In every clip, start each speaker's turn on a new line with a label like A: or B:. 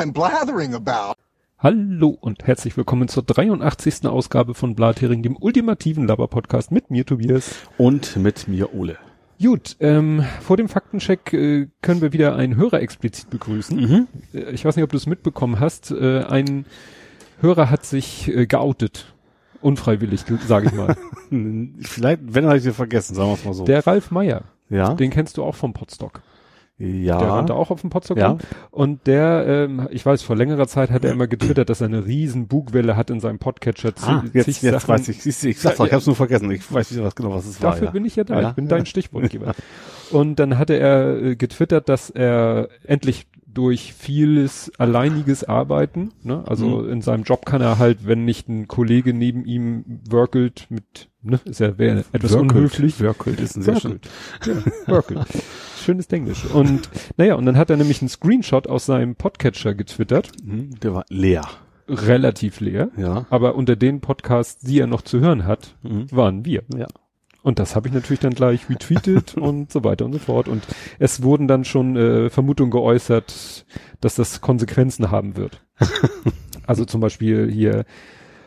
A: I'm blathering about.
B: Hallo und herzlich willkommen zur 83. Ausgabe von Blathering, dem ultimativen Laber-Podcast mit mir, Tobias.
C: Und mit mir, Ole.
B: Gut, ähm, vor dem Faktencheck äh, können wir wieder einen Hörer explizit begrüßen.
C: Mhm.
B: Äh, ich weiß nicht, ob du es mitbekommen hast. Äh, ein Hörer hat sich äh, geoutet. Unfreiwillig, sage ich mal.
C: Vielleicht, wenn er sie vergessen, sagen wir es mal so.
B: Der Ralf Meyer,
C: ja.
B: den kennst du auch vom Podstock.
C: Ja.
B: Der rannte auch auf dem Potsdam.
C: Ja.
B: Und der, ähm, ich weiß, vor längerer Zeit hat er immer getwittert, dass er eine riesen Bugwelle hat in seinem Podcatcher.
C: Ah, jetzt, jetzt
B: Sachen.
C: weiß ich. Siehst du, ich sag's doch, ich hab's nur vergessen. Ich weiß nicht was genau, was es war.
B: Dafür
C: ja.
B: bin ich ja da.
C: Ja.
B: Ich bin dein Stichwortgeber. Und dann hatte er äh, getwittert, dass er endlich durch vieles alleiniges Arbeiten, ne? also
C: Mhm.
B: in seinem Job kann er halt, wenn nicht ein Kollege neben ihm workelt mit, ne, ist ja wäre etwas
C: Workelt.
B: unhöflich.
C: Workelt ist ein sehr schön.
B: Ja, workelt. Schönes Englisch. Und naja, und dann hat er nämlich einen Screenshot aus seinem Podcatcher getwittert,
C: Mhm, Der war leer.
B: relativ leer,
C: Ja.
B: aber unter den Podcasts, die er noch zu hören hat,
C: Mhm.
B: waren wir.
C: Ja.
B: Und das habe ich natürlich dann gleich retweetet und so weiter und so fort. Und es wurden dann schon äh, Vermutungen geäußert, dass das Konsequenzen haben wird. also zum Beispiel hier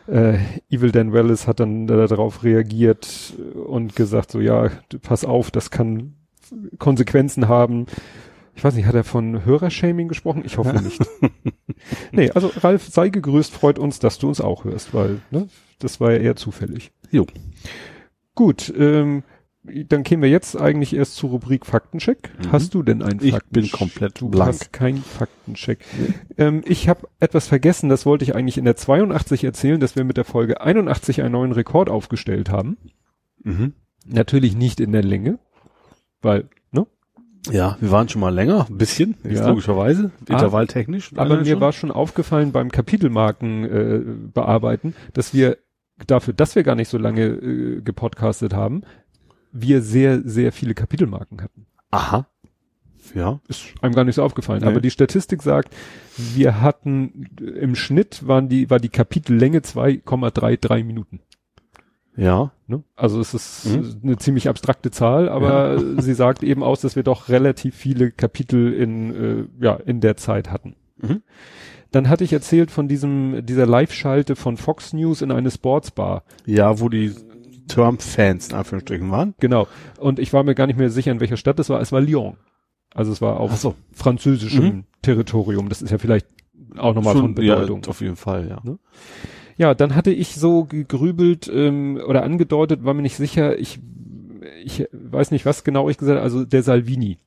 B: äh, Evil Dan Wallace hat dann darauf reagiert und gesagt so, ja, pass auf, das kann Konsequenzen haben. Ich weiß nicht, hat er von Hörershaming gesprochen? Ich hoffe nicht. nee, also Ralf, sei gegrüßt, freut uns, dass du uns auch hörst, weil ne, das war ja eher zufällig.
C: Jo.
B: Gut, ähm, dann kämen wir jetzt eigentlich erst zur Rubrik Faktencheck.
C: Mhm.
B: Hast du denn einen
C: Ich
B: Faktencheck?
C: bin komplett
B: Du
C: blank.
B: hast keinen Faktencheck. Ähm, ich habe etwas vergessen, das wollte ich eigentlich in der 82 erzählen, dass wir mit der Folge 81 einen neuen Rekord aufgestellt haben.
C: Mhm.
B: Natürlich nicht in der Länge, weil, ne?
C: Ja, wir waren schon mal länger, ein bisschen,
B: Ja.
C: logischerweise,
B: Ah.
C: intervalltechnisch.
B: Aber mir
C: schon.
B: war schon aufgefallen beim Kapitelmarken äh, bearbeiten, dass wir dafür, dass wir gar nicht so lange äh, gepodcastet haben, wir sehr, sehr viele Kapitelmarken hatten.
C: Aha. Ja.
B: ist einem gar nicht so aufgefallen.
C: Nee.
B: Aber die Statistik sagt, wir hatten im Schnitt waren die, war die Kapitellänge 2,33 Minuten.
C: Ja.
B: Ne? Also es ist
C: Mhm.
B: eine ziemlich abstrakte Zahl, aber sie sagt eben aus, dass wir doch relativ viele Kapitel in, äh, ja, in der Zeit hatten.
C: Mhm.
B: Dann hatte ich erzählt von diesem, dieser Live-Schalte von Fox News in eine Sportsbar.
C: Ja, wo die Trump-Fans in Anführungsstrichen waren.
B: Genau. Und ich war mir gar nicht mehr sicher, in welcher Stadt es war. Es war Lyon. Also es war auf
C: so.
B: französischem
C: Mhm.
B: Territorium. Das ist ja vielleicht auch nochmal von
C: Schon- ja,
B: Bedeutung.
C: auf jeden Fall, ja.
B: Ne? Ja, dann hatte ich so gegrübelt ähm, oder angedeutet, war mir nicht sicher, ich, ich weiß nicht, was genau ich gesagt habe, also der Salvini,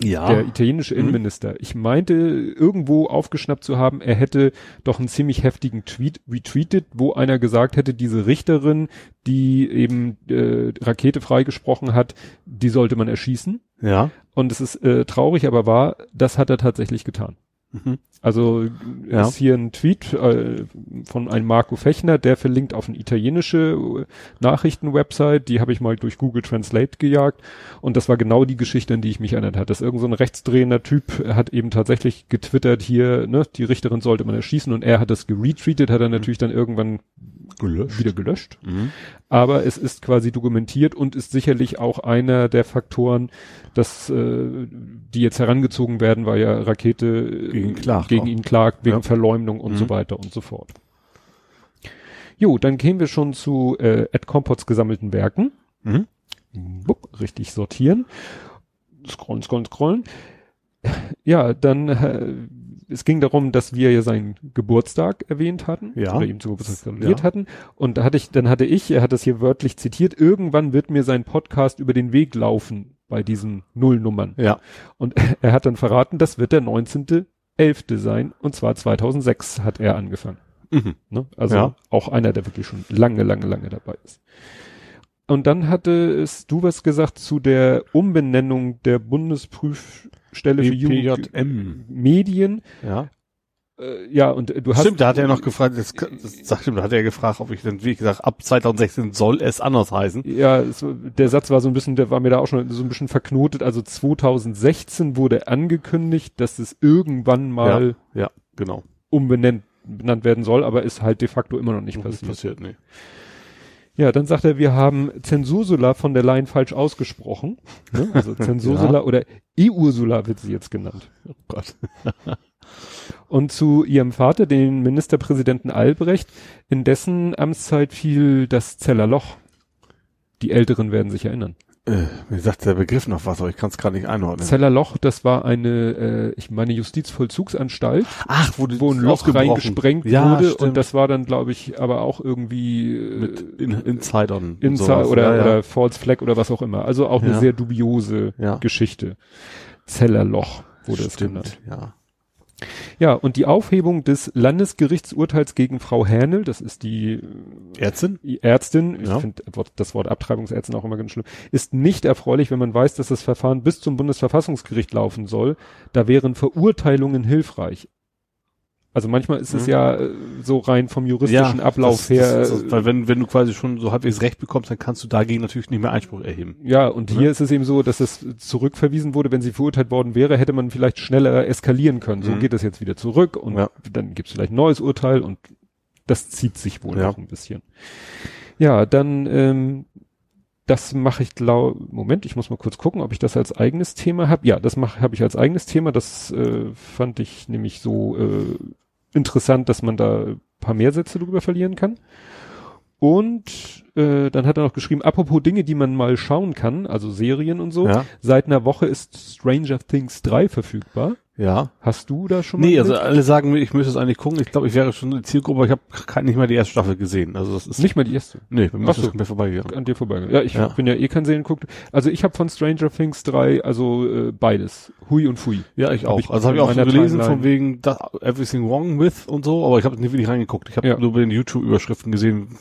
C: Ja.
B: der italienische
C: Mhm.
B: Innenminister. Ich meinte irgendwo aufgeschnappt zu haben, er hätte doch einen ziemlich heftigen Tweet retweetet, wo einer gesagt hätte, diese Richterin, die eben äh, Rakete freigesprochen hat, die sollte man erschießen.
C: ja.
B: Und es ist äh, traurig, aber wahr, das hat er tatsächlich getan.
C: Mhm.
B: Also
C: Ja.
B: ist hier ein Tweet äh, von einem Marco Fechner, der verlinkt auf eine italienische äh, Nachrichtenwebsite, die habe ich mal durch Google Translate gejagt und das war genau die Geschichte, an die ich mich erinnert hat. Dass irgend so ein rechtsdrehender Typ hat eben tatsächlich getwittert hier, ne, die Richterin sollte man erschießen und er hat das geretweetet, hat er natürlich dann irgendwann
C: Gelöscht.
B: wieder gelöscht.
C: Mhm.
B: Aber es ist quasi dokumentiert und ist sicherlich auch einer der Faktoren, dass äh, die jetzt herangezogen werden, weil ja Rakete äh,
C: Gegen ihn klagt
B: gegen
C: auch.
B: ihn klagt wegen
C: Ja.
B: Verleumdung und
C: Mhm.
B: so weiter und so fort. Jo, dann kämen wir schon zu äh, Ed Compots gesammelten Werken.
C: Mhm.
B: Bup, richtig sortieren. Scrollen, scrollen, scrollen. Ja, dann äh, es ging darum, dass wir ja seinen Geburtstag erwähnt hatten
C: Ja.
B: oder ihm zu Geburtstag gratuliert
C: Ja.
B: hatten und da hatte ich dann hatte ich, er hat das hier wörtlich zitiert, irgendwann wird mir sein Podcast über den Weg laufen bei diesen Nullnummern
C: Ja.
B: und er hat dann verraten, das wird der 19.11. sein und zwar 2006 hat er angefangen.
C: Mhm.
B: Ne? Also
C: Ja.
B: auch einer, der wirklich schon lange, lange, lange dabei ist. Und dann hatte es du was gesagt zu der Umbenennung der Bundesprüfstelle für Jugend
C: BPJM.
B: Medien.
C: Ja.
B: Äh, ja, und äh, du hast
C: Stimmt, da hat er noch gefragt, das, das, das stimmt, da hat er gefragt, ob ich dann, wie gesagt, ab 2016 soll es anders heißen.
B: Ja, es, der Satz war so ein bisschen, der war mir da auch schon so ein bisschen verknotet. Also 2016 wurde angekündigt, dass es irgendwann mal
C: Ja, genau.
B: umbenannt benannt werden soll, aber ist halt de facto immer noch nicht
C: Nicht
B: passiert.
C: passiert, nee.
B: Ja, dann sagt er, wir haben Zensursula von der Leyen falsch ausgesprochen. Ne? Also Zensursula oder E-Ursula wird sie jetzt genannt.
C: Oh Gott.
B: Und zu ihrem Vater, den Ministerpräsidenten Albrecht, in dessen Amtszeit fiel das Zellerloch. Die Älteren werden sich erinnern.
C: Äh, mir sagt der Begriff noch was, aber ich kann es gerade nicht einordnen.
B: Zellerloch, das war eine, äh, ich meine, Justizvollzugsanstalt,
C: Ach, wo,
B: wo ein Loch reingesprengt
C: ja,
B: wurde
C: stimmt.
B: und das war dann, glaube ich, aber auch irgendwie äh,
C: mit in, Insidern. sowas.
B: oder,
C: ja, ja.
B: oder False Flag oder was auch immer. Also auch eine sehr dubiose. Geschichte. Zellerloch wurde es genannt.
C: Stimmt, ja.
B: Ja, und die Aufhebung des Landesgerichtsurteils gegen Frau Hänel, das ist die
C: Ärztin?
B: die Ärztin, ich
C: Ja.
B: finde das Wort Abtreibungsärztin auch immer ganz schlimm, ist nicht erfreulich, wenn man weiß, dass das Verfahren bis zum Bundesverfassungsgericht laufen soll. Da wären Verurteilungen hilfreich. Also manchmal ist es
C: Mhm.
B: ja äh, so rein vom juristischen Ablauf
C: das,
B: her.
C: Das, das,
B: äh,
C: weil wenn, wenn du quasi schon so halbwegs Recht bekommst, dann kannst du dagegen natürlich nicht mehr Einspruch erheben.
B: Ja, und
C: Ne?
B: hier ist es eben so, dass es zurückverwiesen wurde. Wenn sie verurteilt worden wäre, hätte man vielleicht schneller eskalieren können. So
C: Mhm.
B: geht es jetzt wieder zurück und
C: Ja.
B: dann gibt es vielleicht ein neues Urteil und das zieht sich wohl
C: Ja.
B: noch ein bisschen. Ja, dann ähm, das mache ich glaub, Moment, ich muss mal kurz gucken, ob ich das als eigenes Thema habe. Ja, das mache habe ich als eigenes Thema. Das äh, fand ich nämlich so äh, interessant, dass man da ein paar mehr Sätze darüber verlieren kann. Und äh, dann hat er noch geschrieben, apropos Dinge, die man mal schauen kann, also Serien und so.
C: Ja.
B: Seit einer Woche ist Stranger Things 3 verfügbar.
C: Ja.
B: Hast du da schon mal?
C: Nee, also alle sagen mir, ich müsste es eigentlich gucken. Ich glaube, ich wäre schon eine Zielgruppe, aber ich habe nicht mal die erste Staffel gesehen. Also das ist
B: nicht mal die erste.
C: Nee, bei mir
B: Ach
C: ist
B: so.
C: komplett vorbeigegangen.
B: An dir vorbeigegangen. Ja, ich
C: Ja.
B: bin ja eh kein Serien geguckt. Also ich habe von Stranger Things 3, also äh, beides. Hui und Fui.
C: Ja, ich
B: Hab
C: auch.
B: ich
C: also habe ich auch
B: meiner
C: gelesen
B: Timeline.
C: von wegen da, Everything Wrong with und so, aber ich habe nicht wirklich reingeguckt. Ich habe
B: Ja.
C: nur bei den YouTube-Überschriften gesehen,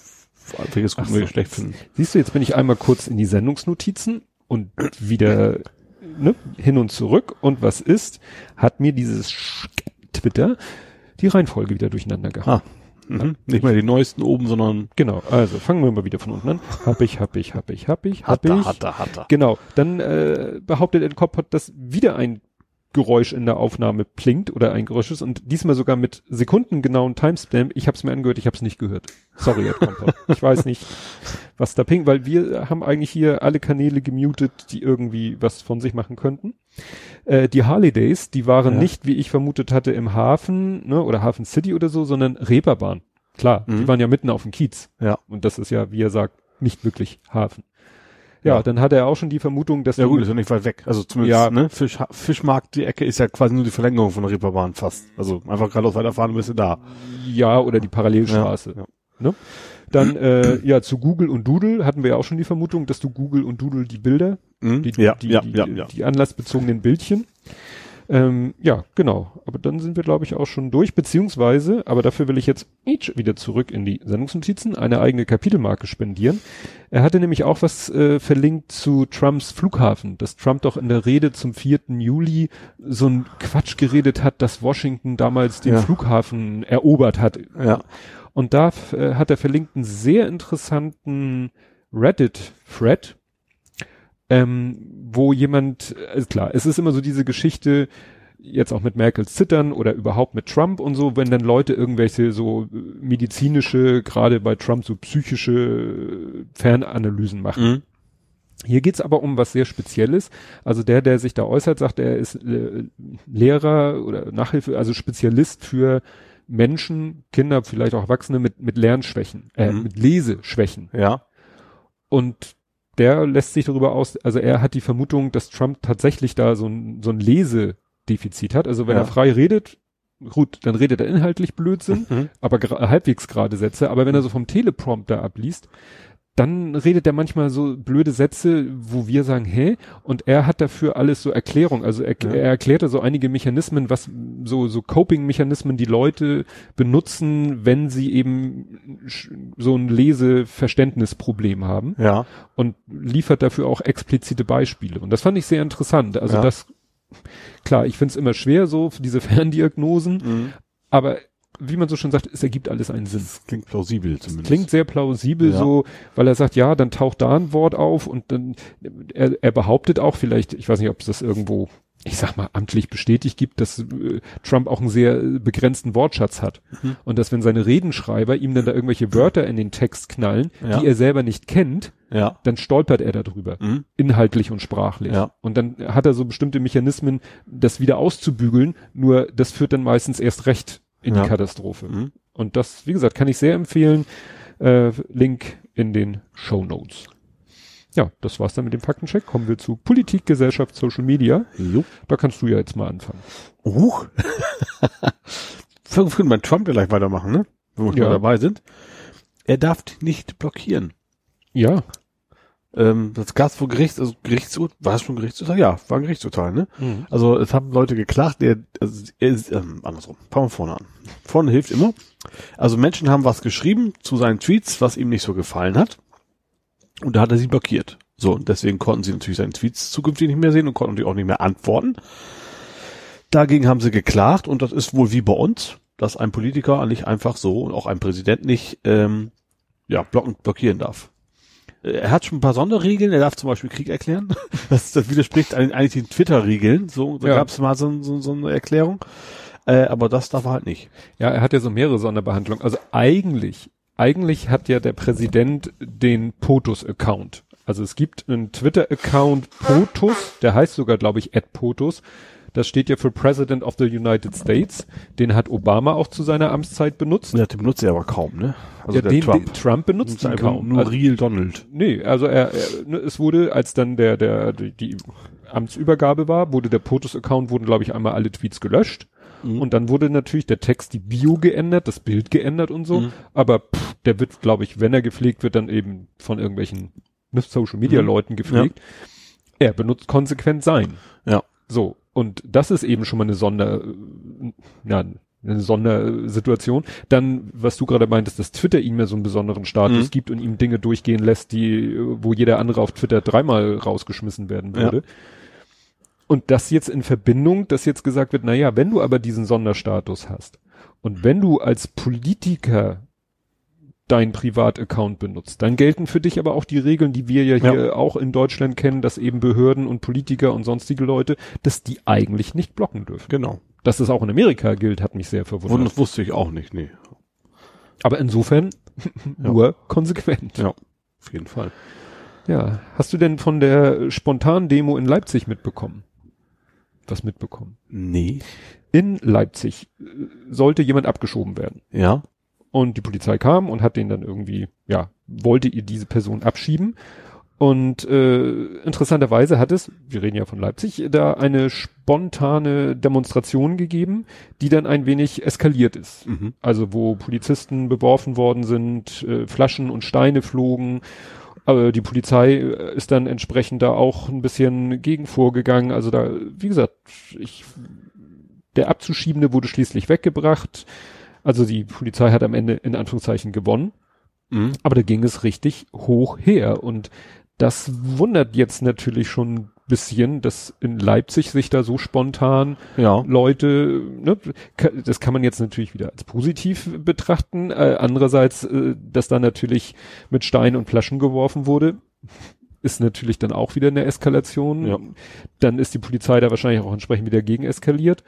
C: welches gut welches
B: so.
C: schlecht finden.
B: Siehst du, jetzt bin ich einmal kurz in die Sendungsnotizen und wieder ne, hin und zurück. Und was ist? Hat mir dieses Twitter die Reihenfolge wieder durcheinander gehauen.
C: Ah. Mhm. Nicht mehr die neuesten oben, sondern
B: Genau, also fangen wir mal wieder von unten an. Hab ich, hab ich, hab ich, hab ich, hab
C: hat er,
B: ich.
C: hat er, hat er.
B: Genau, dann äh, behauptet Edcop, dass wieder ein Geräusch in der Aufnahme plinkt oder ein Geräusch ist und diesmal sogar mit sekundengenauen Timestamp. Ich habe es mir angehört, ich habe es nicht gehört. Sorry, Edcop. ich weiß nicht, was da ping, weil wir haben eigentlich hier alle Kanäle gemutet, die irgendwie was von sich machen könnten. Äh, die Harley Days, die waren
C: Ja.
B: nicht, wie ich vermutet hatte, im Hafen ne, oder Hafen City oder so, sondern Reeperbahn. Klar, die
C: Mhm.
B: waren ja mitten auf dem Kiez.
C: Ja.
B: Und das ist ja, wie er sagt, nicht wirklich Hafen. Ja,
C: Ja.
B: dann hat er auch schon die Vermutung, dass
C: Ja gut, ist ja nicht weit weg. Also zumindest,
B: Ja.
C: ne? Fisch, Fischmarkt, die Ecke ist ja quasi nur die Verlängerung von der Reeperbahn fast. Also einfach geradeaus weiterfahren, bist du da.
B: ja oder die Parallelstraße.
C: Ja,
B: Ne? Dann äh, ja zu Google und Doodle hatten wir ja auch schon die Vermutung, dass du Google und Doodle die Bilder,
C: Mhm.
B: die, die, die, die anlassbezogenen Bildchen. Ähm, ja, genau. Aber dann sind wir, glaube ich, auch schon durch, beziehungsweise, aber dafür will ich jetzt each wieder zurück in die Sendungsnotizen, eine eigene Kapitelmarke spendieren. Er hatte nämlich auch was äh, verlinkt zu Trumps Flughafen, dass Trump doch in der Rede zum 4. Juli so ein Quatsch geredet hat, dass Washington damals den
C: Ja.
B: Flughafen erobert hat.
C: Ja.
B: Und da äh, hat er verlinkt einen sehr interessanten Reddit-Thread, ähm, wo jemand, äh, klar, es ist immer so diese Geschichte, jetzt auch mit Merkels Zittern oder überhaupt mit Trump und so, wenn dann Leute irgendwelche so äh, medizinische, gerade bei Trump so psychische äh, Fernanalysen machen.
C: Mhm.
B: Hier geht's aber um was sehr Spezielles. Also der, der sich da äußert, sagt, er ist Lehrer oder Nachhilfe, also Spezialist für Menschen, Kinder, vielleicht auch Erwachsene mit, mit Lernschwächen, äh,
C: Mhm.
B: mit Leseschwächen.
C: Ja.
B: Und der lässt sich darüber aus, also er hat die Vermutung, dass Trump tatsächlich da so ein, so ein Lesedefizit hat. Also wenn
C: Ja.
B: er frei redet, gut, dann redet er inhaltlich Blödsinn,
C: Mhm.
B: aber halbwegs gerade Sätze. Aber wenn er so vom Teleprompter abliest, dann redet er manchmal so blöde Sätze, wo wir sagen, hä? Und er hat dafür alles so Erklärung. Also er,
C: Ja.
B: er erklärte so einige Mechanismen, was so, so Coping-Mechanismen die Leute benutzen, wenn sie eben so ein Leseverständnisproblem haben
C: Ja.
B: und liefert dafür auch explizite Beispiele. Und das fand ich sehr interessant. Also
C: Ja.
B: das, klar, ich finde es immer schwer so, diese Ferndiagnosen,
C: Mhm.
B: aber wie man so schon sagt, es ergibt alles einen Sinn.
C: Das klingt plausibel zumindest.
B: Klingt sehr plausibel
C: Ja.
B: so, weil er sagt, ja, dann taucht da ein Wort auf und dann, er, er behauptet auch vielleicht, ich weiß nicht, ob es das irgendwo, ich sag mal, amtlich bestätigt gibt, dass äh, Trump auch einen sehr äh, begrenzten Wortschatz hat.
C: Mhm.
B: Und dass wenn seine Redenschreiber ihm dann da irgendwelche Wörter in den Text knallen,
C: Ja.
B: die er selber nicht kennt,
C: Ja.
B: dann stolpert er darüber.
C: Mhm.
B: Inhaltlich und sprachlich.
C: Ja.
B: Und dann hat er so bestimmte Mechanismen, das wieder auszubügeln, nur das führt dann meistens erst recht in
C: Ja.
B: die Katastrophe.
C: Mhm.
B: Und das, wie gesagt, kann ich sehr empfehlen. Äh, Link in den Show Notes. Ja, das war's dann mit dem Faktencheck. Kommen wir zu Politik, Gesellschaft, Social Media.
C: Jo.
B: Da kannst du ja jetzt mal anfangen.
C: Huch. Wir können bei Trump gleich weitermachen, ne? Wenn wir
B: Ja.
C: dabei sind. Er darf nicht blockieren.
B: Ja.
C: Ähm, das gab vor Gerichts, also Gerichtsurteil, war es schon Gerichtsurteil? Ja, war ein Gerichtsurteil, ne? Also es haben Leute geklagt, der, also er ist, ähm, andersrum, fangen wir vorne an. Vorne hilft immer. Also Menschen haben was geschrieben zu seinen Tweets, was ihm nicht so gefallen hat. Und da hat er sie blockiert. So, und deswegen konnten sie natürlich seine Tweets zukünftig nicht mehr sehen und konnten natürlich auch nicht mehr antworten. Dagegen haben sie geklagt und das ist wohl wie bei uns, dass ein Politiker nicht einfach so und auch ein Präsident nicht ähm, ja, blocken, blockieren darf. Er hat schon ein paar Sonderregeln, er darf zum Beispiel Krieg erklären. Das, das widerspricht eigentlich den Twitter-Regeln. So, da
B: Ja.
C: gab es mal so, so, so eine Erklärung. Äh, aber das darf er halt nicht.
B: Ja, er hat ja so mehrere Sonderbehandlungen. Also eigentlich, eigentlich hat ja der Präsident den POTUS-Account. Also es gibt einen Twitter-Account POTUS, der heißt sogar, glaube ich, POTUS. Das steht ja für President of the United States. Den hat Obama auch zu seiner Amtszeit benutzt.
C: Ja, den benutzt er aber kaum, ne? Also
B: ja, den,
C: Trump.
B: Den, Trump benutzt ihn
C: einfach
B: kaum.
C: Nur
B: Also,
C: Real Donald.
B: nee, also er, er, ne, es wurde, als dann der, der, die, die Amtsübergabe war, wurde der POTUS-Account, wurden, glaube ich, einmal alle Tweets gelöscht.
C: Mhm.
B: Und dann wurde natürlich der Text, die Bio geändert, das Bild geändert und so.
C: Mhm.
B: Aber pff, der wird, glaube ich, wenn er gepflegt wird, dann eben von irgendwelchen Social Media
C: Mhm.
B: Leuten gepflegt. Er benutzt konsequent sein.
C: Ja.
B: So. Und das ist eben schon mal eine Sonder, äh, ja, eine Sondersituation. Dann, was du gerade meintest, dass Twitter ihm ja so einen besonderen Status
C: Mhm.
B: gibt und ihm Dinge durchgehen lässt, die, wo jeder andere auf Twitter dreimal rausgeschmissen werden würde.
C: Ja.
B: Und das jetzt in Verbindung, dass jetzt gesagt wird, na ja, wenn du aber diesen Sonderstatus hast und wenn du als Politiker dein Privataccount benutzt, dann gelten für dich aber auch die Regeln, die wir ja hier auch in Deutschland kennen, dass eben Behörden und Politiker und sonstige Leute, dass die eigentlich nicht blocken dürfen.
C: Genau.
B: Dass das auch in Amerika gilt, hat mich sehr verwundert.
C: Wund- wusste ich auch nicht, nee.
B: Aber insofern nur konsequent.
C: Ja. Auf jeden Fall.
B: Ja. Hast du denn von der spontanen Demo in Leipzig mitbekommen? Was mitbekommen?
C: Nee.
B: In Leipzig äh, sollte jemand abgeschoben werden.
C: Ja.
B: Und die Polizei kam und hat den dann irgendwie, ja, wollte ihr diese Person abschieben. Und äh, interessanterweise hat es, wir reden ja von Leipzig, da eine spontane Demonstration gegeben, die dann ein wenig eskaliert ist.
C: Mhm.
B: Also wo Polizisten beworfen worden sind, äh, Flaschen und Steine flogen. Aber die Polizei äh, ist dann entsprechend da auch ein bisschen gegen vorgegangen. Also da, wie gesagt, ich, der Abzuschiebende wurde schließlich weggebracht. Also die Polizei hat am Ende in Anführungszeichen gewonnen.
C: Mhm.
B: Aber da ging es richtig hoch her. Und das wundert jetzt natürlich schon ein bisschen, dass in Leipzig sich da so spontan
C: Ja.
B: Leute, ne, das kann man jetzt natürlich wieder als positiv betrachten. Äh, andererseits, äh, dass da natürlich mit Steinen und Flaschen geworfen wurde, ist natürlich dann auch wieder eine Eskalation.
C: Ja.
B: Dann ist die Polizei da wahrscheinlich auch entsprechend wieder gegen eskaliert.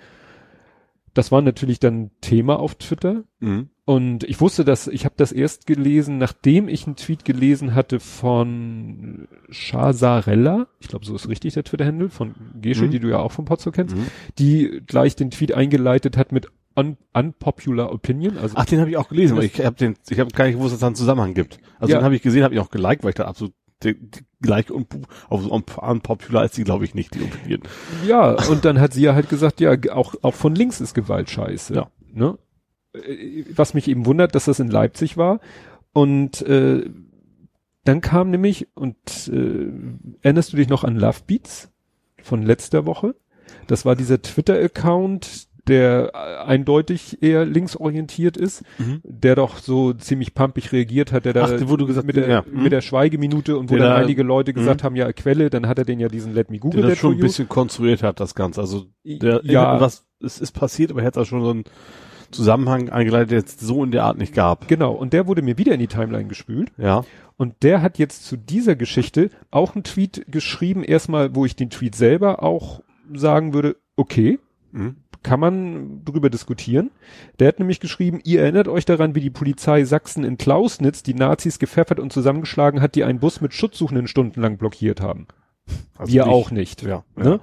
B: Das war natürlich dann Thema auf Twitter.
C: Mhm.
B: Und ich wusste das, ich habe das erst gelesen, nachdem ich einen Tweet gelesen hatte von Shazarella, ich glaube, so ist richtig der Twitter-Handle, von Gesche,
C: Mhm.
B: die du ja auch vom Potzo kennst,
C: Mhm.
B: die gleich den Tweet eingeleitet hat mit un unpopular opinion, also
C: Ach, den habe ich auch gelesen, aber ich habe den, ich habe gar nicht gewusst, dass es da einen Zusammenhang gibt. Also
B: Ja.
C: den habe ich gesehen, habe ich auch geliked, weil ich da absolut gleich un, auf un, unpopular ist die, glaube ich, nicht, die opinieren.
B: ja, und dann hat sie ja halt gesagt, ja, auch, auch von links ist Gewalt scheiße.
C: Ja.
B: Ne? Was mich eben wundert, dass das in Leipzig war. Und äh, dann kam nämlich, und äh, erinnerst du dich noch an Love Beats von letzter Woche? Das war dieser Twitter-Account, der äh, eindeutig eher linksorientiert ist,
C: Mhm.
B: der doch so ziemlich pumpig reagiert hat, der da
C: Ach, wo du gesagt-
B: mit, der,
C: ja, mhm.
B: mit der Schweigeminute und wo
C: Der
B: dann
C: da-
B: einige Leute gesagt
C: mhm.
B: haben, ja, Quelle, dann hat er den ja diesen Let Me Google
C: Der das schon ein bisschen konstruiert hat, das Ganze. Also der,
B: ja,
C: was, es ist passiert, aber er hat da schon so einen Zusammenhang eingeleitet, der jetzt so in der Art nicht gab.
B: genau. Und der wurde mir wieder in die Timeline gespült.
C: Ja.
B: Und der hat jetzt zu dieser Geschichte auch einen Tweet geschrieben, erstmal, wo ich den Tweet selber auch sagen würde, okay,
C: Mhm.
B: Kann man drüber diskutieren. Der hat nämlich geschrieben, ihr erinnert euch daran, wie die Polizei Sachsen in Klausnitz die Nazis gepfeffert und zusammengeschlagen hat, die einen Bus mit Schutzsuchenden stundenlang blockiert haben. Also Wir nicht. auch nicht.
C: Ja,
B: ne? ja.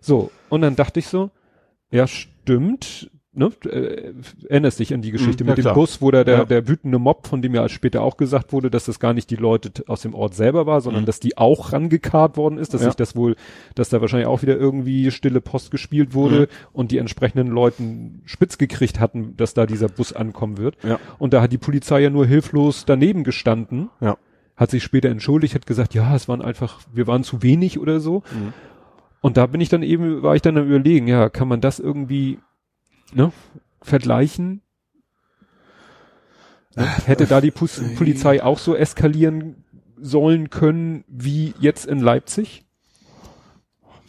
B: So, und dann dachte ich so, ja, stimmt, ne, äh, erinnerst dich an die Geschichte mhm, mit dem Bus, wo da der, ja. der wütende Mob, von dem ja später auch gesagt wurde, dass das gar nicht die Leute aus dem Ort selber war, sondern mhm. dass die auch rangekarrt worden ist, dass ja. sich das wohl, dass da wahrscheinlich auch wieder irgendwie stille Post gespielt wurde mhm. und die entsprechenden Leuten spitz gekriegt hatten, dass da dieser Bus ankommen wird.
C: Ja.
B: Und da hat die Polizei ja nur hilflos daneben gestanden.
C: Ja.
B: Hat sich später entschuldigt, hat gesagt, ja, es waren einfach, wir waren zu wenig oder so. Mhm. Und da bin ich dann eben, war ich dann am überlegen, ja, kann man das irgendwie ne, vergleichen? Ne? Hätte da die Pus Polizei auch so eskalieren sollen können wie jetzt in Leipzig?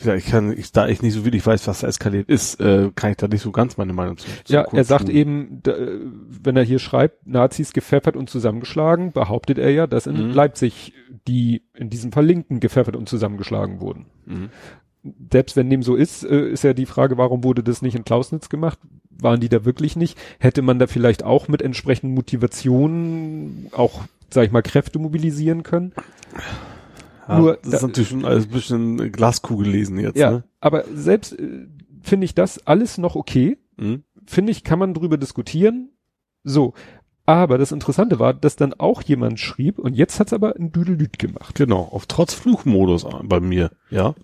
C: Ja, ich kann, ich, da ich nicht so wirklich weiß, was da eskaliert ist, äh, kann ich da nicht so ganz meine Meinung zu.
B: zu ja, er sagt tun. eben, da, wenn er hier schreibt, Nazis gepfeffert und zusammengeschlagen, behauptet er ja, dass in mhm. Leipzig die in diesem Fall Linken gepfeffert und zusammengeschlagen wurden. Mhm selbst wenn dem so ist, äh, ist ja die Frage, warum wurde das nicht in Klausnitz gemacht? Waren die da wirklich nicht? Hätte man da vielleicht auch mit entsprechenden Motivationen auch, sag ich mal, Kräfte mobilisieren können?
C: Ja, Nur, das ist natürlich schon alles ein bisschen Glaskugel lesen jetzt.
B: Ja,
C: ne?
B: aber selbst äh, finde ich das alles noch okay. Mhm. Finde ich, kann man drüber diskutieren. So. Aber das Interessante war, dass dann auch jemand schrieb, und jetzt hat's aber ein Düdelüt gemacht.
C: Genau, auf trotz Fluchmodus bei mir, ja.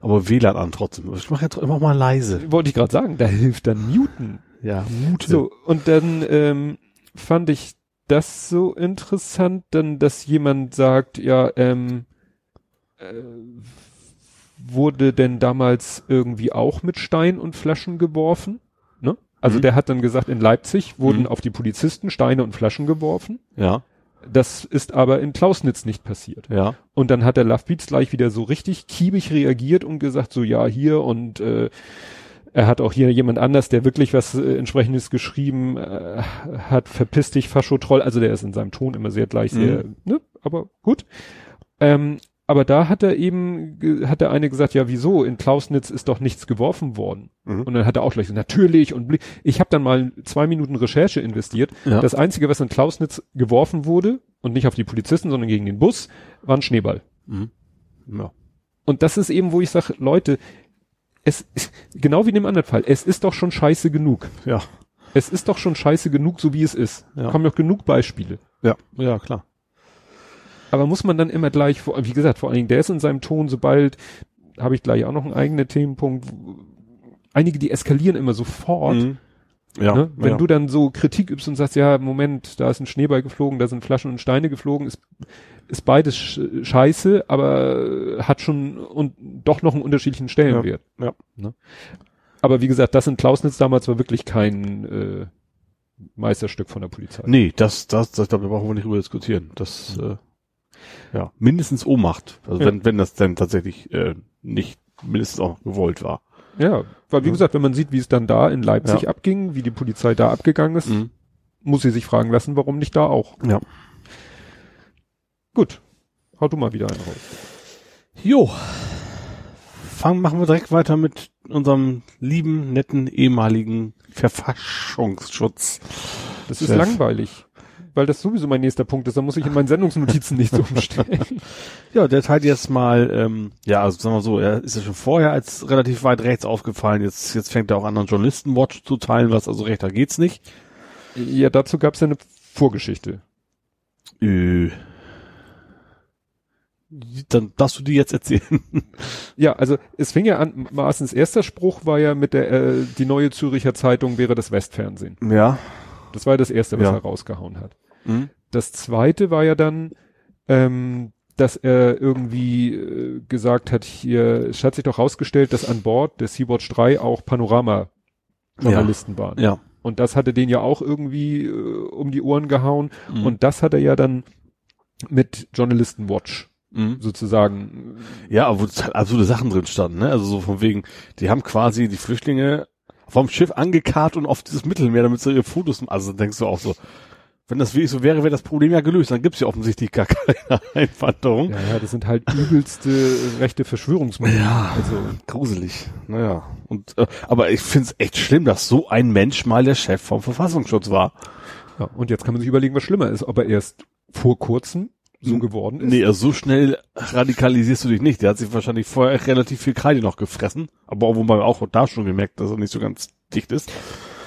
C: Aber WLAN an trotzdem. Ich mache jetzt immer mal leise.
B: Wollte ich gerade sagen, da hilft dann Muten.
C: Ja,
B: Mute. So, und dann ähm, fand ich das so interessant, dann, dass jemand sagt, ja, ähm, äh, wurde denn damals irgendwie auch mit Stein und Flaschen geworfen? Ne? Also mhm. der hat dann gesagt, in Leipzig wurden mhm. auf die Polizisten Steine und Flaschen geworfen.
C: Ja.
B: Das ist aber in Klausnitz nicht passiert.
C: Ja.
B: Und dann hat der Love Beats gleich wieder so richtig kiebig reagiert und gesagt, so ja, hier und äh, er hat auch hier jemand anders, der wirklich was äh, entsprechendes geschrieben äh, hat, verpiss dich, Faschotroll. Also der ist in seinem Ton immer sehr gleich, sehr, mhm. ne, aber gut. Ähm, aber da hat er eben, hat der eine gesagt, ja, wieso? In Klausnitz ist doch nichts geworfen worden. Mhm. Und dann hat er auch gleich gesagt, natürlich. Und ich habe dann mal zwei Minuten Recherche investiert. Ja. Das Einzige, was in Klausnitz geworfen wurde, und nicht auf die Polizisten, sondern gegen den Bus, war ein Schneeball. Mhm. Ja. Und das ist eben, wo ich sage, Leute, es genau wie in dem anderen Fall, es ist doch schon scheiße genug.
C: Ja.
B: Es ist doch schon scheiße genug, so wie es ist. Ja. Kommen doch genug Beispiele.
C: Ja, ja, klar.
B: Aber muss man dann immer gleich, wie gesagt, vor allen Dingen, der ist in seinem Ton, sobald, habe ich gleich auch noch einen eigenen Themenpunkt, einige, die eskalieren immer sofort. Mhm.
C: Ja,
B: ne? Wenn
C: ja.
B: du dann so Kritik übst und sagst, ja, Moment, da ist ein Schneeball geflogen, da sind Flaschen und Steine geflogen, ist, ist beides scheiße, aber hat schon und doch noch einen unterschiedlichen Stellenwert.
C: Ja. ja.
B: Ne? Aber wie gesagt, das in Klausnitz damals war wirklich kein äh, Meisterstück von der Polizei.
C: Nee, das, das, das, da brauchen wir nicht drüber diskutieren. Das, mhm. äh, ja, mindestens Ohnmacht. Also ja. wenn, wenn das dann tatsächlich äh, nicht mindestens auch gewollt war.
B: Ja, weil wie ja. gesagt, wenn man sieht, wie es dann da in Leipzig ja. abging, wie die Polizei da abgegangen ist, mhm. muss sie sich fragen lassen, warum nicht da auch.
C: Ja.
B: Gut. Hau du mal wieder einen raus.
C: Jo. Fangen, machen wir direkt weiter mit unserem lieben, netten, ehemaligen Verfassungsschutz.
B: Das ist Chef. langweilig weil das sowieso mein nächster Punkt ist. Da muss ich in meinen Sendungsnotizen nicht so umstellen.
C: Ja, der teilt jetzt mal, ähm, ja, also sagen wir so, er ist ja schon vorher als relativ weit rechts aufgefallen. Jetzt, jetzt fängt er auch anderen Journalistenwatch zu teilen, was also rechter geht's nicht.
B: Ja, dazu gab's ja eine Vorgeschichte.
C: Äh. Dann darfst du die jetzt erzählen.
B: Ja, also es fing ja an, Maaßens erster Spruch war ja mit der, äh, die neue Züricher Zeitung wäre das Westfernsehen.
C: Ja.
B: Das war ja das erste, was ja. er rausgehauen hat. Mhm. Das zweite war ja dann, ähm, dass er irgendwie äh, gesagt hat, hier, es hat sich doch rausgestellt, dass an Bord der Sea-Watch 3 auch Panorama-Journalisten
C: ja.
B: waren.
C: Ja.
B: Und das hatte den ja auch irgendwie äh, um die Ohren gehauen. Mhm. Und das hat er ja dann mit Journalisten Watch mhm. sozusagen.
C: Ja, wo absurde Sachen drin standen, ne? Also so von wegen, die haben quasi die Flüchtlinge vom Schiff angekarrt und auf dieses Mittelmeer, damit sie ihre Fotos, also denkst du auch so, Wenn das wirklich so wäre, wäre das Problem ja gelöst. Dann gibt's ja offensichtlich gar keine Einwanderung.
B: Ja, ja, das sind halt übelste rechte Verschwörungsmodelle.
C: Ja, also gruselig. Naja. Und äh, aber ich finde es echt schlimm, dass so ein Mensch mal der Chef vom Verfassungsschutz war.
B: Ja, und jetzt kann man sich überlegen, was schlimmer ist, ob er erst vor kurzem so
C: Hm.
B: geworden ist.
C: Nee, also so schnell radikalisierst du dich nicht. Der hat sich wahrscheinlich vorher relativ viel Kreide noch gefressen. Aber auch, wobei auch da schon gemerkt, dass er nicht so ganz dicht ist.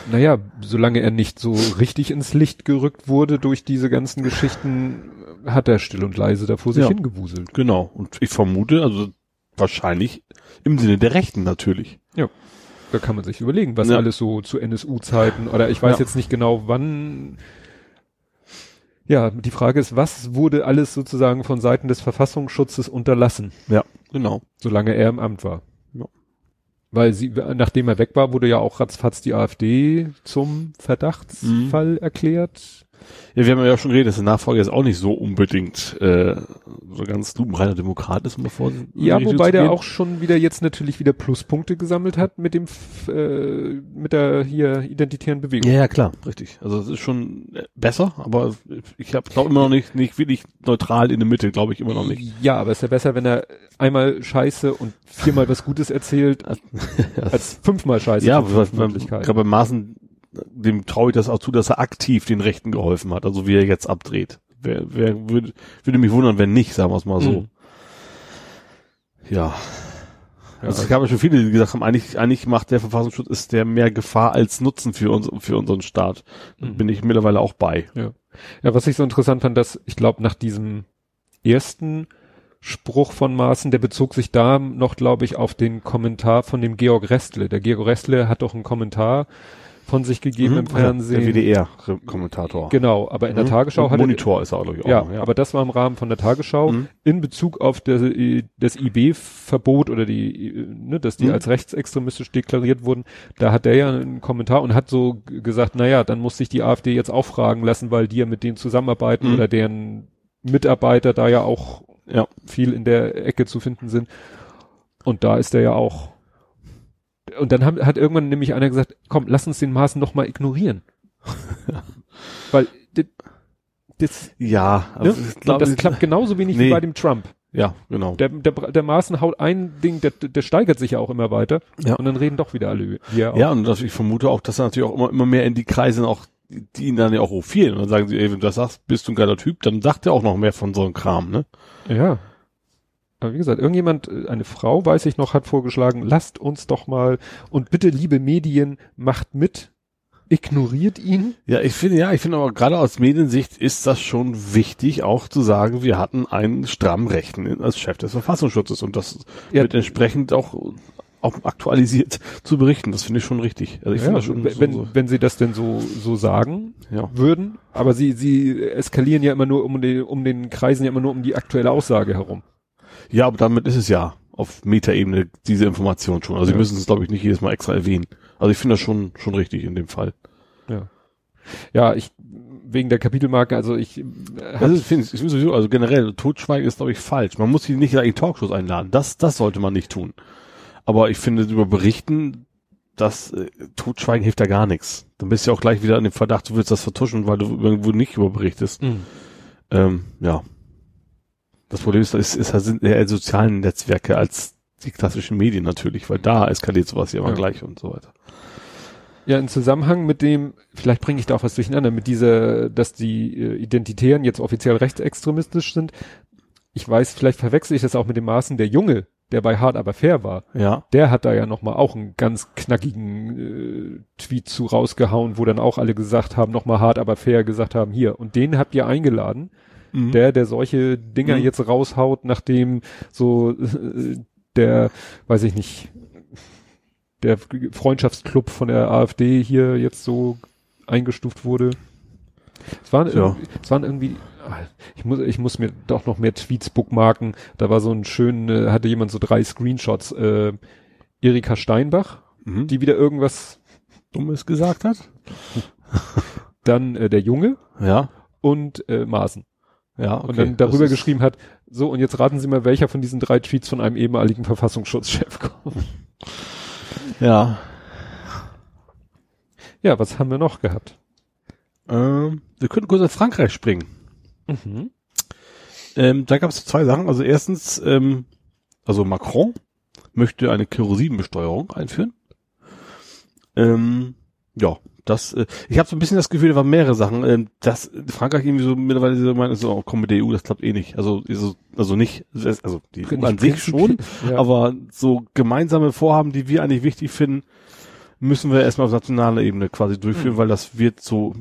B: Naja, solange er nicht so richtig ins Licht gerückt wurde durch diese ganzen Geschichten, hat er still und leise da vor sich
C: Ja.
B: hingewuselt.
C: Genau. Und ich vermute, also wahrscheinlich im Sinne der Rechten natürlich.
B: Da kann man sich überlegen, was
C: Ja.
B: alles so zu NSU-Zeiten oder ich weiß
C: Ja.
B: jetzt nicht genau wann. Ja, die Frage ist, was wurde alles sozusagen von Seiten des Verfassungsschutzes unterlassen,
C: Ja, genau.
B: solange er im Amt war? Weil sie, nachdem er weg war, wurde ja auch ratzfatz die AfD zum Verdachtsfall erklärt.
C: Ja, wir haben ja schon geredet, dass der Nachfolger jetzt auch nicht so unbedingt äh, so ganz lupenreiner Demokrat ist, um davor
B: Ja,
C: Richtung
B: wobei der auch schon wieder jetzt natürlich wieder Pluspunkte gesammelt hat mit dem äh, mit der hier identitären Bewegung.
C: Ja, ja, klar, richtig. Also es ist schon äh, besser, aber ich glaube glaub immer noch nicht, nicht wirklich neutral in der Mitte, glaube ich immer noch nicht.
B: Ja, aber es ist ja besser, wenn er einmal Scheiße und viermal was Gutes erzählt, als fünfmal Scheiße.
C: ja, gerade bei Maaßen, dem traue ich das auch zu, dass er aktiv den Rechten geholfen hat, also wie er jetzt abdreht. Wer, wer würde, würde mich wundern, wenn nicht, sagen wir es mal so.
B: Mhm.
C: Ja. Also es gab ja schon viele, die gesagt haben, eigentlich, eigentlich macht der Verfassungsschutz ist der mehr Gefahr als Nutzen für uns, für unseren Staat. Da
B: Mhm.
C: bin ich mittlerweile auch bei.
B: Ja, was ich so interessant fand, dass ich glaube, nach diesem ersten Spruch von Maaßen, der bezog sich da noch, glaube ich, auf den Kommentar von dem Georg Restle. Der Georg Restle hat doch einen Kommentar von sich gegeben im
C: Mhm.
B: Fernsehen.
C: Der WDR-Kommentator.
B: Genau, aber in der
C: Mhm.
B: Tagesschau hat er,
C: Monitor ist er, glaube ich, auch.
B: ja,
C: noch,
B: aber das war im Rahmen von der Tagesschau
C: Mhm.
B: in Bezug auf der, das IB-Verbot oder die, ne, dass die
C: Mhm.
B: als rechtsextremistisch deklariert wurden. Da hat der ja einen Kommentar und hat so gesagt, naja, dann muss sich die AfD jetzt auch fragen lassen, weil die ja mit denen zusammenarbeiten
C: Mhm.
B: oder deren Mitarbeiter da ja auch
C: Ja.
B: viel in der Ecke zu finden sind. Und da ist er ja auch. Und dann haben, hat irgendwann nämlich einer gesagt, komm, lass uns den Maßen doch mal ignorieren. Weil das,
C: Ja,
B: ne?
C: also ich
B: Und
C: glaube,
B: das klappt genauso wenig wie
C: Nee.
B: bei dem Trump.
C: Ja, genau.
B: Der, der, der Maßen haut ein Ding, der, der steigert sich ja auch immer weiter.
C: Ja.
B: Und dann reden doch wieder alle. Wie auch.
C: Ja, und das, ich vermute auch, dass er natürlich auch immer, immer mehr in die Kreise auch, die ihn dann ja auch hofieren. Und dann sagen sie, ey, wenn du das sagst, bist du ein geiler Typ, dann sagt er auch noch mehr von so einem Kram, ne?
B: Ja. Aber wie gesagt, irgendjemand, äh, eine Frau, weiß ich noch, hat vorgeschlagen, lasst uns doch mal und bitte, liebe Medien, macht mit, ignoriert ihn.
C: Ja, ich finde, ja, ich finde aber gerade aus Mediensicht ist das schon wichtig, auch zu sagen, wir hatten einen strammen Rechten als Chef des Verfassungsschutzes und das
B: Ja.
C: wird entsprechend auch, auch aktualisiert zu berichten. Das finde ich schon richtig. Also ich
B: Ja,
C: das schon
B: wenn,
C: so, so,
B: wenn sie das denn so, so sagen
C: ja.
B: würden, aber sie, sie eskalieren ja immer nur um den, um den Kreisen ja immer nur um die aktuelle Aussage herum.
C: Ja, aber damit ist es ja auf Metaebene diese Information schon. Also sie
B: Ja.
C: müssen es, glaube ich, nicht jedes Mal extra erwähnen. Also ich finde das schon, schon richtig in dem Fall.
B: Ja. Ja, ich, wegen der Kapitelmarke, also ich, äh,
C: Das ist, finde ich, ich finde sowieso, also generell, Totschweigen ist, glaube ich, falsch. Man muss sie nicht in Talkshows einladen. Das, das sollte man nicht tun. Aber ich finde, über Berichten, das äh, Totschweigen hilft da gar nichts. Dann bist du ja auch gleich wieder an dem Verdacht, du willst das vertuschen, weil du irgendwo nicht über berichtest.
B: Mhm.
C: Ähm, ja. Das Problem ist, es, es sind eher sozialen Netzwerke als die klassischen Medien natürlich, weil da eskaliert sowas ja immer
B: Ja.
C: gleich und so weiter.
B: Ja, im Zusammenhang mit dem, vielleicht bringe ich da auch was durcheinander, mit dieser, dass die äh, Identitären jetzt offiziell rechtsextremistisch sind. Ich weiß, vielleicht verwechsel ich das auch mit dem Maßen, der Junge, der bei Hart aber fair war,
C: Ja.
B: der hat da ja nochmal auch einen ganz knackigen äh, Tweet zu rausgehauen, wo dann auch alle gesagt haben, nochmal hart aber fair gesagt haben, hier. Und den habt ihr eingeladen,
C: Mhm.
B: der, der solche Dinger
C: Mhm.
B: jetzt raushaut, nachdem so äh, der, weiß ich nicht, der Freundschaftsclub von der AfD hier jetzt so eingestuft wurde. Es waren,
C: Ja.
B: irgendwie, es waren irgendwie, ah, ich muss, ich muss mir doch noch mehr Tweets bookmarken. Da war so ein schön, äh, hatte jemand so drei Screenshots. Äh, Erika Steinbach,
C: Mhm.
B: die wieder irgendwas,
C: Dummes gesagt hat.
B: dann äh, der Junge
C: Ja.
B: und äh, Maaßen.
C: Ja, okay.
B: und dann darüber geschrieben hat, so und jetzt raten Sie mal, welcher von diesen drei Tweets von einem ehemaligen Verfassungsschutzchef kommt.
C: Ja.
B: Ja, was haben wir noch gehabt?
C: Ähm, wir könnten kurz nach Frankreich springen.
B: Mhm.
C: Ähm, da gab es zwei Sachen. Also erstens, ähm, also Macron möchte eine Kerosinbesteuerung einführen. Ähm, ja, das, äh, ich habe so ein bisschen das Gefühl, da waren mehrere Sachen. Ähm, dass Frankreich irgendwie so mittlerweile so meint, so, oh, komm mit der EU, das klappt eh nicht. Also, also, also nicht, also die EU an sich schon,
B: Ja.
C: aber so gemeinsame Vorhaben, die wir eigentlich wichtig finden, müssen wir erstmal auf nationaler Ebene quasi durchführen,
B: Mhm.
C: weil das wird so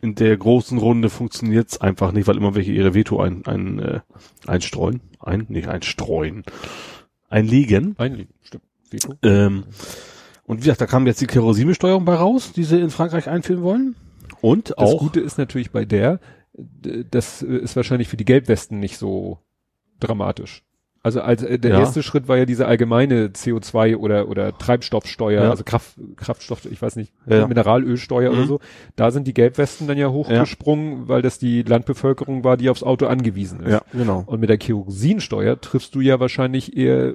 C: in der großen Runde funktioniert's einfach nicht, weil immer welche ihre Veto ein, ein, äh, einstreuen. Ein, nicht einstreuen. Einlegen.
B: Einlegen, stimmt. Veto.
C: Ähm, und wie gesagt, da kam jetzt die Kerosinbesteuerung bei raus, die sie in Frankreich einführen wollen. Und
B: Das
C: auch.
B: Gute ist natürlich bei der, das ist wahrscheinlich für die Gelbwesten nicht so dramatisch. Also als äh, der
C: Ja.
B: erste Schritt war ja diese allgemeine CO2 oder oder Treibstoffsteuer,
C: Ja.
B: also Kraft, Kraftstoff, ich weiß nicht,
C: Ja.
B: Mineralölsteuer oder
C: Mhm.
B: so. Da sind die Gelbwesten dann ja hochgesprungen, weil das die Landbevölkerung war, die aufs Auto angewiesen ist.
C: ja, genau.
B: Und mit der Kerosinsteuer triffst du ja wahrscheinlich eher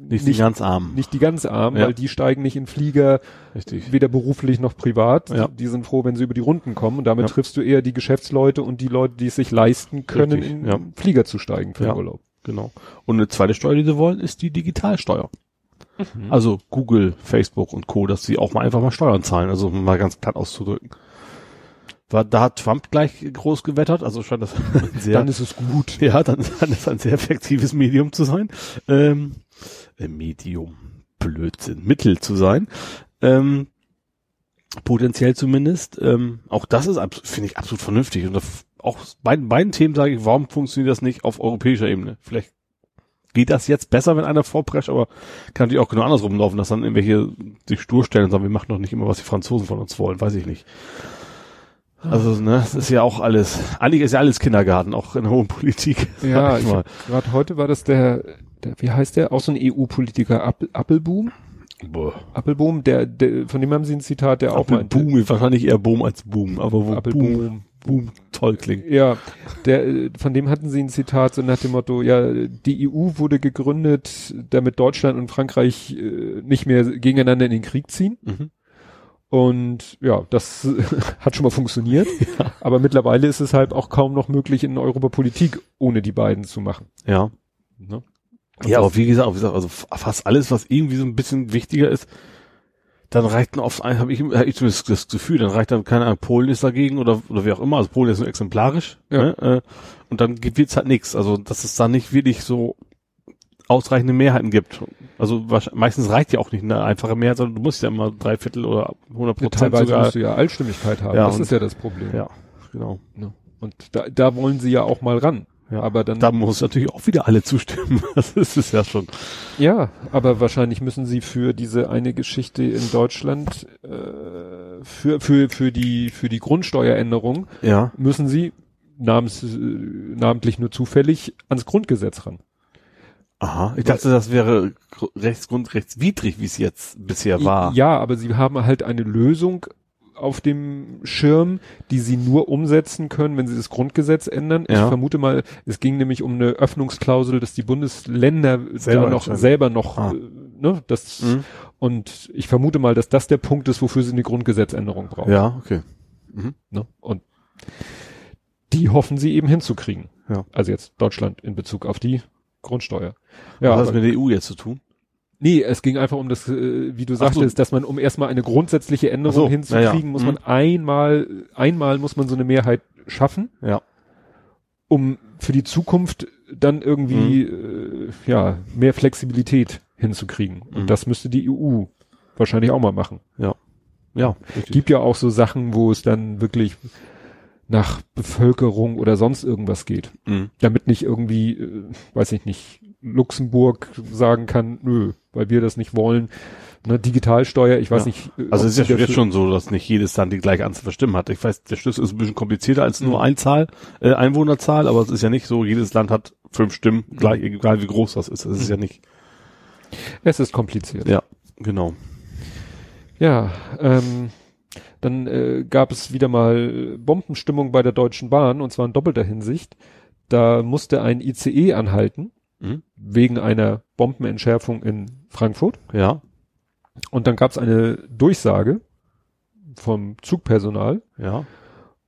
C: Nicht, die ganz arm.
B: nicht die ganz Armen,
C: Ja.
B: weil die steigen nicht in Flieger,
C: Richtig.
B: weder beruflich noch privat.
C: Ja.
B: Die sind froh, wenn sie über die Runden kommen. Und damit
C: Ja.
B: triffst du eher die Geschäftsleute und die Leute, die es sich leisten können,
C: Richtig,
B: in. Flieger zu steigen für
C: Ja.
B: den Urlaub.
C: Genau. Und eine zweite Steuer, die sie wollen, ist die Digitalsteuer.
B: Mhm.
C: Also Google, Facebook und Co., dass sie auch mal einfach mal Steuern zahlen, also um mal ganz platt auszudrücken. War, da hat Trump gleich groß gewettert, also scheint das sehr,
B: Dann ist es gut.
C: ja, dann scheint das ein sehr effektives Medium zu sein. Ähm, äh, Medium, Blödsinn, Mittel zu sein. Ähm, potenziell zumindest. Ähm, auch das ist, finde ich, absolut vernünftig. Und das, auch bei beiden Themen sage ich, warum funktioniert das nicht auf europäischer Ebene? Vielleicht geht das jetzt besser, wenn einer vorprescht, aber kann natürlich auch genau andersrum laufen, dass dann irgendwelche sich stur stellen und sagen, wir machen doch nicht immer, was die Franzosen von uns wollen, weiß ich nicht. Also, ne, das ist ja auch alles, eigentlich ist ja alles Kindergarten, auch in der hohen Politik.
B: Ja, gerade heute war das der, der, wie heißt der? Auch so ein EU-Politiker, Appel, Appelboom?
C: Boah.
B: Appelboom, der, der, von dem haben sie ein Zitat, der auch
C: Auch
B: meinte.
C: Boom, wahrscheinlich eher Boom als Boom, aber wo Boom,
B: Appelboom.
C: Boom toll klingt.
B: Ja, der, äh, von dem hatten sie ein Zitat so nach dem Motto, ja, die EU wurde gegründet, damit Deutschland und Frankreich äh, nicht mehr gegeneinander in den Krieg ziehen.
C: Mhm.
B: Und ja, das hat schon mal funktioniert. Aber mittlerweile ist es halt auch kaum noch möglich, in Europapolitik ohne die beiden zu machen.
C: Ja.
B: Ne?
C: Ja, aber wie gesagt, wie gesagt, also fast alles, was irgendwie so ein bisschen wichtiger ist, dann reicht dann oft ein, habe ich, hab ich zumindest das Gefühl, dann reicht dann keine Ahnung, Polen ist dagegen oder oder wie auch immer, also Polen ist nur exemplarisch,
B: Ja.
C: ne? äh, und dann wird's halt nichts, also dass es da nicht wirklich so ausreichende Mehrheiten gibt. Also meistens reicht ja auch nicht eine einfache Mehrheit, sondern du musst ja immer drei Viertel oder 100 Prozent
B: Teilweise
C: sogar.
B: musst du ja Allstimmigkeit haben.
C: Ja,
B: das ist ja das Problem.
C: Ja, genau.
B: Ne? Und da, da wollen sie ja auch mal ran.
C: Ja.
B: Aber dann
C: Da muss natürlich auch wieder alle zustimmen. Das ist es ja schon.
B: Ja, aber wahrscheinlich müssen sie für diese eine Geschichte in Deutschland äh, für für für die für die Grundsteueränderung
C: Ja.
B: müssen sie namens, äh, namentlich nur zufällig ans Grundgesetz ran.
C: Aha. Ich dachte, das wäre gr- rechtsgrundrechtswidrig, wie es jetzt bisher war.
B: Ja, aber sie haben halt eine Lösung auf dem Schirm, die sie nur umsetzen können, wenn sie das Grundgesetz ändern. Ich
C: Ja.
B: vermute mal, es ging nämlich um eine Öffnungsklausel, dass die Bundesländer
C: Selber
B: noch selber noch,
C: Ah.
B: äh, ne, das
C: Mhm.
B: und ich vermute mal, dass das der Punkt ist, wofür sie eine Grundgesetzänderung brauchen.
C: Ja, okay.
B: Ne? Und die hoffen sie eben hinzukriegen.
C: Ja.
B: Also jetzt Deutschland in Bezug auf die Grundsteuer. Ja,
C: Was hat das mit der EU jetzt zu tun?
B: nee, es ging einfach um das, äh, wie du
C: Ach so.
B: sagtest, dass man, um erstmal eine grundsätzliche Änderung
C: so,
B: hinzukriegen,
C: ja, ja.
B: muss
C: Mhm.
B: man einmal, einmal muss man so eine Mehrheit schaffen,
C: Ja.
B: um für die Zukunft dann irgendwie,
C: Mhm.
B: äh, ja, mehr Flexibilität hinzukriegen.
C: Mhm.
B: Und das müsste die EU wahrscheinlich auch mal machen.
C: Ja. Richtig.
B: gibt ja auch so Sachen, wo es dann wirklich nach Bevölkerung oder sonst irgendwas geht.
C: Mhm.
B: Damit nicht irgendwie, äh, weiß ich nicht, Luxemburg sagen kann, nö, weil wir das nicht wollen. Ne, Digitalsteuer, ich weiß
C: Ja.
B: nicht. äh,
C: Also es ist ja jetzt schon so, dass nicht jedes Land die gleiche Anzahl von Stimmen hat. Ich weiß, der Schlüssel ist ein bisschen komplizierter als nur
B: Mhm.
C: Einzahl, äh, Einwohnerzahl, aber es ist ja nicht so, jedes Land hat fünf Stimmen, gleich, egal wie groß das ist. Es ist
B: Mhm.
C: ja nicht.
B: Es ist kompliziert.
C: Ja, genau.
B: Ja, ähm, dann äh, gab es wieder mal Bombenstimmung bei der Deutschen Bahn und zwar in doppelter Hinsicht. Da musste ein ICE anhalten
C: Mhm.
B: wegen einer Bombenentschärfung in Frankfurt.
C: Ja,
B: Und dann gab es eine Durchsage vom Zugpersonal
C: ja.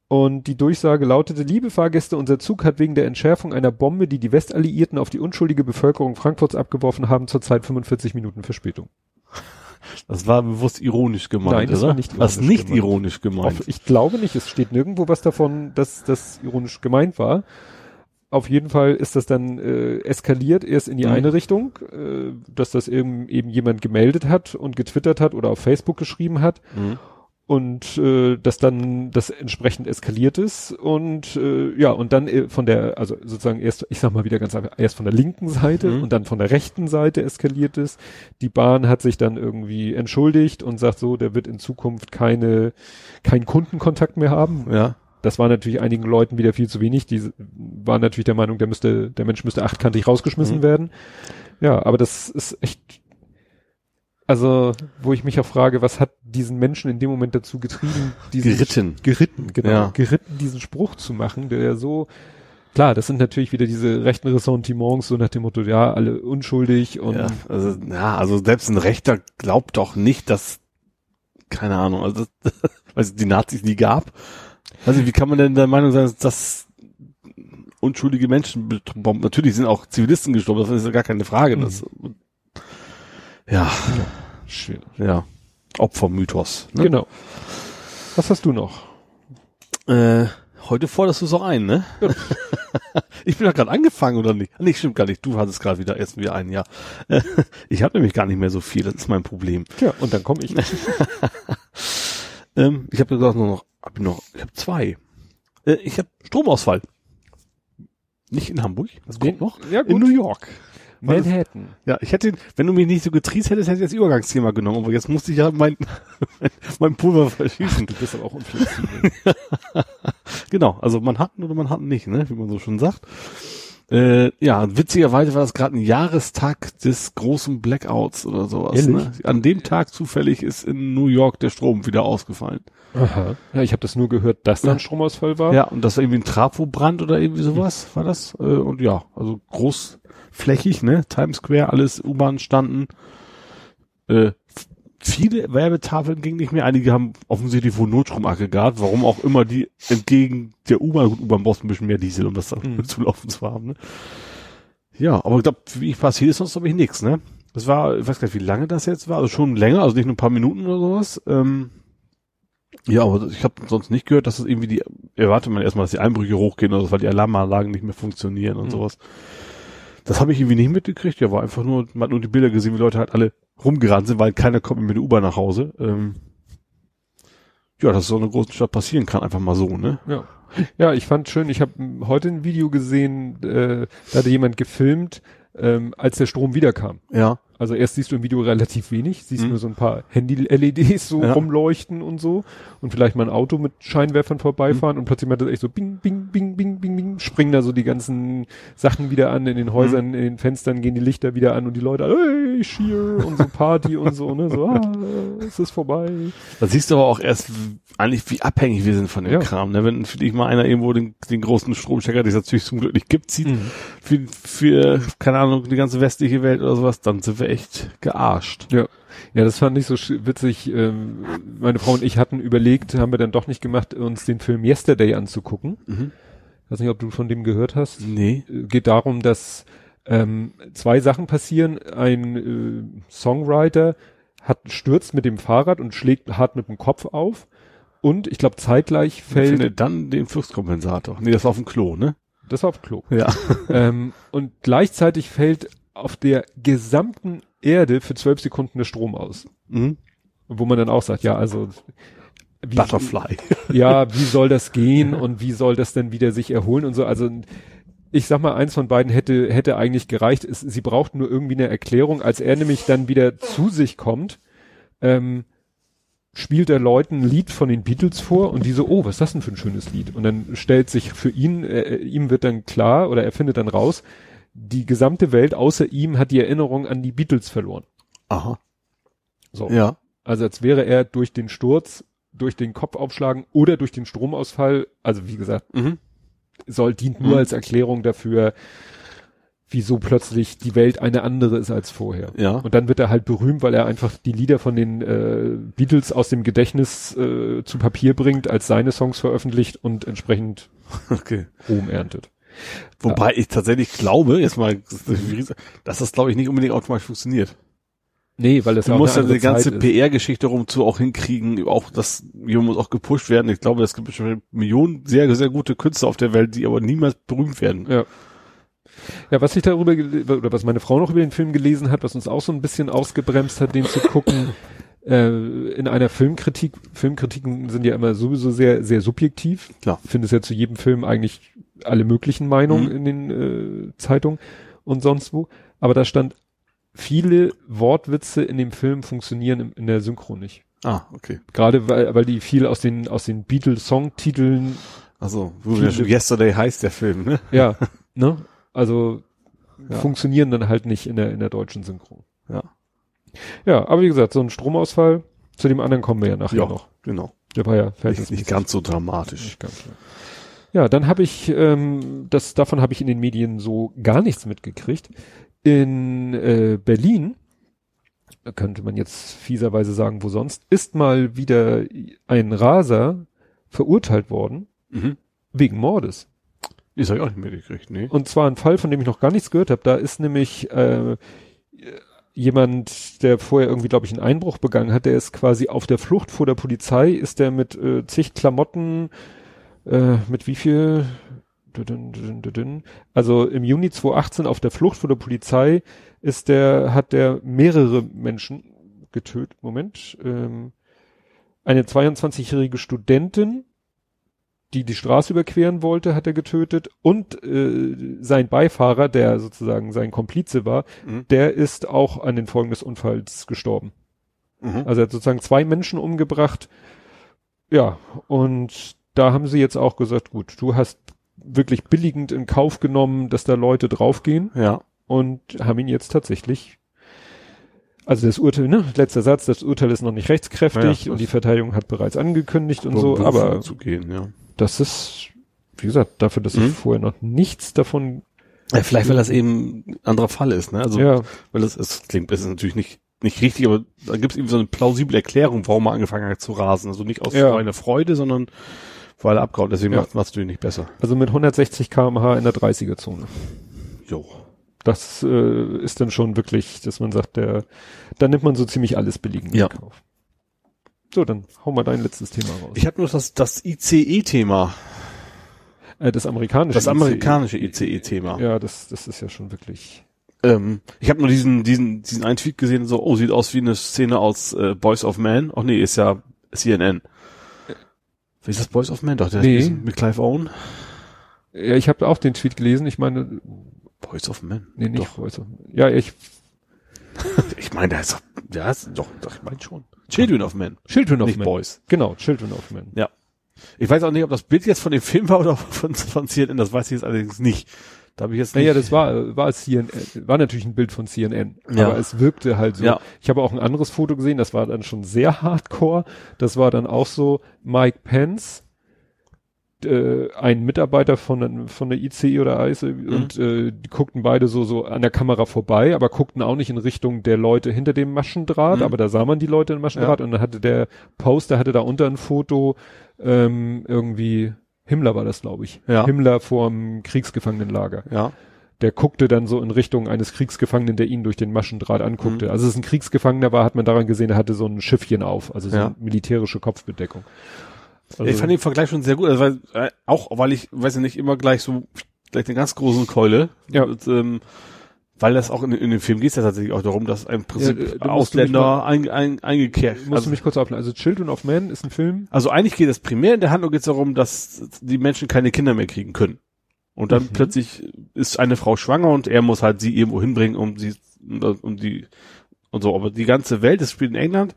B: Und die Durchsage lautete, liebe Fahrgäste, unser Zug hat wegen der Entschärfung einer Bombe, die die Westalliierten auf die unschuldige Bevölkerung Frankfurts abgeworfen haben, zurzeit 45 Minuten Verspätung.
C: Das war bewusst ironisch gemeint,
B: Nein, das
C: oder?
B: war nicht
C: was
B: ironisch
C: nicht
B: gemeint.
C: ironisch gemeint.
B: Auf, ich glaube nicht, es steht nirgendwo was davon, dass das ironisch gemeint war. Auf jeden Fall ist das dann äh, eskaliert, erst in die
C: Mhm.
B: eine Richtung, äh, dass das eben, eben jemand gemeldet hat und getwittert hat oder auf Facebook geschrieben hat
C: Mhm.
B: Und äh, dass dann das entsprechend eskaliert ist und äh, ja und dann äh, von der also sozusagen erst ich sag mal wieder ganz einfach erst von der linken Seite
C: Mhm.
B: und dann von der rechten Seite eskaliert ist die Bahn hat sich dann irgendwie entschuldigt und sagt so der wird in Zukunft keine keinen Kundenkontakt mehr haben
C: Ja.
B: das war natürlich einigen Leuten wieder viel zu wenig die waren natürlich der Meinung der müsste der Mensch müsste achtkantig rausgeschmissen
C: Mhm.
B: werden ja aber das ist echt also, wo ich mich auch frage, was hat diesen Menschen in dem Moment dazu getrieben, diesen
C: Geritten.
B: geritten, genau,
C: Ja.
B: geritten, diesen Spruch zu machen, der ja so, klar, das sind natürlich wieder diese rechten Ressentiments, so nach dem Motto, ja, alle unschuldig und
C: Ja, also, ja, also selbst ein Rechter glaubt doch nicht, dass, keine Ahnung, also, weil es die Nazis nie gab. Also, wie kann man denn der Meinung sein, dass unschuldige Menschen bomben? Natürlich sind auch Zivilisten gestorben, das ist ja gar keine Frage. Das, ja,
B: schwer.
C: ja, Opfermythos. Ne?
B: Genau. Was hast du noch?
C: Äh, heute forderst du auch ein, ne? ich bin ja gerade angefangen, oder nicht? Nee, stimmt gar nicht. Du hattest gerade wieder erst wieder ein Jahr. ich habe nämlich gar nicht mehr so viel, das ist mein Problem.
B: Tja, und dann komme ich.
C: Ähm, ich habe gesagt nur noch, hab ich noch, ich habe zwei. Äh, ich habe Stromausfall. Nicht in Hamburg, das kommt noch.
B: Ja,
C: In New York.
B: Manhattan.
C: Ja, ich hätte, wenn du mich nicht so getriezt hättest, hätte ich das Übergangsthema genommen, aber jetzt musste ich ja mein, mein, Pulver verschießen.
B: Du bist aber auch unflexibel.
C: Genau, also Manhattan oder Manhattan nicht, ne, wie man so schon sagt. Äh, ja, witzigerweise war das gerade ein Jahrestag des großen Blackouts oder sowas.
B: Ehrlich?
C: Ne? An dem Tag zufällig ist in New York der Strom wieder ausgefallen.
B: Aha. Ja, ich habe das nur gehört, dass da ein Stromausfall war.
C: Ja, und das war irgendwie ein Trafobrand oder irgendwie sowas war das. Äh, und ja, also großflächig, ne? Times Square, alles U-Bahn standen. Äh, viele Werbetafeln gingen nicht mehr. Einige haben offensichtlich wohl Notstromaggregat, warum auch immer die entgegen der U-Bahn, gut, U-Bahn braucht ein bisschen mehr Diesel, um das dann
B: Mhm.
C: zu laufen zu haben, ne? Ja, aber ich glaube, wie passiert ist sonst glaube ich nichts, ne? Das war, ich weiß gar nicht, wie lange das jetzt war, also schon länger, also nicht nur ein paar Minuten oder sowas. Ähm, ja, aber ich habe sonst nicht gehört, dass es irgendwie die, erwartet man erstmal, dass die Einbrüche hochgehen oder so, weil die Alarmanlagen nicht mehr funktionieren und
B: Mhm.
C: sowas. Das habe ich irgendwie nicht mitgekriegt, ja, war einfach nur, man hat nur die Bilder gesehen, wie Leute halt alle rumgerannt sind, weil keiner kommt mit der U-Bahn nach Hause. Ähm, ja, dass so eine große Stadt passieren kann, einfach mal so, ne?
B: Ja. Ja, ich fand schön, ich habe heute ein Video gesehen, äh, da hatte jemand gefilmt, ähm, als der Strom wiederkam.
C: Ja.
B: Also erst siehst du im Video relativ wenig, siehst
C: Mhm.
B: nur so ein paar Handy-LEDs so
C: Ja.
B: rumleuchten und so und vielleicht mal ein Auto mit Scheinwerfern vorbeifahren
C: Mhm.
B: und plötzlich macht das echt so bing, bing, bing, bing, bing, bing, springen da so die ganzen Sachen wieder an, in den Häusern,
C: Mhm.
B: in den Fenstern gehen die Lichter wieder an und die Leute, hey, Cheer und so Party und so, ne, so, ah, es ist vorbei.
C: Da siehst du aber auch erst eigentlich, wie abhängig wir sind von dem
B: Ja.
C: Kram. Ne? Wenn für dich mal einer irgendwo den, den großen Stromstecker, den es natürlich zum Glück nicht gibt, zieht,
B: Mhm.
C: für, für, keine Ahnung, die ganze westliche Welt oder sowas, dann sind wir echt gearscht.
B: Ja. Ja, das fand ich so witzig. Ähm, meine Frau und ich hatten überlegt, haben wir dann doch nicht gemacht, uns den Film Yesterday anzugucken.
C: Mhm.
B: weiß nicht, ob du von dem gehört hast.
C: Nee.
B: Äh, Geht darum, dass ähm, zwei Sachen passieren. Ein äh, Songwriter hat stürzt mit dem Fahrrad und schlägt hart mit dem Kopf auf. Und ich glaube zeitgleich
C: Ich
B: fällt,
C: finde dann den Fluxkompensator. Nee, das war auf dem Klo, ne?
B: das war auf Klo.
C: Ja.
B: ähm, und gleichzeitig fällt auf der gesamten Erde für zwölf Sekunden der Strom aus.
C: Mhm.
B: Wo man dann auch sagt, ja, also wie,
C: Butterfly.
B: ja, wie soll das gehen und wie soll das denn wieder sich erholen und so. Also ich sag mal, eins von beiden hätte, hätte eigentlich gereicht. Es, sie braucht nur irgendwie eine Erklärung. Als er nämlich dann wieder zu sich kommt, ähm, spielt er Leuten ein Lied von den Beatles vor und die so, oh, was ist das denn für ein schönes Lied? Und dann stellt sich für ihn, äh, ihm wird dann klar oder er findet dann raus, die gesamte Welt außer ihm hat die Erinnerung an die Beatles verloren.
C: Aha.
B: So.
C: Ja.
B: Also als wäre er durch den Sturz, durch den Kopfaufschlagen oder durch den Stromausfall, also wie gesagt,
C: Mhm.
B: soll, dient nur
C: Mhm.
B: als Erklärung dafür, wieso plötzlich die Welt eine andere ist als vorher.
C: Ja.
B: Und dann wird er halt berühmt, weil er einfach die Lieder von den äh, Beatles aus dem Gedächtnis äh, zu Papier bringt, als seine Songs veröffentlicht und entsprechend
C: Okay.
B: Ruhm erntet.
C: Wobei ich tatsächlich glaube, jetzt mal, dass das glaube ich nicht unbedingt automatisch funktioniert.
B: Nee, weil das
C: Du
B: auch
C: musst ja
B: eine
C: die ganze. PR-Geschichte rum zu auch hinkriegen, auch das, hier muss auch gepusht werden. Ich glaube, es gibt bestimmt Millionen sehr, sehr gute Künstler auf der Welt, die aber niemals berühmt werden.
B: Ja. Ja, was ich darüber, oder was meine Frau noch über den Film gelesen hat, was uns auch so ein bisschen ausgebremst hat, den zu gucken, äh, in einer Filmkritik, Filmkritiken sind ja immer sowieso sehr, sehr subjektiv.
C: Klar.
B: Findest ja zu jedem Film eigentlich alle möglichen Meinungen
C: Mhm.
B: in den äh, Zeitungen und sonst wo. Aber da stand, viele Wortwitze in dem Film funktionieren im, in der Synchro nicht.
C: Ah, okay.
B: Gerade weil, weil die viel aus den, aus den Beatles-Songtiteln
C: Also, wo wir schon Yesterday heißt der Film, ne?
B: Ja, ne? Also
C: Ja.
B: funktionieren dann halt nicht in der in der deutschen Synchro.
C: Ja.
B: Ja, aber wie gesagt, so ein Stromausfall, zu dem anderen kommen wir ja nachher
C: Ja.
B: noch.
C: Genau.
B: Der war ja
C: Nicht,
B: fertig.
C: nicht ganz so dramatisch.
B: Nicht ganz klar. Ja, dann habe ich, ähm, das davon habe ich in den Medien so gar nichts mitgekriegt. In äh, Berlin, könnte man jetzt fieserweise sagen, wo sonst, ist mal wieder ein Raser verurteilt worden
C: Mhm.
B: wegen Mordes.
C: Das habe ich auch nicht mitgekriegt, nee.
B: Und zwar ein Fall, von dem ich noch gar nichts gehört habe. Da ist nämlich äh, jemand, der vorher irgendwie, glaube ich, einen Einbruch begangen hat, der ist quasi auf der Flucht vor der Polizei, ist der mit äh, zig Klamotten, äh, mit wie viel? Also im Juni 2018 auf der Flucht vor der Polizei ist der, hat der mehrere Menschen getötet. Moment. Ähm, eine 22-jährige Studentin, die die Straße überqueren wollte, hat er getötet und äh, sein Beifahrer, der sozusagen sein Komplize war,
C: Mhm.
B: der ist auch an den Folgen des Unfalls gestorben.
C: Mhm.
B: Also er hat sozusagen zwei Menschen umgebracht. Ja, und da haben sie jetzt auch gesagt, gut, du hast wirklich billigend in Kauf genommen, dass da Leute draufgehen
C: Ja.
B: und haben ihn jetzt tatsächlich also das Urteil, ne, letzter Satz, das Urteil ist noch nicht rechtskräftig
C: Ja,
B: und die Verteidigung hat bereits angekündigt und so, aber
C: zu gehen, ja.
B: das ist, wie gesagt, dafür, dass
C: Mhm.
B: ich vorher noch nichts davon,
C: ja. Vielleicht, weil das eben ein anderer Fall ist, ne? Also,
B: ja,
C: weil das, es klingt, es ist natürlich nicht, nicht richtig, aber da gibt es eben so eine plausible Erklärung, warum er angefangen hat zu rasen. Also nicht aus
B: Ja.
C: reiner Freude, sondern weil er abgehauen. Deswegen
B: Ja.
C: macht es natürlich nicht besser.
B: also mit 160 kmh in der 30er-Zone.
C: Jo.
B: Das äh, ist dann schon wirklich, dass man sagt, der, da nimmt man so ziemlich alles billigen
C: Ja.
B: in Kauf. So, dann hau mal dein letztes Thema raus.
C: Ich habe nur das, das ICE-Thema,
B: äh, das amerikanische.
C: das
B: ICE.
C: amerikanische ICE-Thema.
B: Ja, das, das ist ja schon wirklich.
C: Ähm, ich habe nur diesen, diesen, diesen einen Tweet gesehen, so, oh, sieht aus wie eine Szene aus äh, Boys of Man. Ach nee, ist ja CNN. Wie ist das Boys of Man? Doch, der
B: Nee.
C: ist mit Clive Owen.
B: Ja, ich habe auch den Tweet gelesen. Ich meine,
C: Boys of Man.
B: nee, nicht
C: Doch.
B: heute. Ja, ich
C: Ich meine, der ist doch, ist doch, doch, ich meine schon. Children of Men.
B: Children of
C: Nicht
B: Men.
C: Boys.
B: Genau, Children of Men.
C: Ja. Ich weiß auch nicht, ob das Bild jetzt von dem Film war oder von, von CNN, das weiß ich jetzt allerdings nicht. Da habe ich jetzt.
B: Naja, das war, war CNN, war natürlich ein Bild von CNN,
C: Ja.
B: aber es wirkte halt so.
C: Ja.
B: Ich habe auch ein anderes Foto gesehen, das war dann schon sehr hardcore. Das war dann auch so Mike Pence, äh, ein Mitarbeiter von, von der ICE oder ICE
C: Mhm.
B: und äh, die guckten beide so, so an der Kamera vorbei, aber guckten auch nicht in Richtung der Leute hinter dem Maschendraht,
C: Mhm.
B: aber da sah man die Leute im Maschendraht und dann hatte der Poster, hatte da unter ein Foto ähm, irgendwie Himmler war das, glaube ich.
C: Ja.
B: Himmler vorm Kriegsgefangenenlager
C: ja.
B: der guckte dann so in Richtung eines Kriegsgefangenen, der ihn durch den Maschendraht anguckte.
C: Mhm.
B: Also es ist ein Kriegsgefangener war, hat man daran gesehen, er hatte so ein Schiffchen auf, also so
C: Ja.
B: eine militärische Kopfbedeckung. Also,
C: ich fand den Vergleich schon sehr gut, also weil, äh, auch weil ich, weiß ich nicht, immer gleich so, gleich eine ganz großen Keule.
B: Ja.
C: Und, ähm, weil das auch in, in dem Film geht es ja tatsächlich auch darum, dass im Prinzip
B: Ja, äh,
C: Ausländer ein, ein, eingekehrt.
B: musst
C: Also,
B: du mich kurz aufnehmen. Also Children of Men ist ein Film.
C: also eigentlich geht es primär in der Handlung geht es darum, dass die Menschen keine Kinder mehr kriegen können. Und dann
B: Mhm.
C: plötzlich ist eine Frau schwanger und er muss halt sie irgendwo hinbringen, um sie, um die, und so. Aber die ganze Welt, das spielt in England,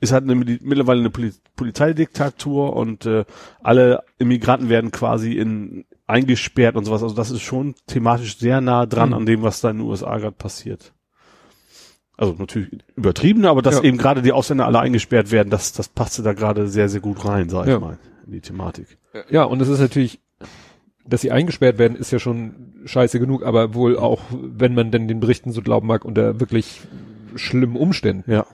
C: ist halt eine, mittlerweile eine Poli Polizeidiktatur und äh, alle Immigranten werden quasi in eingesperrt und sowas. Also das ist schon thematisch sehr nah dran
B: Mhm.
C: an dem, was da in den USA gerade passiert. Also natürlich übertrieben, aber dass
B: Ja.
C: eben gerade die Ausländer alle eingesperrt werden, das, das passte da gerade sehr, sehr gut rein, sag
B: Ja.
C: ich mal, in die Thematik.
B: Ja, und es ist natürlich, dass sie eingesperrt werden, ist ja schon scheiße genug, aber wohl auch, wenn man denn den Berichten so glauben mag, unter wirklich schlimmen Umständen.
C: Ja.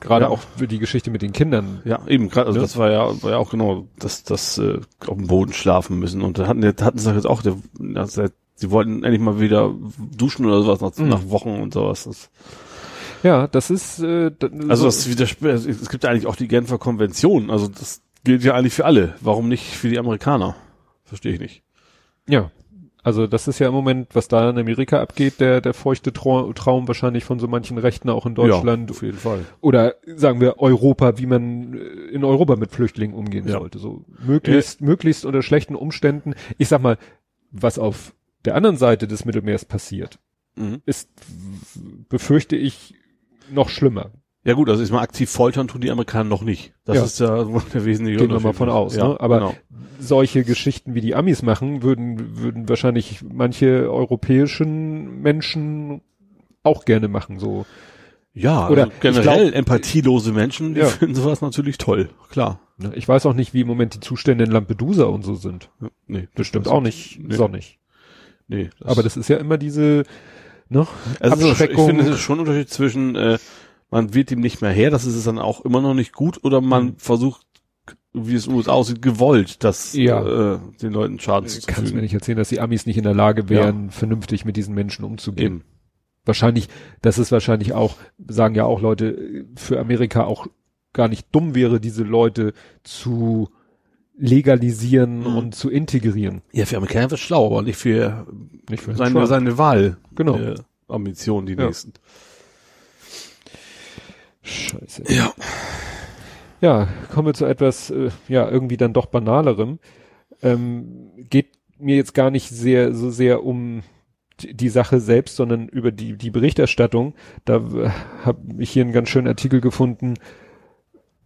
B: Gerade
C: Ja.
B: auch für die Geschichte mit den Kindern.
C: Ja, eben, gerade, also
B: Ne?
C: das war ja, war ja auch genau, dass das äh, auf dem Boden schlafen müssen. Und da hatten, hatten sie jetzt auch, der, das, sie wollten endlich mal wieder duschen oder sowas nach,
B: Mhm.
C: nach Wochen und sowas. Das,
B: Ja, das ist äh,
C: also
B: so,
C: das widerspricht, es gibt ja eigentlich auch die Genfer Konvention. Also das gilt ja eigentlich für alle. Warum nicht für die Amerikaner? Verstehe ich nicht.
B: ja. Also das ist ja im Moment, was da in Amerika abgeht, der der feuchte Trau Traum wahrscheinlich von so manchen Rechten auch in Deutschland
C: Ja, auf jeden Fall.
B: oder sagen wir Europa, wie man äh, in Europa mit Flüchtlingen umgehen
C: Ja.
B: sollte. So möglichst, möglichst unter schlechten Umständen. Ich sag mal, was auf der anderen Seite des Mittelmeers passiert,
C: Mhm.
B: ist, befürchte ich, noch schlimmer.
C: Ja gut, also ist mal aktiv foltern tun die Amerikaner noch nicht. Das
B: Ja.
C: ist ja der wesentliche
B: Gehen wir mal von aus.
C: Ja,
B: ne? Aber
C: genau.
B: solche Geschichten wie die Amis machen, würden, würden wahrscheinlich manche europäischen Menschen auch gerne machen. So
C: Ja,
B: Oder
C: also
B: ich
C: generell
B: glaub-
C: empathielose Menschen, die
B: Ja.
C: finden sowas natürlich toll. Klar.
B: ne? Ich weiß auch nicht, wie im Moment die Zustände in Lampedusa und so sind.
C: Ja, Nee,
B: Bestimmt
C: das-
B: auch nicht
C: nee,
B: sonnig.
C: Nee,
B: Aber das ist ja immer diese ne?
C: also ich
B: Abschreckung.
C: finde, es ist schon ein Unterschied zwischen, äh, man wird ihm nicht mehr her, das ist es dann auch immer noch nicht gut, oder man
B: Mhm.
C: versucht, wie es USA aussieht, gewollt, das
B: Ja.
C: äh, den Leuten Schaden
B: Kannst mir nicht erzählen, dass die Amis nicht in der Lage wären, vernünftig mit diesen Menschen umzugehen.
C: Eben.
B: Wahrscheinlich, das ist wahrscheinlich auch, sagen ja auch Leute, für Amerika auch gar nicht dumm wäre, diese Leute zu legalisieren
C: Mhm.
B: und zu integrieren.
C: Ja, für Amerikaner wird schlau, aber nicht für,
B: Nicht für
C: seine,
B: Trump.
C: seine Wahl.
B: Genau.
C: Äh, Ambitionen, die
B: Ja.
C: nächsten.
B: Scheiße.
C: Ja.
B: Ja, kommen wir zu etwas, äh, ja, irgendwie dann doch banalerem. Ähm, geht mir jetzt gar nicht sehr, so sehr um die, Sache selbst, sondern über die, die Berichterstattung. Da äh, habe ich hier einen ganz schönen Artikel gefunden.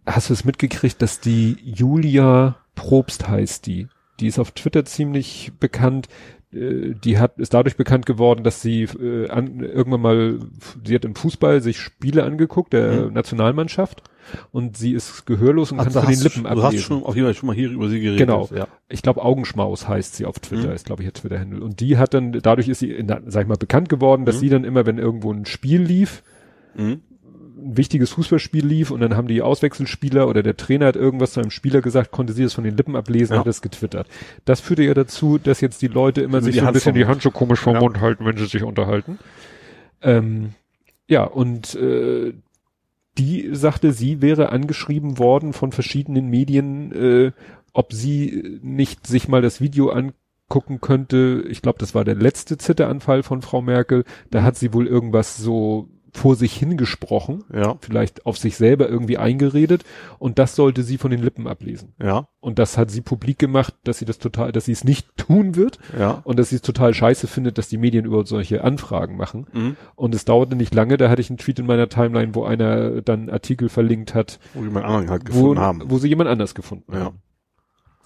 B: Hast du es mitgekriegt, dass die Julia Probst heißt die? Die ist auf Twitter ziemlich bekannt. Äh, Die hat, ist dadurch bekannt geworden, dass sie äh, an, irgendwann mal, sie hat im Fußball sich Spiele angeguckt, der
C: Mhm.
B: Nationalmannschaft, und sie ist gehörlos und kann
C: Also
B: von den Lippen
C: du, du hast
B: ablesen.
C: schon auf jeden Fall schon mal hier über sie geredet.
B: Genau.
C: Ja.
B: Ich glaube, Augenschmaus heißt sie auf Twitter,
C: Mhm.
B: ist glaube ich ihr Twitter-Handle. Und die hat dann, dadurch ist sie, in, sag ich mal, bekannt geworden, dass
C: Mhm.
B: sie dann immer, wenn irgendwo ein Spiel lief,
C: Mhm.
B: Ein wichtiges Fußballspiel lief und dann haben die Auswechselspieler oder der Trainer hat irgendwas zu einem Spieler gesagt, konnte sie das von den Lippen ablesen,
C: Ja.
B: hat das getwittert. Das führte ja dazu, dass jetzt die Leute immer
C: Über
B: sich so ein
C: Hand
B: bisschen die. Hand so komisch vom
C: Ja.
B: Mund halten, wenn sie sich unterhalten. Ähm, ja, und äh, die sagte, sie wäre angeschrieben worden von verschiedenen Medien, äh, ob sie nicht sich mal das Video angucken könnte. Ich glaube, das war der letzte Zitteranfall von Frau Merkel. Da hat sie wohl irgendwas so vor sich hingesprochen,
C: Ja.
B: vielleicht auf sich selber irgendwie eingeredet und das sollte sie von den Lippen ablesen.
C: Ja.
B: Und das hat sie publik gemacht, dass sie das total, dass sie es nicht tun wird
C: Ja.
B: und dass sie es total scheiße findet, dass die Medien überhaupt solche Anfragen machen.
C: Mhm.
B: Und es dauerte nicht lange, da hatte ich einen Tweet in meiner Timeline, wo einer dann Artikel verlinkt hat,
C: Wo jemand anderen halt
B: wo,
C: gefunden haben.
B: wo sie jemand anders gefunden
C: Ja.
B: haben.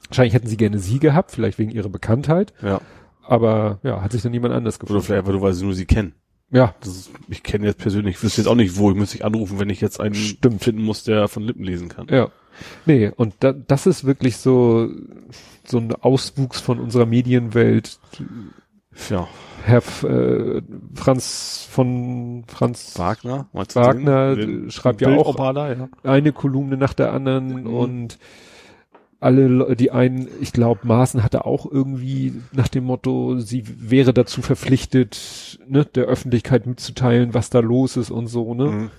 B: Wahrscheinlich hätten sie gerne sie gehabt, vielleicht wegen ihrer Bekanntheit,
C: Ja.
B: aber ja, hat sich dann jemand anders
C: Oder
B: gefunden.
C: vielleicht einfach nur, weil sie nur sie kennen.
B: Ja,
C: Das ist, ich kenne jetzt persönlich, ich wüsste jetzt auch nicht, wo ich müsste ich anrufen, wenn ich jetzt einen
B: Stimmt.
C: finden muss, der von Lippen lesen kann.
B: ja. Nee, und da, das ist wirklich so, so ein Auswuchs von unserer Medienwelt.
C: Ja.
B: Herr äh, Franz von Franz
C: Wagner? Meinst du
B: Wagner schreibt ja auch
C: ja.
B: eine Kolumne nach der anderen
C: Mhm.
B: und alle, Le- die einen, ich glaube, Maaßen hatte auch irgendwie nach dem Motto, sie wäre dazu verpflichtet, ne, der Öffentlichkeit mitzuteilen, was da los ist und so, ne?
C: Mhm.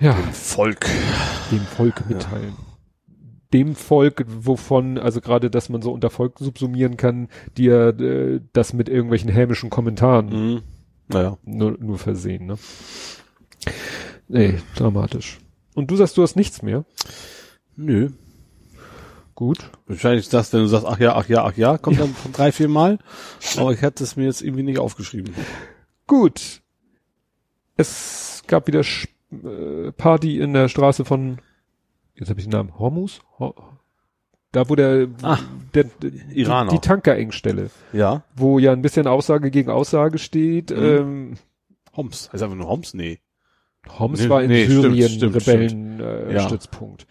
B: Ja,
C: Volk.
B: dem Volk mitteilen. Dem Volk, wovon, also gerade, dass man so unter Volk subsumieren kann, die ja äh, das mit irgendwelchen hämischen Kommentaren
C: Mhm. Naja.
B: nur, nur versehen, ne? Nee, dramatisch. Und du sagst, du hast nichts mehr?
C: Nö.
B: Gut.
C: Wahrscheinlich ist das, wenn du sagst, ach ja, ach ja, ach ja, kommt dann von drei, vier Mal. Aber ich hatte es mir jetzt irgendwie nicht aufgeschrieben.
B: Gut. Es gab wieder Sch äh, Party in der Straße von, jetzt habe ich den Namen, Hormus? Ho da wo der,
C: Ah,
B: der, der
C: Iraner.
B: die, die Tankerengstelle,
C: Ja.
B: wo ja ein bisschen Aussage gegen Aussage steht.
C: Mhm.
B: Ähm,
C: Homs. Heißt einfach nur Homs? Nee.
B: Homs
C: Nee,
B: war in
C: nee, stimmt,
B: Syrien
C: stimmt,
B: Rebellenstützpunkt. Äh,
C: Ja.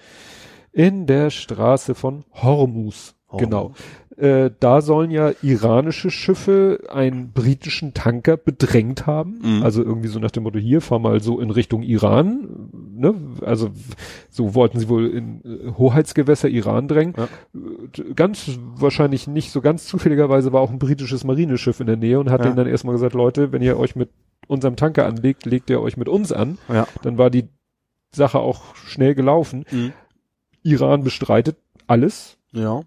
B: In der Straße von Hormus.
C: Oh.
B: Genau. Äh, da sollen ja iranische Schiffe einen britischen Tanker bedrängt haben.
C: Mhm.
B: Also irgendwie so nach dem Motto, hier, fahr mal so in Richtung Iran. Ne? Also so wollten sie wohl in äh, Hoheitsgewässer Iran drängen.
C: Ja.
B: Äh, Ganz wahrscheinlich nicht so ganz zufälligerweise war auch ein britisches Marineschiff in der Nähe und hat
C: Ja.
B: denen dann erstmal gesagt, Leute, wenn ihr euch mit unserem Tanker anlegt, legt ihr euch mit uns an.
C: Ja.
B: Dann war die Sache auch schnell gelaufen.
C: Mhm.
B: Iran bestreitet alles.
C: Ja.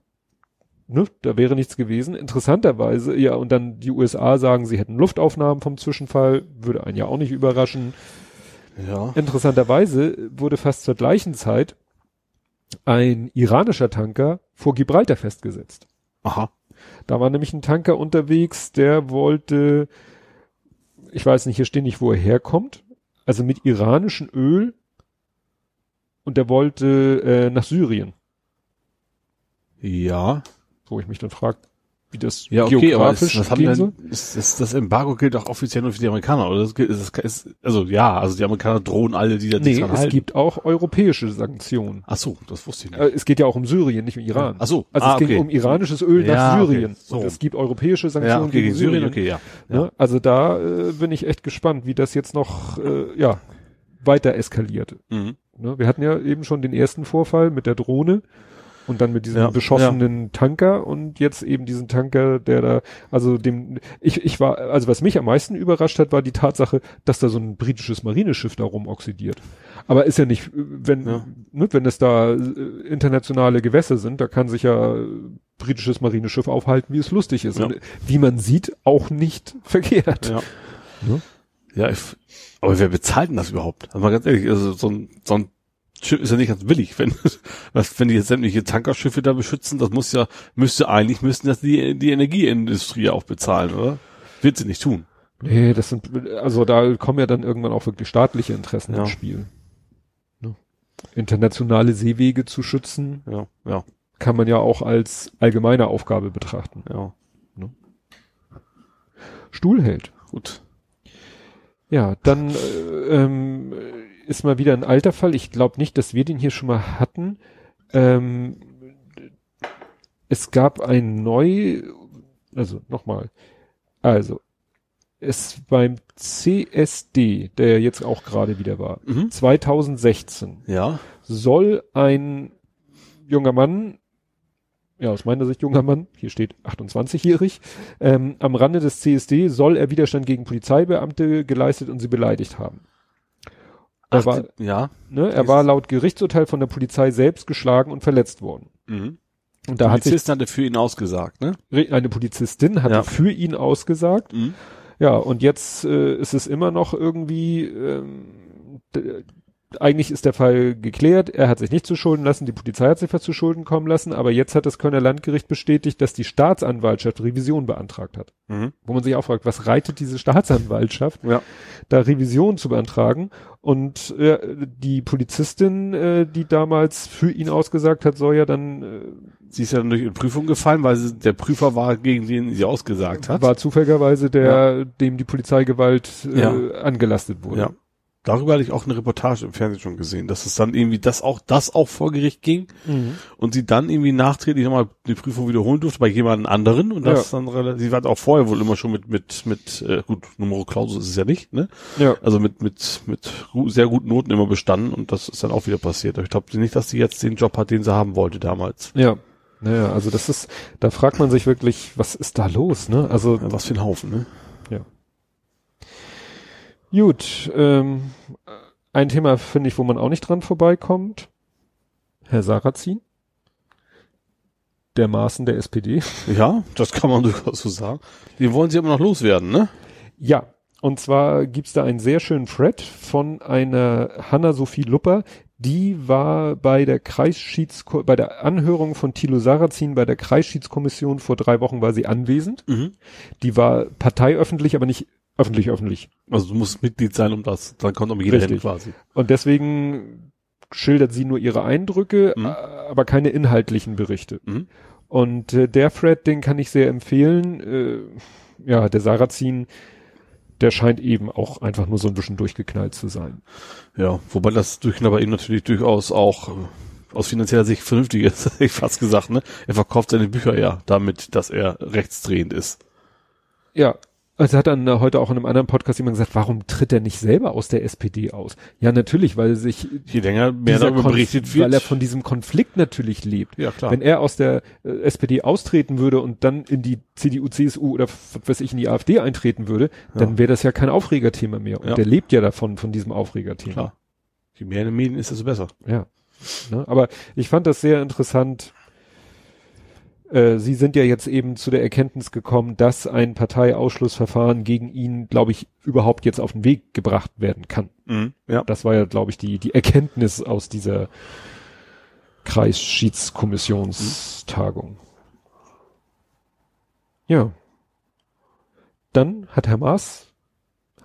B: Ne, da wäre nichts gewesen. Interessanterweise, ja, und dann die USA sagen, sie hätten Luftaufnahmen vom Zwischenfall, würde einen ja auch nicht überraschen.
C: Ja.
B: Interessanterweise wurde fast zur gleichen Zeit ein iranischer Tanker vor Gibraltar festgesetzt.
C: Aha.
B: Da war nämlich ein Tanker unterwegs, der wollte, ich weiß nicht, hier steht nicht, wo er herkommt, also mit iranischem Öl und der wollte äh, nach Syrien,
C: Ja.
B: wo ich mich dann frage, wie das
C: Ja, okay, aber ist,
B: geografisch
C: was haben denn,
B: soll.
C: ist, ist, das Embargo gilt auch offiziell nur für die Amerikaner, oder? Ist, das, ist, also ja, also die Amerikaner drohen alle, die da
B: Nee,
C: dran
B: es
C: halten.
B: gibt auch europäische Sanktionen.
C: Ach so, das wusste ich nicht.
B: Äh, es geht ja auch um Syrien, nicht um Iran.
C: Ach so.
B: Also
C: Ah,
B: es ging
C: okay.
B: um iranisches Öl
C: Ja,
B: nach
C: okay.
B: Syrien.
C: So.
B: Und es gibt europäische
C: ja,
B: Sanktionen
C: okay, gegen Syrien, okay, ja.
B: Ne? Also da äh, bin ich echt gespannt, wie das jetzt noch äh, ja weiter eskaliert.
C: Mhm.
B: Ne? Wir hatten ja eben schon den ersten Vorfall mit der Drohne und dann mit diesem
C: Ja,
B: beschossenen Tanker und jetzt eben diesen Tanker, der da, also dem, ich, ich war, also was mich am meisten überrascht hat, war die Tatsache, dass da so ein britisches Marineschiff da rumoxidiert. Aber ist ja nicht, wenn,
C: Ja.
B: ne, wenn es da äh, internationale Gewässer sind, da kann sich ja britisches Marineschiff aufhalten, wie es lustig ist.
C: Ja.
B: Und wie man sieht, auch nicht verkehrt.
C: Ja.
B: Ne?
C: Ja, ich, aber wer bezahlt denn das überhaupt? Also mal ganz ehrlich, also so ein, so ein Schiff ist ja nicht ganz billig, wenn, was, wenn die jetzt sämtliche Tankerschiffe da beschützen, das muss ja, müsste eigentlich, müssten das die, die Energieindustrie auch bezahlen, oder? Wird sie nicht tun.
B: Nee, das sind, also da kommen ja dann irgendwann auch wirklich staatliche Interessen
C: Ja.
B: ins Spiel. Ne? Internationale Seewege zu schützen,
C: Ja, ja,
B: kann man ja auch als allgemeine Aufgabe betrachten.
C: ja.
B: Stuhlheld.
C: Gut.
B: Ja, dann äh, ähm, ist mal wieder ein alter Fall. Ich glaube nicht, dass wir den hier schon mal hatten. Ähm, es gab ein neu, also nochmal, also es beim CSD, der jetzt auch gerade wieder war,
C: Mhm.
B: 2016
C: Ja.
B: soll ein junger Mann, ja aus meiner Sicht junger Mann, hier steht 28-jährig, ähm, am Rande des CSD soll er Widerstand gegen Polizeibeamte geleistet und sie beleidigt haben. Er,
C: Ach,
B: war,
C: ja.
B: ne, er war laut Gerichtsurteil von der Polizei selbst geschlagen und verletzt worden.
C: Mhm.
B: Und da hat sich
C: Polizist hatte für ihn ausgesagt, ne?
B: eine Polizistin hatte
C: Ja.
B: für ihn ausgesagt.
C: Mhm.
B: Ja, und jetzt äh, ist es immer noch irgendwie, ähm, eigentlich ist der Fall geklärt, er hat sich nicht zu Schulden lassen, die Polizei hat sich was zu Schulden kommen lassen, aber jetzt hat das Kölner Landgericht bestätigt, dass die Staatsanwaltschaft Revision beantragt hat.
C: Mhm.
B: Wo man sich auch fragt, was reitet diese Staatsanwaltschaft,
C: Ja.
B: da Revision zu beantragen? Und äh, die Polizistin, äh, die damals für ihn ausgesagt hat, soll ja dann äh,
C: Sie ist ja dann durch die Prüfung gefallen, weil sie, der Prüfer war, gegen den sie ausgesagt hat.
B: war zufälligerweise der, dem die Polizeigewalt äh,
C: Ja.
B: angelastet wurde.
C: Ja. Darüber hatte ich auch eine Reportage im Fernsehen schon gesehen, dass es dann irgendwie das auch, das auch vor Gericht ging
B: Mhm.
C: und sie dann irgendwie nachträglich nochmal die Prüfung wiederholen durfte bei jemandem anderen und das dann relativ, sie war auch vorher wohl immer schon mit, mit, mit, äh, gut, Numero Clausus ist es ja nicht, ne?
B: Ja.
C: Also mit, mit, mit sehr guten Noten immer bestanden und das ist dann auch wieder passiert. Aber Ich glaube nicht, dass sie jetzt den Job hat, den sie haben wollte damals.
B: Ja. Naja, also das ist, da fragt man sich wirklich, was ist da los, ne? Also,
C: Ja, was für ein Haufen, ne?
B: Gut, ähm, ein Thema finde ich, wo man auch nicht dran vorbeikommt. Herr Sarrazin. Der Maßen der SPD.
C: Ja, das kann man durchaus so sagen. Den wollen sie immer noch loswerden, ne?
B: Ja. Und zwar gibt's da einen sehr schönen Thread von einer Hanna-Sophie Lupper, die war bei der Kreisschieds, bei der Anhörung von Thilo Sarrazin bei der Kreisschiedskommission vor drei Wochen war sie anwesend.
C: Mhm.
B: Die war parteiöffentlich, aber nicht öffentlich öffentlich.
C: Also du musst Mitglied sein, um das, dann kommt um jede
B: Richtig.
C: hin quasi.
B: Und deswegen schildert sie nur ihre Eindrücke,
C: Mhm.
B: äh, aber keine inhaltlichen Berichte.
C: Mhm.
B: Und äh, der Thread, den kann ich sehr empfehlen. Äh, ja, der Sarrazin, der scheint eben auch einfach nur so ein bisschen durchgeknallt zu sein.
C: Ja, wobei das durch aber eben natürlich durchaus auch, äh, aus finanzieller Sicht vernünftig ist, hätte ich fast gesagt, ne? Er verkauft seine Bücher ja damit, dass er rechtsdrehend ist.
B: Ja, also hat dann heute auch in einem anderen Podcast jemand gesagt, warum tritt er nicht selber aus der SPD aus? Ja, natürlich, weil sich
C: Je länger mehr darüber berichtet wird.
B: weil er von diesem Konflikt natürlich lebt.
C: ja, klar.
B: Wenn er aus der äh, SPD austreten würde und dann in die CDU, CSU oder was weiß ich in die AfD eintreten würde, dann wäre das ja kein Aufregerthema mehr. Und
C: Ja.
B: der lebt ja davon, von diesem Aufregerthema.
C: klar. Je mehr in den Medien ist, desto besser.
B: Ja. Ne? Aber ich fand das sehr interessant. Äh, Sie sind ja jetzt eben zu der Erkenntnis gekommen, dass ein Parteiausschlussverfahren gegen ihn, glaube ich, überhaupt jetzt auf den Weg gebracht werden kann.
C: Ja.
B: Das war ja, glaube ich, die, die Erkenntnis aus dieser Kreisschiedskommissionstagung. Ja. Dann hat Herr Maas,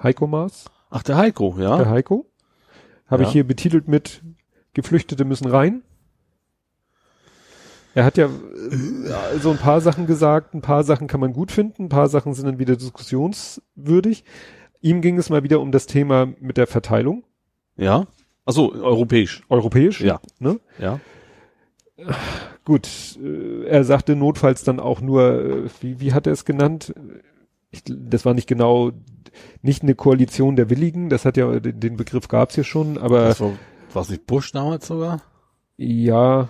B: Heiko Maas,
C: Ach, der Heiko, ja.
B: der Heiko, habe
C: Ja.
B: ich hier betitelt mit Geflüchtete müssen rein. Er hat ja äh, so ein paar Sachen gesagt, ein paar Sachen kann man gut finden, ein paar Sachen sind dann wieder diskussionswürdig. Ihm ging es mal wieder um das Thema mit der Verteilung,
C: ja. Ach so, europäisch.
B: europäisch.
C: Ja.
B: Ne?
C: Ja.
B: Gut, äh, er sagte notfalls dann auch nur, äh, wie, wie hat er es genannt? Ich, das war nicht genau, nicht eine Koalition der Willigen, das hat ja, den, den Begriff gab's ja schon, aber
C: war es nicht Bush damals sogar?
B: ja,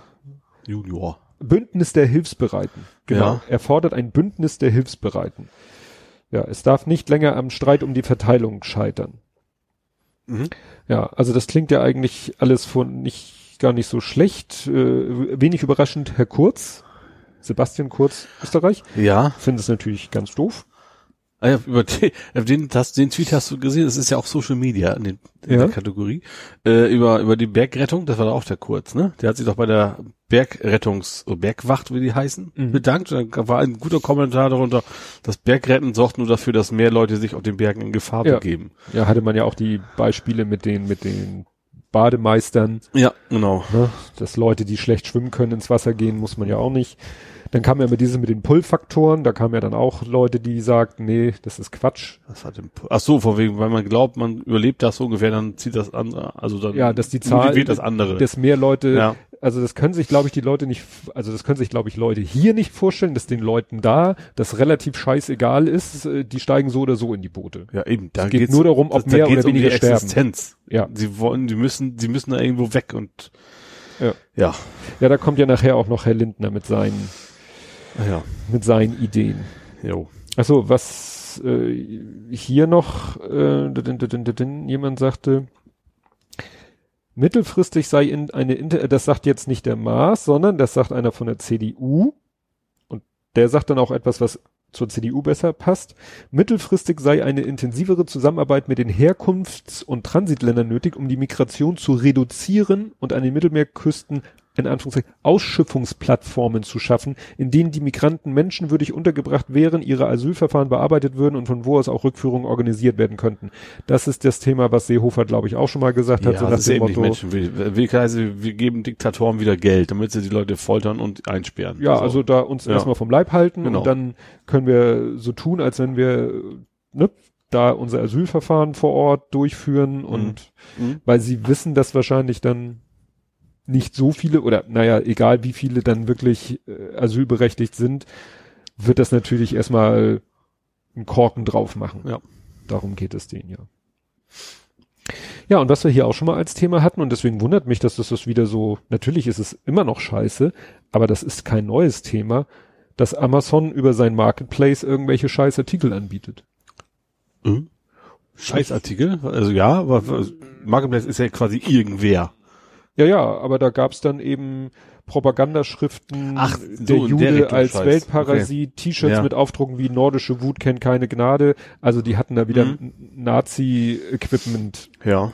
C: Junior.
B: Bündnis der Hilfsbereiten. Genau.
C: Ja.
B: Er fordert ein Bündnis der Hilfsbereiten. Ja, es darf nicht länger am Streit um die Verteilung scheitern.
C: Mhm.
B: Ja, also das klingt ja eigentlich alles von nicht gar nicht so schlecht. Äh, wenig überraschend, Herr Kurz, Sebastian Kurz, Österreich,
C: Ja.
B: findet es natürlich ganz doof.
C: Ah ja, über den, den, das, den Tweet hast du gesehen, das ist ja auch Social Media in, den, in
B: Ja.
C: der Kategorie. Äh, über, über die Bergrettung, das war doch auch der Kurz, ne? Der hat sich doch bei der Bergrettungs-, oder Bergwacht, wie die heißen,
B: Mhm.
C: bedankt. Und dann war ein guter Kommentar darunter, das Bergretten sorgt nur dafür, dass mehr Leute sich auf den Bergen in Gefahr
B: Ja.
C: begeben.
B: Ja, hatte man ja auch die Beispiele mit den, mit den Bademeistern,
C: Ja, genau.
B: ne? dass Leute, die schlecht schwimmen können, ins Wasser gehen, muss man ja auch nicht. Dann kam ja mit diesem mit den Pull-Faktoren, da kamen ja dann auch Leute, die sagten, nee, das ist Quatsch.
C: Das hat ach so, von wegen, weil man glaubt, man überlebt das so ungefähr, dann zieht das andere, also dann
B: Ja, dass die Zahl,
C: das andere.
B: dass mehr Leute,
C: ja,
B: also das können sich, glaube ich, die Leute nicht, also das können sich, glaube ich, Leute hier nicht vorstellen, dass den Leuten da das relativ scheißegal ist, äh, die steigen so oder so in die Boote.
C: ja, eben. Da
B: Es geht nur darum, ob
C: da- da
B: mehr
C: geht's
B: oder
C: um die
B: weniger sterben.
C: Existenz.
B: Ja.
C: Sie wollen, die müssen, die müssen da irgendwo weg und
B: Ja.
C: ja,
B: Ja, da kommt ja nachher auch noch Herr Lindner mit seinen,
C: ja,
B: mit seinen Ideen.
C: jo.
B: Achso, was äh, hier noch äh, din, din, din, din, jemand sagte, mittelfristig sei in eine Inter das sagt jetzt nicht der Maas, sondern das sagt einer von der CDU und der sagt dann auch etwas, was zur CDU besser passt. Mittelfristig sei eine intensivere Zusammenarbeit mit den Herkunfts- und Transitländern nötig, um die Migration zu reduzieren und an den Mittelmeerküsten in Anführungszeichen Ausschiffungsplattformen zu schaffen, in denen die Migranten menschenwürdig untergebracht wären, ihre Asylverfahren bearbeitet würden und von wo aus auch Rückführungen organisiert werden könnten. Das ist das Thema, was Seehofer, glaube ich, auch schon mal gesagt hat,
C: Ja,
B: so nach
C: das ist
B: dem Motto.
C: Menschen. Wir, wir, also, wir geben Diktatoren wieder Geld, damit sie die Leute foltern und einsperren.
B: Ja,
C: So.
B: also da uns
C: Ja.
B: erstmal vom Leib halten
C: Genau.
B: und dann können wir so tun, als wenn wir ne, da unser Asylverfahren vor Ort durchführen und
C: Mhm.
B: weil sie wissen, dass wahrscheinlich dann nicht so viele oder naja, egal wie viele dann wirklich äh, asylberechtigt sind, wird das natürlich erstmal einen Korken drauf machen.
C: Ja.
B: Darum geht es denen ja. Ja, und was wir hier auch schon mal als Thema hatten, und deswegen wundert mich, dass das, das wieder so, natürlich ist es immer noch scheiße, aber das ist kein neues Thema, dass Amazon über sein Marketplace irgendwelche scheiß Artikel anbietet.
C: Mhm. Scheißartikel, also ja, aber Marketplace ist ja quasi irgendwer.
B: Ja, ja, aber da gab's dann eben Propagandaschriften,
C: Ach,
B: der
C: so, der
B: Jude
C: Richtung
B: als
C: Scheiß.
B: Weltparasit, T-Shirts
C: Ja.
B: mit Aufdrucken wie nordische Wut kennt keine Gnade. Also die hatten da wieder
C: Mhm.
B: Nazi-Equipment.
C: Ja.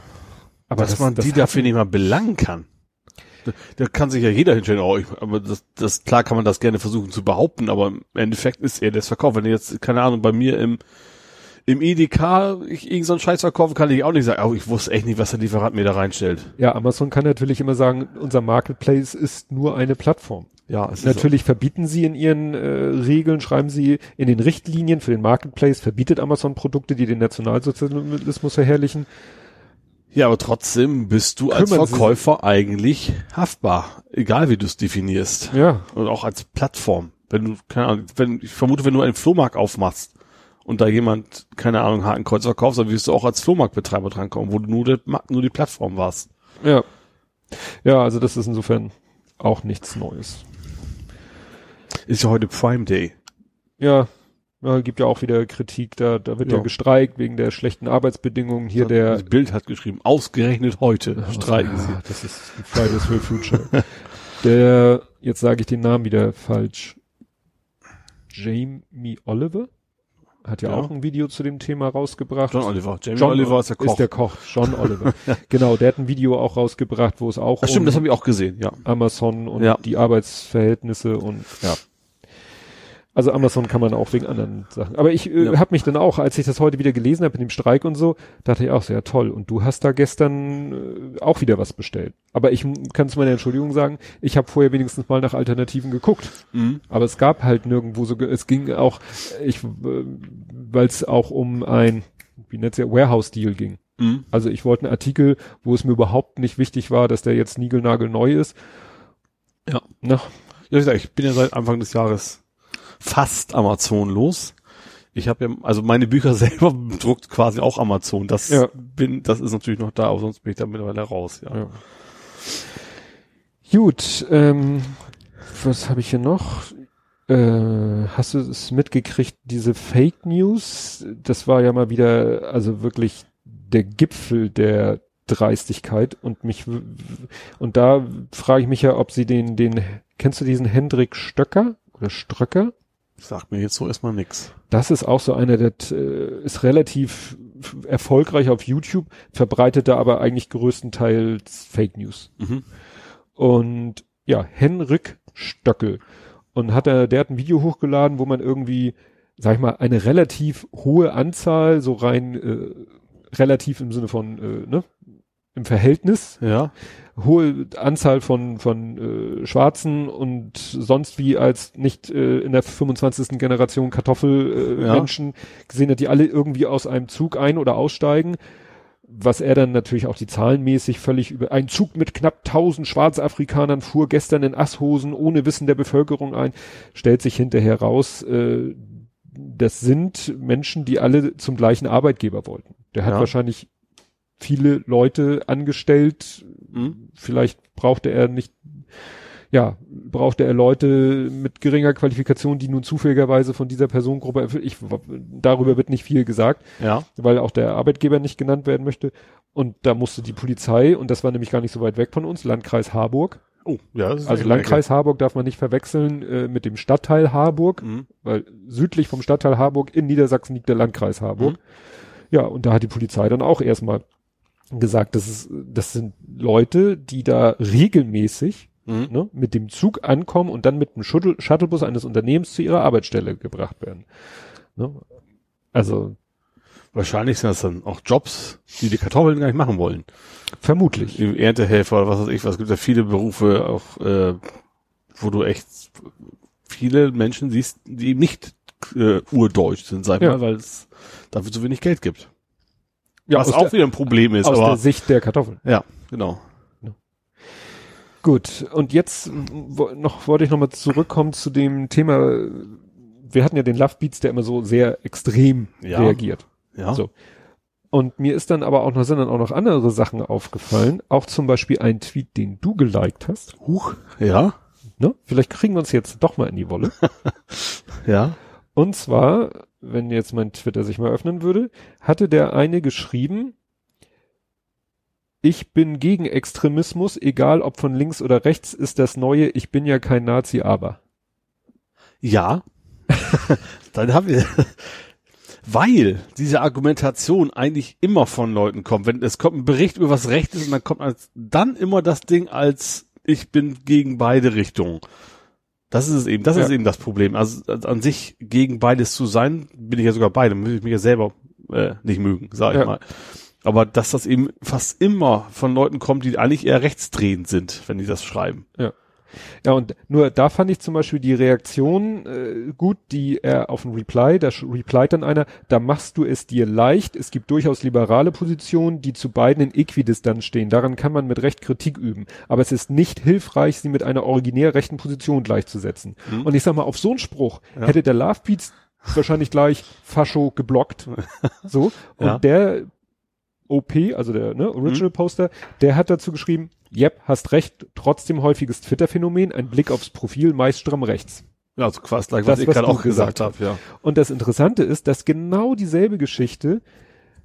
B: Aber
C: dass
B: das,
C: man
B: das
C: die dafür nicht mal belangen kann. Da, da kann sich ja jeder hinstellen, oh, ich, aber das, das, klar kann man das gerne versuchen zu behaupten, aber im Endeffekt ist er das Verkauf. Wenn jetzt, keine Ahnung, bei mir im, im EDK ich irgendeinen so einen Scheiß verkaufen, kann ich auch nicht sagen, oh, ich wusste echt nicht, was der Lieferant mir da reinstellt.
B: Ja, Amazon kann natürlich immer sagen, unser Marketplace ist nur eine Plattform.
C: Ja, es
B: Natürlich verbieten sie in ihren äh, Regeln, schreiben sie in den Richtlinien für den Marketplace, verbietet Amazon Produkte, die den Nationalsozialismus verherrlichen.
C: Ja, aber trotzdem bist du als Verkäufer eigentlich haftbar, egal wie du es definierst.
B: Ja.
C: Und auch als Plattform. Wenn du, keine Ahnung, wenn, ich vermute, wenn du einen Flohmarkt aufmachst und da jemand, keine Ahnung, Hakenkreuz verkaufst, dann wirst du auch als Flohmarktbetreiber drankommen, wo du nur, die, nur die Plattform warst.
B: Ja. Ja, also das ist insofern auch nichts Neues.
C: Ist ja heute Prime Day.
B: Ja, ja gibt ja auch wieder Kritik, da, da wird ja.
C: Ja.
B: gestreikt wegen der schlechten Arbeitsbedingungen. Hier der
C: Das Bild hat geschrieben, ausgerechnet heute streiken sie.
B: Ah, Das ist Fridays for Future. der, jetzt sage ich den Namen wieder falsch. Jamie Oliver hat ja,
C: Ja.
B: auch ein Video zu dem Thema rausgebracht.
C: John Oliver. Jamie
B: John
C: Oliver ist der Koch.
B: Ist der Koch, John Oliver. genau, der hat ein Video auch rausgebracht, wo es auch
C: Ach, stimmt,
B: um
C: das habe ich auch gesehen, ja.
B: Amazon und
C: Ja.
B: die Arbeitsverhältnisse und ja. Also Amazon kann man auch wegen anderen Sachen. Aber ich äh,
C: Ja.
B: habe mich dann auch, als ich das heute wieder gelesen habe mit dem Streik und so, dachte ich auch sehr toll. Und du hast da gestern äh, auch wieder was bestellt. Aber ich kann zu meiner Entschuldigung sagen, ich habe vorher wenigstens mal nach Alternativen geguckt.
C: Mhm.
B: Aber es gab halt nirgendwo so, es ging auch, ich, weil es auch um ein, wie nennt ja, Warehouse-Deal ging.
C: Mhm.
B: Also ich wollte einen Artikel, wo es mir überhaupt nicht wichtig war, dass der jetzt niegelnagelneu ist.
C: Ja.
B: Na,
C: Ja, ich bin ja seit Anfang des Jahres fast Amazon los. Ich habe ja, also meine Bücher selber druckt quasi auch Amazon. Das
B: Ja.
C: bin, das ist natürlich noch da, aber sonst bin ich da mittlerweile raus, ja.
B: Ja. Gut, ähm, was habe ich hier noch? Äh, hast du es mitgekriegt, diese Fake News? Das war ja mal wieder, also wirklich der Gipfel der Dreistigkeit und mich und da frage ich mich ja, ob sie den, den, kennst du diesen Hendrik Stöcker oder Ströcker?
C: Sagt mir jetzt so erstmal nix.
B: Das ist auch so einer, der äh, ist relativ erfolgreich auf YouTube, verbreitet da aber eigentlich größtenteils Fake News.
C: Mhm.
B: Und ja, Henrik Stöckel. Und hat er, der hat ein Video hochgeladen, wo man irgendwie, sag ich mal, eine relativ hohe Anzahl, so rein äh, relativ im Sinne von, äh, ne, im Verhältnis,
C: Ja.
B: Hohe Anzahl von, von äh, Schwarzen und sonst wie als nicht äh, in der 25. Generation Kartoffelmenschen äh,
C: Ja.
B: Menschen gesehen hat, die alle irgendwie aus einem Zug ein- oder aussteigen. Was er dann natürlich auch die zahlenmäßig völlig über, ein Zug mit knapp 1000 Schwarzafrikanern fuhr gestern in Asshosen ohne Wissen der Bevölkerung ein, stellt sich hinterher raus, äh, das sind Menschen, die alle zum gleichen Arbeitgeber wollten. Der hat
C: Ja.
B: wahrscheinlich viele Leute angestellt,
C: Mhm.
B: vielleicht brauchte er nicht, ja, brauchte er Leute mit geringer Qualifikation, die nun zufälligerweise von dieser Personengruppe, erfüllt. ich, darüber wird nicht viel gesagt,
C: Ja.
B: weil auch der Arbeitgeber nicht genannt werden möchte. Und da musste die Polizei, und das war nämlich gar nicht so weit weg von uns, Landkreis Harburg.
C: Oh, ja. Das ist
B: Also Landkreis Harburg darf man nicht verwechseln äh, mit dem Stadtteil Harburg,
C: Ecke. Mhm.
B: weil südlich vom Stadtteil Harburg in Niedersachsen liegt der Landkreis Harburg.
C: Mhm.
B: Ja, und da hat die Polizei dann auch erstmal gesagt, das ist, das sind Leute, die da regelmäßig
C: Mhm.
B: ne, mit dem Zug ankommen und dann mit dem Shuttle, Shuttlebus eines Unternehmens zu ihrer Arbeitsstelle gebracht werden. Ne? Also
C: Wahrscheinlich sind das dann auch Jobs, die die Kartoffeln gar nicht machen wollen.
B: vermutlich.
C: Die Erntehelfer oder was weiß ich was. Es gibt ja viele Berufe auch, äh, wo du echt viele Menschen siehst, die nicht äh, urdeutsch sind, sag ich
B: Ja.
C: mal, weil es dafür so wenig Geld gibt.
B: Ja,
C: was auch
B: der,
C: wieder ein Problem ist,
B: aus
C: aber
B: der Sicht der Kartoffeln.
C: ja, genau.
B: Gut, und jetzt wo, noch wollte ich nochmal zurückkommen zu dem Thema. Wir hatten ja den Love Beats, der immer so sehr extrem
C: Ja.
B: reagiert.
C: Ja.
B: So. Und mir ist dann aber auch noch, sind dann auch noch andere Sachen aufgefallen. Auch zum Beispiel ein Tweet, den du geliked hast.
C: Huch, ja,
B: Ne? Vielleicht kriegen wir uns jetzt doch mal in die Wolle.
C: ja.
B: Und zwar, wenn jetzt mein Twitter sich mal öffnen würde, hatte der eine geschrieben, ich bin gegen Extremismus, egal ob von links oder rechts, ist das Neue, ich bin ja kein Nazi, aber.
C: Ja. Dann haben wir, weil diese Argumentation eigentlich immer von Leuten kommt. Wenn es kommt ein Bericht über was Recht ist und dann kommt als, dann immer das Ding als ich bin gegen beide Richtungen. Das ist es eben, das
B: Ja.
C: ist eben das Problem. Also also an sich gegen beides zu sein, bin ich ja sogar beide, würde ich mich ja selber äh, nicht mögen, sag ich
B: Ja.
C: mal. Aber dass das eben fast immer von Leuten kommt, die eigentlich eher rechtsdrehend sind, wenn die das schreiben.
B: Ja. Ja, und nur da fand ich zum Beispiel die Reaktion äh, gut, die er auf ein Reply, da replyt dann einer, da machst du es dir leicht, es gibt durchaus liberale Positionen, die zu beiden in Äquidistanz stehen, daran kann man mit Recht Kritik üben, aber es ist nicht hilfreich, sie mit einer originär rechten Position gleichzusetzen. Mhm. Und ich sag mal, auf so einen Spruch ja. hätte der Love Beats wahrscheinlich gleich Fascho geblockt. so. Und ja. der OP, also der ne, Original mhm. Poster, der hat dazu geschrieben, Yep, hast recht, trotzdem häufiges Twitter-Phänomen, ein Blick aufs Profil, meist stramm rechts.
C: Ja, also quasi gleich, was das, ich gerade auch gesagt habe, ja.
B: Und das Interessante ist, dass genau dieselbe Geschichte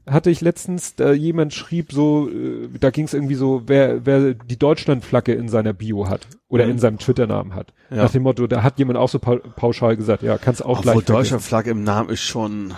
B: hatte ich letztens, da jemand schrieb so, äh, da ging es irgendwie so, wer, wer die Deutschlandflagge in seiner Bio hat oder mhm. in seinem Twitter-Namen hat. Ja. Nach dem Motto, da hat jemand auch so pauschal gesagt, ja, kannst auch
C: Obwohl gleich. Deutschlandflagge im Namen ist schon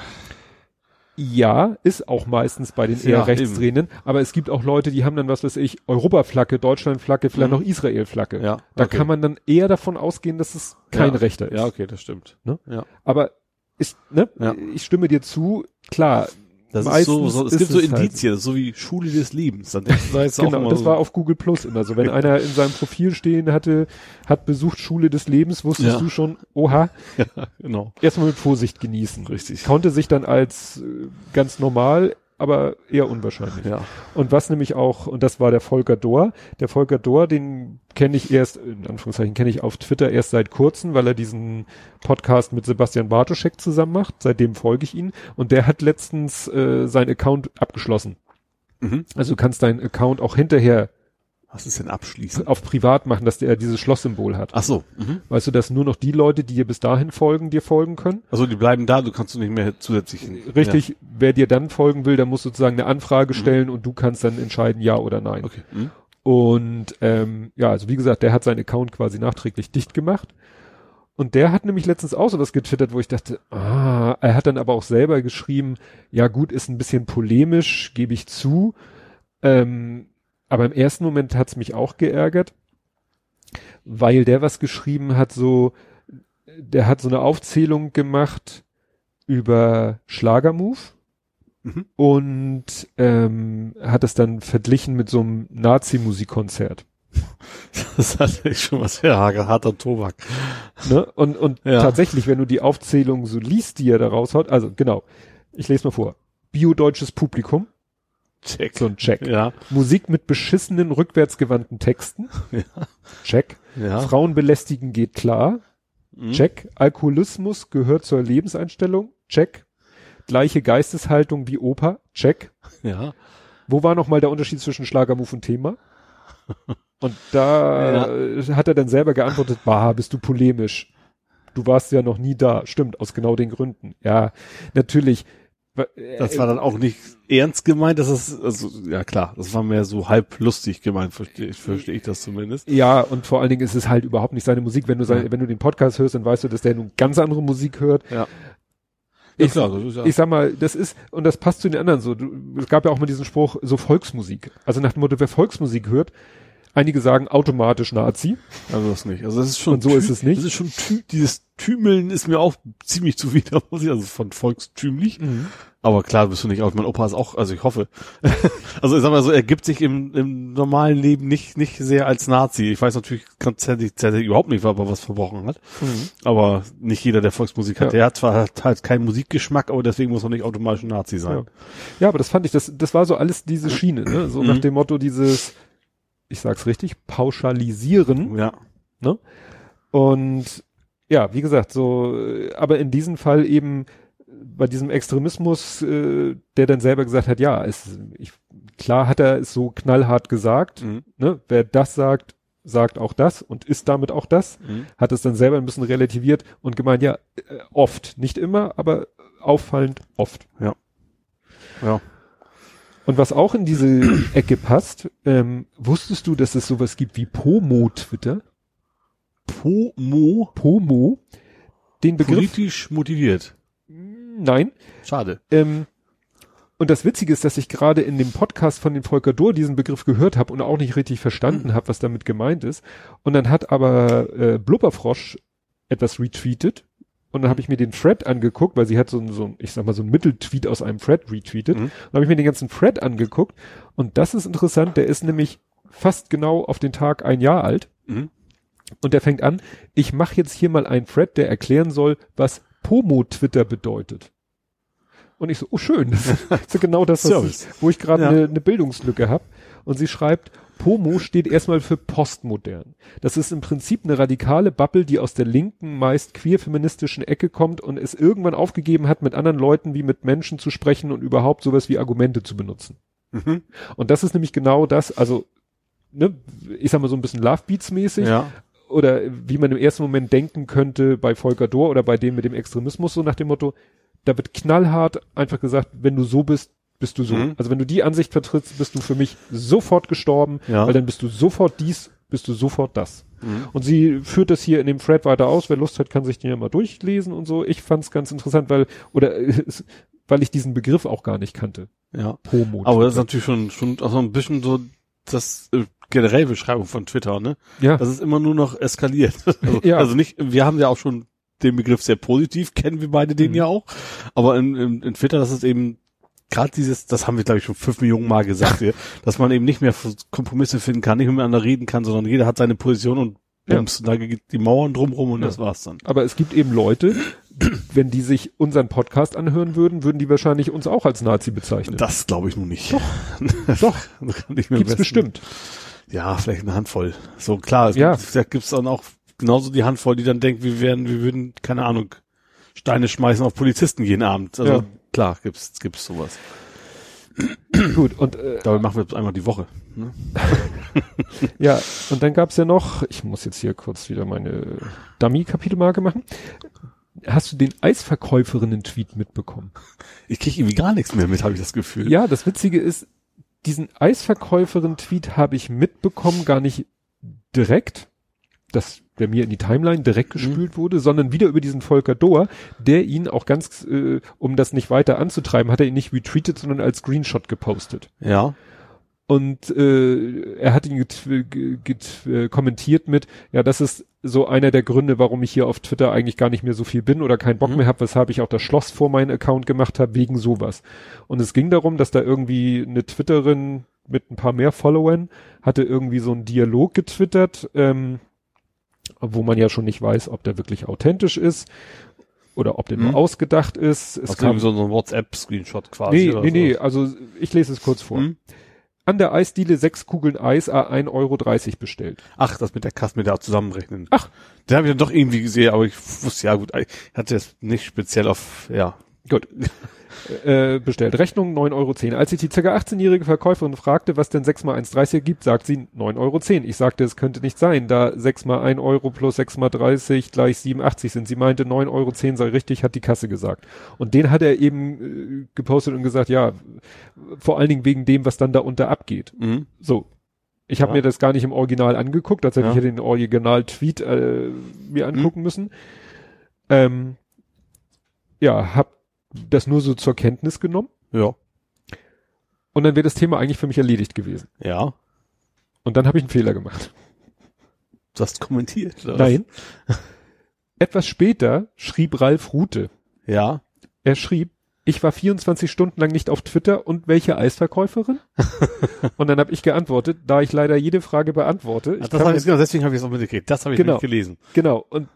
B: ja, ist auch meistens bei den eher ja, rechtsdrehenden, aber es gibt auch Leute, die haben dann, was weiß ich, Europaflagge, Deutschlandflagge, vielleicht mhm. noch Israelflagge. Ja, da okay. kann man dann eher davon ausgehen, dass es kein
C: ja.
B: Rechter ist.
C: Ja, okay, das stimmt.
B: Ne? Ja. Aber ist, ne? Ja. ich stimme dir zu, klar,
C: das ist so, so, es gibt so halt Indizien, halt. so wie Schule des Lebens.
B: Dann das genau, das so. war auf Google Plus immer so. Wenn einer in seinem Profil stehen hatte, hat besucht Schule des Lebens, wusstest ja. du schon, oha, ja, genau. erstmal mit Vorsicht genießen.
C: Richtig.
B: Konnte sich dann als äh, ganz normal aber eher unwahrscheinlich.
C: Ja.
B: Und was nämlich auch, und das war der Volker Dohr, der Volker Dohr, den kenne ich erst, in Anführungszeichen kenne ich auf Twitter erst seit kurzem, weil er diesen Podcast mit Sebastian Bartoschek zusammen macht, seitdem folge ich ihn, und der hat letztens äh, seinen Account abgeschlossen. Mhm. Also du kannst deinen Account auch hinterher
C: was ist denn abschließen?
B: Auf privat machen, dass der dieses Schlosssymbol hat.
C: Ach so.
B: Mhm. Weißt du, dass nur noch die Leute, die dir bis dahin folgen, dir folgen können?
C: Also die bleiben da, du kannst du nicht mehr zusätzlich.
B: Richtig, ja. wer dir dann folgen will, der muss sozusagen eine Anfrage mhm. stellen und du kannst dann entscheiden, ja oder nein.
C: Okay. Mhm.
B: Und ähm, ja, also wie gesagt, der hat seinen Account quasi nachträglich dicht gemacht. Und der hat nämlich letztens auch so was getwittert, wo ich dachte, ah, er hat dann aber auch selber geschrieben, ja gut, ist ein bisschen polemisch, gebe ich zu. Ähm, aber im ersten Moment hat's mich auch geärgert, weil der was geschrieben hat, so, der hat so eine Aufzählung gemacht über Schlagermove mhm. und ähm, hat es dann verglichen mit so einem Nazi-Musikkonzert.
C: Das ist natürlich schon was sehr harter Tobak.
B: Ne? Und, und ja. tatsächlich, wenn du die Aufzählung so liest, die er da raushaut, also genau, ich lese mal vor. Biodeutsches Publikum,
C: Check.
B: So ein Check.
C: Ja.
B: Musik mit beschissenen, rückwärtsgewandten Texten.
C: Ja.
B: Check.
C: Ja.
B: Frauen belästigen geht klar. Mhm. Check. Alkoholismus gehört zur Lebenseinstellung. Check. Gleiche Geisteshaltung wie Opa. Check.
C: Ja.
B: Wo war nochmal der Unterschied zwischen Schlagermove und Thema? Und da ja. hat er dann selber geantwortet, bah, bist du polemisch. Du warst ja noch nie da. Stimmt, aus genau den Gründen. Ja, natürlich
C: das war dann auch nicht ernst gemeint, das ist, also, ja klar, das war mehr so halb lustig gemeint, verstehe ich, verstehe ich das zumindest.
B: Ja, und vor allen Dingen ist es halt überhaupt nicht seine Musik. Wenn du seine, ja. wenn du den Podcast hörst, dann weißt du, dass der nun ganz andere Musik hört.
C: Ja.
B: Ich, ja, klar, ja. ich sag mal, das ist, und das passt zu den anderen so. Du, es gab ja auch mal diesen Spruch, so Volksmusik. Also nach dem Motto, wer Volksmusik hört, Einige sagen automatisch Nazi.
C: Also das nicht. Also das ist schon.
B: Und so ist es nicht.
C: Das ist schon dieses Tümeln ist mir auch ziemlich zuwider, muss ich, also von volkstümlich. Mhm. Aber klar, bist du nicht auch. Mein Opa ist auch, also ich hoffe. also ich sag mal so, er gibt sich im, im normalen Leben nicht, nicht sehr als Nazi. Ich weiß natürlich ganz tatsächlich überhaupt nicht, ob er was verbrochen hat. Mhm. Aber nicht jeder, der Volksmusik hat. Ja. Der hat zwar hat halt keinen Musikgeschmack, aber deswegen muss er nicht automatisch ein Nazi sein.
B: Ja. ja, aber das fand ich, das, das war so alles diese Schiene, ne? So mhm. nach dem Motto dieses, ich sag's richtig, pauschalisieren.
C: Ja.
B: Ne? Und ja, wie gesagt, so, aber in diesem Fall eben bei diesem Extremismus, äh, der dann selber gesagt hat, ja, es, ich, klar hat er es so knallhart gesagt, mhm. ne? wer das sagt, sagt auch das und ist damit auch das, mhm. hat es dann selber ein bisschen relativiert und gemeint, ja, äh, oft, nicht immer, aber auffallend oft.
C: Ja. Ja.
B: Und was auch in diese Ecke passt, ähm, wusstest du, dass es sowas gibt wie Pomo-Twitter?
C: Pomo?
B: Pomo. Den Begriff.
C: Politisch motiviert.
B: Nein.
C: Schade.
B: Ähm, und das Witzige ist, dass ich gerade in dem Podcast von dem Volker Dohr diesen Begriff gehört habe und auch nicht richtig verstanden mhm. habe, was damit gemeint ist. Und dann hat aber äh, Blubberfrosch etwas retweetet und dann habe ich mir den Thread angeguckt, weil sie hat so, ein, so ich sag mal, so ein Mitteltweet aus einem Thread retweetet. Mhm. Und dann habe ich mir den ganzen Thread angeguckt. Und das ist interessant, der ist nämlich fast genau auf den Tag ein Jahr alt. Mhm. Und der fängt an, ich mache jetzt hier mal einen Thread, der erklären soll, was Pomo-Twitter bedeutet. Und ich so, oh schön, das ist so genau das, was ich, wo ich gerade eine ja. ne Bildungslücke habe. Und sie schreibt, Pomo steht erstmal für postmodern. Das ist im Prinzip eine radikale Bubble, die aus der linken, meist queer-feministischen Ecke kommt und es irgendwann aufgegeben hat, mit anderen Leuten wie mit Menschen zu sprechen und überhaupt sowas wie Argumente zu benutzen. Mhm. Und das ist nämlich genau das, also, ne, ich sag mal so ein bisschen Love Beats mäßig. Ja. Oder wie man im ersten Moment denken könnte bei Volker Dohr oder bei dem mit dem Extremismus, so nach dem Motto, da wird knallhart einfach gesagt, wenn du so bist, bist du so. Mhm. Also wenn du die Ansicht vertrittst, bist du für mich sofort gestorben, ja. weil dann bist du sofort dies, bist du sofort das. Mhm. Und sie führt das hier in dem Thread weiter aus. Wer Lust hat, kann sich den ja mal durchlesen und so. Ich fand es ganz interessant, weil, oder weil ich diesen Begriff auch gar nicht kannte.
C: Ja. Homo. Aber das ist natürlich schon, schon auch so ein bisschen so das äh, generell Beschreibung von Twitter, ne? Ja. Das ist immer nur noch eskaliert. also, ja. also nicht, wir haben ja auch schon den Begriff sehr positiv, kennen wir beide den mhm. ja auch. Aber in, in, in Twitter, das ist eben gerade dieses, das haben wir glaube ich schon fünf Millionen Mal gesagt hier, dass man eben nicht mehr Kompromisse finden kann, nicht mehr miteinander reden kann, sondern jeder hat seine Position und bums, ja. da geht die Mauern drumrum und ja. das war's dann.
B: Aber es gibt eben Leute, wenn die sich unseren Podcast anhören würden, würden die wahrscheinlich uns auch als Nazi bezeichnen.
C: Das glaube ich nun nicht.
B: Doch, doch. Gibt's bestimmt.
C: Ja, vielleicht eine Handvoll. So klar, es ja. gibt, da gibt's dann auch genauso die Handvoll, die dann denken, wir werden, wir würden, keine Ahnung, Steine schmeißen auf Polizisten jeden Abend. Also ja. Klar, gibt's, gibt's sowas.
B: Gut, und äh,
C: dabei machen wir es einmal die Woche. Ne?
B: ja, und dann gab's ja noch, ich muss jetzt hier kurz wieder meine Dummy-Kapitelmarke machen. Hast du den Eisverkäuferinnen-Tweet mitbekommen?
C: Ich kriege irgendwie gar nichts mehr mit, habe ich das Gefühl.
B: Ja, das Witzige ist, diesen Eisverkäuferin-Tweet habe ich mitbekommen, gar nicht direkt, dass der mir in die Timeline direkt mhm. gespült mhm. wurde, sondern wieder über diesen Volker Dohr, der ihn auch ganz, äh, um das nicht weiter anzutreiben, hat er ihn nicht retweetet, sondern als Screenshot gepostet.
C: Ja.
B: Und äh, er hat ihn get, äh, kommentiert mit, ja, das ist so einer der Gründe, warum ich hier auf Twitter eigentlich gar nicht mehr so viel bin oder keinen Bock mhm. mehr habe, weshalb ich auch das Schloss vor meinen Account gemacht habe, wegen sowas. Und es ging darum, dass da irgendwie eine Twitterin mit ein paar mehr Followern hatte irgendwie so einen Dialog getwittert, ähm, wo man ja schon nicht weiß, ob der wirklich authentisch ist oder ob der mhm. nur ausgedacht ist.
C: Es kam so ein WhatsApp-Screenshot quasi.
B: Nee, nee, nee, also ich lese es kurz vor. Mhm. An der Eisdiele sechs Kugeln Eis a 1,30 Euro dreißig bestellt.
C: Ach, das mit der Kasse mit der zusammenrechnen. Ach. Den habe ich dann doch irgendwie gesehen, aber ich wusste, ja gut, ich hatte es nicht speziell auf, ja.
B: Gut. äh, bestellt. Rechnung 9,10 Euro. Als ich die ca. 18-jährige Verkäuferin fragte, was denn 6 mal 1,30 gibt, sagt sie 9,10 Euro. Ich sagte, es könnte nicht sein, da 6 mal 1 Euro plus 6 mal 30 gleich 87 sind. Sie meinte, 9,10 Euro sei richtig, hat die Kasse gesagt. Und den hat er eben äh, gepostet und gesagt, ja, vor allen Dingen wegen dem, was dann da unter abgeht. Mhm. So. Ich habe ja. mir das gar nicht im Original angeguckt, als hätte ja. ich den Original-Tweet äh, mir angucken mhm. müssen. Ähm, ja, hab das nur so zur Kenntnis genommen.
C: Ja.
B: Und dann wäre das Thema eigentlich für mich erledigt gewesen.
C: Ja.
B: Und dann habe ich einen Fehler gemacht.
C: Du hast kommentiert.
B: Oder? Nein. Etwas später schrieb Ralf Rute.
C: Ja.
B: Er schrieb, ich war 24 Stunden lang nicht auf Twitter und welche Eisverkäuferin? und dann habe ich geantwortet, da ich leider jede Frage beantworte.
C: Ach, das hab ich, genau, deswegen habe ich es auch mitgekriegt. Das habe ich
B: genau,
C: nicht gelesen.
B: Genau. Und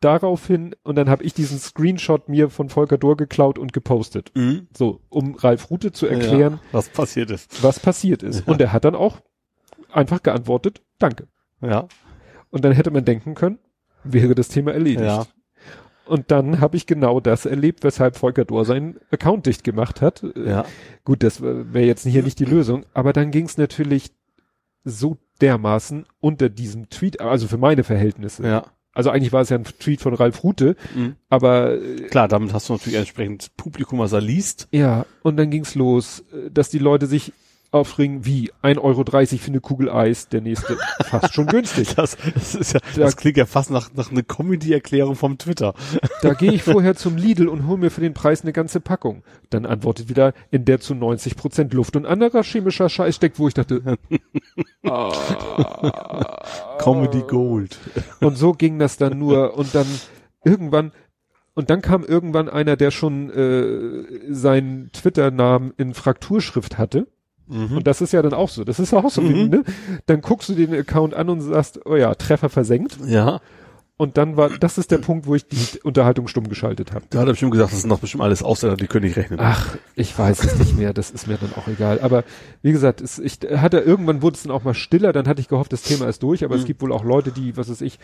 B: daraufhin und dann habe ich diesen Screenshot mir von Volker Dohr geklaut und gepostet. Mhm. So, um Ralf Rute zu erklären, ja,
C: was passiert ist.
B: Was passiert ist. Ja. Und er hat dann auch einfach geantwortet, danke.
C: Ja.
B: Und dann hätte man denken können, wäre das Thema erledigt. Ja. Und dann habe ich genau das erlebt, weshalb Volker Dohr seinen Account dicht gemacht hat.
C: Ja.
B: Gut, das wäre jetzt hier nicht die Lösung, aber dann ging es natürlich so dermaßen unter diesem Tweet, also für meine Verhältnisse.
C: Ja
B: also eigentlich war es ja ein Tweet von Ralf Rute, mhm. aber
C: klar, damit hast du natürlich entsprechend Publikum, was er liest.
B: Ja, und dann ging's los, dass die Leute sich aufregen, wie 1,30 Euro für eine Kugel Eis, der nächste fast schon günstig.
C: Das, das, ist ja, da, das klingt ja fast nach, nach einer Comedy-Erklärung vom Twitter.
B: Da gehe ich vorher zum Lidl und hole mir für den Preis eine ganze Packung. Dann antwortet wieder, in der zu 90 Prozent Luft und anderer chemischer Scheiß steckt, wo ich dachte,
C: ah, Comedy Gold.
B: Und so ging das dann nur und dann irgendwann und dann kam irgendwann einer, der schon äh, seinen Twitter-Namen in Frakturschrift hatte Und das ist ja dann auch so. Das ist auch so,
C: Mhm.
B: wie, ne? Dann guckst du den Account an und sagst, oh ja, Treffer versenkt.
C: Ja.
B: Und dann war, das ist der Punkt, wo ich die Unterhaltung stumm geschaltet habe.
C: Da hat er bestimmt gesagt, das sind doch bestimmt alles Ausländer, die können nicht rechnen.
B: Ach, ich weiß es nicht mehr, das ist mir dann auch egal. Aber wie gesagt, es, ich hatte irgendwann wurde es dann auch mal stiller, dann hatte ich gehofft, das Thema ist durch, aber es gibt wohl auch Leute, die, was weiß ich,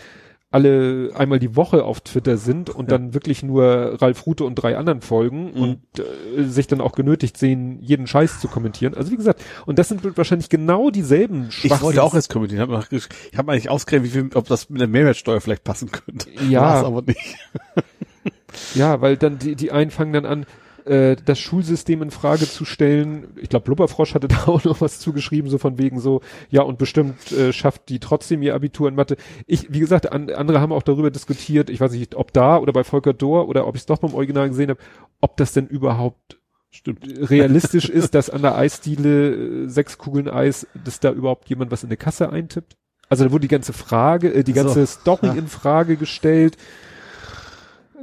B: alle einmal die Woche auf Twitter sind und dann wirklich nur Ralf Rute und drei anderen folgen und äh, sich dann auch genötigt sehen, jeden Scheiß zu kommentieren. Also wie gesagt, und das sind wahrscheinlich genau dieselben
C: Ich wollte auch jetzt kommentieren. Ich habe ich hab eigentlich ausgerechnet, wie viel, ob das mit der Mehrwertsteuer vielleicht passen könnte.
B: Ja.
C: War's aber nicht.
B: Ja, weil dann die, die einen fangen dann an, äh, das Schulsystem in Frage zu stellen. Ich glaube, Blubberfrosch hatte da auch noch was zugeschrieben, so von wegen so, ja, und bestimmt äh, schafft die trotzdem ihr Abitur in Mathe. Ich, wie gesagt, an, andere haben auch darüber diskutiert, ich weiß nicht, ob da oder bei Volker Dohr oder ob ich es doch beim Original gesehen habe, ob das denn überhaupt
C: Stimmt.
B: realistisch ist, dass an der Eisdiele äh, sechs Kugeln Eis, dass da überhaupt jemand was in eine Kasse eintippt. Also da wurde die ganze Frage, äh, die
C: So,
B: ganze Story
C: ja.
B: in Frage gestellt.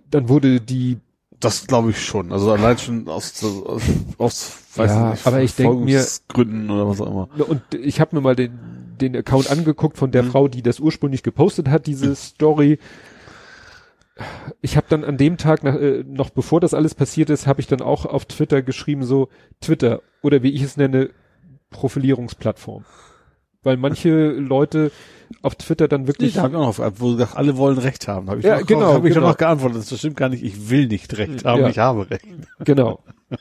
B: Dann wurde die
C: Das glaube ich schon. Also allein schon aus, aus, aus weiß
B: Ja,
C: nicht,
B: aber ich mir-
C: Gründen oder was auch immer.
B: Und ich habe mir mal den, den Account angeguckt von der
C: Mhm.
B: Frau, die das ursprünglich gepostet hat, diese Story. Ich habe dann an dem Tag, nach, äh, noch bevor das alles passiert ist, habe ich dann auch auf Twitter geschrieben, so Twitter oder wie ich es nenne, Profilierungsplattform. Weil manche Leute auf Twitter dann wirklich
C: da habe ich auch noch, wo gesagt, alle wollen Recht haben. Hab ich
B: Ja,
C: noch,
B: genau,
C: Habe ich
B: genau.
C: noch geantwortet. Das stimmt gar nicht. Ich will nicht Recht haben.
B: Ja.
C: Ich habe Recht.
B: Genau.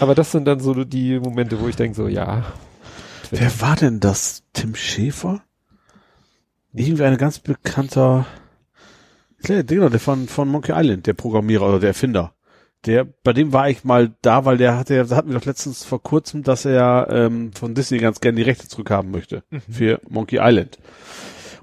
B: Aber das sind dann so die Momente, wo ich denke so, ja. Twitter.
C: Wer war denn das? Tim Schäfer? Irgendwie ein ganz bekannter, genau, der von, von Monkey Island, der Programmierer oder der Erfinder. Der, bei dem war ich mal da, weil der hatte, der hatten wir doch letztens vor kurzem, dass er ähm, von Disney ganz gerne die Rechte zurückhaben möchte für Monkey Island.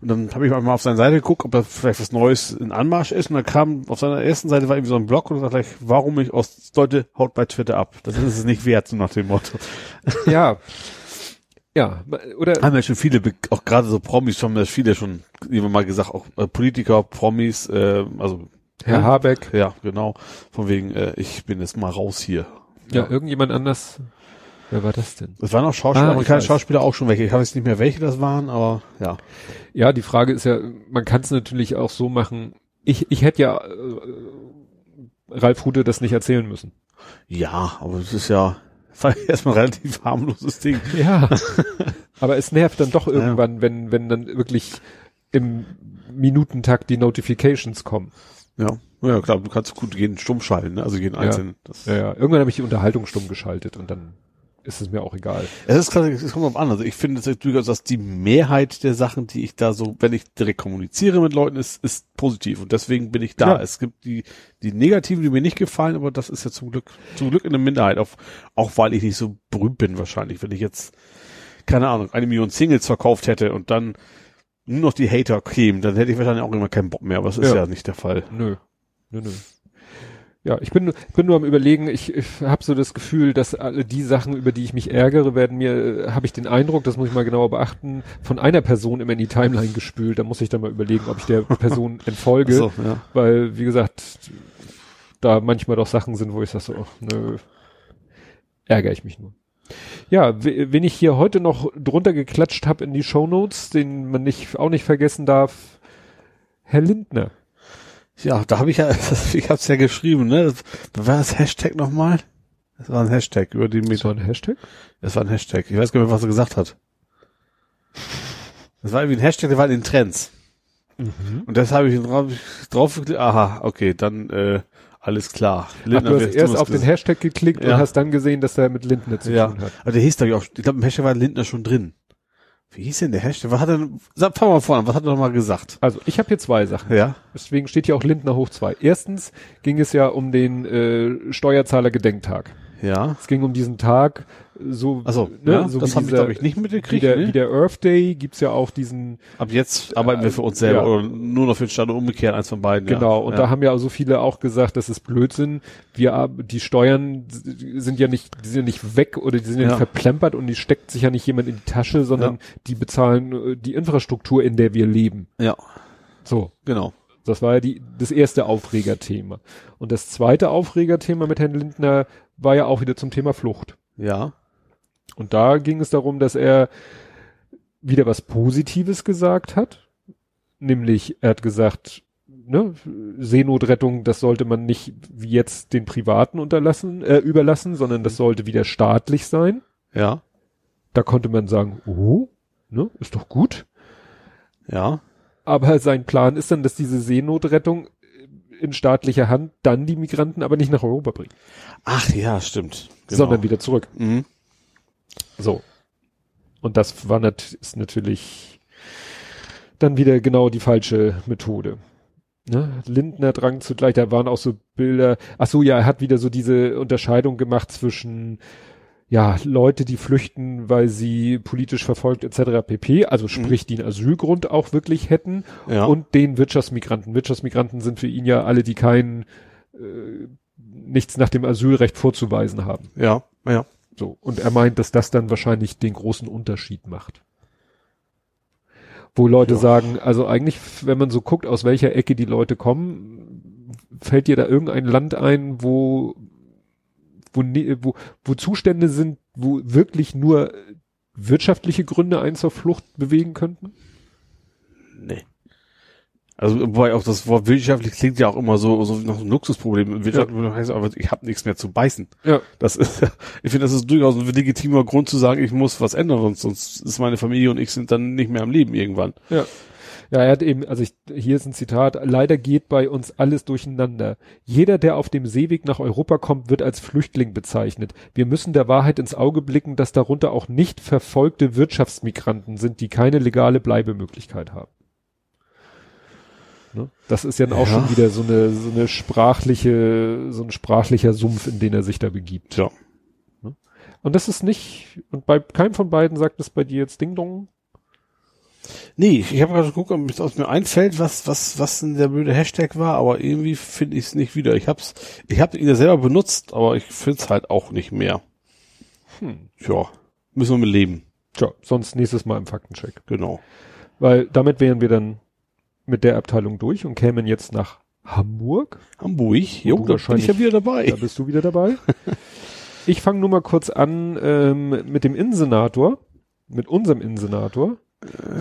C: Und dann habe ich mal auf seine Seite geguckt, ob da vielleicht was Neues in Anmarsch ist. Und dann kam auf seiner ersten Seite war irgendwie so ein Blog und sagt gleich, warum ich aus Leute haut bei Twitter ab. Das ist es nicht wert, so nach dem Motto.
B: Ja. Ja, oder
C: haben ja schon viele, auch gerade so Promis, haben ja viele schon, wie wir mal gesagt, auch äh, Politiker, Promis, äh, also
B: Herr Habeck.
C: ja, genau, von wegen, äh, ich bin jetzt mal raus hier.
B: Ja, irgendjemand anders. Wer war das denn?
C: Es waren auch Schauspieler,
B: Ah,
C: amerikanische
B: weiß.
C: Schauspieler auch schon welche. Ich habe jetzt nicht mehr welche das waren, aber ja.
B: Ja, die Frage ist ja, man kann es natürlich auch so machen. Ich, ich hätte ja äh, Ralf Rute das nicht erzählen müssen.
C: Ja, aber das ist ja, erstmal ein relativ harmloses Ding.
B: Ja. Aber es nervt dann doch irgendwann, wenn, wenn dann wirklich im Minutentakt die Notifications kommen.
C: Ja, ja klar, du kannst gut jeden stumm schalten, ne? also jeden einzelnen. Das,
B: Ja, ja. Irgendwann habe ich die Unterhaltung stumm geschaltet und dann ist es mir auch egal.
C: Es ist gerade, es kommt drauf an. Also ich finde es durchaus, dass die Mehrheit der Sachen, die ich da so, wenn ich direkt kommuniziere mit Leuten, ist, ist positiv. Und deswegen bin ich da.
B: Ja.
C: Es gibt die, die negativen, die mir nicht gefallen, aber das ist ja zum Glück, zum Glück eine Minderheit. Auch, auch weil ich nicht so berühmt bin wahrscheinlich. Wenn ich jetzt, keine Ahnung, eine Million Singles verkauft hätte und dann nur noch die Hater kämen, dann hätte ich wahrscheinlich auch immer keinen Bock mehr. Aber das ist
B: Ja.
C: ja, nicht der Fall.
B: Nö. Nö, nö. Ja, ich bin, bin nur am überlegen, ich, ich habe so das Gefühl, dass alle die Sachen, über die ich mich ärgere, werden mir, äh, habe ich den Eindruck, das muss ich mal genauer beachten, von einer Person immer in die Timeline gespült. Da muss ich dann mal überlegen, ob ich der Person entfolge.
C: So, ja.
B: Weil, wie gesagt, da manchmal doch Sachen sind, wo ich sage so, ach, nö, ärgere ich mich nur. Ja, we- wen ich hier heute noch drunter geklatscht habe in die Shownotes, den man nicht auch nicht vergessen darf, Herr Lindner.
C: Ja, da habe ich ja, ich habe es ja geschrieben, ne? Das, war das Hashtag nochmal? Das war ein Hashtag über die
B: Ist so ein Hashtag?
C: Das war ein Hashtag. Ich weiß gar nicht mehr, was er gesagt hat. Das war irgendwie ein Hashtag, der war in den Trends. Und das habe ich drauf, drauf. Aha, okay, dann äh, alles klar.
B: Ach, du hast erst auf den Hashtag geklickt und
C: Ja.
B: hast dann gesehen, dass er mit Lindner zu
C: Ja,
B: tun hat.
C: aber der hieß glaube ich auch, ich glaube im Hashtag war Lindner schon drin. Wie hieß denn der Hashtag? Was hat er, sag, fang mal vorne, was hat er noch mal gesagt?
B: Also, ich habe hier zwei Sachen.
C: Ja,
B: Deswegen steht hier auch Lindner hoch zwei. Erstens ging es ja um den äh, Steuerzahler-Gedenktag.
C: Ja.
B: Es ging um diesen Tag, so,
C: Also,
B: ne,
C: ja,
B: so
C: das
B: wie
C: haben wir
B: dieser-
C: glaube ich nicht
B: wie
C: mitgekriegt.
B: der,
C: ne?
B: wie der Earth Day gibt's ja auch diesen,
C: Ab jetzt arbeiten wir für uns selber
B: Ja.
C: oder nur noch für den Staat und umgekehrt, eins von beiden.
B: genau,
C: ja.
B: und da haben ja so viele auch gesagt, das ist Blödsinn. Wir, die Steuern sind ja nicht, die sind ja nicht weg oder die sind ja, nicht verplempert und die steckt sich ja nicht jemand in die Tasche, sondern die bezahlen äh, die Infrastruktur, in der wir leben.
C: ja,
B: So.
C: genau.
B: Das war ja die, das erste Aufregerthema. Und das zweite Aufregerthema mit Herrn Lindner war ja auch wieder zum Thema Flucht.
C: Ja.
B: Und da ging es darum, dass er wieder was Positives gesagt hat. Nämlich, er hat gesagt, ne, Seenotrettung, das sollte man nicht wie jetzt den Privaten unterlassen, äh, überlassen, sondern das sollte wieder staatlich sein.
C: Ja.
B: Da konnte man sagen, oh, ne, ist doch gut.
C: Ja.
B: Aber sein Plan ist dann, dass diese Seenotrettung in staatlicher Hand dann die Migranten aber nicht nach Europa bringt,
C: Ach ja, stimmt. Genau.
B: sondern wieder zurück.
C: Mhm.
B: So. Und das war nat ist natürlich dann wieder genau die falsche Methode. Ne? Lindner drang zugleich, da waren auch so Bilder, ach so, ja, er hat wieder so diese Unterscheidung gemacht zwischen ja, Leute, die flüchten, weil sie politisch verfolgt etc. pp, also sprich, die einen Asylgrund auch wirklich hätten
C: Ja.
B: und den Wirtschaftsmigranten. Wirtschaftsmigranten sind für ihn ja alle, die kein äh, nichts nach dem Asylrecht vorzuweisen haben.
C: ja. Ja.
B: So. Und er meint, dass das dann wahrscheinlich den großen Unterschied macht. Wo Leute
C: Ja.
B: sagen, also eigentlich, wenn man so guckt, aus welcher Ecke die Leute kommen, fällt dir da irgendein Land ein, wo, wo, wo, wo Zustände sind, wo wirklich nur wirtschaftliche Gründe einen zur Flucht bewegen könnten?
C: Nee. Also, wobei auch das Wort wirtschaftlich klingt ja auch immer so, so nach einem Luxusproblem. Wirtschaft heißt aber, ich habe nichts mehr zu beißen.
B: Ja.
C: Das ist, ich finde, das ist durchaus ein legitimer Grund zu sagen, ich muss was ändern, sonst, sonst ist meine Familie und ich sind dann nicht mehr am Leben irgendwann.
B: Ja. Ja, er hat eben, also ich, hier ist ein Zitat, leider geht bei uns alles durcheinander. Jeder, der auf dem Seeweg nach Europa kommt, wird als Flüchtling bezeichnet. Wir müssen der Wahrheit ins Auge blicken, dass darunter auch nicht verfolgte Wirtschaftsmigranten sind, die keine legale Bleibemöglichkeit haben. Ne? Das ist ja, auch
C: Ja.
B: schon wieder so eine, so eine sprachliche, so ein sprachlicher Sumpf, in den er sich da begibt.
C: Ja.
B: Und das ist nicht, und bei keinem von beiden sagt es bei dir jetzt Ding Dong.
C: Nee, ich habe gerade geguckt, ob es mir einfällt, was, was, was denn der blöde Hashtag war, aber irgendwie finde ich es nicht wieder. Ich hab's, ich habe ihn ja selber benutzt, aber ich finde es halt auch nicht mehr.
B: Hm.
C: Ja, müssen wir mit leben.
B: Tja, sonst nächstes Mal im Faktencheck.
C: Genau.
B: Weil damit wären wir dann mit der Abteilung durch und kämen jetzt nach Hamburg.
C: Hamburg, jo, da bin ich ja wieder dabei.
B: Da bist du wieder dabei. ich fange nur mal kurz an ähm, mit dem Innensenator, mit unserem Innensenator.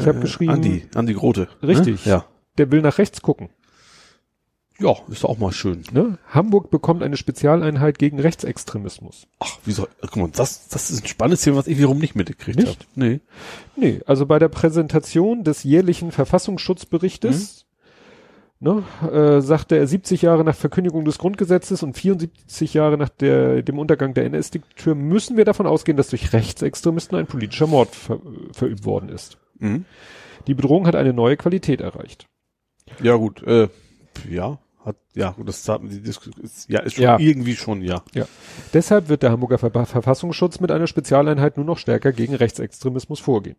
B: Ich habe geschrieben,
C: Andi, Andi Grote.
B: Richtig.
C: Ne? Ja.
B: der will nach rechts gucken.
C: Ja, ist auch mal schön.
B: Ne? Hamburg bekommt eine Spezialeinheit gegen Rechtsextremismus.
C: Ach, wieso? Guck mal, das, das ist ein spannendes Thema, was ich wiederum nicht mitgekriegt habe.
B: Nicht?
C: Nee.
B: Nee, also bei der Präsentation des jährlichen Verfassungsschutzberichtes ne, äh, sagte er 70 Jahre nach Verkündigung des Grundgesetzes und 74 Jahre nach der, dem Untergang der NS-Diktatur müssen wir davon ausgehen, dass durch Rechtsextremisten ein politischer Mord ver, verübt worden ist.
C: Mhm.
B: Die Bedrohung hat eine neue Qualität erreicht.
C: Ja, gut, äh, ja, hat, ja, gut, das hat die Diskussion, ist, ja, ist schon
B: Ja.
C: irgendwie schon, ja.
B: Deshalb wird der Hamburger Ver Verfassungsschutz mit einer Spezialeinheit nur noch stärker gegen Rechtsextremismus vorgehen.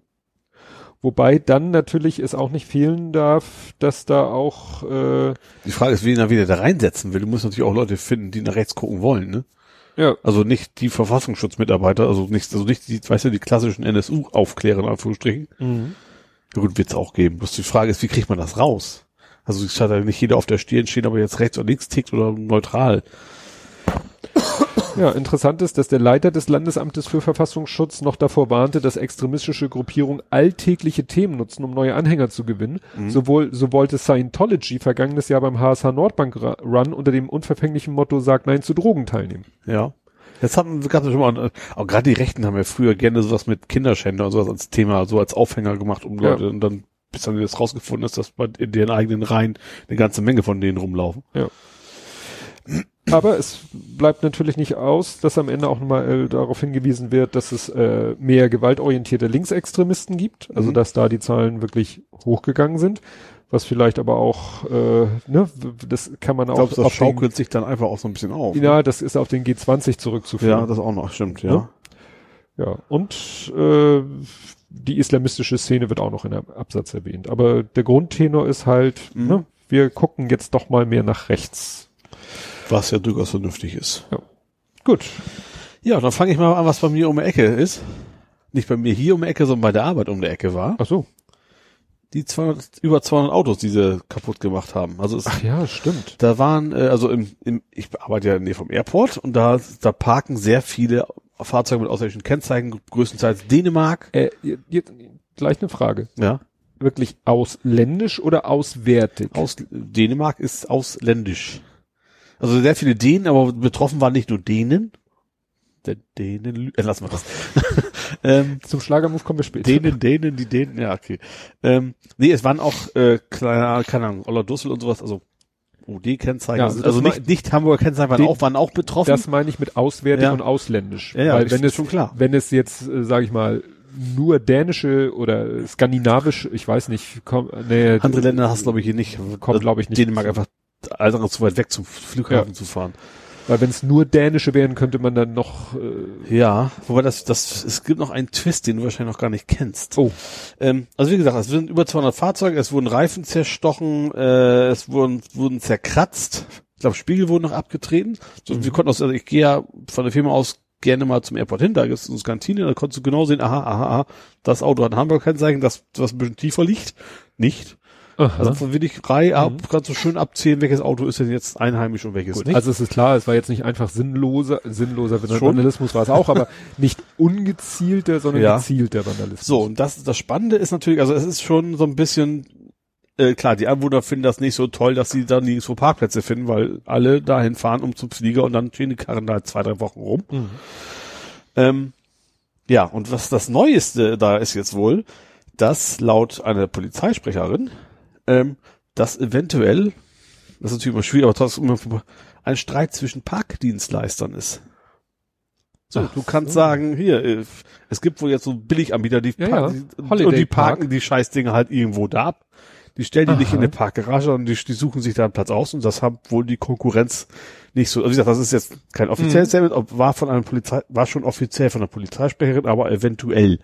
B: Wobei dann natürlich es auch nicht fehlen darf, dass da auch äh,
C: Die Frage ist, wen er wieder da reinsetzen will. Du musst natürlich auch Leute finden, die nach rechts gucken wollen, ne?
B: Ja,
C: Also nicht die Verfassungsschutzmitarbeiter, also nicht, also nicht die, weißt du, die klassischen NSU-Aufklärer in Anführungsstrichen.
B: mhm.
C: Ja gut, wird's auch geben. Bloß die Frage ist, wie kriegt man das raus? Also es hat ja nicht jeder auf der Stirn stehen, aber jetzt rechts oder links tickt oder neutral.
B: Ja, interessant ist, dass der Leiter des Landesamtes für Verfassungsschutz noch davor warnte, dass extremistische Gruppierungen alltägliche Themen nutzen, um neue Anhänger zu gewinnen. Sowohl, so wollte Scientology vergangenes Jahr beim HSH Nordbank Run unter dem unverfänglichen Motto Sag Nein zu Drogen teilnehmen.
C: Ja. Jetzt haben gab es schon mal, auch gerade die Rechten haben ja früher gerne sowas mit Kinderschänder und sowas als Thema, so als Aufhänger gemacht, um
B: Ja.
C: Leute, und dann, bis dann jetzt rausgefunden ist, dass in deren eigenen Reihen eine ganze Menge von denen rumlaufen.
B: Aber es bleibt natürlich nicht aus, dass am Ende auch nochmal äh, darauf hingewiesen wird, dass es äh, mehr gewaltorientierte Linksextremisten gibt, also
C: Mhm.
B: dass da die Zahlen wirklich hochgegangen sind, was vielleicht aber auch, äh, ne, das kann man
C: Ich
B: auch
C: das
B: auf den,
C: schaukelt sich dann einfach auch so ein bisschen auf.
B: ja, das ist auf den G20 zurückzuführen.
C: ja, das auch noch, stimmt, ja.
B: Ja. Ja, und äh, die islamistische Szene wird auch noch in einem Absatz erwähnt. Aber der Grundtenor ist halt,
C: Mhm.
B: ne, wir gucken jetzt doch mal mehr nach rechts.
C: Was ja durchaus vernünftig ist.
B: Gut.
C: Ja, dann fange ich mal an, was bei mir um die Ecke ist. Nicht bei mir hier um die Ecke, sondern bei der Arbeit um die Ecke war.
B: Ach so.
C: Die 200, über 200 Autos, die sie kaputt gemacht haben. Also es,
B: Ach ja, stimmt.
C: da waren, äh, also im, im, ich arbeite ja in der Nähe vom Airport und da, da parken sehr viele Fahrzeuge mit ausländischen Kennzeichen, größtenteils Dänemark.
B: Äh, jetzt, gleich eine Frage.
C: Ja.
B: Wirklich ausländisch oder auswärtig?
C: Aus, Dänemark ist ausländisch. Also sehr viele Dänen, aber betroffen waren nicht nur Dänen. Der Dänen, äh, lassen wir das.
B: ähm, Zum Schlagermove kommen wir später.
C: Dänen, Dänen, die Dänen, ja, okay. Ähm, nee, es waren auch, äh, kleine, keine Ahnung, Oller Dussel und sowas, also OD-Kennzeichen. Ja, also, also nicht, nicht Hamburger Kennzeichen waren auch, waren auch betroffen.
B: Das meine ich mit auswärtig ja. und ausländisch.
C: Ja, ja Weil wenn es, schon klar.
B: Wenn es jetzt, äh, sage ich mal, nur dänische oder skandinavisch, ich weiß nicht, komm, nee,
C: andere Länder hast glaube ich hier nicht.
B: Kommt glaube ich nicht.
C: Dänemark einfach alles zu weit weg zum Flughafen ja. zu fahren.
B: Weil wenn es nur dänische wären, könnte man dann noch.
C: Äh ja, wobei das, das, es gibt noch einen Twist, den du wahrscheinlich noch gar nicht kennst.
B: Oh.
C: Ähm, also wie gesagt, es sind über 200 Fahrzeuge, es wurden Reifen zerstochen, äh, es wurden, wurden zerkratzt. Ich glaube, Spiegel wurden noch abgetreten. So, mhm. Wir konnten aus, also ich gehe ja von der Firma aus gerne mal zum Airport hin, da ist uns Kantine, da konntest du genau sehen, aha, aha, aha, das Auto hat ein Hamburg-Kennzeichen, das, was ein bisschen tiefer liegt, nicht. Aha. Also von wirklich Reihe ab, mhm. kannst du schön abzählen, welches Auto ist denn jetzt einheimisch und welches Gut, nicht.
B: Also es ist klar, es war jetzt nicht einfach sinnloser, sinnloser Vandalismus war es auch, aber nicht ungezielter, sondern ja. gezielter Vandalismus.
C: So, und das, das Spannende ist natürlich, also es ist schon so ein bisschen, äh, klar, die Anwohner finden das nicht so toll, dass sie da nirgendwo Parkplätze finden, weil alle dahin fahren, um zum Flieger und dann stehen die Karren da zwei, drei Wochen rum. Mhm. Ähm, ja, und was das Neueste da ist jetzt wohl, dass laut einer Polizeisprecherin ähm, dass eventuell, das ist natürlich immer schwierig, aber trotzdem ein Streit zwischen Parkdienstleistern ist. So, Ach, du kannst so. sagen, hier, äh, es gibt wohl jetzt so Billiganbieter, die,
B: ja, ja.
C: und die parken Park. die Scheißdinger halt irgendwo da ab. Die stellen die Aha. nicht in eine Parkgarage, sondern die, die suchen sich da einen Platz aus und das hat wohl die Konkurrenz nicht so. Also wie gesagt, das ist jetzt kein offizielles mhm. Statement, war von einem Polizei, war schon offiziell von der Polizeisprecherin, aber eventuell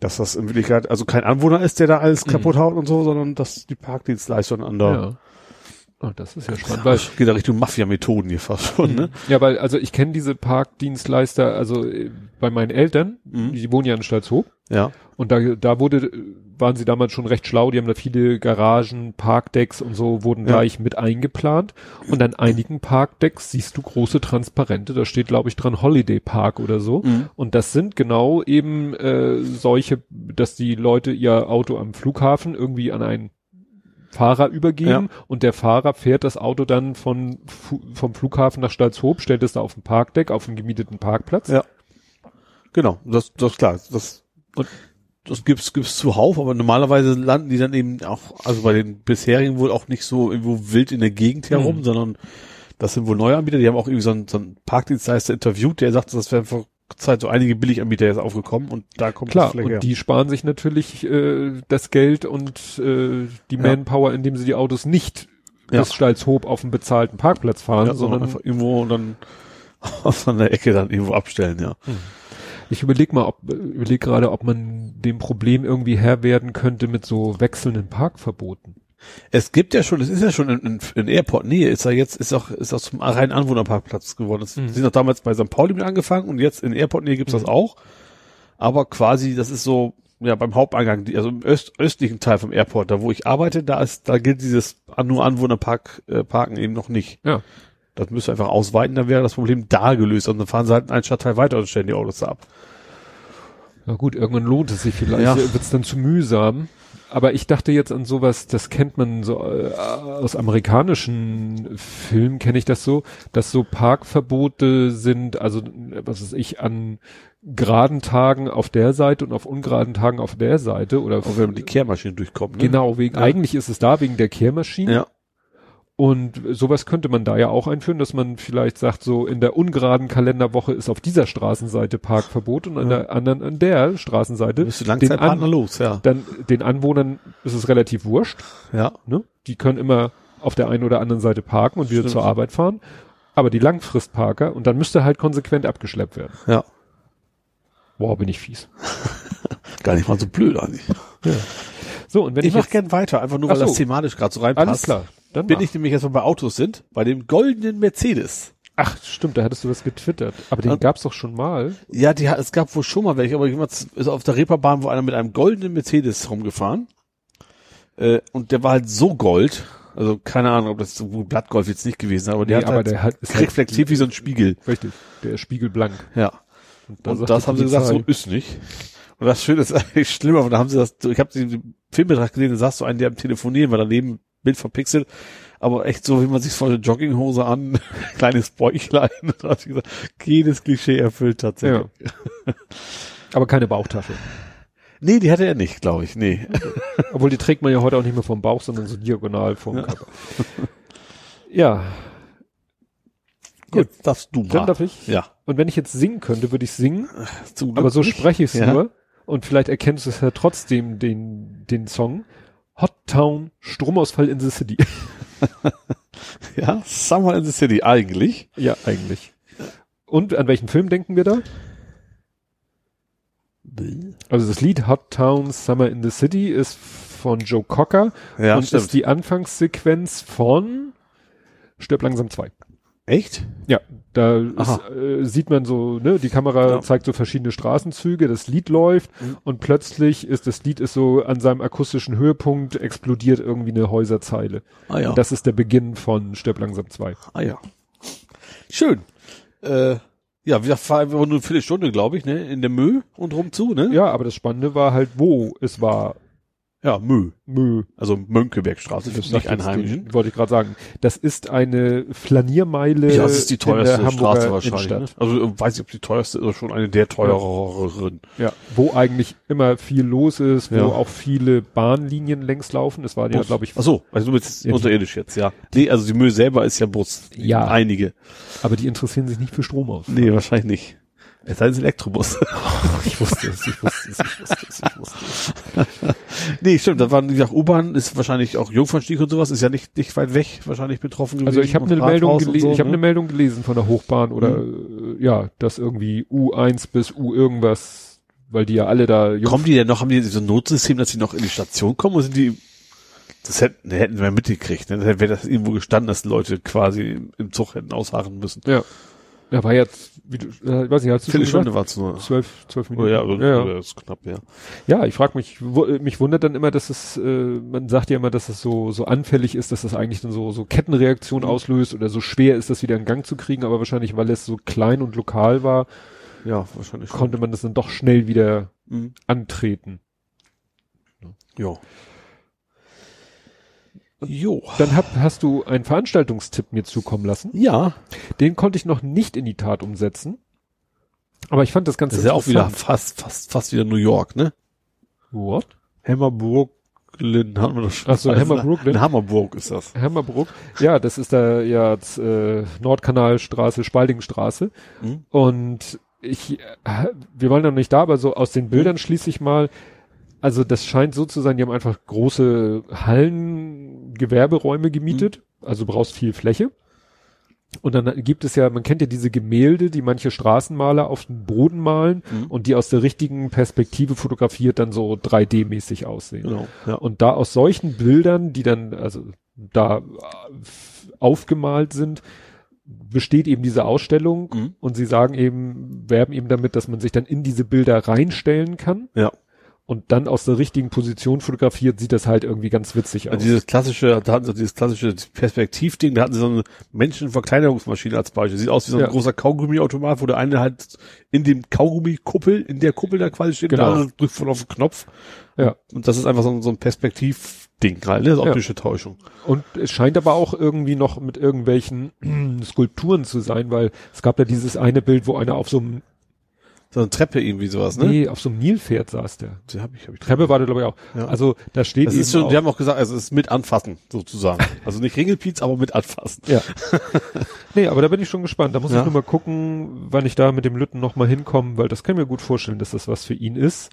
C: dass das in Wirklichkeit also kein Anwohner ist, der da alles mhm. kaputt haut und so, sondern dass die Parkdienstleister an der
B: ja. Oh, das ist ja spannend. Weil,
C: geht da Richtung Mafia-Methoden hier fast schon, ne?
B: Ja, weil, also ich kenne diese Parkdienstleister, also äh, bei meinen Eltern, mhm. die wohnen ja in Stalzhoop.
C: Ja.
B: Und da, da wurde, waren sie damals schon recht schlau, die haben da viele Garagen, Parkdecks und so wurden ja. gleich mit eingeplant. Und an einigen Parkdecks siehst du große Transparente, da steht, glaube ich, dran Holiday Park oder so. Mhm. Und das sind genau eben äh, solche, dass die Leute ihr Auto am Flughafen irgendwie an einen Fahrer übergeben ja. und der Fahrer fährt das Auto dann von, vom Flughafen nach Stalzhoop, stellt es da auf dem Parkdeck, auf dem gemieteten Parkplatz.
C: Ja. Genau, das, das klar, das, und das gibt's, gibt's zuhauf, aber normalerweise landen die dann eben auch, also bei den bisherigen wohl auch nicht so irgendwo wild in der Gegend herum, mhm. sondern das sind wohl neue Anbieter, die haben auch irgendwie so einen, so einen Parkdienstleister interviewt, der sagt, das wäre einfach Zeit so einige Billiganbieter jetzt aufgekommen und da kommt
B: Klar, das und her. die sparen sich natürlich äh, das Geld und äh, die ja. Manpower, indem sie die Autos nicht ja. bis Stalzhoop auf dem bezahlten Parkplatz fahren, ja, sondern
C: einfach irgendwo und dann aus einer Ecke dann irgendwo abstellen, ja. Hm.
B: Ich überleg mal, ob überleg gerade, ob man dem Problem irgendwie Herr werden könnte mit so wechselnden Parkverboten.
C: Es gibt ja schon, es ist ja schon in, in, in Airport-Nähe, ist ja jetzt, ist auch, ist auch zum reinen Anwohnerparkplatz geworden. Das mhm. sind doch damals bei St. Pauli mit angefangen und jetzt in Airport-Nähe gibt's mhm. das auch. Aber quasi, das ist so, ja, beim Haupteingang, also im öst, östlichen Teil vom Airport, da wo ich arbeite, da ist, da gilt dieses nur Anwohnerpark, äh, Parken eben noch nicht.
B: Ja.
C: Das müsste einfach ausweiten, dann wäre das Problem da gelöst. Und dann fahren sie halt einen Stadtteil weiter und stellen die Autos ab.
B: Na gut, irgendwann lohnt es sich vielleicht, ja. wird's dann zu mühsam. Aber ich dachte jetzt an sowas, das kennt man so äh, aus amerikanischen Filmen kenne ich das so, dass so Parkverbote sind, also was weiß ich, an geraden Tagen auf der Seite und auf ungeraden Tagen auf der Seite oder
C: auch wenn die Kehrmaschine durchkommt.
B: Ne? Genau, wegen ja. eigentlich ist es da wegen der Kehrmaschine.
C: Ja.
B: Und sowas könnte man da ja auch einführen, dass man vielleicht sagt, so in der ungeraden Kalenderwoche ist auf dieser Straßenseite Parkverbot und an ja. der anderen, an der Straßenseite.
C: Bist du den, An los, ja.
B: Dann den Anwohnern ist es relativ wurscht.
C: Ja.
B: Ne? Die können immer auf der einen oder anderen Seite parken und wieder Stimmt. zur Arbeit fahren. Aber die Langfristparker und dann müsste halt konsequent abgeschleppt werden.
C: Ja.
B: Boah, bin ich fies.
C: Gar nicht mal so blöd eigentlich. Ja.
B: So, und wenn ich,
C: ich mach gern weiter, einfach nur, weil so. das thematisch gerade so reinpasst.
B: Alles klar.
C: Dann bin mach. ich nämlich jetzt mal bei Autos sind, bei dem goldenen Mercedes.
B: Ach, stimmt, da hattest du das getwittert. Aber den ja. gab's doch schon mal.
C: Ja, die, es gab wohl schon mal welche, aber jemand ist auf der Reeperbahn wo einer mit einem goldenen Mercedes rumgefahren. Äh, und der war halt so gold. Also keine Ahnung, ob das so Blattgolf jetzt nicht gewesen ist, aber
B: Nee,
C: der hat
B: aber
C: halt
B: der hat, ist halt-
C: reflektiert wie so ein Spiegel.
B: Richtig. Der ist spiegelblank.
C: Ja. Und
B: sagt
C: das haben sie gesagt, so ist nicht. Und das Schöne ist eigentlich schlimmer, und da haben sie das, ich habe den Filmbetrag gesehen, da sagst du einen, der am Telefonieren war, daneben Bild verpixelt, aber echt so, wie man sich vor der Jogginghose an, kleines Bäuchlein, ich gesagt, jedes Klischee erfüllt tatsächlich.
B: Aber keine Bauchtasche.
C: Nee, die hatte er nicht, glaube ich, nee.
B: Obwohl die trägt man ja heute auch nicht mehr vom Bauch, sondern so diagonal vom Körper. Ja,
C: Gut, darfst du mal.
B: dann darf ich.
C: Ja.
B: Und wenn ich jetzt singen könnte, würde ich singen, aber so spreche ich es
C: Ja.
B: nur. Und vielleicht erkennst du es ja trotzdem, den, den Song. Hot Town, Stromausfall in the City.
C: Ja, Summer in the City, eigentlich.
B: ja, eigentlich. Und an welchen Film denken wir da? Also das Lied Hot Town, Summer in the City ist von Joe Cocker
C: Ja,
B: und
C: stimmt.
B: ist die Anfangssequenz von Stirb langsam 2.
C: Echt?
B: Ja, da ist, äh, sieht man so, ne, die Kamera
C: Ja.
B: zeigt so verschiedene Straßenzüge, das Lied läuft
C: Mhm.
B: und plötzlich ist das Lied ist so an seinem akustischen Höhepunkt explodiert irgendwie eine Häuserzeile.
C: Ah ja.
B: Und das ist der Beginn von Stirb langsam 2.
C: Ah ja. Schön. Äh, ja, wir fahren nur eine Viertelstunde, glaube ich, ne? In der Mö und rum zu, ne?
B: Ja, aber das Spannende war halt, wo es war.
C: Ja, Mö.
B: Mö.
C: Also Mönckebergstraße, das ist nicht Einheimischen.
B: die- Wollte ich gerade sagen. Das ist eine Flaniermeile
C: Ja, das ist die teuerste Straße wahrscheinlich. Ne? Also äh, weiß ich, ob die teuerste ist, oder schon eine der teureren.
B: Ja, wo eigentlich immer viel los ist, wo
C: Ja.
B: auch viele Bahnlinien längs laufen. Es war ja, glaube ich,
C: Ach so, also du bist
B: Ja,
C: unterirdisch jetzt, ja. Nee, also die Mö selber ist ja Bus.
B: Ja.
C: Einige.
B: aber die interessieren sich nicht für Strom aus.
C: Nee, wahrscheinlich nicht. Es sei denn, ein Elektrobus.
B: Ich wusste es, ich wusste es, ich wusste es, ich wusste es.
C: nee, stimmt, da waren, wie gesagt, U-Bahn ist wahrscheinlich auch Jungfernstieg und sowas, ist ja nicht, nicht weit weg, wahrscheinlich betroffen gewesen.
B: Also ich habe eine Meldung gelesen,
C: so,
B: ich habe
C: ne?
B: eine Meldung gelesen von der Hochbahn oder äh, ja, dass irgendwie U1 bis U irgendwas, weil die ja alle da Jungf-
C: Kommen die denn noch, haben die so ein Notsystem, dass sie noch in die Station kommen oder sind die, das hätten, hätten wir mitgekriegt, ne? Dann wäre das irgendwo gestanden, dass Leute quasi im Zug hätten ausharren müssen.
B: Ja. Ja, war jetzt, wie du, äh, weiß nicht, hast du schon
C: Viertelstunde war es nur.
B: Zwölf, zwölf
C: Oh
B: Minuten.
C: ja, oder,
B: ja, ja.
C: oder ist knapp, ja.
B: ja, ich frage mich, wo, mich wundert dann immer, dass es, äh, man sagt ja immer, dass es so, so anfällig ist, dass das eigentlich dann so, so Kettenreaktion
C: Mhm.
B: auslöst oder so schwer ist, das wieder in Gang zu kriegen, aber wahrscheinlich, weil es so klein und lokal war,
C: Ja, wahrscheinlich schon.
B: konnte man das dann doch schnell wieder
C: Mhm.
B: antreten.
C: Jo. Jo.
B: Dann hab, hast du einen Veranstaltungstipp mir zukommen lassen.
C: Ja,
B: Den konnte ich noch nicht in die Tat umsetzen. Aber ich fand das Ganze
C: das ist ja auch wieder fast, fast, fast wieder New York, ne?
B: What?
C: Hammerburg, Lynn, haben wir das schon.
B: Ach so,
C: Also,
B: Hammerburg, Lynn.
C: In Hammerburg ist das.
B: Hammerbrook. Ja, das ist da ja äh, Nordkanalstraße, Spaldingstraße.
C: Mhm.
B: Und ich, äh, wir waren noch nicht da, aber so aus den Bildern schließe ich mal, also das scheint so zu sein, die haben einfach große Hallen, Gewerberäume gemietet, also brauchst viel Fläche. Und dann gibt es ja, man kennt ja diese Gemälde, die manche Straßenmaler auf den Boden malen
C: Mhm.
B: und die aus der richtigen Perspektive fotografiert dann so 3D-mäßig aussehen.
C: Genau. Ja.
B: Und da aus solchen Bildern, die dann also da äh, aufgemalt sind, besteht eben diese Ausstellung
C: Mhm.
B: und sie sagen eben, werben eben damit, dass man sich dann in diese Bilder reinstellen kann
C: ja.
B: Und dann aus der richtigen Position fotografiert, sieht das halt irgendwie ganz witzig aus.
C: Also dieses klassische, da hatten sie dieses klassische Perspektivding, da hatten sie so eine Menschenverkleinerungsmaschine als Beispiel. Sieht aus wie so ein
B: Ja.
C: großer Kaugummiautomat, wo der eine halt in dem Kaugummikuppel, in der Kuppel da quasi steht,
B: Genau.
C: der andere drückt voll auf den Knopf.
B: Ja.
C: Und das ist einfach so, ein- so ein Perspektivding halt, ne? Das ist
B: Ja.
C: optische Täuschung.
B: Und es scheint aber auch irgendwie noch mit irgendwelchen Skulpturen zu sein, weil es gab ja dieses eine Bild, wo einer auf so einem,
C: So eine Treppe irgendwie sowas, ne?
B: nee, auf so einem Nilpferd saß der.
C: Die hab ich, hab ich
B: Treppe war da glaube ich auch.
C: Ja.
B: Also da steht
C: Das ist schon,
B: auch,
C: die haben auch gesagt, also es ist mit anfassen, sozusagen. Also nicht Ringelpiez, aber mit anfassen.
B: Ja. nee, aber da bin ich schon gespannt. Da muss
C: Ja.
B: ich nur mal gucken, wann ich da mit dem Lütten noch mal hinkomme, weil das kann ich mir gut vorstellen, dass das was für ihn ist.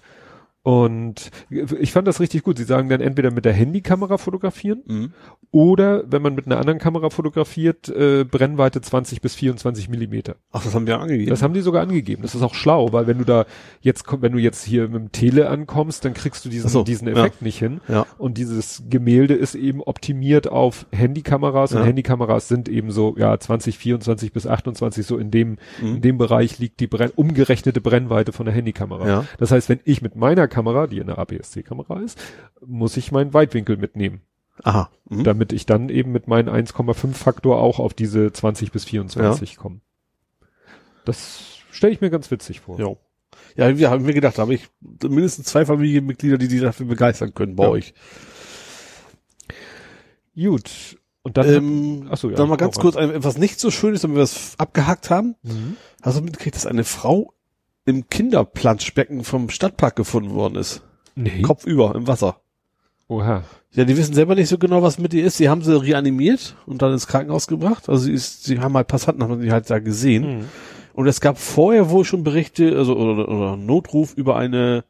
B: Und ich fand das richtig gut. Sie sagen dann entweder mit der Handykamera fotografieren
C: Mhm.
B: oder wenn man mit einer anderen Kamera fotografiert, äh, Brennweite 20 bis 24 Millimeter.
C: Ach, das haben die ja angegeben.
B: Das haben die sogar angegeben. Das ist auch schlau, weil wenn du da jetzt, wenn du jetzt hier mit dem Tele ankommst, dann kriegst du diesen,
C: so,
B: diesen
C: ja.
B: Effekt nicht hin.
C: ja.
B: Und dieses Gemälde ist eben optimiert auf Handykameras und
C: Ja.
B: Handykameras sind eben so, ja, 20, 24 bis 28, so in dem,
C: Mhm.
B: in dem Bereich liegt die Brenn umgerechnete Brennweite von der Handykamera.
C: Ja.
B: Das heißt, wenn ich mit meiner Kamera, die eine APS-C-Kamera ist, muss ich meinen Weitwinkel mitnehmen.
C: Aha. Mhm.
B: damit ich dann eben mit meinem 1,5 Faktor auch auf diese 20 bis 24 komme. Das stelle ich mir ganz witzig vor.
C: Ja. Ja, wir haben mir gedacht, da habe ich mindestens zwei Familienmitglieder, die die dafür begeistern können bei
B: Ja.
C: euch.
B: Gut. Und dann,
C: Ähm,
B: ach so, ja,
C: dann mal ganz kurz ein, etwas nicht so Schönes, damit wir es abgehakt haben.
B: Mhm.
C: Hast du mitgekriegt, dass eine Frau im Kinderplanschbecken vom Stadtpark gefunden worden ist?
B: Nee.
C: Kopfüber im Wasser.
B: Oha.
C: Ja, die wissen selber nicht so genau, was mit ihr ist. Sie haben sie reanimiert und dann ins Krankenhaus gebracht. Also sie ist, sie haben halt Passanten, haben sie halt da gesehen.
B: Mhm.
C: Und es gab vorher wohl schon Berichte, also oder, oder Notruf über eine,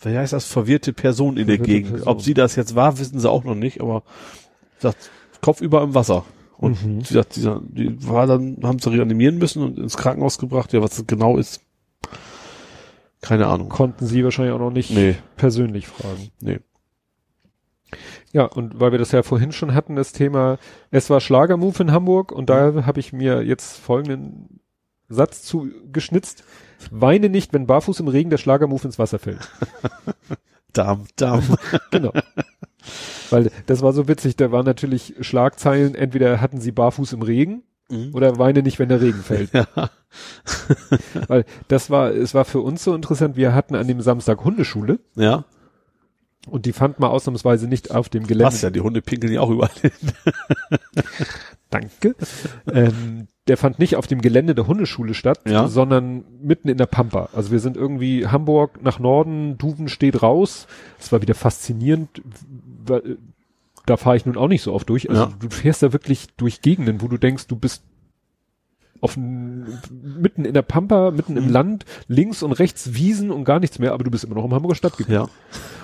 C: wie heißt das, verwirrte Person in der
B: Verwirrte
C: Gegend.
B: Person.
C: Ob sie das jetzt war, wissen sie auch noch nicht, aber sagt, Kopf über im Wasser. Und
B: Mhm.
C: sie sagt, dieser, die war dann, haben sie reanimieren müssen und ins Krankenhaus gebracht. Ja, was das genau ist, keine Ahnung.
B: Konnten Sie wahrscheinlich auch noch nicht
C: Nee.
B: persönlich fragen.
C: Nee.
B: Ja, und weil wir das ja vorhin schon hatten, das Thema, es war Schlagermove in Hamburg und da habe ich mir jetzt folgenden Satz zugeschnitzt. Weine nicht, wenn barfuß im Regen der Schlagermove ins Wasser fällt.
C: Darm, Darm.
B: Genau. Weil das war so witzig, da waren natürlich Schlagzeilen, entweder hatten sie barfuß im Regen
C: Mhm.
B: oder weine nicht, wenn der Regen fällt.
C: ja.
B: Weil das war, es war für uns so interessant, wir hatten an dem Samstag Hundeschule
C: ja.
B: und die fand mal ausnahmsweise nicht auf dem Gelände.
C: Passt ja, die Hunde pinkeln ja auch überall hin.
B: Danke. ähm, der fand nicht auf dem Gelände der Hundeschule statt,
C: Ja.
B: sondern mitten in der Pampa. Also wir sind irgendwie Hamburg nach Norden, Duven steht raus. Es war wieder faszinierend. Da fahre ich nun auch nicht so oft durch. Also
C: Ja.
B: du fährst da wirklich durch Gegenden, wo du denkst, du bist auf mitten in der Pampa, mitten
C: Mhm.
B: im Land, links und rechts Wiesen und gar nichts mehr, aber du bist immer noch im Hamburger Stadtgebiet.
C: Ja.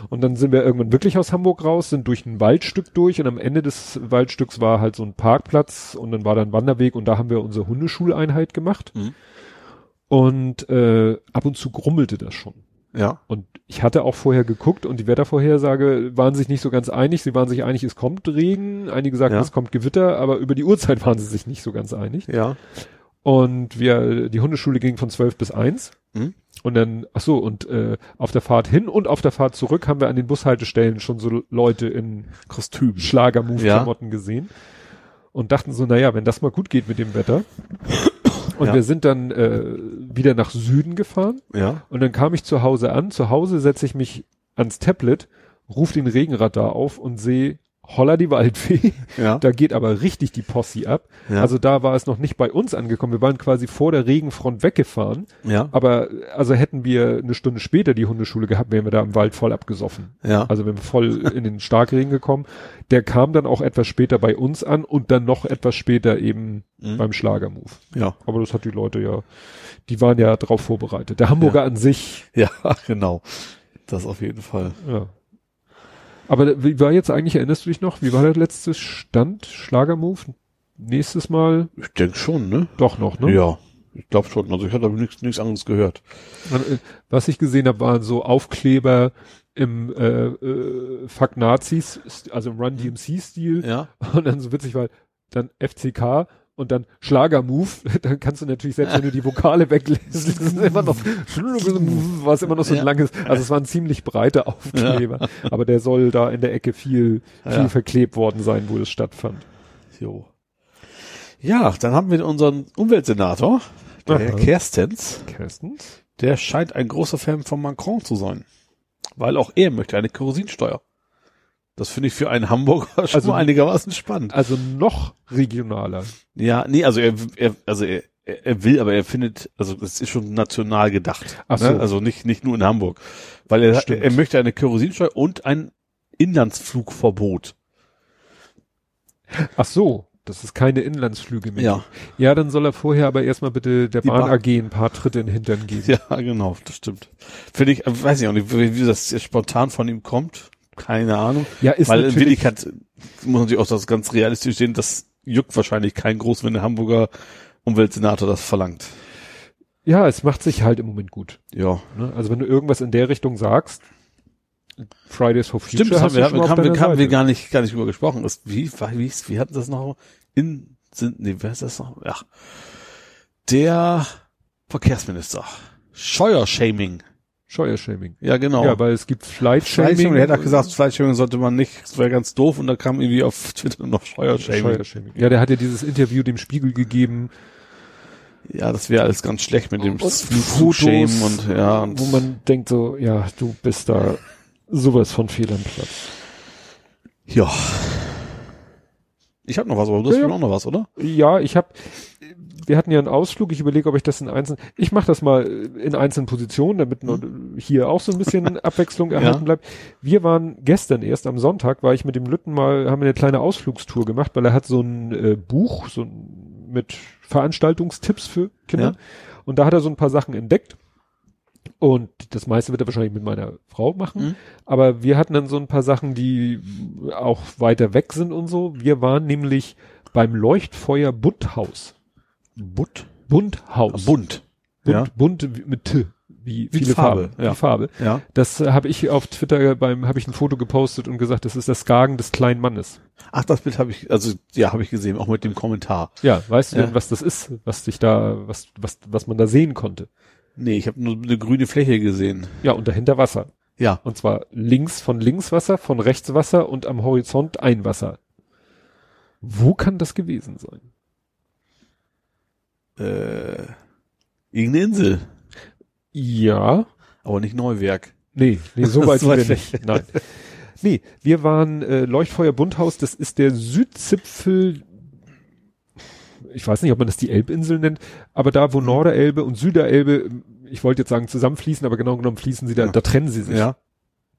B: Und dann sind wir irgendwann wirklich aus Hamburg raus, sind durch ein Waldstück durch und am Ende des Waldstücks war halt so ein Parkplatz und dann war da ein Wanderweg und da haben wir unsere Hundeschuleinheit gemacht.
C: Mhm.
B: Und äh, ab und zu grummelte das schon.
C: Ja.
B: Und ich hatte auch vorher geguckt und die Wettervorhersage waren sich nicht so ganz einig. Sie waren sich einig, es kommt Regen. Einige sagten,
C: Ja.
B: es kommt Gewitter, aber über die Uhrzeit waren sie sich nicht so ganz einig.
C: Ja.
B: Und wir, die Hundeschule ging von 12 bis 1.
C: Mhm.
B: Und dann, ach so, und äh, auf der Fahrt hin und auf der Fahrt zurück haben wir an den Bushaltestellen schon so Leute in
C: Kostüm.
B: Schlagermove-Klamotten gesehen. Und dachten so, naja, wenn das mal gut geht mit dem Wetter. Und
C: Ja.
B: wir sind dann äh, wieder nach Süden gefahren.
C: Ja.
B: Und dann kam ich zu Hause an. Zu Hause setze ich mich ans Tablet, ruf den Regenradar auf und sehe Holla die Waldfee.
C: Ja.
B: Da geht aber richtig die Posse ab.
C: Ja.
B: Also da war es noch nicht bei uns angekommen. Wir waren quasi vor der Regenfront weggefahren.
C: ja.
B: Aber also hätten wir eine Stunde später die Hundeschule gehabt, wären wir da im Wald voll abgesoffen.
C: Ja.
B: Also wir voll in den Starkregen gekommen. Der kam dann auch etwas später bei uns an und dann noch etwas später eben
C: Mhm.
B: beim Schlagermove.
C: ja.
B: Aber das hat die Leute ja, die waren ja drauf vorbereitet. Der Hamburger an sich,
C: Ja, genau. Das auf jeden Fall.
B: ja. Aber wie war jetzt eigentlich, erinnerst du dich noch, wie war der letzte Stand? Schlagermove? Nächstes Mal
C: Ich denke schon, ne?
B: doch noch, ne?
C: Ja. Ich glaube schon. Also ich hatte aber nichts anderes gehört.
B: Äh, Was ich gesehen habe, waren so Aufkleber im äh, äh, Fuck Nazis, also im Run DMC-Stil.
C: Ja.
B: Und dann so witzig, weil dann FCK und dann Schlagermove, dann kannst du natürlich, selbst wenn du die Vokale weglässt, ist es immer noch, war es immer noch so ein
C: Ja.
B: langes, also es waren ziemlich breite Aufkleber, aber der soll da in der Ecke viel, viel
C: Ja.
B: verklebt worden sein, wo es stattfand.
C: Jo. Ja, dann haben wir unseren Umweltsenator, der Herr
B: Aha.
C: Kerstens.
B: Kerstens?
C: Der scheint ein großer Fan von Macron zu sein. Weil auch er möchte eine Kerosinsteuer. Das finde ich für einen Hamburger schon
B: Also-
C: einigermaßen spannend.
B: Also noch regionaler.
C: Ja, nee, also er, er also er, er will, aber er findet, also das ist schon national gedacht.
B: Ach so.
C: Ne? Also nicht, nicht nur in Hamburg. Weil er,
B: Stimmt.
C: er möchte eine Kerosinsteuer und ein Inlandsflugverbot.
B: Ach so, dass es keine Inlandsflüge mehr
C: Ja.
B: gibt. Ja, dann soll er vorher aber erstmal bitte der Bahn
C: Bahn-
B: AG ein paar Tritte in den Hintern geben.
C: Ja, genau, das stimmt. Finde ich, weiß ich auch nicht, wie, das spontan von ihm kommt. Keine Ahnung.
B: Ja, ist
C: Weil in Wirklichkeit muss man natürlich auch das ganz realistisch sehen, das juckt wahrscheinlich kein groß, wenn der Hamburger Umweltsenator das verlangt.
B: ja, es macht sich halt im Moment gut.
C: Ja.
B: Ne? Also wenn du irgendwas in der Richtung sagst, Fridays for Future
C: Stimmt, das haben wir, haben, haben, wir, haben wir gar nicht, gar nicht drüber gesprochen. Das, wie, wie, wie hatten das noch? In, sind, nee, wer ist das noch? Ja. Der Verkehrsminister. Scheuershaming. Ja, genau.
B: Ja, weil es gibt Flight-Shaming.
C: Fleischshaming, der hat auch gesagt, Fleischshaming sollte man nicht, das wäre ganz doof und da kam irgendwie auf Twitter noch Steuershaming.
B: Steuershaming. Ja, der hat ja dieses Interview dem Spiegel gegeben,
C: Ja, das wäre alles ganz schlecht mit dem Flugschämen und ja, und
B: wo man denkt so, ja, du bist da sowas von fehl am Platz.
C: ja. Ich habe noch was, aber du hast
B: Ja, ja.
C: auch noch was, oder?
B: Ja, ich habe, wir hatten ja einen Ausflug, ich überlege, ob ich das in einzelnen, ich mache das mal in einzelnen Positionen, damit nur hier auch so ein bisschen Abwechslung erhalten
C: Ja.
B: bleibt. Wir waren gestern erst am Sonntag, war ich mit dem Lütten mal, haben wir eine kleine Ausflugstour gemacht, weil er hat so ein äh, Buch, so ein, mit Veranstaltungstipps für Kinder.
C: Ja.
B: Und da hat er so ein paar Sachen entdeckt. Und das meiste wird er wahrscheinlich mit meiner Frau machen.
C: Mhm.
B: Aber wir hatten dann so ein paar Sachen, die auch weiter weg sind und so. Wir waren nämlich beim Leuchtfeuer Bunthaus.
C: Butt?
B: Bunthaus.
C: Bunt.
B: Bunt,
C: Ja.
B: bunt wie- mit T. Wie,
C: Wie
B: viele
C: Farbe,
B: Farben.
C: ja.
B: Die Farbe.
C: Ja.
B: Das äh, habe ich auf Twitter beim, habe ich ein Foto gepostet und gesagt, das ist das Skagen des kleinen Mannes.
C: Ach, das Bild habe ich, also ja, habe ich gesehen, auch mit dem Kommentar.
B: Ja, weißt du
C: Ja.
B: denn, was das ist, was sich da, was, was, was man da sehen konnte?
C: Nee, ich habe nur eine grüne Fläche gesehen.
B: Ja, und dahinter Wasser.
C: Ja.
B: Und zwar links von links Wasser, von rechts Wasser und am Horizont ein Wasser. Wo kann das gewesen sein?
C: Äh, irgendeine Insel,
B: Ja.
C: aber nicht Neuwerk.
B: Nee, nee, so weit sind wir nicht. Nein. Nee, wir waren äh, Leuchtfeuer Bunthaus, das ist der Südzipfel, ich weiß nicht, ob man das die Elbinsel nennt, aber da, wo
C: Mhm.
B: Norderelbe und Süderelbe, ich wollte jetzt sagen zusammenfließen, aber genau genommen fließen sie da,
C: Ja.
B: da trennen sie sich.
C: Ja.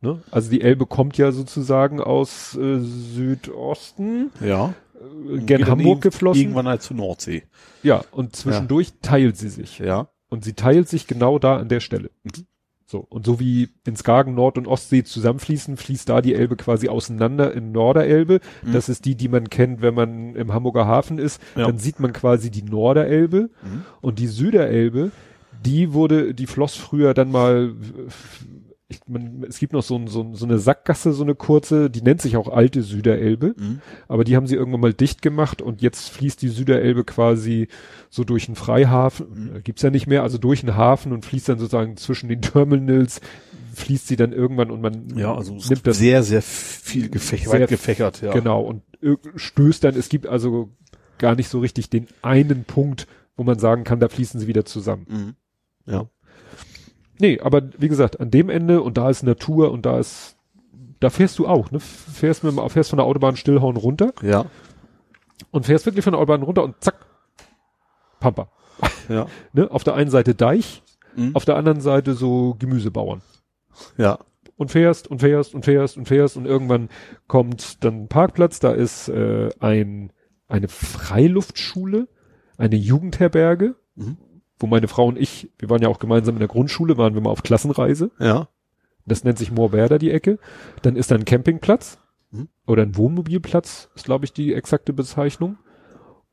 B: Ne? Also die Elbe kommt ja sozusagen aus äh, Südosten,
C: Ja.
B: Äh, gen
C: dann
B: Hamburg geflossen.
C: Irgendwann halt zur Nordsee.
B: Ja, und zwischendurch teilt sie sich.
C: Ja.
B: Und sie teilt sich genau da an der Stelle.
C: Mhm.
B: So. Und so wie in Skagen Nord- und Ostsee zusammenfließen, fließt da die Elbe quasi auseinander in Norderelbe.
C: Mhm.
B: Das ist die, die man kennt, wenn man im Hamburger Hafen ist.
C: Ja.
B: Dann sieht man quasi die Norderelbe.
C: Mhm.
B: Und die Süderelbe, die wurde, die floss früher dann mal, ich, man, es gibt noch so, ein, so, ein- so eine Sackgasse, so eine kurze, die nennt sich auch alte Süderelbe.
C: Mhm.
B: Aber die haben sie irgendwann mal dicht gemacht und jetzt fließt die Süderelbe quasi so durch einen Freihafen, äh, gibt's ja nicht mehr, also durch einen Hafen und fließt dann sozusagen zwischen den Terminals, fließt sie dann irgendwann und man
C: Ja, also
B: nimmt das
C: sehr, sehr viel gefächert,
B: Sehr
C: weit gefächert, ja.
B: genau und stößt dann, es gibt also gar nicht so richtig den einen Punkt, wo man sagen kann, da fließen sie wieder zusammen.
C: Mhm. Ja.
B: Nee, aber wie gesagt, an dem Ende und da ist Natur und da ist, da fährst du auch, ne? Fährst, mit, fährst von der Autobahn Stillhorn runter
C: Ja.
B: und fährst wirklich von der Autobahn runter und zack, Pampa.
C: Ja.
B: Ne? Auf der einen Seite Deich,
C: Mhm.
B: auf der anderen Seite so Gemüsebauern.
C: Ja.
B: Und fährst und fährst und fährst und fährst und irgendwann kommt dann ein Parkplatz, da ist äh, ein, eine Freiluftschule, eine Jugendherberge,
C: Mhm.
B: Wo meine Frau und ich, wir waren ja auch gemeinsam in der Grundschule, waren wir mal auf Klassenreise.
C: Ja.
B: Das nennt sich Moorwerder, die Ecke. Dann ist da ein Campingplatz
C: Mhm.
B: oder ein Wohnmobilplatz, ist glaube ich die exakte Bezeichnung.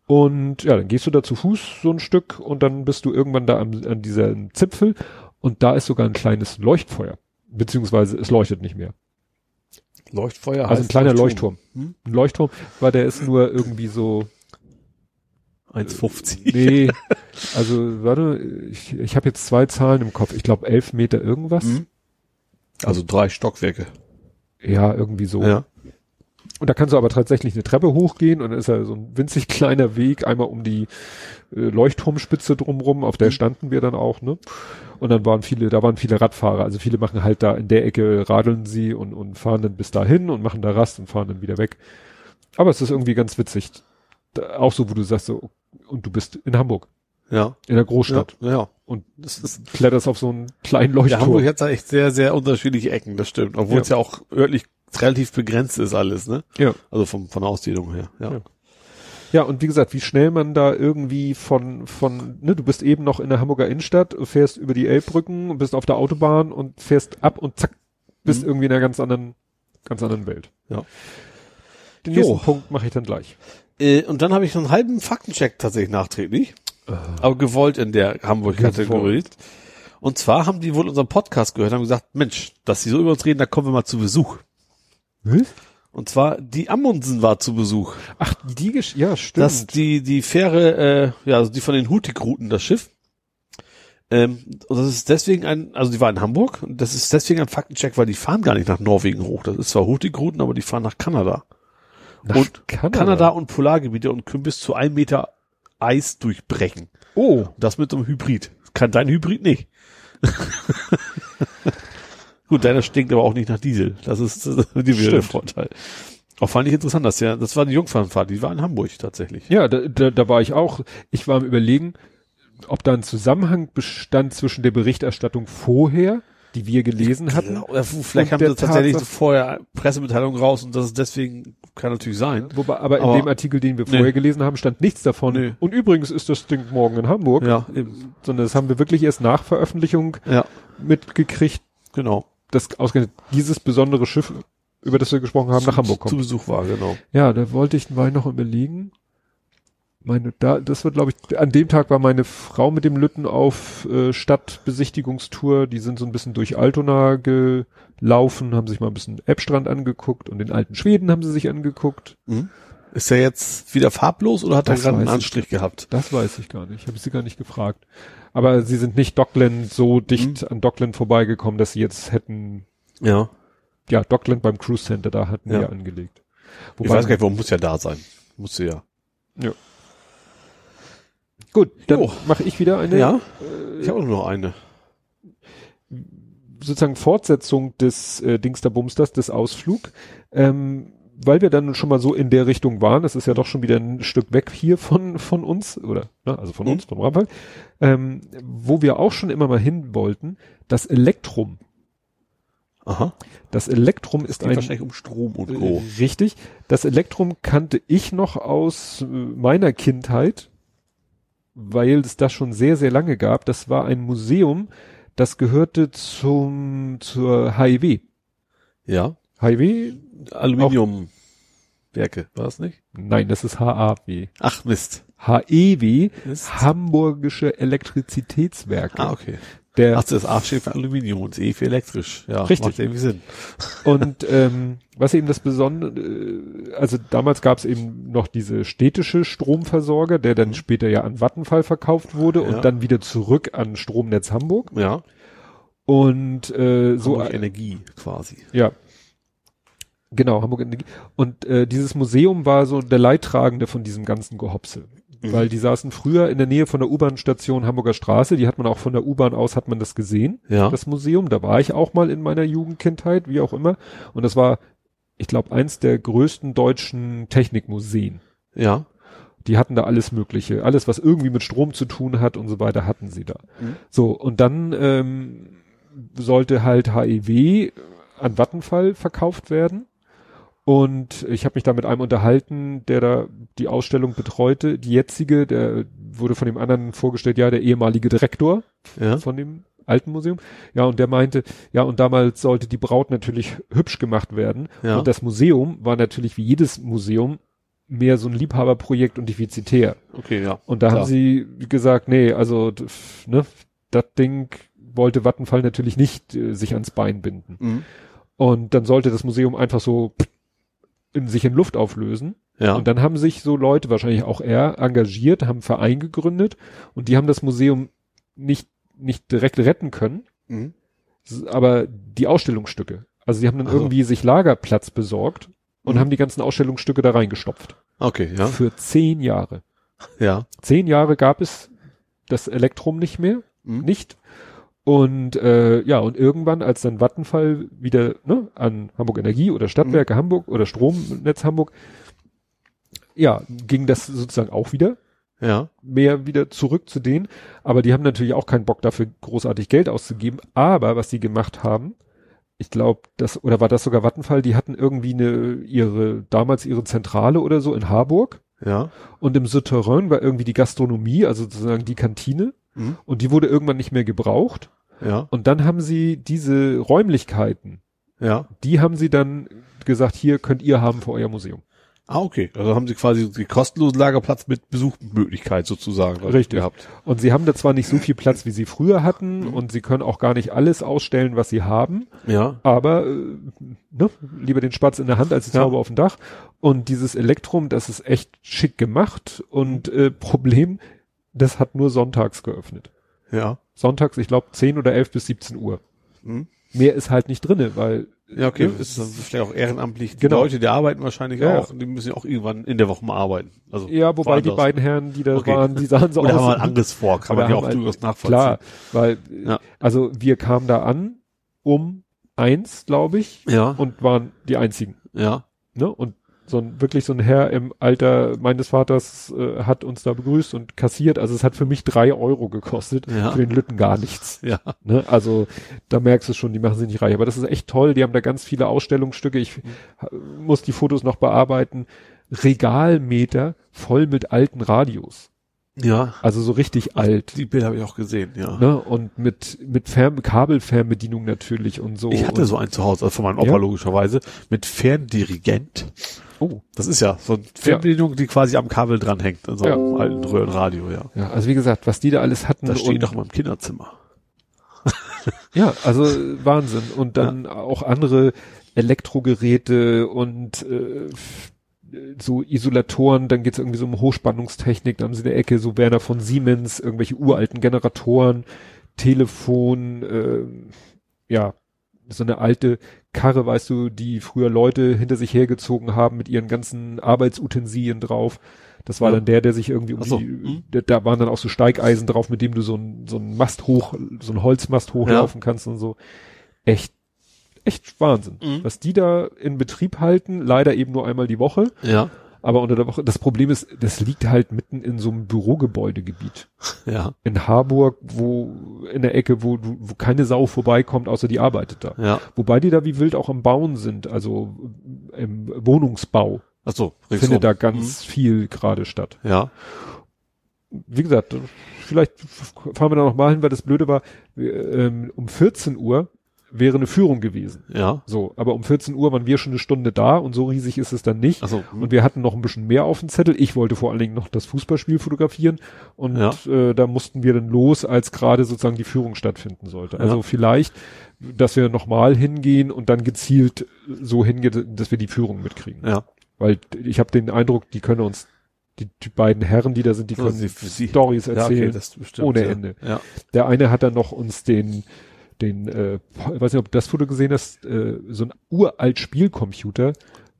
B: Und ja, dann gehst du da zu Fuß so ein Stück und dann bist du irgendwann da am, an dieser Zipfel und da ist sogar ein kleines Leuchtfeuer. Beziehungsweise es leuchtet nicht mehr.
C: Leuchtfeuer
B: Also ein kleiner Leuchtturm.
C: Hm?
B: Ein Leuchtturm, weil der ist nur irgendwie so,
C: 1,50.
B: nee, also warte, ich, ich habe jetzt zwei Zahlen im Kopf. Ich glaube elf Meter irgendwas.
C: Mhm. Also drei Stockwerke.
B: Ja, irgendwie so.
C: Ja.
B: Und da kannst du aber tatsächlich eine Treppe hochgehen und dann ist ja so ein winzig kleiner Weg einmal um die äh, Leuchtturmspitze drumrum, auf der
C: Mhm.
B: standen wir dann auch, ne? Und dann waren viele, da waren viele Radfahrer, also viele machen halt da in der Ecke, radeln sie und, und fahren dann bis dahin und machen da Rast und fahren dann wieder weg. Aber es ist irgendwie ganz witzig. Da, auch so, wo du sagst so, und du bist in Hamburg,
C: Ja.
B: in der Großstadt
C: Ja. ja.
B: und
C: Das ist,
B: kletterst auf so einen kleinen
C: ja,
B: Leuchtturm.
C: Hamburg hat da echt sehr, sehr unterschiedliche Ecken, das stimmt. Obwohl
B: Ja.
C: es ja auch örtlich relativ begrenzt ist alles, ne?
B: ja.
C: Also vom, von der Ausdehnung her, ja.
B: Ja. Ja, und wie gesagt, wie schnell man da irgendwie von, von, ne, du bist eben noch in der Hamburger Innenstadt, fährst über die Elbbrücken, bist auf der Autobahn und fährst ab und zack, bist
C: Mhm.
B: irgendwie in einer ganz anderen, ganz anderen Welt.
C: Ja.
B: Den
C: Jo.
B: nächsten Punkt mache ich dann gleich.
C: Äh, und dann habe ich einen halben Faktencheck tatsächlich nachträglich, aber gewollt in der Hamburg-Kategorie. Und zwar haben die wohl unseren Podcast gehört und haben gesagt, Mensch, dass sie so über uns reden, da kommen wir mal zu Besuch. Und zwar, die Amundsen war zu Besuch.
B: Ach, die, Gesch ja, stimmt.
C: dass die, die Fähre, äh, ja, also die von den Hurtigruten, das Schiff, Ähm, und das ist deswegen ein, also die war in Hamburg und das ist deswegen ein Faktencheck, weil die fahren gar nicht nach Norwegen hoch. Das ist zwar Hurtigruten, aber die fahren nach Kanada.
B: Nach
C: und Kanada. und Polargebiete und können bis zu ein Meter Eis durchbrechen.
B: Oh,
C: Das mit so einem Hybrid. Kann dein Hybrid nicht. Gut, deiner stinkt aber auch nicht nach Diesel. Das ist die wieder der. Vorteil. Auch fand ich interessant, dass ja, das war die Jungfernfahrt, die war in Hamburg tatsächlich.
B: Ja, da, da, da war ich auch. Ich war am überlegen, ob da ein Zusammenhang bestand zwischen der Berichterstattung vorher, die wir gelesen hatten.
C: Oder vielleicht haben sie tatsächlich
B: Tatsache-
C: vorher Pressemitteilung raus und das ist deswegen, kann natürlich sein.
B: Wobei, aber,
C: Aber-
B: in dem Artikel, den wir vorher
C: Nee.
B: gelesen haben, stand nichts davon.
C: Nee.
B: Und übrigens ist das Ding morgen in Hamburg.
C: Ja, eben.
B: Sondern das haben wir wirklich erst nach Veröffentlichung
C: Ja,
B: mitgekriegt,
C: genau.
B: dass ausgerechnet dieses besondere Schiff, über das wir gesprochen haben, nach Hamburg
C: Zu
B: kommt.
C: Besuch war, genau.
B: Ja, da wollte ich, war ich noch überlegen. Meine, da, das wird, glaube ich, an dem Tag war meine Frau mit dem Lütten auf äh, Stadtbesichtigungstour. Die sind so ein bisschen durch Altona gelaufen, haben sich mal ein bisschen Eppstrand angeguckt und den alten Schweden haben sie sich angeguckt.
C: Ist er jetzt wieder farblos oder hat er
B: Das
C: gerade einen
B: weiß ich
C: Anstrich gehabt?
B: Das weiß ich gar nicht. Habe ich sie gar nicht gefragt. Aber sie sind nicht Dockland so dicht an Dockland vorbeigekommen, dass sie jetzt hätten,
C: Ja.
B: ja, Dockland beim Cruise Center, da hatten
C: Ja.
B: wir angelegt.
C: Ich weiß gar nicht, warum muss ja da sein. Muss ja.
B: Gut, dann mache ich wieder eine
C: Ja. Ich habe auch nur noch eine.
B: sozusagen Fortsetzung des äh, Dingsterbumsters, des Ausflug. Ähm, weil wir dann schon mal so in der Richtung waren, das ist ja doch schon wieder ein Stück weg hier von, von uns, oder, ne, also von
C: Mhm.
B: uns, vom Rampal, ähm, wo wir auch schon immer mal hin wollten, das Elektrum.
C: Aha.
B: Das Elektrum ist
C: Geht
B: ein,
C: wahrscheinlich um Strom und
B: Äh,
C: Co.
B: Richtig. Das Elektrum kannte ich noch aus äh, meiner Kindheit, weil es das schon sehr, sehr lange gab. Das war ein Museum, das gehörte zum, zur HIW.
C: Ja.
B: HIW?
C: Aluminiumwerke, war das nicht?
B: Nein, das ist HAW.
C: Ach Mist.
B: HEW. Hamburgische Elektrizitätswerke.
C: Ah, okay.
B: Der,
C: Ach, das A steht für Aluminium und das E für elektrisch. Ja,
B: Richtig.
C: macht irgendwie Sinn.
B: Und ähm, was eben das Besondere, äh, also damals gab es eben noch diese städtische Stromversorger, der dann später ja an Vattenfall verkauft wurde
C: Mhm. Ja.
B: und dann wieder zurück an Stromnetz Hamburg.
C: Ja.
B: Und äh, so
C: So Energie quasi.
B: ja. Genau, Hamburg Energie. Und äh, dieses Museum war so der Leidtragende von diesem ganzen Gehopse.
C: Mhm.
B: Weil die saßen früher in der Nähe von der U-Bahn-Station Hamburger Straße, die hat man auch von der U-Bahn aus, hat man das gesehen,
C: Ja.
B: das Museum. Da war ich auch mal in meiner Jugendkindheit, wie auch immer. Und das war, ich glaube, eins der größten deutschen Technikmuseen.
C: Ja.
B: Die hatten da alles Mögliche, alles, was irgendwie mit Strom zu tun hat und so weiter, hatten sie da.
C: Mhm.
B: So, und dann ähm, sollte halt HEW an Vattenfall verkauft werden. Und ich habe mich da mit einem unterhalten, der da die Ausstellung betreute. Die jetzige, der wurde von dem anderen vorgestellt, ja, der ehemalige Direktor
C: Ja.
B: von dem alten Museum. Ja, und der meinte, ja, und damals sollte die Braut natürlich hübsch gemacht werden.
C: Ja.
B: Und das Museum war natürlich wie jedes Museum mehr so ein Liebhaberprojekt und defizitär.
C: Okay, ja.
B: Und da
C: Klar.
B: haben sie gesagt, nee, also ne, das Ding wollte Vattenfall natürlich nicht äh, sich ans Bein binden.
C: Mhm.
B: Und dann sollte das Museum einfach so in sich in Luft auflösen.
C: Ja.
B: Und dann haben sich so Leute, wahrscheinlich auch er, engagiert, haben einen Verein gegründet und die haben das Museum nicht, nicht direkt retten können,
C: Mhm.
B: aber die Ausstellungsstücke. Also sie haben dann
C: Also.
B: irgendwie sich Lagerplatz besorgt und
C: Mhm.
B: haben die ganzen Ausstellungsstücke da reingestopft.
C: Okay, ja.
B: Für zehn Jahre.
C: Ja.
B: Zehn Jahre gab es das Elektrum nicht mehr,
C: Mhm.
B: nicht. Und äh, ja, und irgendwann, als dann Vattenfall wieder ne, an Hamburg Energie oder Stadtwerke Hamburg oder Stromnetz Hamburg, ja, ging das sozusagen auch wieder
C: Ja.
B: mehr wieder zurück zu denen. Aber die haben natürlich auch keinen Bock dafür, großartig Geld auszugeben. Aber was die gemacht haben, ich glaube, das, oder war das sogar Vattenfall, die hatten irgendwie eine, ihre, damals ihre Zentrale oder so in Harburg.
C: Ja.
B: Und im Souterrain war irgendwie die Gastronomie, also sozusagen die Kantine.
C: Mhm.
B: Und die wurde irgendwann nicht mehr gebraucht.
C: Ja.
B: Und dann haben sie diese Räumlichkeiten,
C: Ja.
B: die haben sie dann gesagt, hier könnt ihr haben für euer Museum.
C: Ah, okay. Also haben sie quasi die kostenlosen Lagerplatz mit Besuchmöglichkeit sozusagen
B: Richtig.
C: gehabt.
B: Und sie haben da zwar nicht so viel Platz, wie sie früher hatten, und sie können auch gar nicht alles ausstellen, was sie haben,
C: Ja.
B: aber äh, ne, lieber den Spatz in der Hand als die
C: Ja.
B: Taube auf dem Dach. Und dieses Elektrum, das ist echt schick gemacht und äh, Problem, das hat nur sonntags geöffnet.
C: Ja.
B: Sonntags, ich glaube, 10 oder 11 bis 17 Uhr.
C: Hm.
B: Mehr ist halt nicht drinne, weil
C: Ja, okay. Das ist also vielleicht auch ehrenamtlich. Die
B: Genau.
C: Leute, die arbeiten wahrscheinlich
B: Ja,
C: auch. Die müssen ja auch irgendwann in der Woche mal arbeiten. Also
B: ja, wobei die beiden Herren, die da
C: Okay.
B: waren, die sahen so
C: Oder
B: aus.
C: haben wir ein anderes vor, kann man ja auch
B: halt-
C: durchaus nachvollziehen.
B: Klar, weil
C: Ja.
B: also wir kamen da an um eins, glaube ich,
C: Ja,
B: und waren die einzigen.
C: ja.
B: Ne? Und so ein wirklich so ein Herr im Alter meines Vaters äh, hat uns da begrüßt und kassiert. Also es hat für mich drei Euro gekostet,
C: Ja.
B: für den Lütten gar nichts.
C: Ja.
B: Ne? Also da merkst du schon, die machen sich nicht reich. Aber das ist echt toll. Die haben da ganz viele Ausstellungsstücke. Ich
C: Mhm.
B: muss die Fotos noch bearbeiten. Regalmeter voll mit alten Radios.
C: Ja.
B: Also so richtig alt.
C: Die Bilder habe ich auch gesehen, ja.
B: Ne? Und mit, mit Fern Kabelfernbedienung natürlich und so.
C: Ich hatte
B: und,
C: so einen zu Hause, also von meinem Opa
B: Ja?
C: logischerweise, mit Ferndirigent.
B: Oh.
C: Das ist ja so eine Fernbedienung, die quasi am Kabel dranhängt, an so einem alten Röhrenradio, ja.
B: Ja, also wie gesagt, was die da alles hatten.
C: Das steht doch in meinem Kinderzimmer.
B: Ja, also äh, Wahnsinn. Und dann auch andere Elektrogeräte und äh, so Isolatoren, dann geht's irgendwie so um Hochspannungstechnik, da haben sie in der Ecke so Werner von Siemens, irgendwelche uralten Generatoren, Telefon, äh, ja, so eine alte Karre, weißt du, die früher Leute hinter sich hergezogen haben mit ihren ganzen Arbeitsutensilien drauf. Das war
C: Ja.
B: dann der, der sich irgendwie um
C: so,
B: die,
C: mhm.
B: da, da waren dann auch so Steigeisen drauf, mit dem du so ein, so ein Mast hoch, so ein Holzmast hochlaufen kannst und so. Echt, echt Wahnsinn.
C: Mhm.
B: Was die da in Betrieb halten, leider eben nur einmal die Woche,
C: Ja.
B: aber unter der Woche, das Problem ist, das liegt halt mitten in so einem Bürogebäudegebiet.
C: Ja.
B: In Harburg, wo, in der Ecke, wo, du- wo keine Sau vorbeikommt, außer die arbeitet da.
C: Ja.
B: Wobei die da wie wild auch am Bauen sind, also im Wohnungsbau
C: Ach so,
B: findet
C: ringsrum.
B: da ganz viel gerade statt.
C: Mhm. Ja.
B: Wie gesagt, vielleicht fahren wir da noch mal hin, weil das Blöde war, ähm, um 14 Uhr wäre eine Führung gewesen.
C: Ja.
B: So, aber um 14 Uhr waren wir schon eine Stunde da und so riesig ist es dann nicht.
C: Ach so.
B: Und wir hatten noch ein bisschen mehr auf dem Zettel. Ich wollte vor allen Dingen noch das Fußballspiel fotografieren und
C: Ja.
B: äh, da mussten wir dann los, als gerade sozusagen die Führung stattfinden sollte.
C: Ja.
B: Also vielleicht, dass wir nochmal hingehen und dann gezielt so hingehen, dass wir die Führung mitkriegen.
C: Ja.
B: Weil ich habe den Eindruck, die können uns, die, die beiden Herren, die da sind, die
C: So,
B: können
C: sie-
B: Stories
C: Ja,
B: erzählen.
C: okay, das bestimmt.
B: ohne
C: ja.
B: Ende.
C: Ja.
B: Der eine hat dann noch uns den, den, äh, ich weiß nicht, ob du das Foto gesehen hast, äh, so ein uralt Spielcomputer,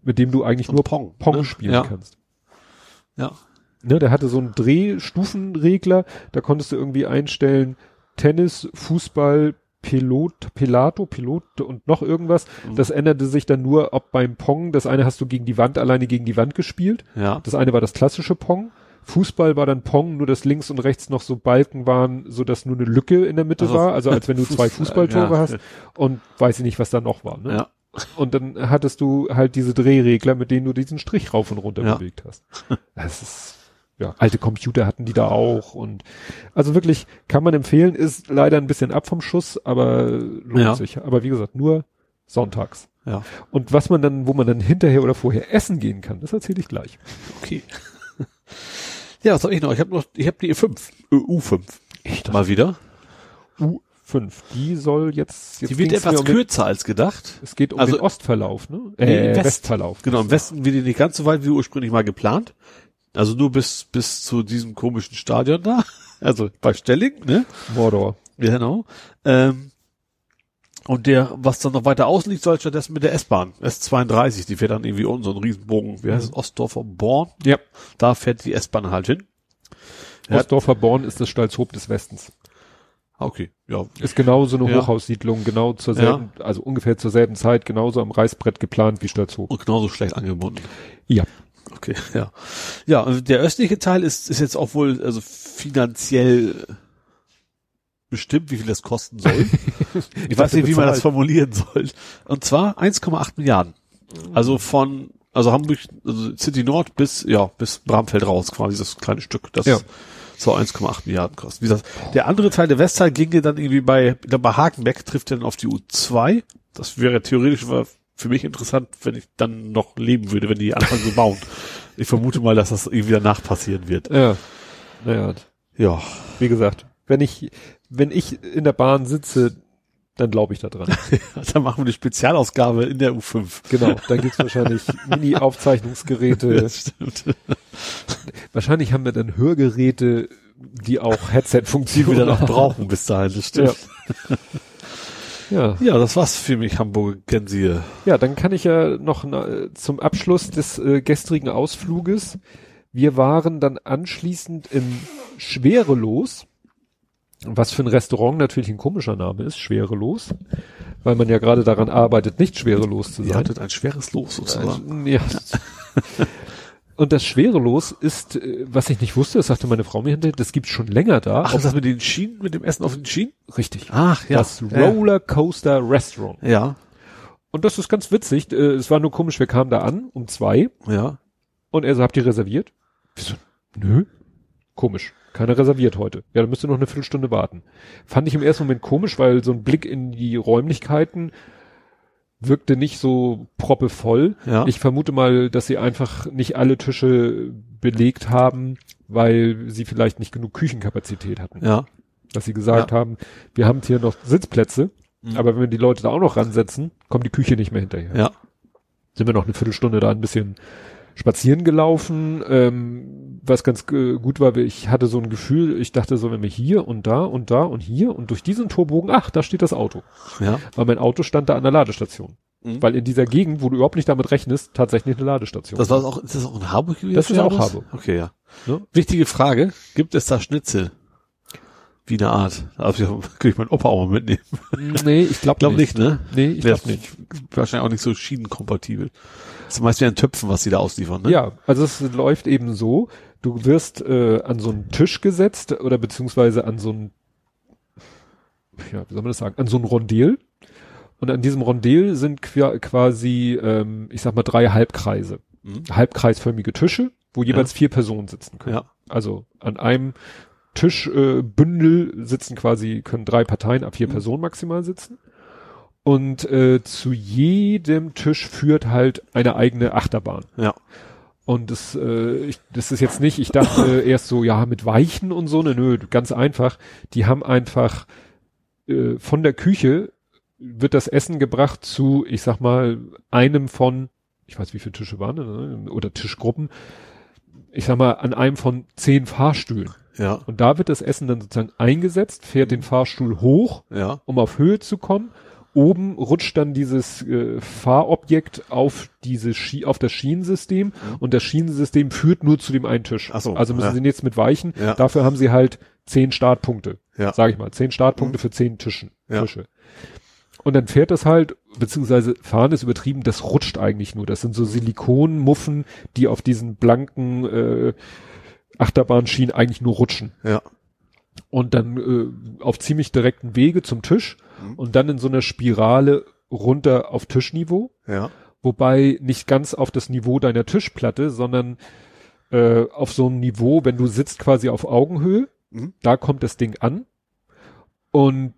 B: mit dem du eigentlich
C: So
B: nur
C: Pong,
B: Pong
C: ne?
B: spielen
C: Ja.
B: kannst.
C: Ja.
B: Ne, der hatte so einen Drehstufenregler, da konntest du irgendwie einstellen, Tennis, Fußball, Pilot, Pilato, Pilot und noch irgendwas.
C: Mhm.
B: Das änderte sich dann nur, ob beim Pong, das eine hast du gegen die Wand, alleine gegen die Wand gespielt.
C: Ja.
B: Das eine war das klassische Pong. Fußball war dann Pong, nur dass links und rechts noch so Balken waren, so dass nur eine Lücke in der Mitte
C: Also,
B: war, also als wenn du zwei
C: Fußball,
B: Fußballtore
C: ja.
B: hast und weiß ich nicht, was da noch war. Ne?
C: Ja.
B: Und dann hattest du halt diese Drehregler, mit denen du diesen Strich rauf und runter
C: Ja.
B: bewegt hast. Das ist, ja, alte Computer hatten die da auch und also wirklich kann man empfehlen, ist leider ein bisschen ab vom Schuss, aber lohnt
C: Ja.
B: sich. Aber wie gesagt, nur sonntags.
C: Ja.
B: Und was man dann, wo man dann hinterher oder vorher essen gehen kann, das erzähle ich gleich.
C: Okay. Ja, was hab ich noch? Ich habe noch, ich habe die E5, äh, U5.
B: Ich
C: Mal wieder.
B: U5, die soll jetzt, jetzt
C: Die wird etwas
B: um den,
C: kürzer als gedacht.
B: Es geht um
C: also-
B: den Ostverlauf, ne?
C: Nee,
B: Äh,
C: West-
B: Westverlauf.
C: Genau, im Westen wird die nicht ganz so weit wie ursprünglich mal geplant. Also nur bis, bis zu diesem komischen Stadion da. Also bei Stelling, ne?
B: Mordor.
C: Ja, genau. Ähm, und der, was dann noch weiter außen liegt, soll stattdessen mit der S-Bahn, S32, die fährt dann irgendwie unten so einen Riesenbogen, wie heißt es, Ostdorfer Born,
B: Ja.
C: da fährt die S-Bahn halt hin. Ja.
B: Ostdorfer Born ist das Stalzhoop des Westens.
C: Ah, Okay, ja.
B: Ist genau so eine
C: Ja.
B: Hochhaussiedlung, genau zur selben, also ungefähr zur selben Zeit, genauso am Reißbrett geplant wie Stalzhoop.
C: Und genauso schlecht angebunden.
B: Ja.
C: Okay, ja. Ja, und der östliche Teil ist, ist jetzt auch wohl, also finanziell bestimmt, wie viel das kosten soll. ich weiß
B: dachte,
C: nicht, wie man das formulieren soll. Und zwar 1,8 Milliarden. Also von, also Hamburg, also City Nord bis, ja, bis Bramfeld raus, quasi das kleine Stück. Das
B: Ja.
C: soll 1,8 Milliarden kosten. Wie gesagt, der andere Teil, der Westteil, ginge dann irgendwie bei, ich bei Hakenbeck trifft er dann auf die U2. Das wäre theoretisch für mich interessant, wenn ich dann noch leben würde, wenn die anfangen zu bauen. Ich vermute mal, dass das irgendwie danach passieren wird.
B: Ja. Naja,
C: Ja.
B: wie gesagt, wenn ich, wenn ich in der Bahn sitze, dann glaube ich da dran.
C: Dann machen wir eine Spezialausgabe in der U5.
B: Genau, dann gibt's wahrscheinlich Mini-Aufzeichnungsgeräte. Wahrscheinlich haben wir dann Hörgeräte die auch Headset-Funktion
C: Die wir dann auch brauchen bis dahin, das stimmt.
B: Ja.
C: Ja, das war's für mich, Hamburger Gänse.
B: Ja, dann kann ich ja noch na, zum Abschluss des äh, gestrigen Ausfluges. Wir waren dann anschließend im Schwerelos, was für ein Restaurant natürlich ein komischer Name ist, Schwerelos, weil man ja gerade daran arbeitet, nicht schwerelos zu
C: Ihr
B: sein.
C: hattet ein schweres Los sozusagen.
B: Ja. Und das Schwerelos ist, äh, was ich nicht wusste, das sagte meine Frau mir hinterher, das gibt's schon länger da.
C: Ach, das mit den Schienen, mit dem Essen auf den Schienen?
B: richtig.
C: Ach,
B: Das Roller Coaster Restaurant.
C: Ja,
B: Und das ist ganz witzig. Äh, Es war nur komisch, wir kamen da an um zwei
C: ja.
B: und er so, habt ihr reserviert? Wir so, nö. Komisch. Keiner reserviert heute. Ja, dann müsst ihr noch eine Viertelstunde warten. Fand ich im ersten Moment komisch, weil so ein Blick in die Räumlichkeiten wirkte nicht so proppevoll.
C: Ja.
B: Ich vermute mal, dass sie einfach nicht alle Tische belegt haben, weil sie vielleicht nicht genug Küchenkapazität hatten.
C: Ja.
B: Dass sie gesagt haben, wir haben hier noch Sitzplätze,
C: Mhm.
B: aber wenn wir die Leute da auch noch ransetzen, kommt die Küche nicht mehr hinterher.
C: Ja.
B: Sind wir noch eine Viertelstunde da ein bisschen spazieren gelaufen, ähm, was ganz äh, gut war, ich hatte so ein Gefühl, ich dachte so, wenn wir hier und da und da und hier und durch diesen Torbogen, ach, da steht das Auto.
C: Ja.
B: Weil mein Auto stand da an der Ladestation.
C: Mhm.
B: Weil in dieser Gegend, wo du überhaupt nicht damit rechnest, tatsächlich eine Ladestation.
C: Das war auch, ist das auch in Harburg gewesen?
B: Das ist auch? Harburg.
C: Okay, ja.
B: Ne?
C: Wichtige Frage. Gibt es da Schnitzel? Wie eine Art. Also, kann ich meinen Opa auch mal mitnehmen.
B: nee, ich glaube
C: Glaub nicht, ne?
B: Nee, ich glaube nicht.
C: Wahrscheinlich auch nicht so schienenkompatibel. Das ist meist wie ein Töpfen, was sie da ausliefern, ne?
B: Ja, also es läuft eben so, du wirst äh, an so einen Tisch gesetzt oder beziehungsweise an so ein, ja, wie soll man das sagen, an so ein Rondel. Und an diesem Rondel sind qua- quasi, ähm, ich sag mal, drei Halbkreise.
C: Mhm.
B: Halbkreisförmige Tische, wo jeweils vier Personen sitzen können.
C: Ja.
B: Also an einem Tischbündel äh, Bündel sitzen quasi, können drei Parteien ab vier
C: Mhm.
B: Personen maximal sitzen. Und äh, zu jedem Tisch führt halt eine eigene Achterbahn.
C: Ja.
B: Und das, äh, ich, das ist jetzt nicht, ich dachte erst so, ja, mit Weichen und so, ne, nö, ganz einfach. Die haben einfach äh, von der Küche wird das Essen gebracht zu, ich sag mal, einem von, ich weiß, wie viele Tische waren, ne, oder Tischgruppen, ich sag mal, an einem von zehn Fahrstühlen.
C: Ja.
B: Und da wird das Essen dann sozusagen eingesetzt, fährt den Fahrstuhl hoch,
C: Ja.
B: um auf Höhe zu kommen. Oben rutscht dann dieses äh, Fahrobjekt auf diese Schi auf das Schienensystem und das Schienensystem führt nur zu dem einen Tisch.
C: Ach so,
B: also müssen
C: ja.
B: sie jetzt mit weichen.
C: Ja.
B: Dafür haben sie halt zehn Startpunkte,
C: Ja.
B: sage ich mal, zehn Startpunkte für zehn Tischen,
C: Ja.
B: Tische. Und dann fährt das halt, beziehungsweise fahren ist übertrieben, das rutscht eigentlich nur. Das sind so Silikonmuffen, die auf diesen blanken äh, Achterbahnschienen eigentlich nur rutschen
C: Ja.
B: und dann äh, auf ziemlich direkten Wege zum Tisch
C: Mhm.
B: und dann in so einer Spirale runter auf Tischniveau,
C: Ja.
B: wobei nicht ganz auf das Niveau deiner Tischplatte, sondern äh, auf so einem Niveau, wenn du sitzt quasi auf Augenhöhe,
C: Mhm.
B: da kommt das Ding an und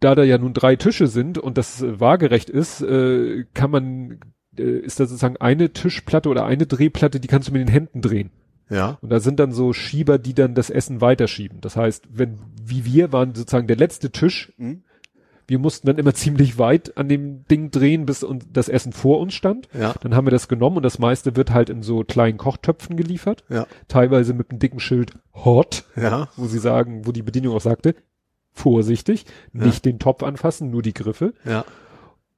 B: da da ja nun drei Tische sind und das äh, waagerecht ist, äh, kann man äh, ist da sozusagen eine Tischplatte oder eine Drehplatte, die kannst du mit den Händen drehen.
C: Ja.
B: Und da sind dann so Schieber, die dann das Essen weiterschieben. Das heißt, wenn, wie wir waren sozusagen der letzte Tisch,
C: Mhm.
B: wir mussten dann immer ziemlich weit an dem Ding drehen, bis und das Essen vor uns stand.
C: Ja.
B: Dann haben wir das genommen und das meiste wird halt in so kleinen Kochtöpfen geliefert.
C: Ja.
B: Teilweise mit einem dicken Schild Hot,
C: Ja.
B: wo sie sagen, wo die Bedienung auch sagte, vorsichtig,
C: Ja.
B: nicht den Topf anfassen, nur die Griffe.
C: Ja.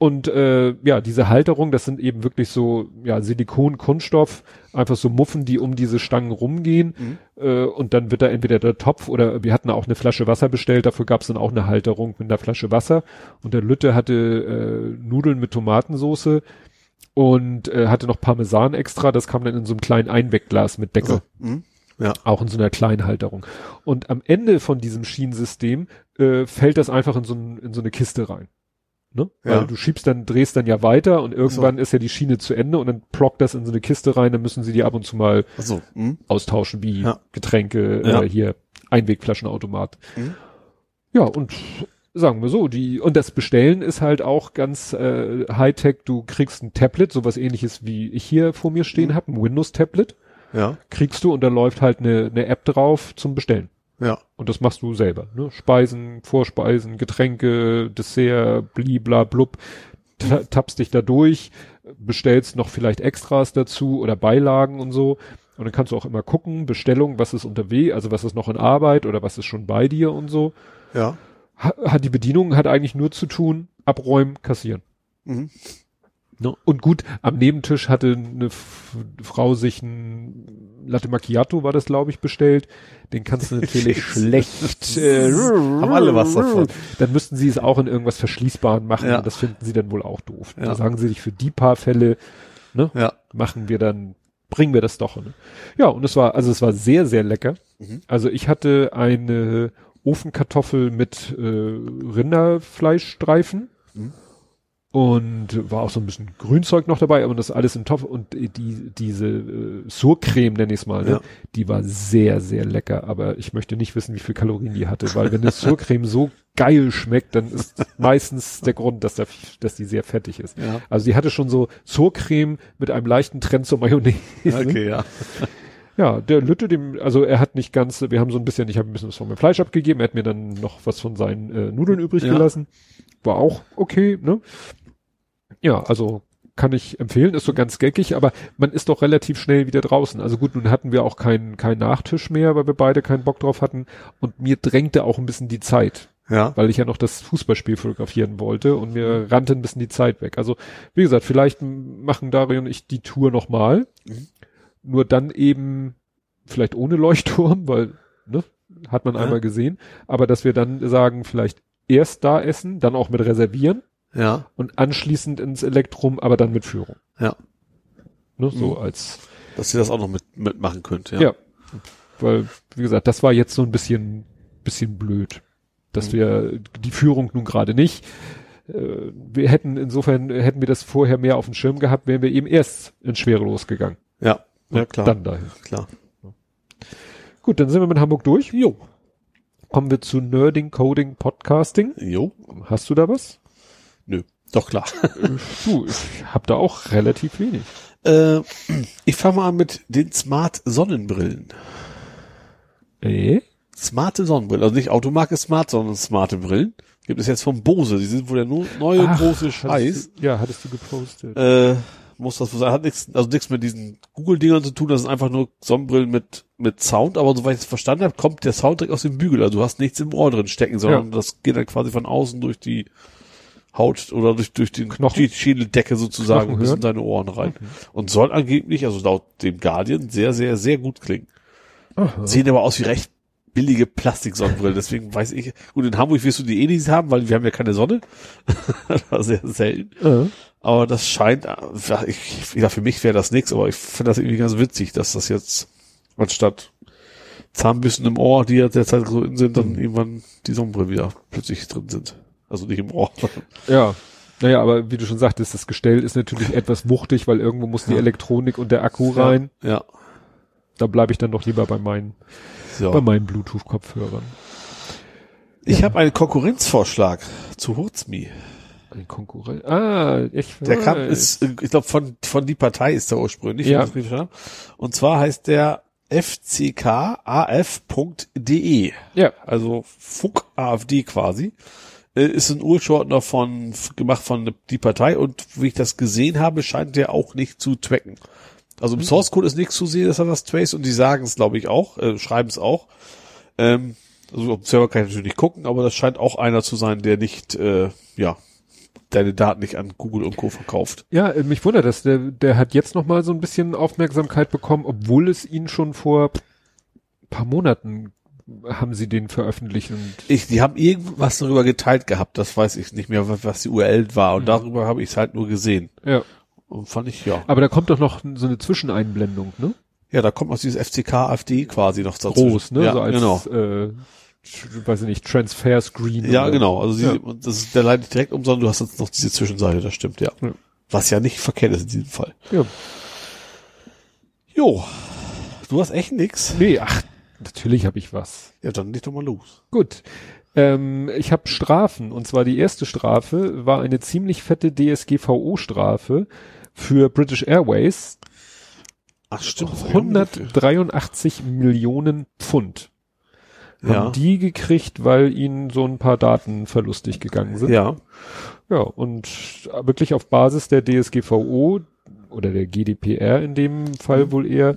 B: Und äh, ja, diese Halterung, das sind eben wirklich so ja Silikon, Kunststoff, einfach so Muffen, die um diese Stangen rumgehen.
C: Mhm.
B: Äh, und dann wird da entweder der Topf oder wir hatten auch eine Flasche Wasser bestellt, dafür gab es dann auch eine Halterung mit einer Flasche Wasser. Und der Lütte hatte äh, Nudeln mit Tomatensoße und äh, hatte noch Parmesan extra, das kam dann in so einem kleinen Einwegglas mit Deckel.
C: Also, mhm. Ja.
B: Auch in so einer kleinen Halterung. Und am Ende von diesem Schienensystem äh, fällt das einfach in so, ein, in so eine Kiste rein. Ne?
C: Ja.
B: Weil du schiebst dann, drehst dann ja weiter und irgendwann ist ja die Schiene zu Ende und dann plockt das in so eine Kiste rein, dann müssen sie die ab und zu mal
C: Also, mhm.
B: austauschen, wie
C: Ja.
B: Getränke,
C: Ja.
B: äh, hier Einwegflaschenautomat.
C: Mhm.
B: Ja, und sagen wir so, die, und das Bestellen ist halt auch ganz äh, Hightech, du kriegst ein Tablet, sowas ähnliches wie ich hier vor mir stehen
C: Mhm.
B: habe, ein Windows-Tablet,
C: Ja.
B: kriegst du und da läuft halt eine, eine App drauf zum Bestellen.
C: Ja.
B: Und das machst du selber. Ne? Speisen, Vorspeisen, Getränke, Dessert, blibla blub. Ta tappst dich da durch, bestellst noch vielleicht Extras dazu oder Beilagen und so. Und dann kannst du auch immer gucken, Bestellung, was ist unterwegs, also was ist noch in Arbeit oder was ist schon bei dir und so.
C: Ja.
B: Ha, hat die Bedienung hat eigentlich nur zu tun, abräumen, kassieren.
C: Mhm.
B: Ne? Und gut, am Nebentisch hatte eine F Frau sich ein Latte Macchiato, war das glaube ich, bestellt. Den kannst du natürlich schlecht. Äh,
C: Haben alle was davon.
B: Dann müssten sie es auch in irgendwas Verschließbaren machen.
C: Ja.
B: Und das finden sie dann wohl auch doof.
C: Ja.
B: Da sagen sie sich, für die paar Fälle ne,
C: Ja.
B: machen wir dann, bringen wir das doch. Ne? Ja, und es war, also es war sehr, sehr lecker.
C: Mhm.
B: Also ich hatte eine Ofenkartoffel mit äh, Rinderfleischstreifen
C: Mhm.
B: Und war auch so ein bisschen Grünzeug noch dabei, aber das alles im Topf und die, diese äh, Surcreme, nenne ich es mal, ne?
C: Ja.
B: die war sehr, sehr lecker, aber ich möchte nicht wissen, wie viel Kalorien die hatte, weil wenn eine Surcreme so geil schmeckt, dann ist meistens der Grund, dass, da, dass die sehr fettig ist.
C: Ja.
B: Also die hatte schon so Surcreme mit einem leichten Trend zur Mayonnaise.
C: Okay, ja.
B: Ja, der Lütte, dem, also er hat nicht ganz, wir haben so ein bisschen, ich habe ein bisschen was von meinem Fleisch abgegeben, er hat mir dann noch was von seinen äh, Nudeln übrig
C: Ja.
B: gelassen. War auch okay, ne? Ja, also kann ich empfehlen, ist so ganz geckig, aber man ist doch relativ schnell wieder draußen. Also gut, nun hatten wir auch keinen keinen Nachtisch mehr, weil wir beide keinen Bock drauf hatten und mir drängte auch ein bisschen die Zeit,
C: Ja.
B: weil ich ja noch das Fußballspiel fotografieren wollte und mir rannte ein bisschen die Zeit weg. Also wie gesagt, vielleicht machen Dario und ich die Tour nochmal,
C: Mhm.
B: nur dann eben vielleicht ohne Leuchtturm, weil ne, hat man
C: Ja.
B: einmal gesehen, aber dass wir dann sagen, vielleicht erst da essen, dann auch mit reservieren
C: Ja.
B: und anschließend ins Elektrum, aber dann mit Führung.
C: Ja.
B: Ne, so
C: Mhm.
B: als
C: Dass ihr das auch noch mit, mitmachen könnt, ja.
B: ja. Weil, wie gesagt, das war jetzt so ein bisschen, bisschen blöd. Dass
C: Mhm.
B: wir die Führung nun gerade nicht. Äh, Wir hätten, insofern hätten wir das vorher mehr auf dem Schirm gehabt, wären wir eben erst ins Schwerelos gegangen.
C: Ja. Ja, klar.
B: Dann dahin.
C: klar.
B: Gut, dann sind wir mit Hamburg durch. Jo. Kommen wir zu Nerding, Coding, Podcasting.
C: Jo.
B: Hast du da was?
C: Nö. Doch, klar.
B: du, ich hab da auch relativ wenig.
C: äh, ich fange mal an mit den Smart Sonnenbrillen.
B: Äh?
C: Smarte Sonnenbrillen. Also nicht Automarke Smart, sondern smarte Brillen. Gibt es jetzt von Bose. Die sind wohl der neue
B: Ach,
C: große Scheiß.
B: Hattest du, ja, hattest du gepostet.
C: Äh, muss das sein. Hat nichts, also nichts mit diesen Google-Dingern zu tun. Das sind einfach nur Sonnenbrillen mit, mit Sound. Aber soweit ich es verstanden habe, kommt der Sound direkt aus dem Bügel. Also du hast nichts im Ohr drin stecken, sondern das geht dann quasi von außen durch die Haut oder durch, durch den
B: Knochen?
C: die Schädeldecke sozusagen bis in deine Ohren rein. Und soll angeblich, also laut dem Guardian, sehr, sehr, sehr gut klingen.
B: Aha.
C: Sehen aber aus wie recht billige Plastiksonnenbrillen. Deswegen weiß ich, gut, in Hamburg wirst du die eh nicht haben, weil wir haben ja keine Sonne. das war sehr selten.
B: Äh.
C: Aber das scheint, ja, ich, ja, für mich wäre das nichts, aber ich finde das irgendwie ganz witzig, dass das jetzt anstatt Zahnbürsten im Ohr, die ja derzeit so in sind, dann irgendwann die Sonnenbrille wieder plötzlich drin sind. Also nicht im Ohr.
B: Ja. Naja, aber wie du schon sagtest, das Gestell ist natürlich etwas wuchtig, weil irgendwo muss die
C: Ja.
B: Elektronik und der Akku rein.
C: Ja.
B: Da bleibe ich dann doch lieber bei meinen,
C: So.
B: bei meinen Bluetooth-Kopfhörern.
C: Ich habe einen Konkurrenzvorschlag zu Hurzmi.
B: Ein Konkurrent. Ah, ich
C: Der
B: weiß.
C: kam, ist, äh, ich glaube, von, von die Partei ist der ursprünglich.
B: Ja.
C: Und zwar heißt der fckaf.de.
B: Ja.
C: Also Fuck AfD quasi. Äh, Ist ein Urshortener von, gemacht von die Partei und wie ich das gesehen habe, scheint der auch nicht zu tracken. Also im Source Code ist nichts zu sehen, dass er was trace und die sagen es, glaube ich, auch, äh, schreiben es auch. Ähm, also auf dem Server kann ich natürlich nicht gucken, aber das scheint auch einer zu sein, der nicht, äh, ja, deine Daten nicht an Google und Co. verkauft.
B: Ja, äh, mich wundert das. Der, der hat jetzt noch mal so ein bisschen Aufmerksamkeit bekommen, obwohl es ihn schon vor paar Monaten haben sie den veröffentlicht und
C: Ich, die haben irgendwas darüber geteilt gehabt, das weiß ich nicht mehr, was, die URL war und darüber habe ich es halt nur gesehen.
B: ja.
C: Und fand ich, ja.
B: Aber da kommt doch noch so eine Zwischeneinblendung, ne?
C: Ja, da kommt aus dieses FCK AfD quasi noch dazu.
B: Groß, ne?
C: Ja,
B: so als,
C: genau.
B: äh, weiß ich nicht, Transfer Screen.
C: Ja,
B: oder-
C: genau. Also
B: Ja.
C: das ist, der leitet direkt um, sondern du hast jetzt noch diese Zwischenseite, das stimmt, ja.
B: Ja.
C: Was ja nicht verkehrt ist in diesem Fall.
B: Ja.
C: Jo. Du hast echt nix?
B: Nee, ach, natürlich habe ich was.
C: Ja, dann leg doch mal los.
B: Gut. Ähm, ich habe Strafen und zwar die erste Strafe war eine ziemlich fette DSGVO-Strafe für British Airways.
C: Ach, stimmt.
B: 183 Millionen Pfund
C: Ja.
B: haben die gekriegt, weil ihnen so ein paar Daten verlustig gegangen sind.
C: Ja.
B: Ja, und wirklich auf Basis der DSGVO oder der GDPR in dem Fall wohl eher,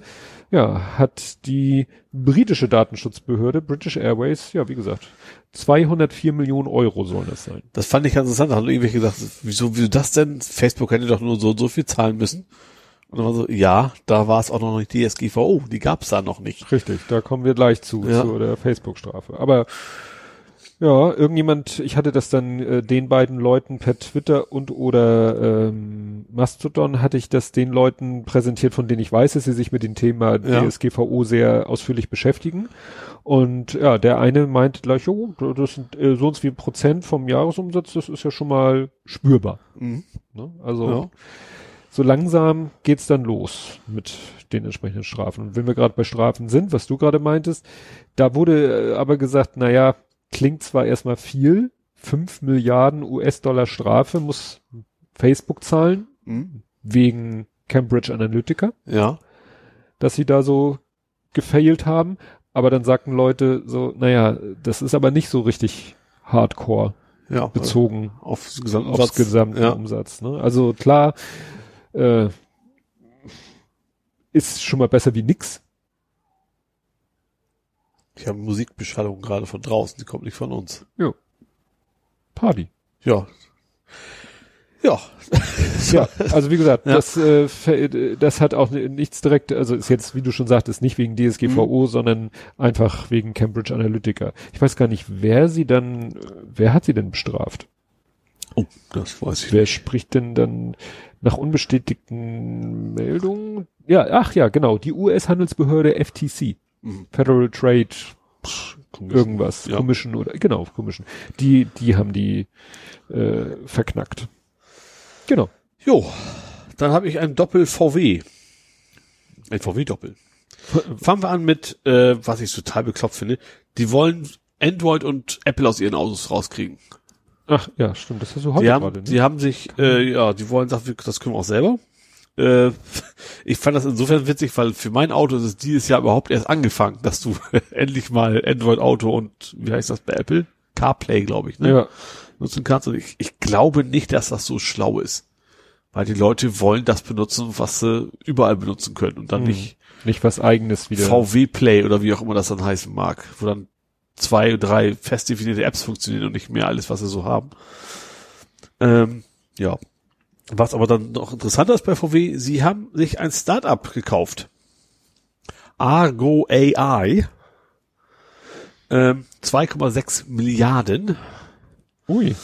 B: ja, hat die britische Datenschutzbehörde, British Airways, ja, wie gesagt, 204 Millionen Euro sollen das sein.
C: Das fand ich ganz interessant. Da haben irgendwelche gesagt, wieso, wieso das denn? Facebook hätte doch nur so und so viel zahlen müssen. Und dann war so, ja, da war es auch noch nicht DSGVO, die gab es da noch nicht.
B: Richtig, da kommen wir gleich zu,
C: Ja.
B: zu der Facebook-Strafe. Aber ja, irgendjemand, ich hatte das dann äh, den beiden Leuten per Twitter und oder ähm, Mastodon hatte ich das den Leuten präsentiert, von denen ich weiß, dass sie sich mit dem Thema
C: Ja.
B: DSGVO sehr ausführlich beschäftigen. Und ja, der eine meinte gleich, oh, das sind äh, so und so viel Prozent vom Jahresumsatz, das ist ja schon mal spürbar. Ne? Also
C: Ja.
B: so langsam geht's dann los mit den entsprechenden Strafen. Und wenn wir gerade bei Strafen sind, was du gerade meintest, da wurde äh, aber gesagt, na ja, klingt zwar erstmal viel, 5 Milliarden US-Dollar Strafe muss Facebook zahlen,
C: Mhm.
B: wegen Cambridge Analytica,
C: Ja.
B: dass sie da so gefailt haben. Aber dann sagten Leute so, naja, das ist aber nicht so richtig hardcore
C: Ja.
B: bezogen
C: Aufs gesamten
B: aufs gesamten
C: Ja.
B: Umsatz. Ne? Also klar, äh, ist schon mal besser wie nix.
C: Ich habe Musikbeschallung gerade von draußen, die kommt nicht von uns.
B: Party.
C: Ja. Ja.
B: Ja, also wie gesagt,
C: Ja.
B: das, äh, das hat auch nichts direkt, also ist jetzt, wie du schon sagtest, nicht wegen
C: Mhm.
B: DSGVO, sondern einfach wegen Cambridge Analytica. Ich weiß gar nicht, wer sie dann, wer hat sie denn bestraft?
C: Oh, das weiß ich.
B: Wer spricht denn dann nach unbestätigten Meldungen? Ja, ach ja, genau, die US-Handelsbehörde FTC,
C: Mhm.
B: Federal Trade
C: Kommission.
B: irgendwas,
C: Ja.
B: Commission oder genau, Commission. Die, die haben die äh, verknackt. Genau.
C: Jo, dann habe ich ein Doppel VW. Ein VW Doppel. Fangen wir an mit, äh, was ich total bekloppt finde. Die wollen Android und Apple aus ihren Autos rauskriegen.
B: Ach ja, stimmt, das hast du heute
C: Die haben,
B: gerade. Ne?
C: die haben sich, äh, ja, die wollen sagen, das können wir auch selber. Äh, ich fand das insofern witzig, weil für mein Auto ist es dieses Jahr überhaupt erst angefangen, dass du endlich mal Android Auto und wie heißt das bei Apple? CarPlay, glaube ich, ne?
B: ja,
C: nutzen kannst. Und ich, ich glaube nicht, dass das so schlau ist. Weil die Leute wollen das benutzen, was sie überall benutzen können und dann
B: Hm.
C: nicht
B: nicht was eigenes wieder.
C: VW Play oder wie auch immer das dann heißen mag, wo dann zwei, drei fest definierte Apps funktionieren und nicht mehr alles, was sie so haben. Ähm, ja. Was aber dann noch interessanter ist bei VW, sie haben sich ein Startup gekauft. Argo AI. Ähm, 2,6 Milliarden.
B: Ui.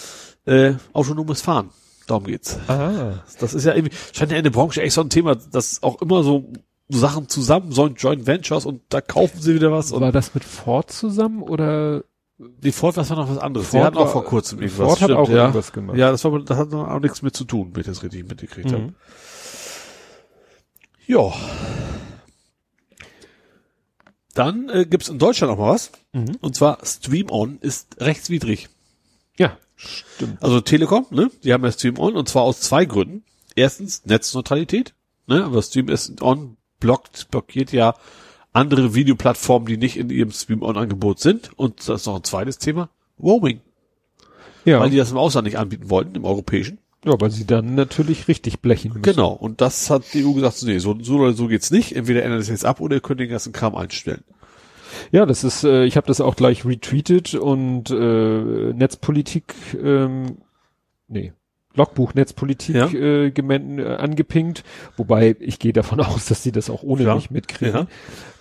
C: Äh, autonomes Fahren. Darum geht's.
B: Ah.
C: Das ist ja irgendwie, scheint ja in der Branche echt so ein Thema, dass auch immer so Sachen zusammen sollen, Joint Ventures und da kaufen sie wieder was
B: War das mit Ford zusammen oder
C: die Ford, was war noch was anderes?
B: Ford
C: die hatten auch vor kurzem irgendwas.
B: Ford hat auch
C: ja.
B: irgendwas gemacht.
C: Ja, das war, das hat noch auch nichts mit zu tun, wenn ich das richtig mitgekriegt habe.
B: Mhm.
C: Ja. Dann äh, gibt's in Deutschland noch mal was.
B: Mhm.
C: Und zwar Stream On ist rechtswidrig.
B: Ja, stimmt.
C: Also Telekom, ne? Die haben ja Stream On und zwar aus zwei Gründen. Erstens Netzneutralität, ne? Aber Stream ist On blockt, blockiert ja andere Videoplattformen, die nicht in ihrem Stream On Angebot sind. Und das ist noch ein zweites Thema. Roaming.
B: Ja,
C: Weil die das im Ausland nicht anbieten wollten, im europäischen.
B: ja, weil sie dann natürlich richtig blechen müssen.
C: Genau. Und das hat die EU gesagt, so, nee, so, so oder so geht's nicht. Entweder ändert es jetzt ab oder ihr könnt den ganzen Kram einstellen.
B: Ja, das ist, äh, ich habe das auch gleich retweetet und äh, Netzpolitik, ähm, nee, Logbuch Netzpolitik
C: Ja.
B: äh, gemen- äh, angepinkt, wobei ich gehe davon aus, dass sie das auch ohne
C: Klar.
B: mich mitkriegen.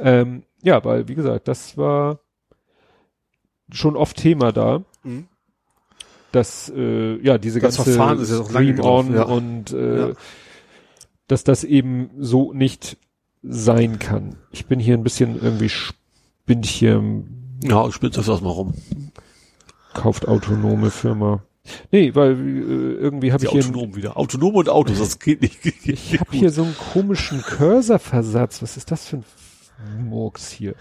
B: Ähm, ja, weil wie gesagt, das war schon oft Thema da,
C: Mhm.
B: dass äh, ja diese
C: Das
B: ganze
C: Verfahren ist ja auch lange
B: Stream On
C: gelaufen, ja.
B: und äh,
C: Ja.
B: dass das eben so nicht sein kann. Ich bin hier ein bisschen irgendwie bin ich hier
C: Ja, spitzt das mal rum.
B: kauft autonome Firma. Nee, weil äh, irgendwie habe ich hier
C: autonom wieder. Autonom und Autos, das geht nicht.
B: ich habe hier so einen komischen Cursor-Versatz. Was ist das für ein Murks hier?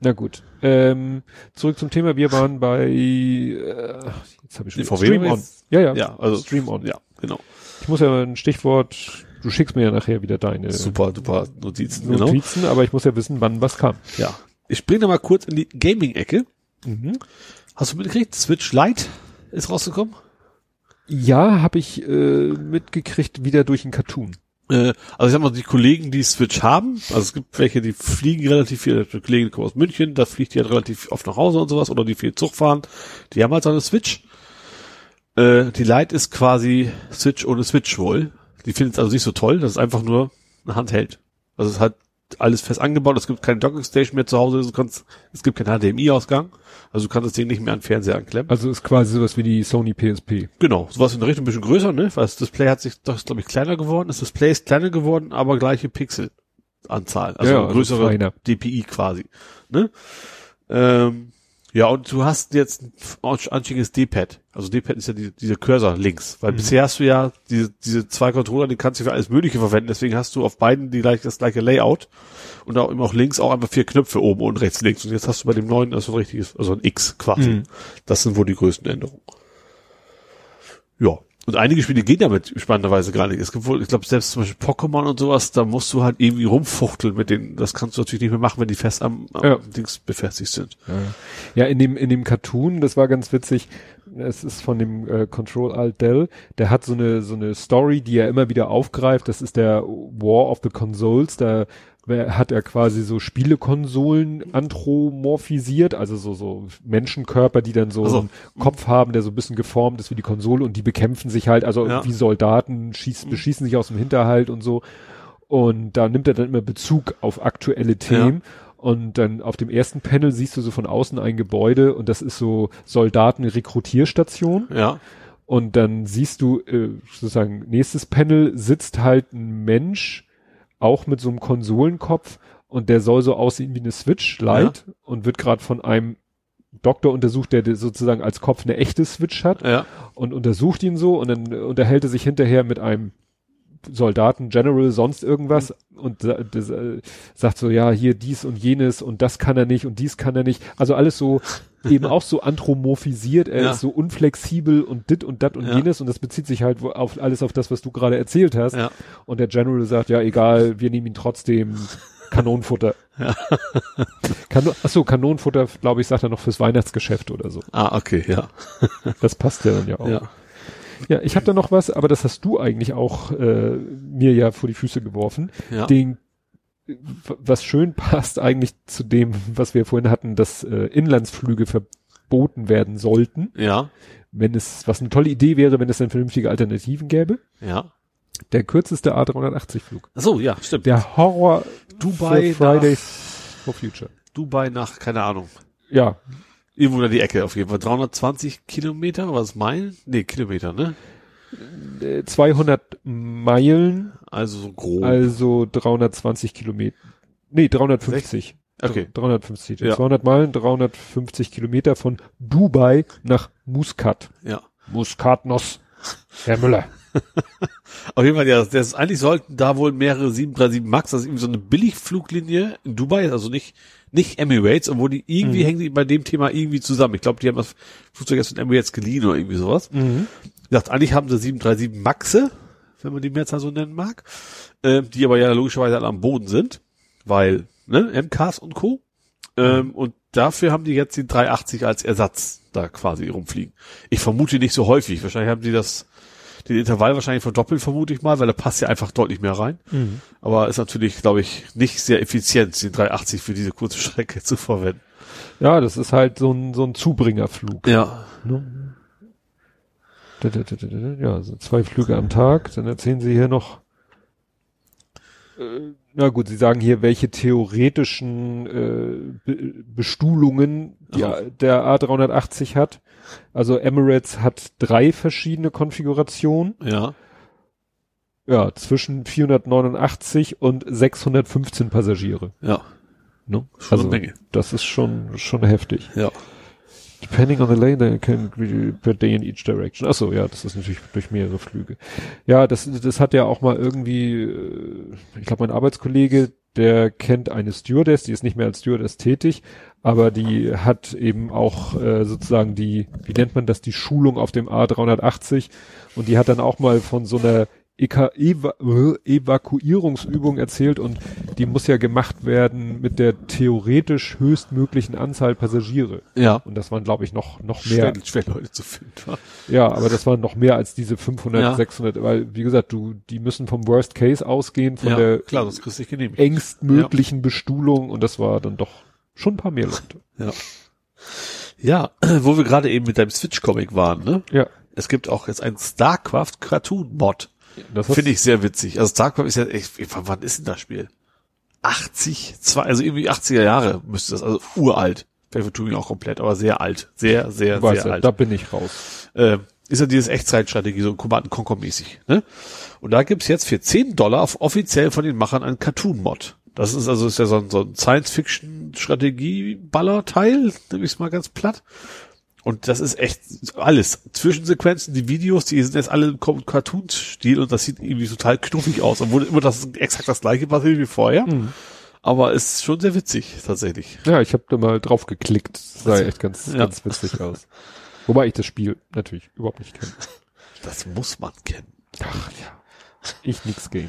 B: Na gut. Ähm, zurück zum Thema. Wir waren bei äh, jetzt habe ich schon
C: VW
B: Stream On. Ja, ja.
C: Ja, also
B: Stream On.
C: Ja, genau.
B: Ich muss ja ein Stichwort. Du schickst mir ja nachher wieder deine
C: Super, super Notizen, genau.
B: Notizen, aber ich muss ja wissen, wann was kam.
C: Ja. Ich springe mal kurz in die Gaming-Ecke.
B: Mhm.
C: Hast du mitgekriegt? Switch Lite ist rausgekommen?
B: Ja, habe ich äh, mitgekriegt wieder durch einen Cartoon.
C: Äh, also ich sag mal, die Kollegen, die Switch haben, also es gibt welche, die fliegen relativ viel, die Kollegen kommen aus München, da fliegt die halt relativ oft nach Hause und sowas, oder die viel Zug fahren, die haben halt so eine Switch. Äh, die Lite ist quasi Switch ohne Switch wohl. Die findet es also nicht so toll, das ist einfach nur eine Handheld. Also es ist halt alles fest angebaut, es gibt keine Dockingstation mehr zu Hause, du kannst, es gibt keinen HDMI-Ausgang, also du kannst das Ding nicht mehr an den Fernseher anklemmen.
B: Also ist quasi sowas wie die Sony PSP.
C: Genau, sowas in der Richtung ein bisschen größer, ne? Weil das Display hat sich, das ist glaube ich kleiner geworden, das Display ist kleiner geworden, aber gleiche Pixelanzahl, also
B: Ja, also
C: größere
B: feiner.
C: DPI quasi, ne? Ähm, ja, und du hast jetzt ein anständiges D-Pad. Also D-Pad ist ja die, dieser Cursor links. Weil bisher hast du ja diese, diese zwei Controller, die kannst du für alles Mögliche verwenden. Deswegen hast du auf beiden die gleich, das gleiche Layout. Und auch immer auch links auch einfach vier Knöpfe oben und rechts links. Und jetzt hast du bei dem neuen also ein richtiges, also ein X quasi.
B: Mhm.
C: Das sind wohl die größten Änderungen. Ja. Und einige Spiele gehen damit spannenderweise gar nicht. Es gibt wohl, ich glaube, selbst zum Beispiel Pokémon und sowas, da musst du halt irgendwie rumfuchteln mit denen. Das kannst du natürlich nicht mehr machen, wenn die fest am, am
B: Ja.
C: Dings befestigt sind.
B: Ja, in dem, in dem Cartoon, das war ganz witzig, es ist von dem äh, Control Alt Del, der hat so eine, so eine Story, die er immer wieder aufgreift, das ist der War of the Consoles, da hat er quasi so Spielekonsolen anthropomorphisiert, also so, so Menschenkörper, die dann so
C: Ach so.
B: einen Kopf haben, der so ein bisschen geformt ist wie die Konsole und die bekämpfen sich halt, also
C: Ja.
B: wie Soldaten, schießen, beschießen sich aus dem Hinterhalt und so. Und da nimmt er dann immer Bezug auf aktuelle Themen. Und dann auf dem ersten Panel siehst du so von außen ein Gebäude und das ist so Soldaten-Rekrutierstation.
C: Ja.
B: Und dann siehst du äh, sozusagen nächstes Panel sitzt halt ein Mensch, auch mit so einem Konsolenkopf und der soll so aussehen wie eine Switch Lite und wird gerade von einem Doktor untersucht, der sozusagen als Kopf eine echte Switch hat
C: Ja.
B: und untersucht ihn so und dann unterhält er sich hinterher mit einem Soldaten, General, sonst irgendwas und sa- das, äh, sagt so, ja, hier dies und jenes und das kann er nicht und dies kann er nicht. Also alles so eben auch so anthropomorphisiert, er
C: Ja.
B: ist so unflexibel und dit und dat und
C: Ja.
B: jenes und das bezieht sich halt auf alles auf das, was du gerade erzählt hast.
C: Ja.
B: Und der General sagt, ja, egal, wir nehmen ihn trotzdem Kanonenfutter.
C: Ja.
B: Kanon, achso, Kanonenfutter, glaube ich, sagt er noch fürs Weihnachtsgeschäft oder so.
C: Ah, okay, ja.
B: Das passt ja dann ja auch.
C: Ja.
B: Ja, ich habe da noch was, aber das hast du eigentlich auch äh, mir ja vor die Füße geworfen.
C: Ja.
B: Den, was schön passt eigentlich zu dem, was wir vorhin hatten, dass äh, Inlandsflüge verboten werden sollten,
C: Ja.
B: wenn es, was eine tolle Idee wäre, wenn es dann vernünftige Alternativen gäbe.
C: Ja.
B: Der kürzeste A380-Flug.
C: Ach So, ja, stimmt.
B: Der Horror
C: Dubai
B: Fridays for Future.
C: Dubai nach, keine Ahnung.
B: Ja,
C: Irgendwo in die Ecke auf jeden Fall. 320 Kilometer, was Meilen? Nee, Kilometer, ne?
B: äh, 200 Meilen,
C: Also so grob.
B: also 320 Kilometer. Nee, 350.
C: okay.
B: 350.
C: Ja.
B: 200 Meilen, 350 Kilometer von Dubai nach Muscat.
C: Ja.
B: Muskatnuss. Herr Müller.
C: Auf jeden Fall, ja, das ist, eigentlich sollten da wohl mehrere 737 Max, das ist irgendwie so eine Billigfluglinie in Dubai, also nicht, nicht Emirates, obwohl die irgendwie
B: Mhm.
C: hängen die bei dem Thema irgendwie zusammen. Ich glaube, die haben das Flugzeug jetzt von Emirates geliehen oder irgendwie sowas.
B: Mhm.
C: Ich dachte, eigentlich haben sie 737 Maxe, wenn man die Mehrzahl so nennen mag, äh, die aber ja logischerweise alle am Boden sind, weil, ne, MKs und Co. Ähm, und dafür haben die jetzt die 380 als Ersatz da quasi rumfliegen. Ich vermute nicht so häufig. Wahrscheinlich haben die das, den Intervall wahrscheinlich verdoppelt, vermute ich mal, weil da passt ja einfach deutlich mehr rein.
B: Mhm.
C: Aber ist natürlich, glaube ich, nicht sehr effizient, den 380 für diese kurze Strecke zu verwenden.
B: Ja, das ist halt so ein, so ein Zubringerflug.
C: Ja.
B: Ne? Ja, so zwei Flüge am Tag. Dann erzählen Sie hier noch. Äh, na gut, Sie sagen hier, welche theoretischen äh, Be Bestuhlungen die,
C: Aha.
B: der A380 hat. Also Emirates hat drei verschiedene Konfigurationen.
C: Ja.
B: Ja, zwischen 489 und 615 Passagiere.
C: Ja.
B: Ne?
C: Schon
B: also,
C: eine Menge.
B: das ist schon, schon heftig.
C: Ja.
B: Depending on the lane, they can be per day in each direction. Ach so, ja, das ist natürlich durch mehrere Flüge. Ja, das, das hat ja auch mal irgendwie, äh, ich glaube, mein Arbeitskollege, der kennt eine Stewardess, die ist nicht mehr als Stewardess tätig, aber die hat eben auch äh, sozusagen die, wie nennt man das, die Schulung auf dem A380 und die hat dann auch mal von so einer Eka Eva äh, Evakuierungsübung erzählt und die muss ja gemacht werden mit der theoretisch höchstmöglichen Anzahl Passagiere.
C: Ja.
B: Und das waren, glaube ich, noch, noch mehr.
C: Schwer, schwer Leute zu finden. wa?
B: Ja, aber das waren noch mehr als diese 500,
C: Ja.
B: 600, weil, wie gesagt, du, die müssen vom Worst Case ausgehen, von
C: ja,
B: der
C: klar,
B: engstmöglichen Bestuhlung und das war dann doch schon ein paar mehr Leute.
C: Ja. Ja, wo wir gerade eben mit deinem Switch-Comic waren, ne?
B: Ja.
C: Es gibt auch jetzt einen StarCraft-Cartoon-Mod.
B: Das
C: Finde ich sehr witzig. Also StarCraft ist ja, echt, wann ist denn das Spiel? 80, zwei, also irgendwie 80er Jahre müsste das, also uralt. Vielleicht tue ich auch komplett, aber sehr alt. Sehr, sehr, sehr
B: ja,
C: alt.
B: da bin ich raus.
C: äh, ist ja dieses Echtzeitstrategie, so Command Conquer mäßig. Ne? Und da gibt's jetzt für 10 Dollar auf- offiziell von den Machern einen Cartoon-Mod. Das ist also ist ja so ein, so ein Science-Fiction-Strategie-Baller-Teil, nehme ich mal ganz platt. Und das ist echt alles. Zwischensequenzen, die Videos, die sind jetzt alle im Cartoon-Stil und das sieht irgendwie total knuffig aus, obwohl immer das exakt das gleiche passiert wie vorher. Aber ist schon sehr witzig, tatsächlich.
B: Ja, ich habe da mal drauf geklickt. Sah
C: Also,
B: echt ganz,
C: ja.
B: ganz witzig aus. Wobei ich das Spiel natürlich überhaupt nicht kenne.
C: Das muss man kennen.
B: Ach ja. Ich nix game.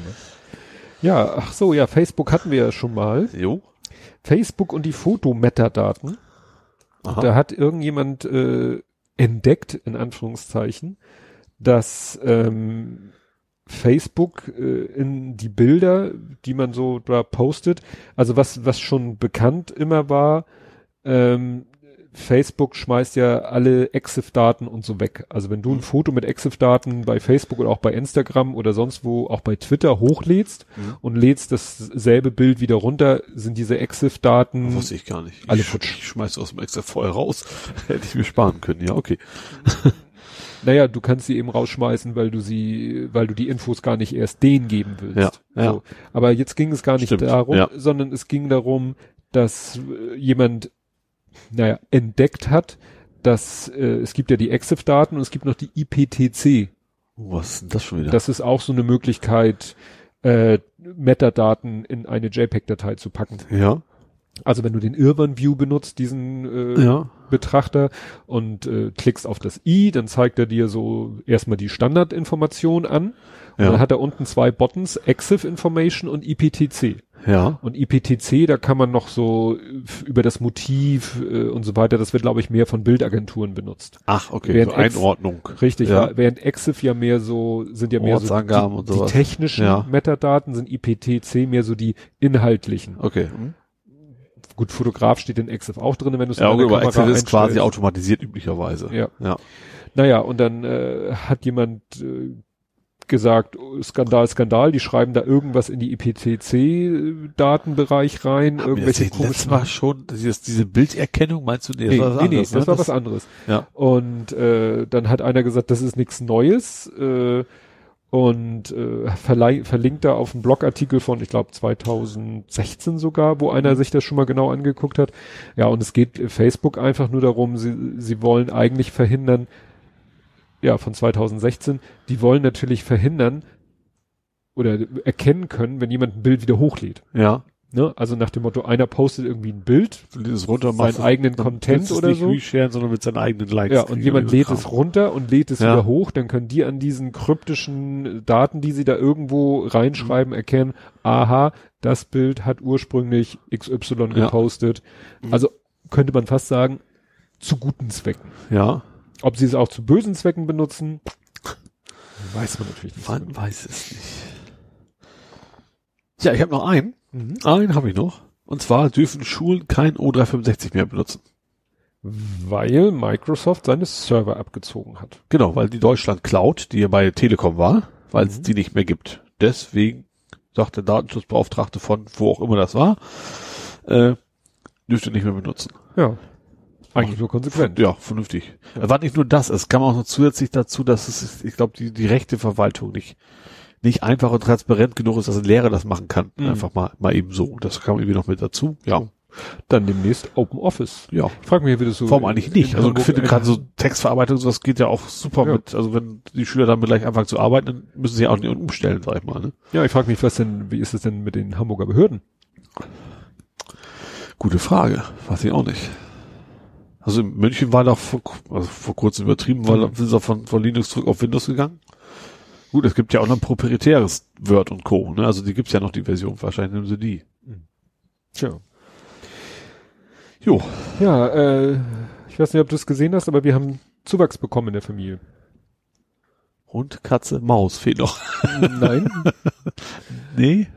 B: Ja, ach so, ja, Facebook hatten wir ja schon mal.
C: Jo.
B: Facebook und die Fotometadaten. Da hat irgendjemand äh, entdeckt, in Anführungszeichen, dass ähm, Facebook äh, in die Bilder, die man so da postet, also was, was schon bekannt immer war, ähm, Facebook schmeißt ja alle EXIF-Daten und so weg. Also wenn du ein Foto mit EXIF-Daten bei Facebook oder auch bei Instagram oder sonst wo, auch bei Twitter hochlädst
C: Mhm.
B: und lädst dasselbe Bild wieder runter, sind diese EXIF-Daten
C: Wusste ich gar nicht.
B: Alle futsch.
C: ich schmeiß aus dem extra vorher raus. Hätte ich mir sparen können. Ja, okay.
B: Naja, du kannst sie eben rausschmeißen, weil du sie, weil du die Infos gar nicht erst denen geben willst.
C: Ja, ja.
B: So. Aber jetzt ging es gar nicht
C: Stimmt,
B: darum,
C: ja.
B: sondern es ging darum, dass jemand, naja, entdeckt hat, dass äh, es gibt ja die EXIF-Daten und es gibt noch die IPTC.
C: Oh, was ist denn das schon wieder?
B: Das ist auch so eine Möglichkeit, äh, Metadaten in eine JPEG-Datei zu packen.
C: ja,
B: Also wenn du den Irwan View benutzt, diesen äh,
C: ja,
B: Betrachter und äh, klickst auf das i, dann zeigt er dir so erstmal die Standardinformation an. Und
C: Ja.
B: dann hat er unten zwei Buttons, EXIF Information und IPTC.
C: Ja.
B: Und IPTC, da kann man noch so äh, über das Motiv äh, und so weiter, das wird glaube ich mehr von Bildagenturen benutzt.
C: Ach, okay,
B: Während
C: so
B: Ex-
C: Einordnung.
B: Richtig,
C: Ja.
B: während EXIF ja mehr so, sind ja mehr so die, die technischen
C: Ja.
B: Metadaten, sind IPTC mehr so die inhaltlichen.
C: Okay. Hm?
B: Gut, Fotograf steht in EXIF auch drin, wenn du es
C: Ja,
B: an der
C: aber Excel ist quasi automatisiert üblicherweise.
B: Ja.
C: Ja.
B: Naja, und dann äh, hat jemand äh, gesagt, oh, Skandal, Skandal, die schreiben da irgendwas in die IPTC-Datenbereich rein,
C: Haben das
B: irgendwelche
C: letztes
B: komischen...
C: Mal schon, dieses, diese Bilderkennung, meinst du?
B: Nee,
C: was
B: nee, nee,
C: anderes,
B: das
C: ne?
B: war was anderes.
C: Ja.
B: Und äh, dann hat einer gesagt, das ist nichts Neues äh, und äh, verlinkt da auf einen Blogartikel von, ich glaube 2016 sogar, wo
C: Mhm.
B: einer sich das schon mal genau angeguckt hat. Ja, und es geht Facebook einfach nur darum, sie, sie wollen eigentlich verhindern, ja, von 2016, die wollen natürlich verhindern oder erkennen können, wenn jemand ein Bild wieder hochlädt.
C: Ja.
B: Ne? Also nach dem Motto, einer postet irgendwie ein Bild,
C: es runter,
B: seinen eigenen Content oder
C: nicht
B: so.
C: resharen, sondern mit seinen eigenen Likes.
B: Ja, und jemand lädt
C: Kram.
B: es runter und lädt es
C: Ja.
B: wieder hoch, dann können die an diesen kryptischen Daten, die sie da irgendwo
C: Mhm.
B: reinschreiben, erkennen, aha, das Bild hat ursprünglich XY
C: Ja. Mhm.
B: gepostet. Also könnte man fast sagen, zu guten Zwecken.
C: Ja.
B: Ob sie es auch zu bösen Zwecken benutzen, weiß man natürlich nicht.
C: Man weiß es nicht. Ja, ich habe noch einen.
B: Mhm.
C: Einen habe ich noch. Und zwar dürfen Schulen kein O365 mehr benutzen.
B: Weil Microsoft seine Server abgezogen hat.
C: Genau, weil die Deutschland Cloud, die ja bei Telekom war, weil es
B: Mhm.
C: die nicht mehr gibt. Deswegen sagt der Datenschutzbeauftragte von wo auch immer das war, äh, dürfte nicht mehr benutzen.
B: Ja. Eigentlich nur konsequent.
C: Ja, vernünftig. War nicht nur das, es kam auch noch zusätzlich dazu, dass es, ich glaube, die, die rechte Verwaltung nicht, nicht einfach und transparent genug ist, dass ein Lehrer das machen kann.
B: Mhm.
C: Einfach mal, mal eben so. Das kam irgendwie noch mit dazu. Ja.
B: Dann demnächst Open Office.
C: Ja.
B: Ich frage mich, wie das so.
C: Warum eigentlich nicht? Also ich finde gerade so Textverarbeitung, sowas geht ja auch super
B: Ja.
C: mit, also wenn die Schüler damit gleich anfangen zu arbeiten, dann müssen sie auch nicht umstellen, sag ich mal. Ne?
B: Ja, ich frage mich, was denn, wie ist es denn mit den Hamburger Behörden?
C: Gute Frage. Weiß ich auch nicht. Also in München war doch vor, also vor kurzem übertrieben, weil
B: Mhm.
C: sind sie von, von Linux zurück auf Windows gegangen. Gut, es gibt ja auch noch ein proprietäres Word und Co. Ne? Also die gibt's ja noch die Version, wahrscheinlich nehmen sie die.
B: Tja.
C: Jo.
B: Ja, äh, ich weiß nicht, ob du es gesehen hast, aber wir haben Zuwachs bekommen in der Familie.
C: Hund, Katze, Maus fehlt noch.
B: Nein,
C: Nee.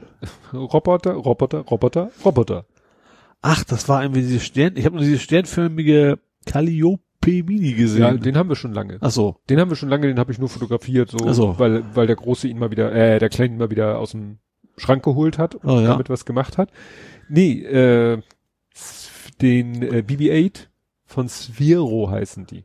B: Roboter, Roboter, Roboter, Roboter.
C: Ach, das war irgendwie diese Stern, ich habe nur diese sternförmige Calliope Mini gesehen.
B: Ja, den haben wir schon lange.
C: Ach so.
B: Den haben wir schon lange, den habe ich nur fotografiert, so,
C: so.
B: weil, weil der Große ihn mal wieder, äh, der Kleine ihn mal wieder aus dem Schrank geholt hat und
C: Oh, ja.
B: damit was gemacht hat. Nee, äh, den äh, BB-8 von Sphero heißen die.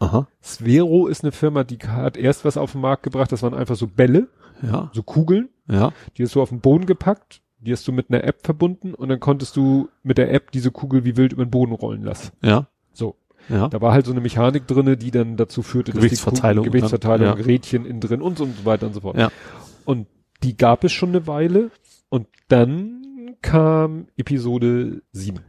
C: Aha.
B: Sphero ist eine Firma, die hat erst was auf den Markt gebracht, das waren einfach so Bälle,
C: Ja.
B: so Kugeln,
C: Ja.
B: die hast du auf den Boden gepackt, die hast du mit einer App verbunden und dann konntest du mit der App diese Kugel wie wild über den Boden rollen lassen.
C: Ja.
B: So.
C: Ja.
B: Da war halt so eine Mechanik drinne, die dann dazu führte, dass die Kugel, Gewichtsverteilung,
C: und dann-
B: Rädchen innen drin und so, und so weiter und so fort.
C: Ja.
B: Und die gab es schon eine Weile und dann kam Episode 7,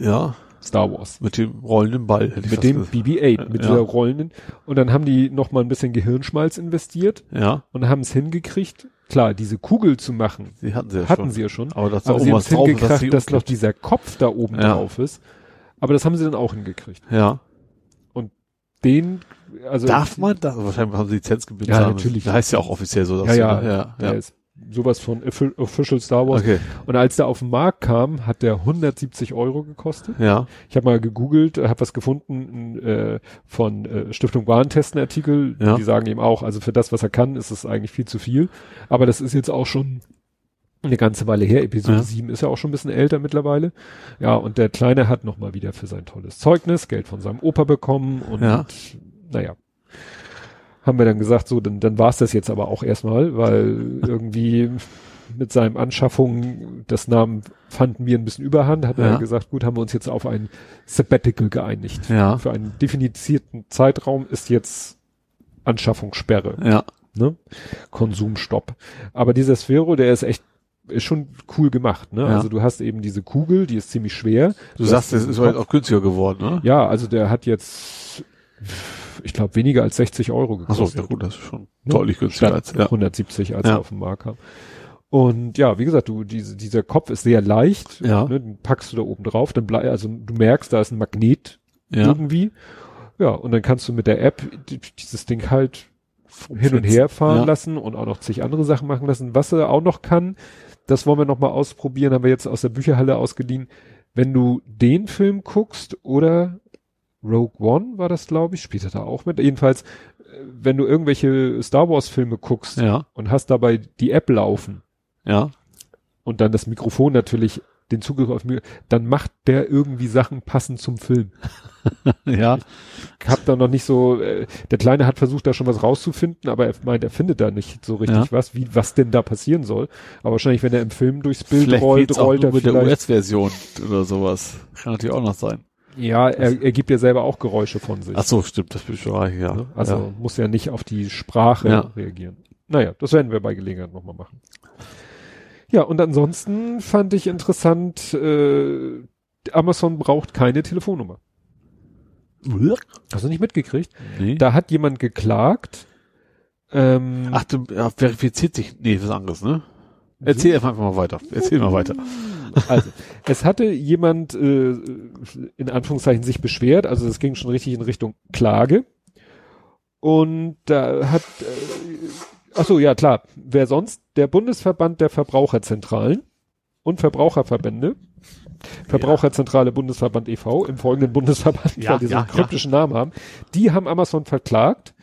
C: Ja.
B: Star Wars.
C: Mit dem rollenden Ball. hätte ich
B: Mit dem
C: gesagt.
B: BB-8, mit
C: Ja.
B: dieser rollenden. Und dann haben die noch mal ein bisschen Gehirnschmalz investiert
C: Ja.
B: und haben es hingekriegt, klar, diese Kugel zu machen,
C: Die hatten sie ja
B: hatten
C: schon.
B: sie ja schon.
C: Aber dass da
B: Aber
C: oben
B: sie haben es
C: dass
B: hingekriegt,
C: sie
B: dass noch dieser Kopf da oben
C: Ja.
B: drauf ist. Aber das haben sie dann auch hingekriegt.
C: Ja.
B: Den, also.
C: Darf man das? Wahrscheinlich haben sie Lizenzgebühren.
B: Ja,
C: zahlen
B: natürlich.
C: müssen. heißt ja auch offiziell so.
B: Ja,
C: dass
B: ja,
C: ja,
B: Der
C: ja.
B: Sowas von Offi- Official Star Wars.
C: Okay.
B: Und als der auf den Markt kam, hat der 170 Euro gekostet.
C: Ja.
B: Ich habe mal gegoogelt, habe was gefunden äh, von äh, Stiftung Warentest, einen Artikel.
C: Ja.
B: Die sagen eben auch, also für das, was er kann, ist es eigentlich viel zu viel. Aber das ist jetzt auch schon eine ganze Weile her. Episode
C: Ja.
B: 7 ist ja auch schon ein bisschen älter mittlerweile. Ja, und der Kleine hat nochmal wieder für sein tolles Zeugnis Geld von seinem Opa bekommen und
C: Ja.
B: naja. Haben wir dann gesagt, so, dann, dann war es das jetzt aber auch erstmal, weil irgendwie mit seinen Anschaffungen, das Namen fanden wir ein bisschen überhand, hat
C: Ja.
B: er gesagt, gut, haben wir uns jetzt auf ein Sabbatical geeinigt.
C: Ja.
B: Für einen definizierten Zeitraum ist jetzt Anschaffungssperre,
C: Ja.
B: ne? Konsumstopp. Aber dieser Sphero, der ist echt, ist schon cool gemacht, ne?
C: Ja.
B: Also du hast eben diese Kugel, die ist ziemlich schwer.
C: Du sagst, es ist heute auch günstiger geworden, ne?
B: Ja, also der hat jetzt, ich glaube, weniger als 60 Euro
C: Ach so,
B: gekostet.
C: ja gut, das ist schon
B: Ne?
C: deutlich günstiger als, ja.
B: 170, als
C: Ja.
B: auf den Markt kam. Und ja, wie gesagt, du, diese, dieser Kopf ist sehr leicht.
C: Ja.
B: Ne, den packst du da oben drauf, dann bleib, also du merkst, da ist ein Magnet
C: Ja.
B: irgendwie. Ja, und dann kannst du mit der App die- dieses Ding halt hin und her fahren
C: Ja.
B: lassen und auch noch zig andere Sachen machen lassen. Was er auch noch kann, das wollen wir noch mal ausprobieren, haben wir jetzt aus der Bücherhalle ausgeliehen. Wenn du den Film guckst oder Rogue One war das, glaube ich, spielt er da auch mit. Jedenfalls, äh, wenn du irgendwelche Star Wars Filme guckst
C: Ja.
B: und hast dabei die App laufen
C: Ja.
B: und dann das Mikrofon natürlich den Zugriff auf mir, dann macht der irgendwie Sachen passend zum Film.
C: Ja.
B: Ich hab da noch nicht so, äh, der Kleine hat versucht, da schon was rauszufinden, aber er meint, er findet da nicht so richtig
C: Ja.
B: was, wie, was denn da passieren soll. Aber wahrscheinlich, wenn er im Film durchs Bild
C: Vielleicht
B: rollt, rollt er
C: mit der
B: vielleicht.
C: US-Version oder sowas. Kann natürlich auch noch sein.
B: Ja, er, er gibt ja selber auch Geräusche von sich.
C: Ach so, stimmt, das bin ich reich, ja.
B: ne? Also
C: ja.
B: muss ja nicht auf die Sprache
C: Ja.
B: reagieren. Naja, das werden wir bei Gelegenheit nochmal machen. Ja, und ansonsten fand ich interessant, äh, Amazon braucht keine Telefonnummer. Hast du nicht mitgekriegt?
C: Nee.
B: Da hat jemand geklagt. Ähm,
C: Ach, du ja, verifiziert sich. Nee, was anderes, ne? Erzähl einfach mal weiter. Erzähl mal weiter.
B: Also, es hatte jemand äh, in Anführungszeichen sich beschwert, also es ging schon richtig in Richtung Klage. Und da hat, äh, ach so, ja klar, wer sonst? Der Bundesverband der Verbraucherzentralen und Verbraucherverbände, Verbraucherzentrale Bundesverband e.V., im folgenden Bundesverband,
C: Ja,
B: weil die so einen
C: ja, ja.
B: kryptischen Namen haben, die haben Amazon verklagt,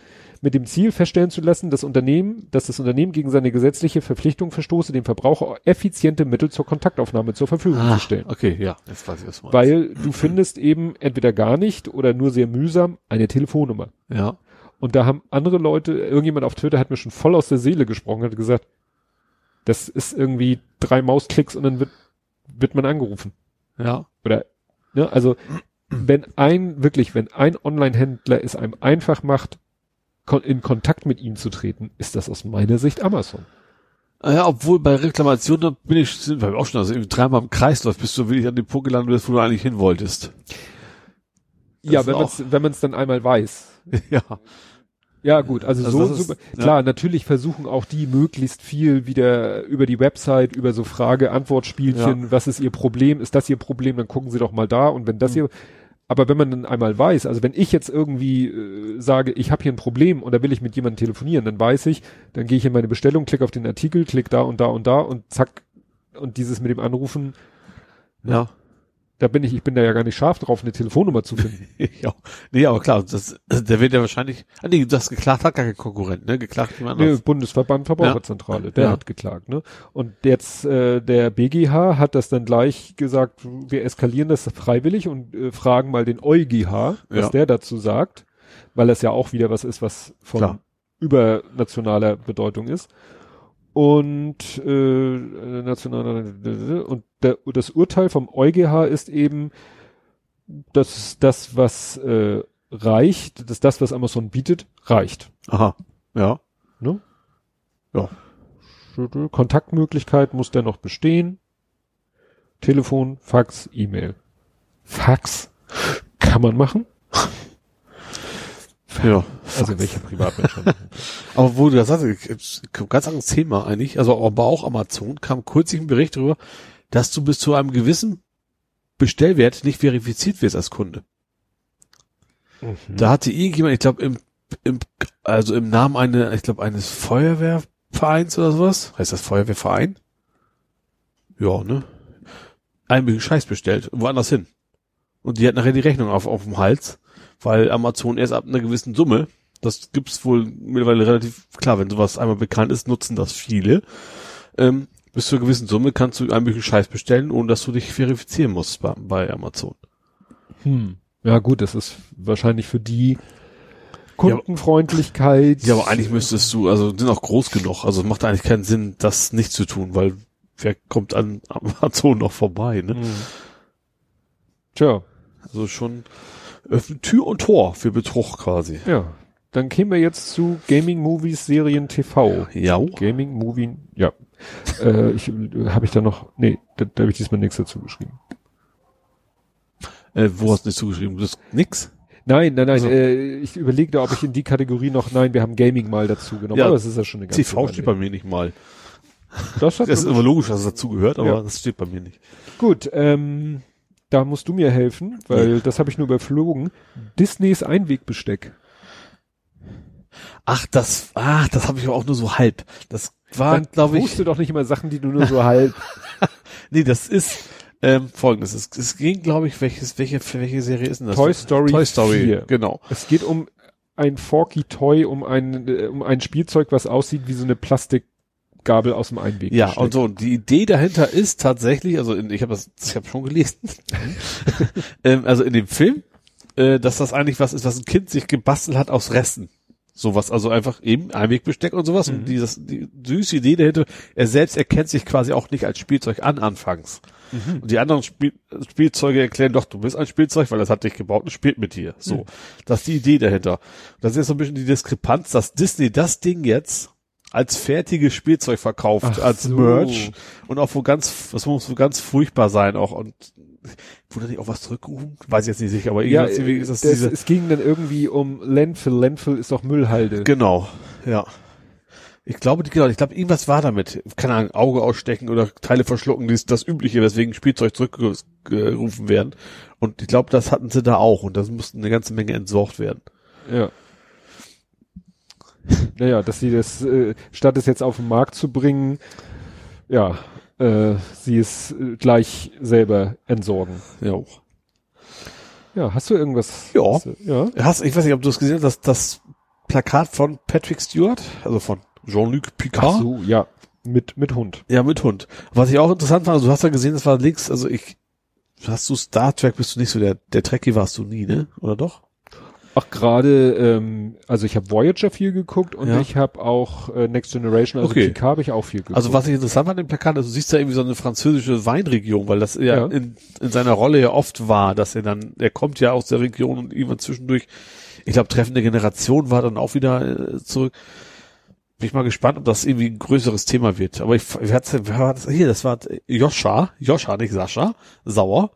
B: mit dem Ziel feststellen zu lassen, dass Unternehmen, dass das Unternehmen gegen seine gesetzliche Verpflichtung verstoße, dem Verbraucher effiziente Mittel zur Kontaktaufnahme zur Verfügung zu stellen.
C: okay, ja, jetzt weiß ich was meinst.
B: Weil du findest eben entweder gar nicht oder nur sehr mühsam eine Telefonnummer.
C: Ja.
B: Und da haben andere Leute, irgendjemand auf Twitter hat mir schon voll aus der Seele gesprochen, hat gesagt, das ist irgendwie drei Mausklicks und dann wird, wird man angerufen.
C: Ja.
B: Oder, ne, also, wenn ein, wirklich, wenn ein Online-Händler es einem einfach macht, in Kontakt mit ihm zu treten, ist das aus meiner Sicht Amazon.
C: Ah Ja, obwohl bei Reklamationen, da bin ich, sind wir auch schon, also dreimal im Kreis läuft, bis du wirklich an den Punkt gelandet bist, wo du eigentlich hin wolltest. Das
B: ja, wenn man es wenn man's dann einmal weiß.
C: ja.
B: Ja, gut, also,
C: Also
B: so
C: ist-
B: super.
C: ja.
B: Klar, natürlich versuchen auch die möglichst viel wieder über die Website, über so Frage-Antwort-Spielchen, was ist ihr Problem? Ist das ihr Problem? Dann gucken sie doch mal da und wenn das
C: Mhm.
B: ihr aber wenn man dann einmal weiß, also wenn ich jetzt irgendwie äh, sage, ich habe hier ein Problem und da will ich mit jemandem telefonieren, dann weiß ich, dann gehe ich in meine Bestellung, klicke auf den Artikel, klick da und da und da und zack und dieses mit dem Anrufen,
C: Ja.
B: Da bin ich, ich bin da ja gar nicht scharf drauf, eine Telefonnummer zu finden.
C: ja. Nee, aber klar, das, der wird ja wahrscheinlich, ah, nee, das geklagt hat gar kein Konkurrent, ne? Geklagt jemand
B: Nee,
C: anderes.
B: Bundesverband Verbraucherzentrale, der
C: Ja.
B: hat geklagt, ne? Und jetzt äh, der BGH hat das dann gleich gesagt, wir eskalieren das freiwillig und äh, fragen mal den EuGH, was
C: Ja.
B: der dazu sagt, weil das ja auch wieder was ist, was von
C: Klar.
B: übernationaler Bedeutung ist. Und äh, nationaler und der, das Urteil vom EuGH ist eben, dass das, was äh, reicht, dass das, was Amazon bietet, reicht.
C: Aha. Ja.
B: Ne?
C: Ja.
B: Kontaktmöglichkeit muss dennoch bestehen. Telefon, Fax, E-Mail. Fax kann man machen.
C: Ja.
B: Also welcher Privatmensch.
C: Aber wo du das sagst, ganz anderes Thema eigentlich, also aber auch Amazon kam kürzlich ein Bericht darüber, dass du bis zu einem gewissen Bestellwert nicht verifiziert wirst als Kunde. Da hatte irgendjemand, ich glaube, im, im, also im Namen eine, ich glaube, eines Feuerwehrvereins oder sowas, heißt das Feuerwehrverein? Ja, ne? Einen Scheiß bestellt, woanders hin. Und die hat nachher die Rechnung auf, auf dem Hals, weil Amazon erst ab einer gewissen Summe, das gibt's wohl mittlerweile relativ klar, wenn sowas einmal bekannt ist, nutzen das viele. Ähm, bis zu einer gewissen Summe kannst du einen Scheiß bestellen, ohne dass du dich verifizieren musst bei, bei Amazon.
B: Hm. Ja gut, das ist wahrscheinlich für die Kundenfreundlichkeit.
C: Ja, aber eigentlich müsstest du, also sind auch groß genug, also es macht eigentlich keinen Sinn, das nicht zu tun, weil wer kommt an Amazon noch vorbei, ne?
B: Hm. Tja,
C: Also schon Tür und Tor für Betrug quasi.
B: ja. Dann kämen wir jetzt zu Gaming Movies Serien TV.
C: Ja.
B: Gaming Movie, ja. äh, ich habe ich da noch, nee, da, da habe ich diesmal nichts dazu geschrieben.
C: Äh, wo hast du nicht zugeschrieben? Das nix?
B: Nein, nein, nein,
C: Also-
B: äh, ich überlegte, ob ich in die Kategorie noch, nein, wir haben Gaming mal dazu genommen,
C: Ja,
B: aber es ist ja schon eine ganze
C: TV steht bei mir nicht mal.
B: Das
C: Das ist immer logisch, dass es dazu gehört, aber
B: Ja.
C: das steht bei mir nicht.
B: Gut, ähm, da musst du mir helfen, weil
C: Ja.
B: das habe ich nur überflogen. Disneys Einwegbesteck.
C: Ach, das, ach, das habe ich aber auch nur so halb. Das war, glaube ich,
B: poste doch nicht immer Sachen, die du nur so halb.
C: nee, das ist ähm, folgendes. Es, es ging, glaube ich, welches, welche, für welche Serie ist denn das?
B: Toy Story
C: Toy Story,
B: 4.
C: genau.
B: Es geht um ein Forky Toy, um ein, äh, um ein Spielzeug, was aussieht wie so eine Plastikgabel aus dem Einweg.
C: Ja, und so, und die Idee dahinter ist tatsächlich, also in, ich habe das, ich habe schon gelesen, ähm, also in dem Film, äh, dass das eigentlich was ist, was ein Kind sich gebastelt hat aus Resten. Sowas, also einfach eben Einwegbesteck und sowas. Und dieses, die süße Idee dahinter, er selbst erkennt sich quasi auch nicht als Spielzeug an anfangs. Und die anderen Spiel, Spielzeuge erklären doch, du bist ein Spielzeug, weil das hat dich gebaut und spielt mit dir. So. Das ist die Idee dahinter. Das ist jetzt so ein bisschen die Diskrepanz, dass Disney das Ding jetzt als fertiges Spielzeug verkauft,
B: Ach
C: als
B: so.
C: Merch und auch wo ganz, das muss so ganz furchtbar sein auch und wurde nicht auch was zurückgerufen? Weiß ich jetzt nicht sicher, aber
B: Ja,
C: ist das
B: das,
C: diese,
B: es ging dann irgendwie um Landfill. Landfill ist doch Müllhalde.
C: genau, ja. Ich glaube, die- genau, ich glaube, irgendwas war damit. Keine Ahnung, Auge ausstechen oder Teile verschlucken, das ist das Übliche, weswegen Spielzeug zurückgerufen werden. Und ich glaube, das hatten sie da auch und das mussten eine ganze Menge entsorgt werden.
B: Ja. Naja, dass sie das, äh, statt es jetzt auf den Markt zu bringen, ja, äh, sie es äh, gleich selber entsorgen.
C: Ja.
B: Ja, hast du irgendwas?
C: Ja.
B: Hast du- Ja.
C: Hast, ich weiß nicht, ob du es gesehen hast, das, das Plakat von Patrick Stewart, also von Jean-Luc Picard.
B: Ach so, ja. Mit, mit Hund.
C: Ja, mit Hund. Was ich auch interessant fand, also du hast ja gesehen, das war links, also ich, hast du Star Trek, bist du nicht so der, der Trekkie warst du nie, ne? Oder doch?
B: Ach, gerade, ähm, also ich habe Voyager viel geguckt und
C: Ja.
B: ich habe auch äh, Next Generation, also
C: Okay.
B: Picard habe ich auch viel geguckt.
C: Also was ich interessant fand im Plakat, also du siehst da irgendwie so eine französische Weinregion, weil das ja,
B: Ja.
C: In, in seiner Rolle ja oft war, dass er dann, er kommt ja aus der Region und irgendwann zwischendurch, ich glaube, treffende Generation war dann auch wieder äh, zurück. Bin ich mal gespannt, ob das irgendwie ein größeres Thema wird. Aber ich, wer hat's, wer war das? Hier, das war Joscha, Joscha, nicht Sascha, Sauer.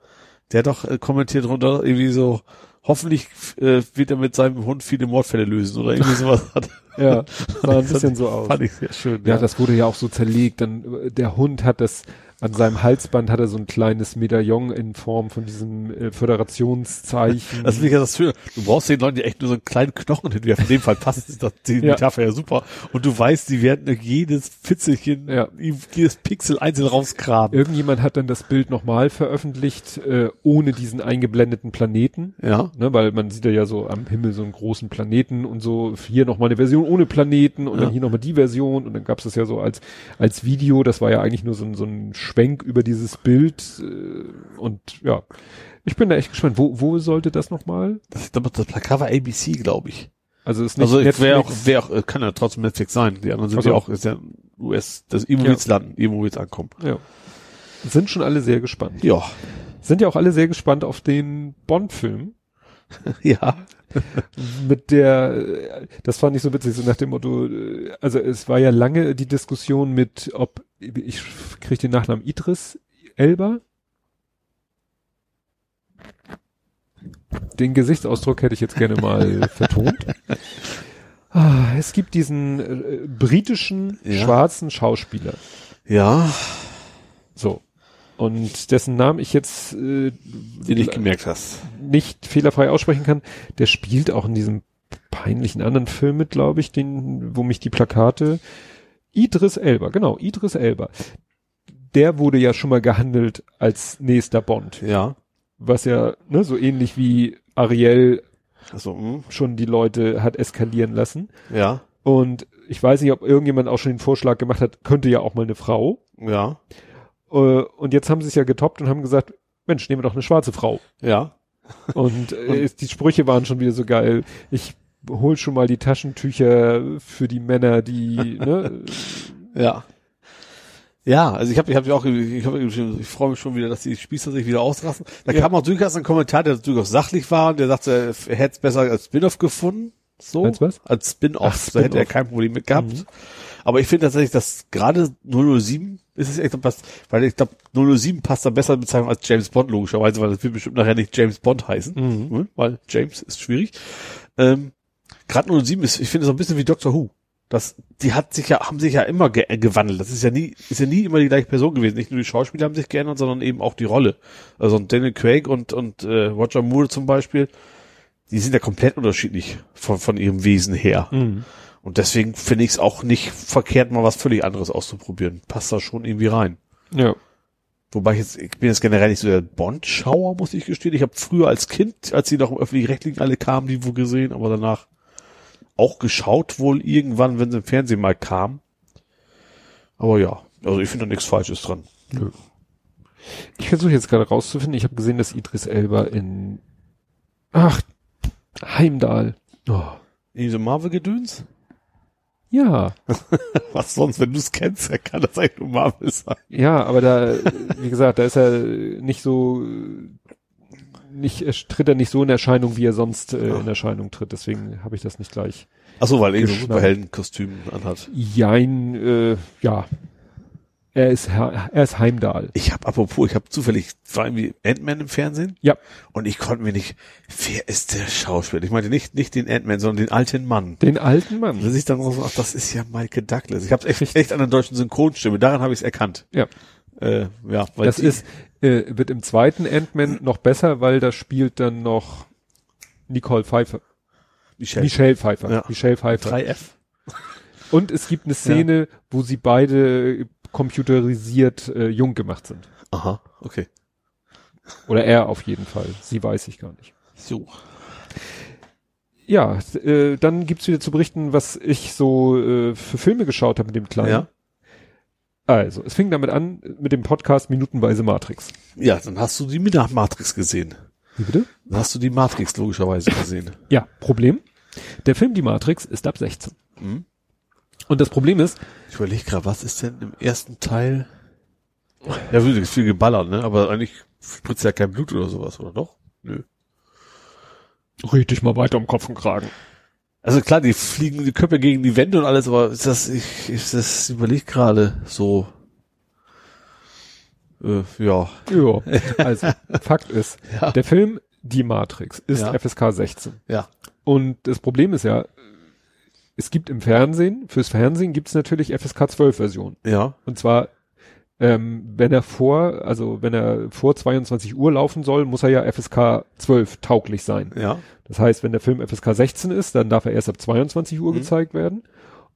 C: Der hat doch äh, kommentiert drunter irgendwie so, hoffentlich äh, wird er mit seinem Hund viele Mordfälle lösen oder irgendwie sowas. Hat.
B: Ja, sah ein bisschen so aus.
C: Fand ich sehr schön.
B: Ja, das wurde ja auch so zerlegt. Dann äh, der Hund hat das an seinem Halsband hat er so ein kleines Medaillon in Form von diesem äh, Föderationszeichen.
C: Das ist das Schöne. Du brauchst den Leuten ja echt nur so einen kleinen Knochen hinwerfen. In dem Fall passt das, die
B: Ja.
C: Metapher ja super. Und du weißt, die werden jedes Fitzelchen,
B: Ja.
C: jedes Pixel einzeln rausgraben.
B: Irgendjemand hat dann das Bild nochmal veröffentlicht, äh, ohne diesen eingeblendeten Planeten.
C: Ja.
B: Ne, weil man sieht ja so am Himmel so einen großen Planeten und so, hier nochmal eine Version ohne Planeten und
C: Ja.
B: dann hier nochmal die Version und dann gab es das ja so als, als Video, das war ja eigentlich nur so ein, so ein Schwenk über dieses Bild äh, und ja, ich bin da echt gespannt. Wo, wo sollte das nochmal?
C: Das, glaube, das Plakat war ABC, glaube ich.
B: Also ist nicht
C: Also es wäre auch, wäre auch, äh, kann ja trotzdem Netflix sein. Die anderen sind
B: Ach so.
C: ja auch, ist ja US, das irgendwo
B: Ja.
C: landen, wird's ankommen.
B: Ja. Sind schon alle sehr gespannt.
C: Ja.
B: Sind ja auch alle sehr gespannt auf den Bond-Film.
C: Ja.
B: mit der, das fand ich so witzig, so nach dem Motto, also es war ja lange die Diskussion mit, ob, ich kriege den Nachnamen Idris Elba. Den Gesichtsausdruck hätte ich jetzt gerne mal vertont. Ah, es gibt diesen äh, britischen
C: Ja.
B: schwarzen Schauspieler.
C: Ja.
B: So. Und dessen Namen ich jetzt äh,
C: Den ich gemerkt hast.
B: nicht fehlerfrei aussprechen kann, der spielt auch in diesem peinlichen anderen Film mit, glaube ich, den, wo mich die Plakate Idris Elba, genau, Idris Elba. Der wurde ja schon mal gehandelt als nächster Bond,
C: Ja.
B: was ja ne, so ähnlich wie Ariel
C: Also, mh.
B: schon die Leute hat eskalieren lassen.
C: ja.
B: Und ich weiß nicht, ob irgendjemand auch schon den Vorschlag gemacht hat, könnte ja auch mal eine Frau.
C: Ja.
B: Äh, Und jetzt haben sie es ja getoppt und haben gesagt, Mensch, nehmen wir doch eine schwarze Frau.
C: Ja.
B: Und äh, die Sprüche waren schon wieder so geil. Ich hol schon mal die Taschentücher für die Männer, die, ne?
C: Ja. Ja, also ich habe ich hab auch, ich, hab, ich freue mich schon wieder, dass die Spießer sich wieder ausrasten. Da
B: Ja.
C: kam auch durchaus ein Kommentar, der durchaus sachlich war, und der sagte, er hätte es besser als Spin-off gefunden. So.
B: Als was?
C: Als Spin-off.
B: Ach,
C: Da hätte er kein Problem mit gehabt.
B: Mhm.
C: Aber ich finde tatsächlich, dass gerade 007 ist es echt was, weil ich glaube, 007 passt da besser Bezeichnung als James Bond, logischerweise, weil das wird bestimmt nachher nicht James Bond heißen,
B: Mhm.
C: ne? weil James ist schwierig. Ähm, gerade 007 ist, ich finde so ein bisschen wie Doctor Who. Das, die hat sich ja, haben sich ja immer ge gewandelt. Das ist ja nie, ist ja nie immer die gleiche Person gewesen. Nicht nur die Schauspieler haben sich geändert, sondern eben auch die Rolle. Also Daniel Craig und, und äh, Roger Moore zum Beispiel, die sind ja komplett unterschiedlich von, von ihrem Wesen her.
B: Mhm.
C: Und deswegen finde ich es auch nicht verkehrt, mal was völlig anderes auszuprobieren. Passt da schon irgendwie rein.
B: Ja.
C: Wobei ich jetzt, ich bin jetzt generell nicht so der Bond-Schauer, muss ich gestehen. Ich habe früher als Kind, als die noch im öffentlich-rechtlichen alle kamen, die wo gesehen, aber danach auch geschaut wohl irgendwann, wenn sie im Fernsehen mal kam. Aber ja, also ich finde da nichts Falsches dran.
B: Ich versuche jetzt gerade rauszufinden. Ich habe gesehen, dass Idris Elba in, ach, Heimdall. Oh.
C: In diesem Marvel-Gedöns?
B: Ja,
C: Was sonst, wenn du es kennst, dann kann das eigentlich nur Marvel sein.
B: ja, aber da, wie gesagt, da ist er nicht so, nicht, er tritt er nicht so in Erscheinung, wie er sonst äh, in Erscheinung tritt. Deswegen habe ich das nicht gleich.
C: Ach so, weil er so ein. Superheldenkostüm anhat.
B: Jein, äh, ja. Er ist, er ist Heimdall.
C: Ich habe apropos, ich habe zufällig, war irgendwie Ant-Man im Fernsehen.
B: Ja.
C: Und ich konnte mir nicht, wer ist der Schauspieler? Ich meinte nicht, nicht den Ant-Man, sondern den alten Mann.
B: Den alten Mann.
C: dann ich dann so, ach, das ist ja Michael Douglas. Ich habe echt, echt an der deutschen Synchronstimme, daran habe ich es erkannt.
B: Ja.
C: Äh, ja, weil
B: Das ist, äh, wird im zweiten Ant-Man noch besser, weil da spielt dann noch Nicole Pfeiffer.
C: Michelle.
B: Michelle Pfeiffer.
C: Ja.
B: Michelle Pfeiffer.
C: 3F.
B: Und es gibt eine Szene, wo sie beide computerisiert äh, jung gemacht sind.
C: Aha, okay.
B: Oder er auf jeden Fall. Sie weiß ich gar nicht.
C: So.
B: Ja, äh, dann gibt's wieder zu berichten, was ich so äh, für Filme geschaut habe mit dem Kleinen.
C: Ja.
B: Also, es fing damit an mit dem Podcast Minutenweise Matrix.
C: Ja, dann hast du die nach Matrix gesehen.
B: Wie bitte?
C: Dann hast du die Matrix logischerweise gesehen.
B: Ja, Problem. Der Film Die Matrix ist ab 16.
C: Mhm.
B: Und das Problem ist,
C: Ich überlege gerade, was ist denn im ersten Teil? Ja, wirklich viel geballert, ne? Aber eigentlich spritzt ja kein Blut oder sowas, oder doch? Nö.
B: red dich mal weiter um Kopf und Kragen.
C: Also klar, die fliegen die Köpfe gegen die Wände und alles, aber ist das, ich, ist das überlegt gerade so. Äh, ja.
B: Ja, also Fakt ist,
C: Ja.
B: der Film die Matrix ist
C: Ja.
B: FSK 16.
C: Ja.
B: Und das Problem ist ja, es gibt im Fernsehen, fürs Fernsehen gibt es natürlich FSK 12 Version.
C: Ja.
B: Und zwar, ähm, wenn er vor, also wenn er vor 22 Uhr laufen soll, muss er ja FSK 12 tauglich sein.
C: Ja.
B: Das heißt, wenn der Film FSK 16 ist, dann darf er erst ab 22 Uhr
C: Mhm.
B: gezeigt werden.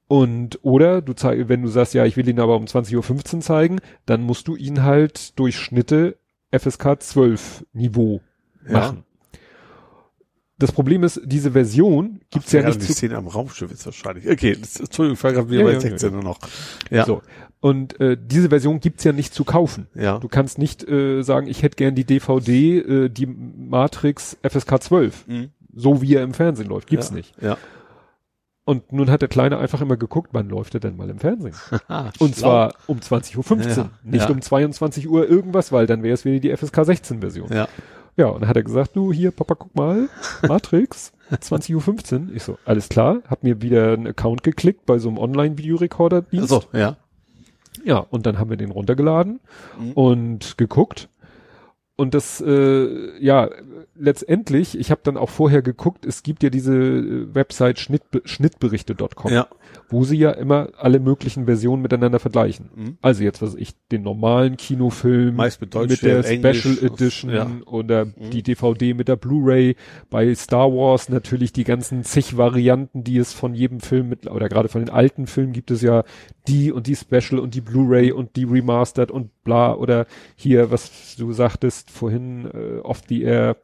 B: Und, oder du zeig, wenn du sagst, ja, ich will ihn aber um 20.15 Uhr zeigen, dann musst du ihn halt durch Schnitte FSK 12 Niveau
C: Ja.
B: Das Problem ist, diese Version gibt's ja
C: Ach,
B: nicht
C: die Szene am Raumschiff ist wahrscheinlich. Okay, das, Entschuldigung, ich war gerade wieder
B: Ja,
C: bei
B: ja,
C: 16 nur noch. Ja.
B: so. Und äh, diese Version gibt's ja nicht zu kaufen.
C: Ja.
B: Du kannst nicht äh, sagen, ich hätte gern die DVD, äh, die Matrix FSK 12,
C: Mhm.
B: so wie er im Fernsehen läuft. Gibt's
C: ja.
B: nicht.
C: Ja.
B: Und nun hat der Kleine einfach immer geguckt, wann läuft er denn mal im Fernsehen?
C: Ah,
B: Und zwar um 20.15 Uhr,
C: Ja,
B: nicht
C: ja.
B: um 22 Uhr irgendwas, weil dann wäre es wieder die FSK 16 Version.
C: Ja.
B: Ja, und dann hat er gesagt, du hier, Papa, guck mal, Matrix, 20.15 Uhr. Ich so, alles klar, hab mir wieder einen Account geklickt bei so einem Online-Videorekorder-Dienst.
C: So, ja.
B: Ja, und dann haben wir den runtergeladen
C: Mhm.
B: und geguckt. Und das, äh, ja, letztendlich, ich habe dann auch vorher geguckt, es gibt ja diese äh, Website Schnittbe schnittberichte.com,
C: Ja.
B: wo sie ja immer alle möglichen Versionen miteinander vergleichen.
C: Mhm.
B: Also jetzt, was ich, den normalen Kinofilm
C: Meist mit Deutsch,
B: mit der
C: Englisch,
B: Special Edition
C: ja.
B: oder
C: Mhm.
B: die DVD mit der Blu-ray. Bei Star Wars natürlich die ganzen zig Varianten, die es von jedem Film mit, oder gerade von den alten Filmen gibt es ja die und die Special und die Blu-ray und die Remastered und bla oder hier, was du sagtest vorhin, äh, off the air,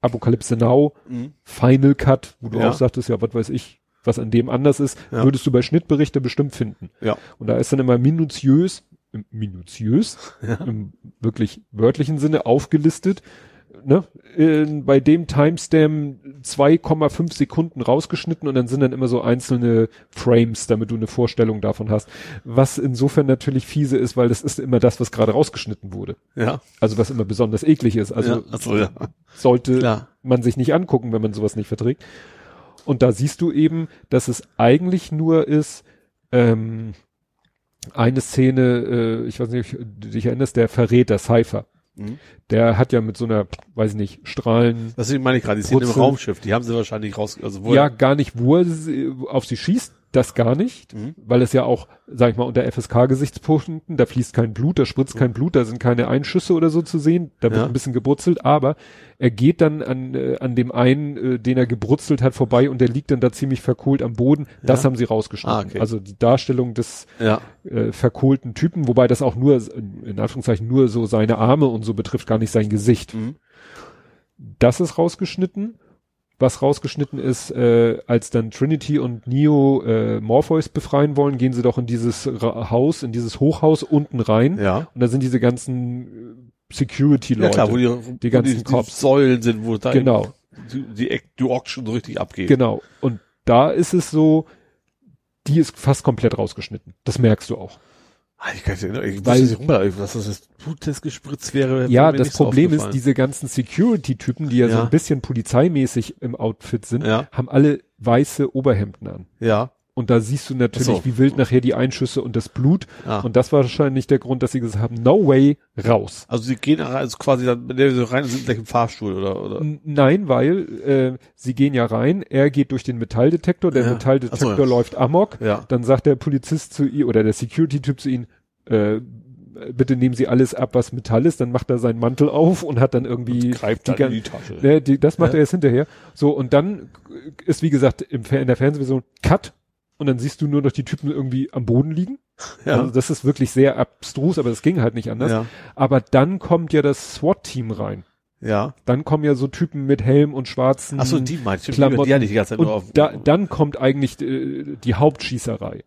B: Apokalypse Now,
C: Mhm.
B: Final Cut, wo du
C: Ja.
B: auch sagtest, ja, was weiß ich, was an dem anders ist,
C: Ja.
B: würdest du bei Schnittberichte bestimmt finden.
C: Ja.
B: Und da ist dann immer minutiös, minutiös,
C: Ja.
B: im wirklich wörtlichen Sinne aufgelistet, ne, in, bei dem Timestamp 2,5 Sekunden rausgeschnitten und dann sind dann immer so einzelne Frames, damit du eine Vorstellung davon hast. Was insofern natürlich fiese ist, weil das ist immer das, was gerade rausgeschnitten wurde.
C: Ja.
B: Also was immer besonders eklig ist. Also
C: ja. Achso, ja.
B: sollte
C: Klar.
B: man sich nicht angucken, wenn man sowas nicht verträgt. Und da siehst du eben, dass es eigentlich nur ist, ähm, eine Szene, äh, ich weiß nicht, ob du dich erinnerst, der Verräter Cypher.
C: Mhm.
B: Der hat ja mit so einer, weiß ich nicht, Strahlen,
C: Deswegen meine ich gerade, die Szene im. Raumschiff, die haben sie wahrscheinlich raus, also wo
B: ja, gar nicht, wo er sie- auf sie schießt, das gar nicht,
C: Mhm.
B: weil es ja auch, sag ich mal, unter FSK-Gesichtspunkten, da fließt kein Blut, da spritzt kein Blut, da sind keine Einschüsse oder so zu sehen, da wird
C: Ja.
B: ein bisschen gebrutzelt, aber er geht dann an, äh, an dem einen, äh, den er gebrutzelt hat, vorbei und der liegt dann da ziemlich verkohlt am Boden. Das
C: Ja.
B: haben sie rausgeschnitten.
C: Ah, okay.
B: Also die Darstellung des
C: ja.
B: äh, verkohlten Typen, wobei das auch nur, in in Anführungszeichen, nur so seine Arme und so betrifft, gar nicht sein Gesicht.
C: Mhm.
B: Das ist rausgeschnitten. Was rausgeschnitten ist, äh, als dann Trinity und Neo äh, Morpheus befreien wollen, gehen sie doch in dieses Ra Haus, in dieses Hochhaus unten rein.
C: Ja.
B: Und da sind diese ganzen äh, Security-Leute.
C: Ja klar, wo die,
B: die ganzen
C: die,
B: Cops.
C: die Säulen sind, wo da
B: Genau.
C: die, die, die Auction richtig abgeht.
B: Genau. Und da ist es so, die ist fast komplett rausgeschnitten. Das merkst du auch.
C: Ah, Ich, kann nicht erinnern, ich
B: Weil-
C: nicht, rum, dass das Bluttest gespritzt wäre.
B: Ja, das
C: nicht so
B: Problem ist, diese ganzen Security-Typen, die ja, so
C: Ja.
B: ein bisschen polizeimäßig im Outfit sind,
C: Ja.
B: haben alle weiße Oberhemden an.
C: Ja.
B: Und da siehst du natürlich,
C: so.
B: wie wild nachher die Einschüsse und das Blut.
C: Ah.
B: Und das war wahrscheinlich der Grund, dass sie gesagt haben, no way, raus.
C: Also sie gehen also quasi dann, rein sind, gleich im Fahrstuhl oder oder.
B: Nein, weil äh, sie gehen ja rein, er geht durch den Metalldetektor, der
C: Ja.
B: Metalldetektor
C: so, ja.
B: läuft amok,
C: Ja.
B: dann sagt der Polizist zu ihm oder der Security-Typ zu ihm, äh, bitte nehmen Sie alles ab, was Metall ist, dann macht er seinen Mantel auf und hat dann irgendwie
C: greift
B: die
C: dann die Tasche.
B: Ne, die, das macht
C: Ja.
B: er jetzt hinterher. So, und dann ist, wie gesagt, im, in der Fernsehversion Cut und dann siehst du nur noch die Typen irgendwie am Boden liegen.
C: Ja.
B: Also das ist wirklich sehr abstrus, aber das ging halt nicht anders.
C: ja.
B: Aber dann kommt ja das SWAT-Team rein.
C: Ja.
B: Dann kommen ja so Typen mit Helm und schwarzen
C: Achso, die meinst du, die,
B: Klamotten.
C: die hatte ich die ganze Zeit
B: und
C: nur auf.
B: da, dann kommt eigentlich äh, die Hauptschießerei.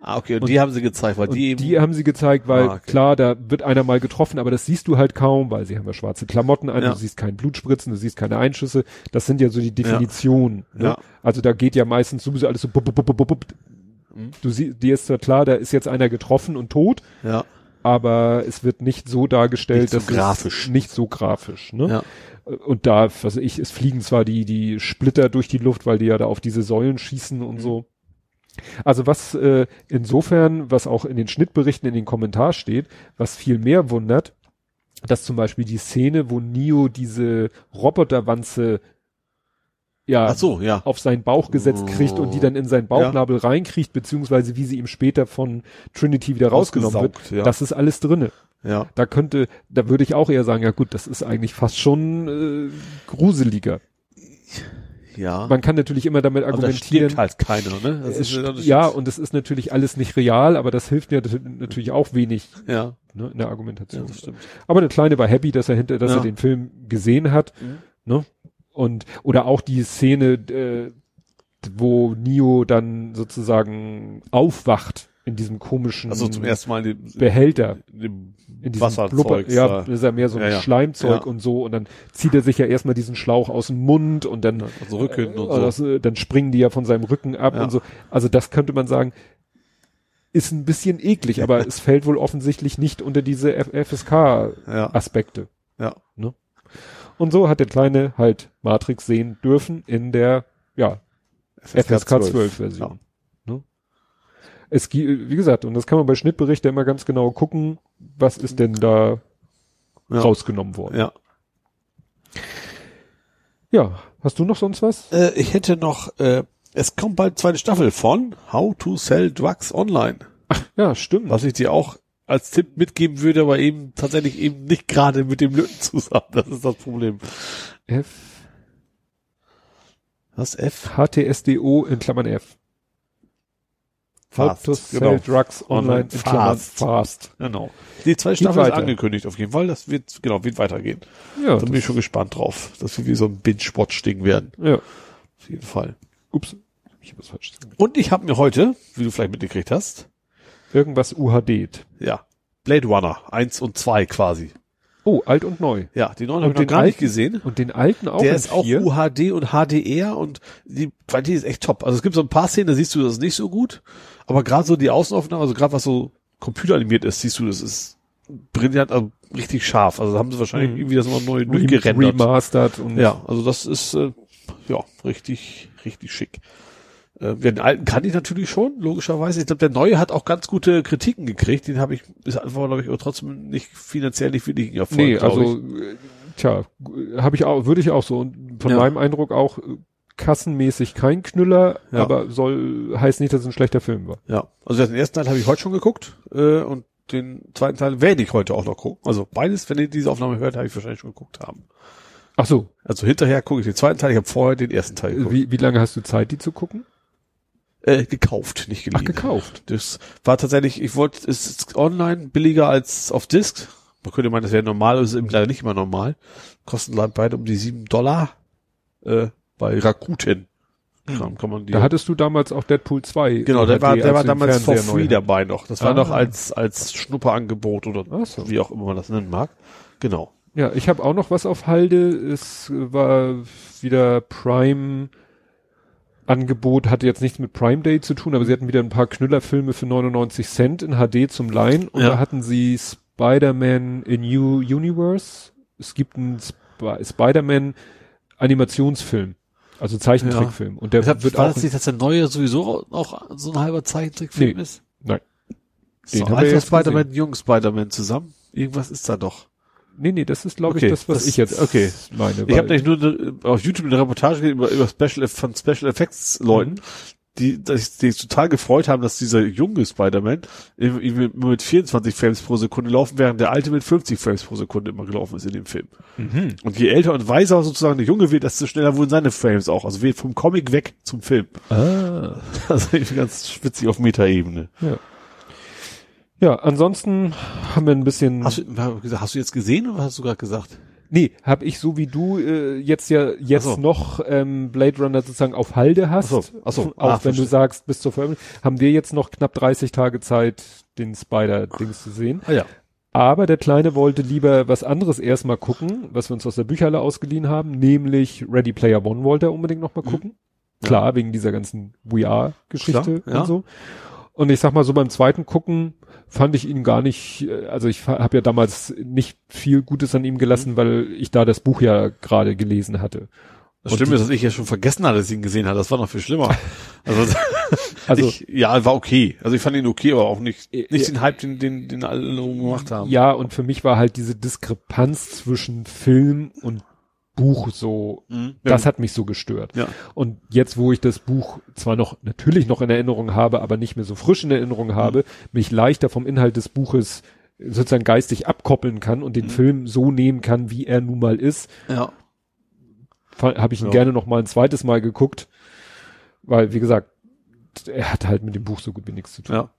C: Ah, okay, und,
B: und-
C: die haben sie gezeigt, weil die
B: die,
C: eben.
B: haben sie gezeigt, weil
C: Ah, okay.
B: klar, da wird einer mal getroffen, aber das siehst du halt kaum, weil sie haben ja schwarze Klamotten an,
C: Ja.
B: du siehst keinen Blutspritzen, du siehst keine Einschüsse. Das sind ja so die Definitionen. Ne?
C: Ja.
B: Also da geht ja meistens sowieso alles so. Bup, bup, bup, bup.
C: Mhm.
B: Du siehst, dir ist zwar klar, da ist jetzt einer getroffen und tot,
C: ja.
B: aber es wird nicht so dargestellt,
C: Nicht so
B: dass
C: grafisch.
B: nicht so grafisch. Ne?
C: Ja.
B: Und da, was ich, es fliegen zwar die, die Splitter durch die Luft, weil die ja da auf diese Säulen schießen und
C: Mhm.
B: so. Also was äh, insofern, was auch in den Schnittberichten in den Kommentar steht, was viel mehr wundert, dass zum Beispiel die Szene, wo Neo diese Roboterwanze ja,
C: so, ja.
B: auf seinen Bauch gesetzt kriegt und die dann in seinen Bauchnabel reinkriegt, beziehungsweise wie sie ihm später von Trinity wieder rausgenommen wird.
C: Ja.
B: Das ist alles drinne.
C: Ja.
B: Da könnte, da würde ich auch eher sagen, ja gut, das ist eigentlich fast schon äh, gruseliger.
C: Ja.
B: Man kann natürlich immer damit
C: aber da
B: argumentieren.
C: stirbt halt keiner, ne? Das ist der Unterschied.
B: ja, und es ist natürlich alles nicht real, aber das hilft mir natürlich auch wenig
C: ja.
B: ne, in der
C: Ja,
B: Argumentation.
C: das stimmt.
B: aber der Kleine war happy, dass er hinter, dass
C: Ja.
B: er den Film gesehen hat.
C: Mhm.
B: Ne? Und oder auch die Szene, äh, wo Neo dann sozusagen aufwacht in diesem komischen
C: Also zum ersten Mal in dem,
B: Behälter.
C: in
B: diesem
C: Wasserzeug.
B: Blubber, ja, das ist ja mehr so ein
C: Ja, ja.
B: Schleimzeug
C: Ja.
B: und so und dann zieht er sich ja erstmal diesen Schlauch aus dem Mund und dann
C: also Rücken und
B: äh,
C: so.
B: das, äh, dann springen die ja von seinem Rücken ab und so. Also das könnte man sagen, ist ein bisschen eklig, aber es fällt wohl offensichtlich nicht unter diese FSK-Aspekte.
C: Ja. Ja.
B: Und so hat der Kleine halt Matrix sehen dürfen in der, ja, FSK 12 Version. Es wie gesagt, und das kann man bei Schnittberichten immer ganz genau gucken, was ist denn da
C: Ja.
B: rausgenommen worden.
C: Ja.
B: Ja, hast du noch sonst was?
C: Äh, ich hätte noch, äh, es kommt bald zweite Staffel von How to Sell Drugs Online.
B: Ja, stimmt.
C: Was ich dir auch als Tipp mitgeben würde, aber eben tatsächlich eben nicht gerade mit dem Lütten zusammen. Das ist das Problem.
B: F,
C: Was F?
B: HTSDO in Klammern F. How
C: Fast,
B: to sell
C: genau.
B: drugs online in Klammern
C: Fast.
B: fast.
C: Genau. Die zweite
B: Geht
C: Staffel ist angekündigt auf jeden Fall. Das wird, genau, wird weitergehen.
B: Ja,
C: Da bin ich schon gespannt drauf. Das wird wie so ein Binge-Watch-Ding werden.
B: ja.
C: Auf jeden Fall.
B: Ups. Ich hab was falsch gesagt.
C: Und ich habe mir heute, wie du vielleicht mitgekriegt hast,
B: Irgendwas UHD.
C: ja, Blade Runner 1 und 2 quasi.
B: Oh, alt und neu.
C: Ja, die neuen habe ich noch gar nicht
B: alten?
C: gesehen.
B: Und den alten auch
C: Der ist auch
B: vier?
C: UHD und HDR und die Qualität ist echt top. Also es gibt so ein paar Szenen, da siehst du das nicht so gut, aber gerade so die Außenaufnahmen, also gerade was so computeranimiert ist, siehst du, das ist brillant, also richtig scharf. Also da haben sie wahrscheinlich
B: Mhm.
C: irgendwie das mal neu durchgerendert.
B: Remastered und
C: Ja, also das ist äh, ja richtig, richtig schick. Äh, den alten kannte ich natürlich schon, logischerweise. Ich glaube, der neue hat auch ganz gute Kritiken gekriegt. Den habe ich, ist einfach, glaube ich, aber trotzdem nicht finanziell nicht wirklich Erfolg.
B: nee, also
C: ich.
B: äh, tja, habe ich auch, würde ich auch so. Und von
C: Ja.
B: meinem Eindruck auch äh, kassenmäßig kein Knüller,
C: Ja.
B: aber soll heißt nicht, dass es ein schlechter Film war.
C: Ja, also den ersten Teil habe ich heute schon geguckt äh, und den zweiten Teil werde ich heute auch noch gucken. Also beides, wenn ihr diese Aufnahme hört, habe ich wahrscheinlich schon geguckt haben.
B: Ach so,
C: Also hinterher gucke ich den zweiten Teil. Ich habe vorher den ersten Teil geguckt.
B: wie, wie lange hast du Zeit, die zu gucken?
C: Äh, gekauft, nicht
B: Ach,
C: geliehen.
B: gekauft.
C: Das war tatsächlich, ich wollte, es ist online billiger als auf Disc. Man könnte meinen, das wäre normal, es ist eben leider nicht immer normal. Kosten beide um die sieben Dollar äh, bei Rakuten. Kram kann man die.
B: Da hattest du damals auch Deadpool 2.
C: genau, der war, der war damals for free dabei noch. Das war
B: Ah.
C: noch als als Schnupperangebot oder
B: Ach so.
C: wie auch immer man das nennen mag. Genau.
B: Ja, ich habe auch noch was auf Halde. Es war wieder Prime Angebot, hatte jetzt nichts mit Prime Day zu tun, aber sie hatten wieder ein paar Knüllerfilme für 99 Cent in HD zum Leihen und
C: Ja.
B: da hatten sie Spider-Man in New Universe. Es gibt einen Sp Spider-Man Animationsfilm, also Zeichentrickfilm und der
C: Deshalb
B: wird
C: war
B: auch
C: das nicht, dass der neue sowieso auch so ein halber Zeichentrickfilm
B: Nee.
C: ist?
B: Nein.
C: Den so
B: haben wir
C: alter Spider-Man, jungen Spider-Man zusammen. Irgendwas ist da doch.
B: Nee, nee, das ist glaube
C: Okay,
B: ich das, was
C: das-
B: ich jetzt
C: okay.
B: meine.
C: Ich habe nämlich nur eine, auf YouTube eine Reportage über, über Special von Special Effects Leuten, die, die, sich- die sich total gefreut haben, dass dieser junge Spider-Man mit 24 Frames pro Sekunde laufen, während der alte mit 50 Frames pro Sekunde immer gelaufen ist in dem Film.
B: Mhm.
C: Und je älter und weiser sozusagen der Junge wird, desto schneller wurden seine Frames auch. Also wird vom Comic weg zum Film.
B: Ah.
C: Also irgendwie ganz spitzig auf Metaebene.
B: Ja. Ja, ansonsten haben wir ein bisschen.
C: Hast du, hast du jetzt gesehen oder hast du gerade gesagt?
B: nee, habe ich so wie du äh, jetzt ja jetzt
C: so.
B: noch ähm, Blade Runner sozusagen auf Halde hast.
C: Ach so, ach so.
B: Auch
C: Ah,
B: wenn du
C: verstehe.
B: sagst, bis zur Veröffentlichung, haben wir jetzt noch knapp 30 Tage Zeit, den Spider-Dings zu sehen.
C: Ah ja.
B: Aber der Kleine wollte lieber was anderes erstmal gucken, was wir uns aus der Bücherhalle ausgeliehen haben, nämlich Ready Player One wollte er unbedingt noch mal gucken. Klar, wegen dieser ganzen VR-Geschichte
C: ja.
B: und so. Und ich sag mal so beim zweiten Gucken fand ich ihn gar nicht, äh, also ich habe ja damals nicht viel Gutes an ihm gelassen, weil ich da das Buch ja gerade gelesen hatte.
C: Das Schlimme ist, dass ich ja schon vergessen hatte, dass ich ihn gesehen habe. Das war noch viel schlimmer. Also,
B: Also-
C: ich, ja, war okay. Also ich fand ihn okay, aber auch nicht,
B: Äh,
C: nicht
B: äh,
C: den Hype, den, den, den alle gemacht haben.
B: Ja, und für mich war halt diese Diskrepanz zwischen Film und Buch so,
C: Mhm.
B: das hat mich so gestört.
C: Ja.
B: Und jetzt, wo ich das Buch zwar noch, natürlich noch in Erinnerung habe, aber nicht mehr so frisch in Erinnerung habe, mich leichter vom Inhalt des Buches sozusagen geistig abkoppeln kann und den Film so nehmen kann, wie er nun mal ist,
C: ja.
B: habe ich ihn
C: Ja.
B: gerne noch mal ein zweites Mal geguckt, weil, wie gesagt, er hat halt mit dem Buch so gut wie nichts zu tun.
C: Ja.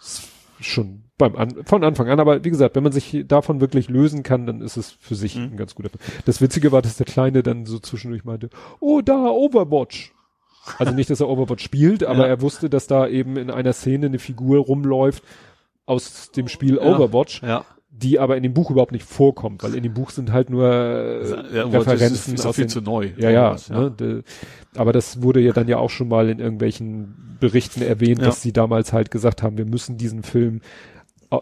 B: Ist Schon beim an, von Anfang an, aber wie gesagt, wenn man sich davon wirklich lösen kann, dann ist es für sich
C: Mhm.
B: ein ganz guter Film. Das Witzige war, dass der Kleine dann so zwischendurch meinte, oh, da, Overwatch. Also nicht, dass er Overwatch spielt, aber
C: Ja.
B: er wusste, dass da eben in einer Szene eine Figur rumläuft aus dem Spiel
C: Ja.
B: Overwatch,
C: Ja.
B: die aber in dem Buch überhaupt nicht vorkommt, weil in dem Buch sind halt nur äh,
C: ja aber das
B: Referenzen
C: ist, ist viel
B: den,
C: zu neu.
B: ja, ja,
C: Sowas,
B: ne, de, aber das wurde ja dann ja auch schon mal in irgendwelchen Berichten erwähnt,
C: Ja.
B: dass sie damals halt gesagt haben, wir müssen diesen Film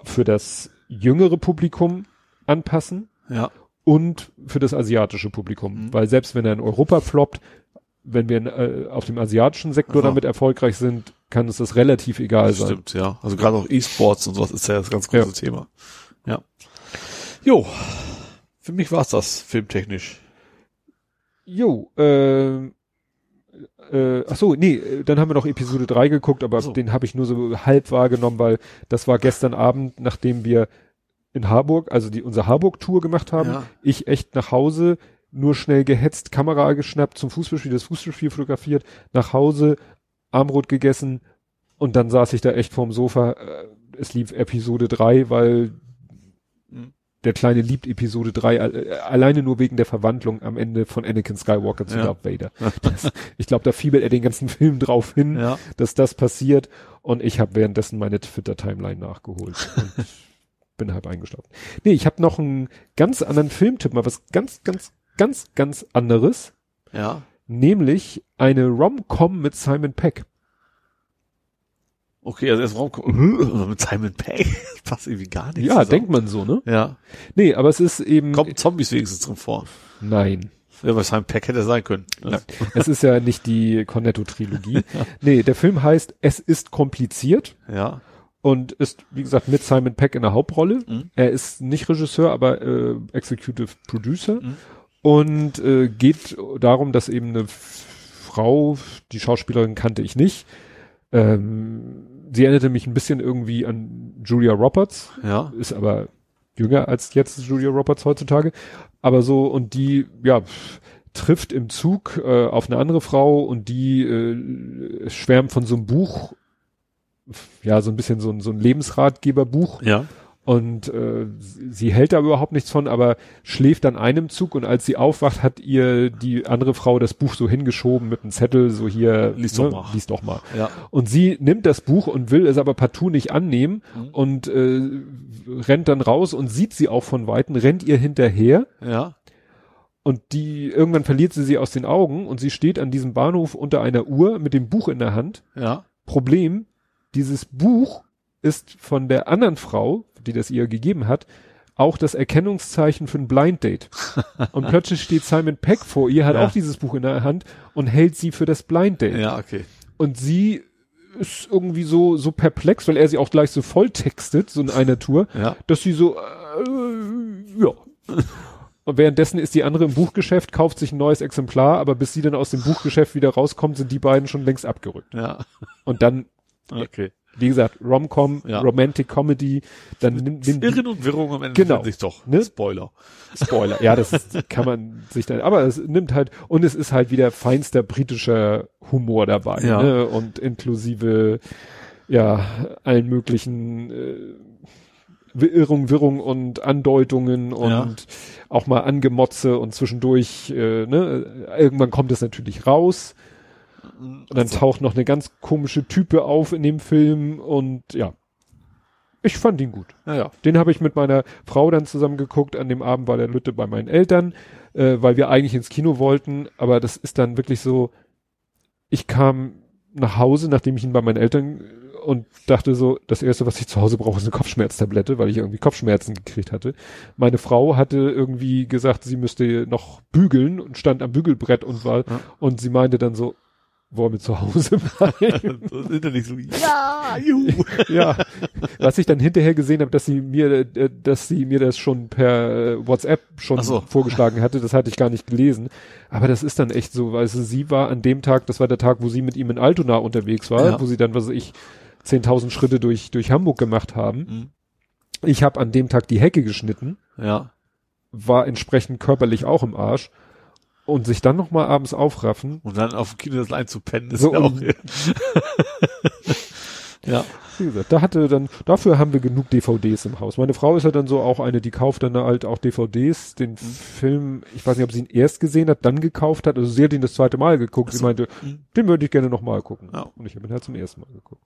B: für das jüngere Publikum anpassen
C: Ja.
B: und für das asiatische Publikum,
C: Mhm.
B: weil selbst wenn er in Europa floppt, wenn wir in, äh, auf dem asiatischen Sektor
C: Aha.
B: damit erfolgreich sind, kann uns das relativ egal
C: Das
B: sein.
C: stimmt, ja. Also gerade auch E-Sports und sowas ist ja das ganz große
B: Ja.
C: Thema. Ja. Jo. Für mich war's das, filmtechnisch.
B: Jo, ähm, äh, ach so, nee, äh, dann haben wir noch Episode 3 geguckt, aber
C: so.
B: den habe ich nur so halb wahrgenommen, weil das war gestern Abend, nachdem wir in Harburg, also die unsere Harburg-Tour gemacht haben,
C: Ja.
B: ich echt nach Hause, nur schnell gehetzt, Kamera geschnappt, zum Fußballspiel, das Fußballspiel fotografiert, nach Hause, Armbrot gegessen und dann saß ich da echt vorm Sofa, äh, es lief Episode 3, weil. Der Kleine liebt Episode 3, äh, alleine nur wegen der Verwandlung am Ende von Anakin Skywalker zu
C: Ja.
B: Darth Vader. Das, ich glaube, da fiebelt er den ganzen Film drauf hin,
C: Ja.
B: dass das passiert und ich habe währenddessen meine Twitter-Timeline nachgeholt und bin halb eingeschlafen. Nee, ich habe noch einen ganz anderen Filmtipp, mal was ganz, ganz, ganz, ganz anderes,
C: Ja.
B: nämlich eine Rom-Com mit Simon Peck.
C: Okay, also erst Raum kommt mit Simon Pegg. Passt irgendwie gar nicht.
B: Ja,
C: zusammen.
B: denkt man so, ne?
C: Ja.
B: Nee, aber es ist eben,
C: Kommen Zombies wenigstens drin vor.
B: nein.
C: Ja, bei Simon Pegg hätte sein können.
B: Nein, es ist ja nicht die Cornetto-Trilogie. Nee, der Film heißt Es ist kompliziert
C: Ja.
B: und ist, wie gesagt, mit Simon Peck in der Hauptrolle.
C: Mhm.
B: Er ist nicht Regisseur, aber äh, Executive Producer
C: Mhm.
B: und äh, geht darum, dass eben eine Frau, die Schauspielerin kannte ich nicht, ähm, sie erinnerte mich ein bisschen irgendwie an Julia Roberts,
C: Ja.
B: ist aber jünger als jetzt Julia Roberts heutzutage. Aber so, und die, ja, trifft im Zug äh, auf eine andere Frau und die äh, schwärmt von so einem Buch, ja, so ein bisschen so ein, so ein Lebensratgeberbuch.
C: Ja.
B: Und äh, sie hält da überhaupt nichts von, aber schläft an einem Zug und als sie aufwacht, hat ihr die andere Frau das Buch so hingeschoben mit einem Zettel, so hier,
C: Lies doch mal.
B: lies doch mal.
C: Ja.
B: Und sie nimmt das Buch und will es aber partout nicht annehmen
C: Mhm.
B: und äh, rennt dann raus und sieht sie auch von Weitem, rennt ihr hinterher
C: Ja.
B: und die irgendwann verliert sie sie aus den Augen und sie steht an diesem Bahnhof unter einer Uhr mit dem Buch in der Hand.
C: Ja.
B: Problem, dieses Buch ist von der anderen Frau, die das ihr gegeben hat, auch das Erkennungszeichen für ein Blind Date. Und plötzlich steht Simon Peck vor ihr, hat
C: Ja.
B: auch dieses Buch in der Hand und hält sie für das Blind Date.
C: Ja, okay.
B: Und sie ist irgendwie so, so perplex, weil er sie auch gleich so voll textet, so in einer Tour,
C: Ja.
B: dass sie so, äh, ja. Und währenddessen ist die andere im Buchgeschäft, kauft sich ein neues Exemplar, aber bis sie dann aus dem Buchgeschäft wieder rauskommt, sind die beiden schon längst abgerückt.
C: Ja.
B: Und dann,
C: Okay.
B: Wie gesagt, Rom-Com,
C: Ja.
B: Romantic Comedy, dann nimmt, nimmt
C: Irren und Wirrung am Ende
B: Genau.
C: sich doch.
B: Ne?
C: Spoiler.
B: Spoiler. Ja, das ist, kann man sich dann, aber es nimmt halt, und es ist halt wieder feinster britischer Humor dabei,
C: Ja.
B: ne? Und inklusive, ja, allen möglichen, äh, Irrung, Wirrung und Andeutungen und
C: Ja.
B: auch mal Angemotze und zwischendurch, äh, ne, irgendwann kommt es natürlich raus. Und dann taucht noch eine ganz komische Type auf in dem Film und ja. Ich fand ihn gut.
C: Ja, ja.
B: Den habe ich mit meiner Frau dann zusammen geguckt. An dem Abend war der Lütte bei meinen Eltern, äh, weil wir eigentlich ins Kino wollten. Aber das ist dann wirklich so, ich kam nach Hause, nachdem ich ihn bei meinen Eltern und dachte so, das erste, was ich zu Hause brauche, ist eine Kopfschmerztablette, weil ich irgendwie Kopfschmerzen gekriegt hatte. Meine Frau hatte irgendwie gesagt, sie müsste noch bügeln und stand am Bügelbrett und war, ja. und sie meinte dann so, wollen wir zu Hause bleiben. so, ja, juhu. ja, was ich dann hinterher gesehen habe, dass sie mir, äh, dass sie mir das schon per äh, WhatsApp schon so. vorgeschlagen hatte, das hatte ich gar nicht gelesen. Aber das ist dann echt so, weil sie war an dem Tag, das war der Tag, wo sie mit ihm in Altona unterwegs war, ja. wo sie dann, was weiß ich, 10.000 Schritte durch, durch Hamburg gemacht haben. Mhm. Ich habe an dem Tag die Hecke geschnitten.
C: Ja.
B: War entsprechend körperlich auch im Arsch und sich dann noch mal abends aufraffen.
C: Und dann auf dem Kino das einzupennen, ist so ja auch.
B: ja. Wie gesagt, da hatte dann, dafür haben wir genug DVDs im Haus. Meine Frau ist ja dann so auch eine, die kauft dann halt auch DVDs, den mhm. Film, ich weiß nicht, ob sie ihn erst gesehen hat, dann gekauft hat, also sie hat ihn das zweite Mal geguckt. So. Sie meinte, mhm. den würde ich gerne noch mal gucken. Ja. Und ich habe ihn halt zum ersten Mal geguckt.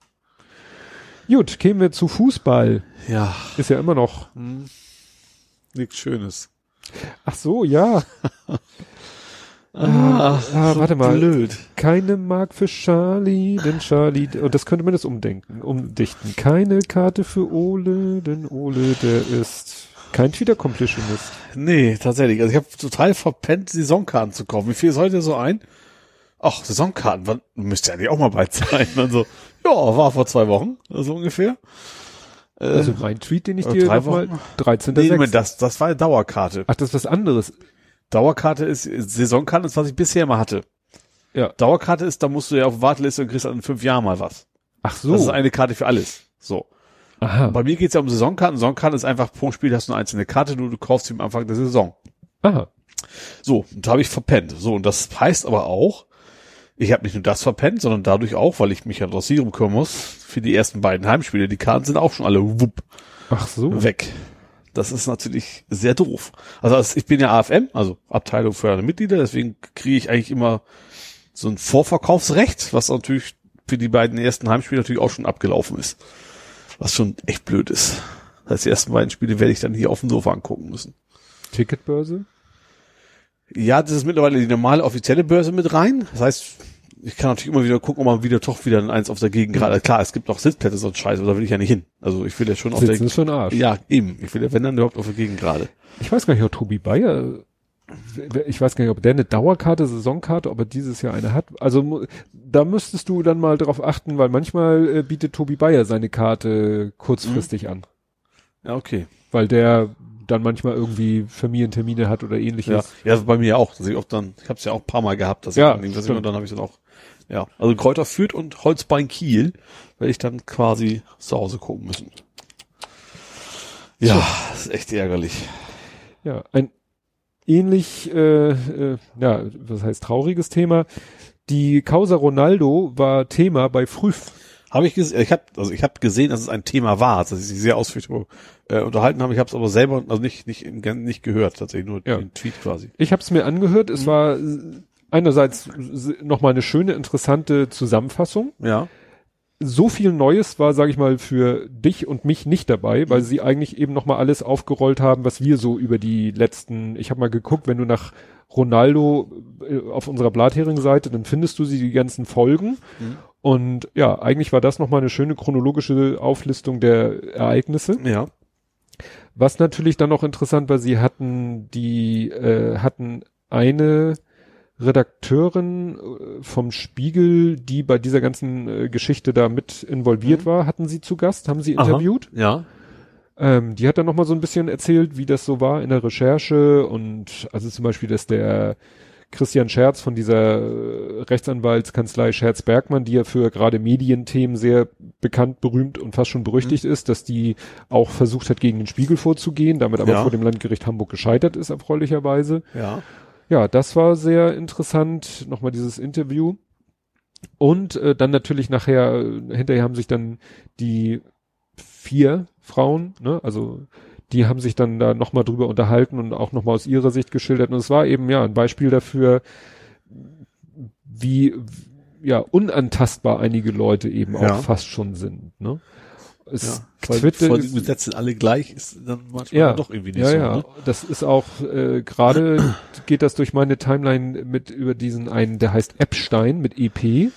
B: Gut, kämen wir zu Fußball.
C: Ja.
B: Ist ja immer noch.
C: Hm. Nichts Schönes.
B: Ach so, ja.
C: Ah, ah, warte mal. Blöd.
B: Keine Mark für Charlie, denn Charlie, und das könnte man das umdenken, umdichten. Keine Karte für Ole, denn Ole, der ist kein Twitter-Completionist.
C: Nee, tatsächlich. Also ich habe total verpennt, Saisonkarten zu kaufen. Wie viel ist heute so ein? Ach, Saisonkarten, wann, müsste ja nicht auch mal bald sein. Also, ja, war vor zwei Wochen, so also ungefähr.
B: Also mein Tweet, den ich dir
C: drei Wochen?
B: mal 13.
C: Nee, Moment, das, das war eine Dauerkarte.
B: Ach, das ist was anderes.
C: Dauerkarte ist, Saisonkarte ist, was ich bisher immer hatte. Ja. Dauerkarte ist, da musst du ja auf Warteliste und kriegst dann in fünf Jahren mal was.
B: Ach so.
C: Das ist eine Karte für alles. So. Aha. bei mir geht's ja um Saisonkarten. Saisonkarten ist einfach pro Spiel hast du eine einzelne Karte, du, du kaufst sie am Anfang der Saison.
B: Aha.
C: So, da habe ich verpennt. So, und das heißt aber auch, ich habe nicht nur das verpennt, sondern dadurch auch, weil ich mich ja dressieren kümmern muss, für die ersten beiden Heimspiele. Die Karten sind auch schon alle wupp,
B: Ach so.
C: weg. Das ist natürlich sehr doof. Also ich bin ja AFM, also Abteilung für alle Mitglieder, deswegen kriege ich eigentlich immer so ein Vorverkaufsrecht, was natürlich für die beiden ersten Heimspiele natürlich auch schon abgelaufen ist. Was schon echt blöd ist. Das heißt, die ersten beiden Spiele werde ich dann hier auf dem Sofa angucken müssen.
B: Ticketbörse?
C: Ja, das ist mittlerweile die normale offizielle Börse mit rein. Das heißt, ich kann natürlich immer wieder gucken, ob man wieder doch wieder eins auf der Gegend gerade. Mhm. Klar, es gibt noch Sitzplätze, so ein Scheiß, aber da will ich ja nicht hin. Also ich will ja schon
B: auf Sitzen der ist für Arsch.
C: Ja, eben. Ich will ja, wenn dann überhaupt auf der Gegend gerade.
B: Ich weiß gar nicht, ob Tobi Bayer, ich weiß gar nicht, ob der eine Dauerkarte, Saisonkarte, ob er dieses Jahr eine hat. Also da müsstest du dann mal drauf achten, weil manchmal äh, bietet Tobi Bayer seine Karte kurzfristig mhm. an.
C: Ja, okay.
B: Weil der dann manchmal irgendwie Familientermine hat oder ähnliches.
C: Ja, ja bei mir auch. Dass ich auch dann, ich habe es ja auch ein paar Mal gehabt, dass
B: ja,
C: ich, ich dann habe ich dann auch ja, also Kräuter führt und Holzbein Kiel werde ich dann quasi zu Hause gucken müssen. Ja, so. das ist echt ärgerlich.
B: Ja, ein ähnlich, äh, äh, ja, was heißt trauriges Thema. Die Causa Ronaldo war Thema bei Früff.
C: Habe ich gesehen, ich habe also ich habe gesehen, dass es ein Thema war, dass ich sich sehr ausführlich äh, unterhalten habe. Ich habe es aber selber also nicht nicht nicht gehört, tatsächlich nur ja. den Tweet quasi.
B: Ich habe es mir angehört. Es mhm. war einerseits nochmal eine schöne, interessante Zusammenfassung.
C: Ja.
B: So viel Neues war, sage ich mal, für dich und mich nicht dabei, weil mhm. sie eigentlich eben nochmal alles aufgerollt haben, was wir so über die letzten, ich habe mal geguckt, wenn du nach Ronaldo äh, auf unserer Blathering-Seite, dann findest du sie die ganzen Folgen. Mhm. Und ja, eigentlich war das nochmal eine schöne chronologische Auflistung der Ereignisse.
C: Ja.
B: Was natürlich dann noch interessant war, sie hatten die, äh, hatten eine Redakteurin äh, vom Spiegel, die bei dieser ganzen äh, Geschichte da mit involviert mhm. war, hatten sie zu Gast, haben sie interviewt.
C: Aha, ja.
B: Ähm, die hat dann nochmal so ein bisschen erzählt, wie das so war in der Recherche und also zum Beispiel, dass der Christian Scherz von dieser äh, Rechtsanwaltskanzlei Scherz Bergmann, die ja für gerade Medienthemen sehr bekannt, berühmt und fast schon berüchtigt mhm. ist, dass die auch versucht hat, gegen den Spiegel vorzugehen, damit aber ja. vor dem Landgericht Hamburg gescheitert ist, erfreulicherweise.
C: Ja
B: ja, das war sehr interessant, nochmal dieses Interview. Und äh, dann natürlich nachher, äh, hinterher haben sich dann die vier Frauen, ne, also die haben sich dann da nochmal drüber unterhalten und auch nochmal aus ihrer Sicht geschildert. Und es war eben ja ein Beispiel dafür, wie ja unantastbar einige Leute eben ja. auch fast schon sind. Ne?
C: Es ja, Twitter vor die Gesetze alle gleich ist dann manchmal
B: ja,
C: doch irgendwie
B: nicht ja, so. Ja, ne? das ist auch äh, gerade geht das durch meine Timeline mit über diesen einen, der heißt Epstein mit EP.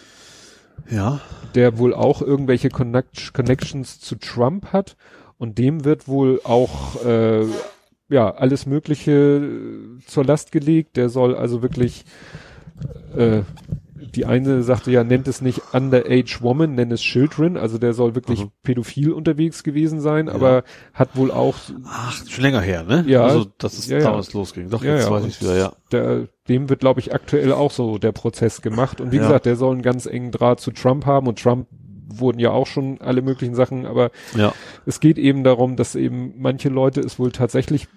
C: Ja.
B: der wohl auch irgendwelche Connect Connections zu Trump hat und dem wird wohl auch äh, ja alles Mögliche äh, zur Last gelegt. Der soll also wirklich äh, die eine sagte ja, nennt es nicht Underage Woman, nennt es Children, also der soll wirklich
C: Mhm.
B: pädophil unterwegs gewesen sein, aber hat wohl auch
C: Ach, schon länger her, ne?
B: Ja.
C: Also, dass es
B: Ja, ja.
C: damals losging. Doch,
B: Ja,
C: jetzt
B: ja,
C: weiß ich wieder, ja.
B: Der, dem wird, glaube ich, aktuell auch so der Prozess gemacht. Und wie
C: Ja.
B: gesagt, der soll einen ganz engen Draht zu Trump haben und Trump wurden ja auch schon alle möglichen Sachen, aber
C: Ja.
B: es geht eben darum, dass eben manche Leute es wohl tatsächlich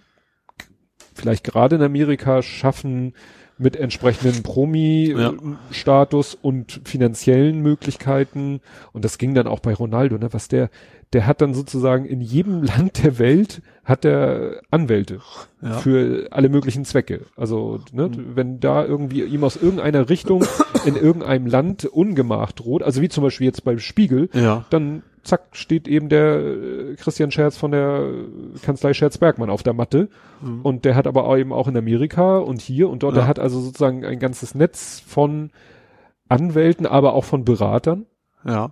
B: vielleicht gerade in Amerika schaffen, mit entsprechenden Promi-Status und finanziellen Möglichkeiten. Und das ging dann auch bei Ronaldo, ne, was der, der hat dann sozusagen in jedem Land der Welt hat er Anwälte
C: Ja.
B: für alle möglichen Zwecke. Also, ne, wenn da irgendwie ihm aus irgendeiner Richtung in irgendeinem Land Ungemach droht, also wie zum Beispiel jetzt beim Spiegel,
C: Ja.
B: dann zack, steht eben der äh, Christian Scherz von der Kanzlei Scherz-Bergmann auf der Matte.
C: Mhm.
B: Und der hat aber auch eben auch in Amerika und hier und dort,
C: Ja.
B: der hat also sozusagen ein ganzes Netz von Anwälten, aber auch von Beratern.
C: Ja.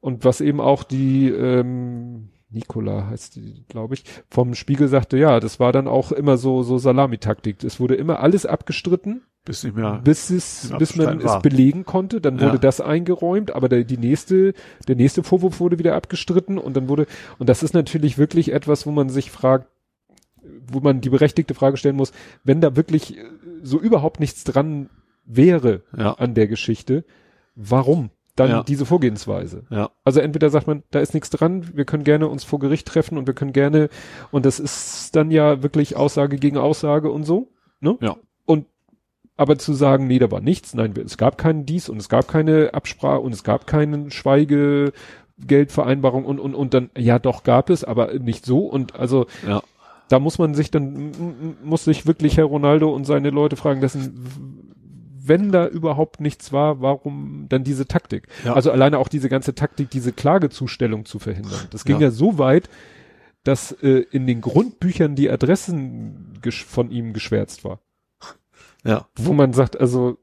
B: Und was eben auch die, ähm, Nicola heißt die, glaube ich, vom Spiegel sagte, ja, das war dann auch immer so, so Salamitaktik. Es wurde immer alles abgestritten,
C: Bis nicht mehr.
B: bis es, bis man
C: Abstand
B: es
C: war.
B: belegen konnte. Dann
C: Ja.
B: wurde das eingeräumt, aber der, die nächste, der nächste Vorwurf wurde wieder abgestritten und dann wurde, und das ist natürlich wirklich etwas, wo man sich fragt, wo man die berechtigte Frage stellen muss, wenn da wirklich äh, so überhaupt nichts dran wäre
C: Ja.
B: an der Geschichte, warum dann
C: Ja.
B: diese Vorgehensweise?
C: Ja.
B: Also entweder sagt man, da ist nichts dran, wir können gerne uns vor Gericht treffen und wir können gerne, und das ist dann ja wirklich Aussage gegen Aussage und so, ne?
C: Ja.
B: Und aber zu sagen, nee, da war nichts, nein, es gab keinen dies und es gab keine Absprache und es gab keinen Schweigegeldvereinbarung und, und, und dann, ja doch gab es, aber nicht so und also
C: Ja.
B: da muss man sich dann, muss sich wirklich Herr Ronaldo und seine Leute fragen, dessen, wenn da überhaupt nichts war, warum dann diese Taktik?
C: Ja.
B: Also alleine auch diese ganze Taktik, diese Klagezustellung zu verhindern. Das ging
C: Ja.
B: ja, so weit, dass äh, in den Grundbüchern die Adressen von ihm geschwärzt war.
C: Ja.
B: Wo man sagt, also,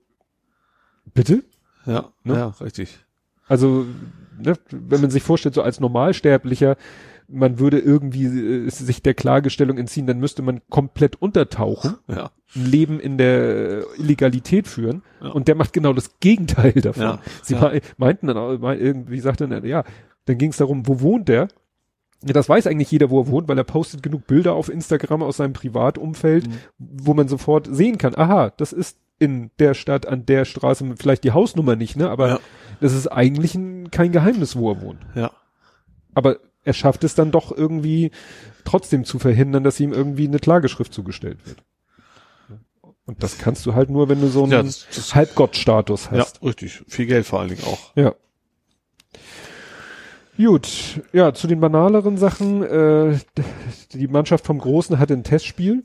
B: bitte?
C: Ja.
B: Ne?
C: Ja, richtig.
B: Also, ne, wenn man sich vorstellt, so als Normalsterblicher, man würde irgendwie äh, sich der Klagestellung entziehen, dann müsste man komplett untertauchen,
C: Ja.
B: ein Leben in der Illegalität führen.
C: Ja.
B: Und der macht genau das Gegenteil davon.
C: Ja.
B: Sie meinten dann auch, mei- irgendwie sagte dann, ja, dann ging es darum, wo wohnt der? Ja, das weiß eigentlich jeder, wo er wohnt, weil er postet genug Bilder auf Instagram aus seinem Privatumfeld,
C: Mhm.
B: wo man sofort sehen kann, aha, das ist in der Stadt, an der Straße, vielleicht die Hausnummer nicht, ne, aber
C: Ja.
B: das ist eigentlich ein, kein Geheimnis, wo er wohnt.
C: Ja.
B: Aber er schafft es dann doch irgendwie trotzdem zu verhindern, dass ihm irgendwie eine Klageschrift zugestellt wird. Und das kannst du halt nur, wenn du so einen
C: Ja,
B: Halbgottstatus
C: Ja,
B: hast.
C: richtig. Viel Geld vor allen Dingen auch.
B: Ja. Gut, ja, zu den banaleren Sachen. Äh, die Mannschaft vom Großen hatte ein Testspiel.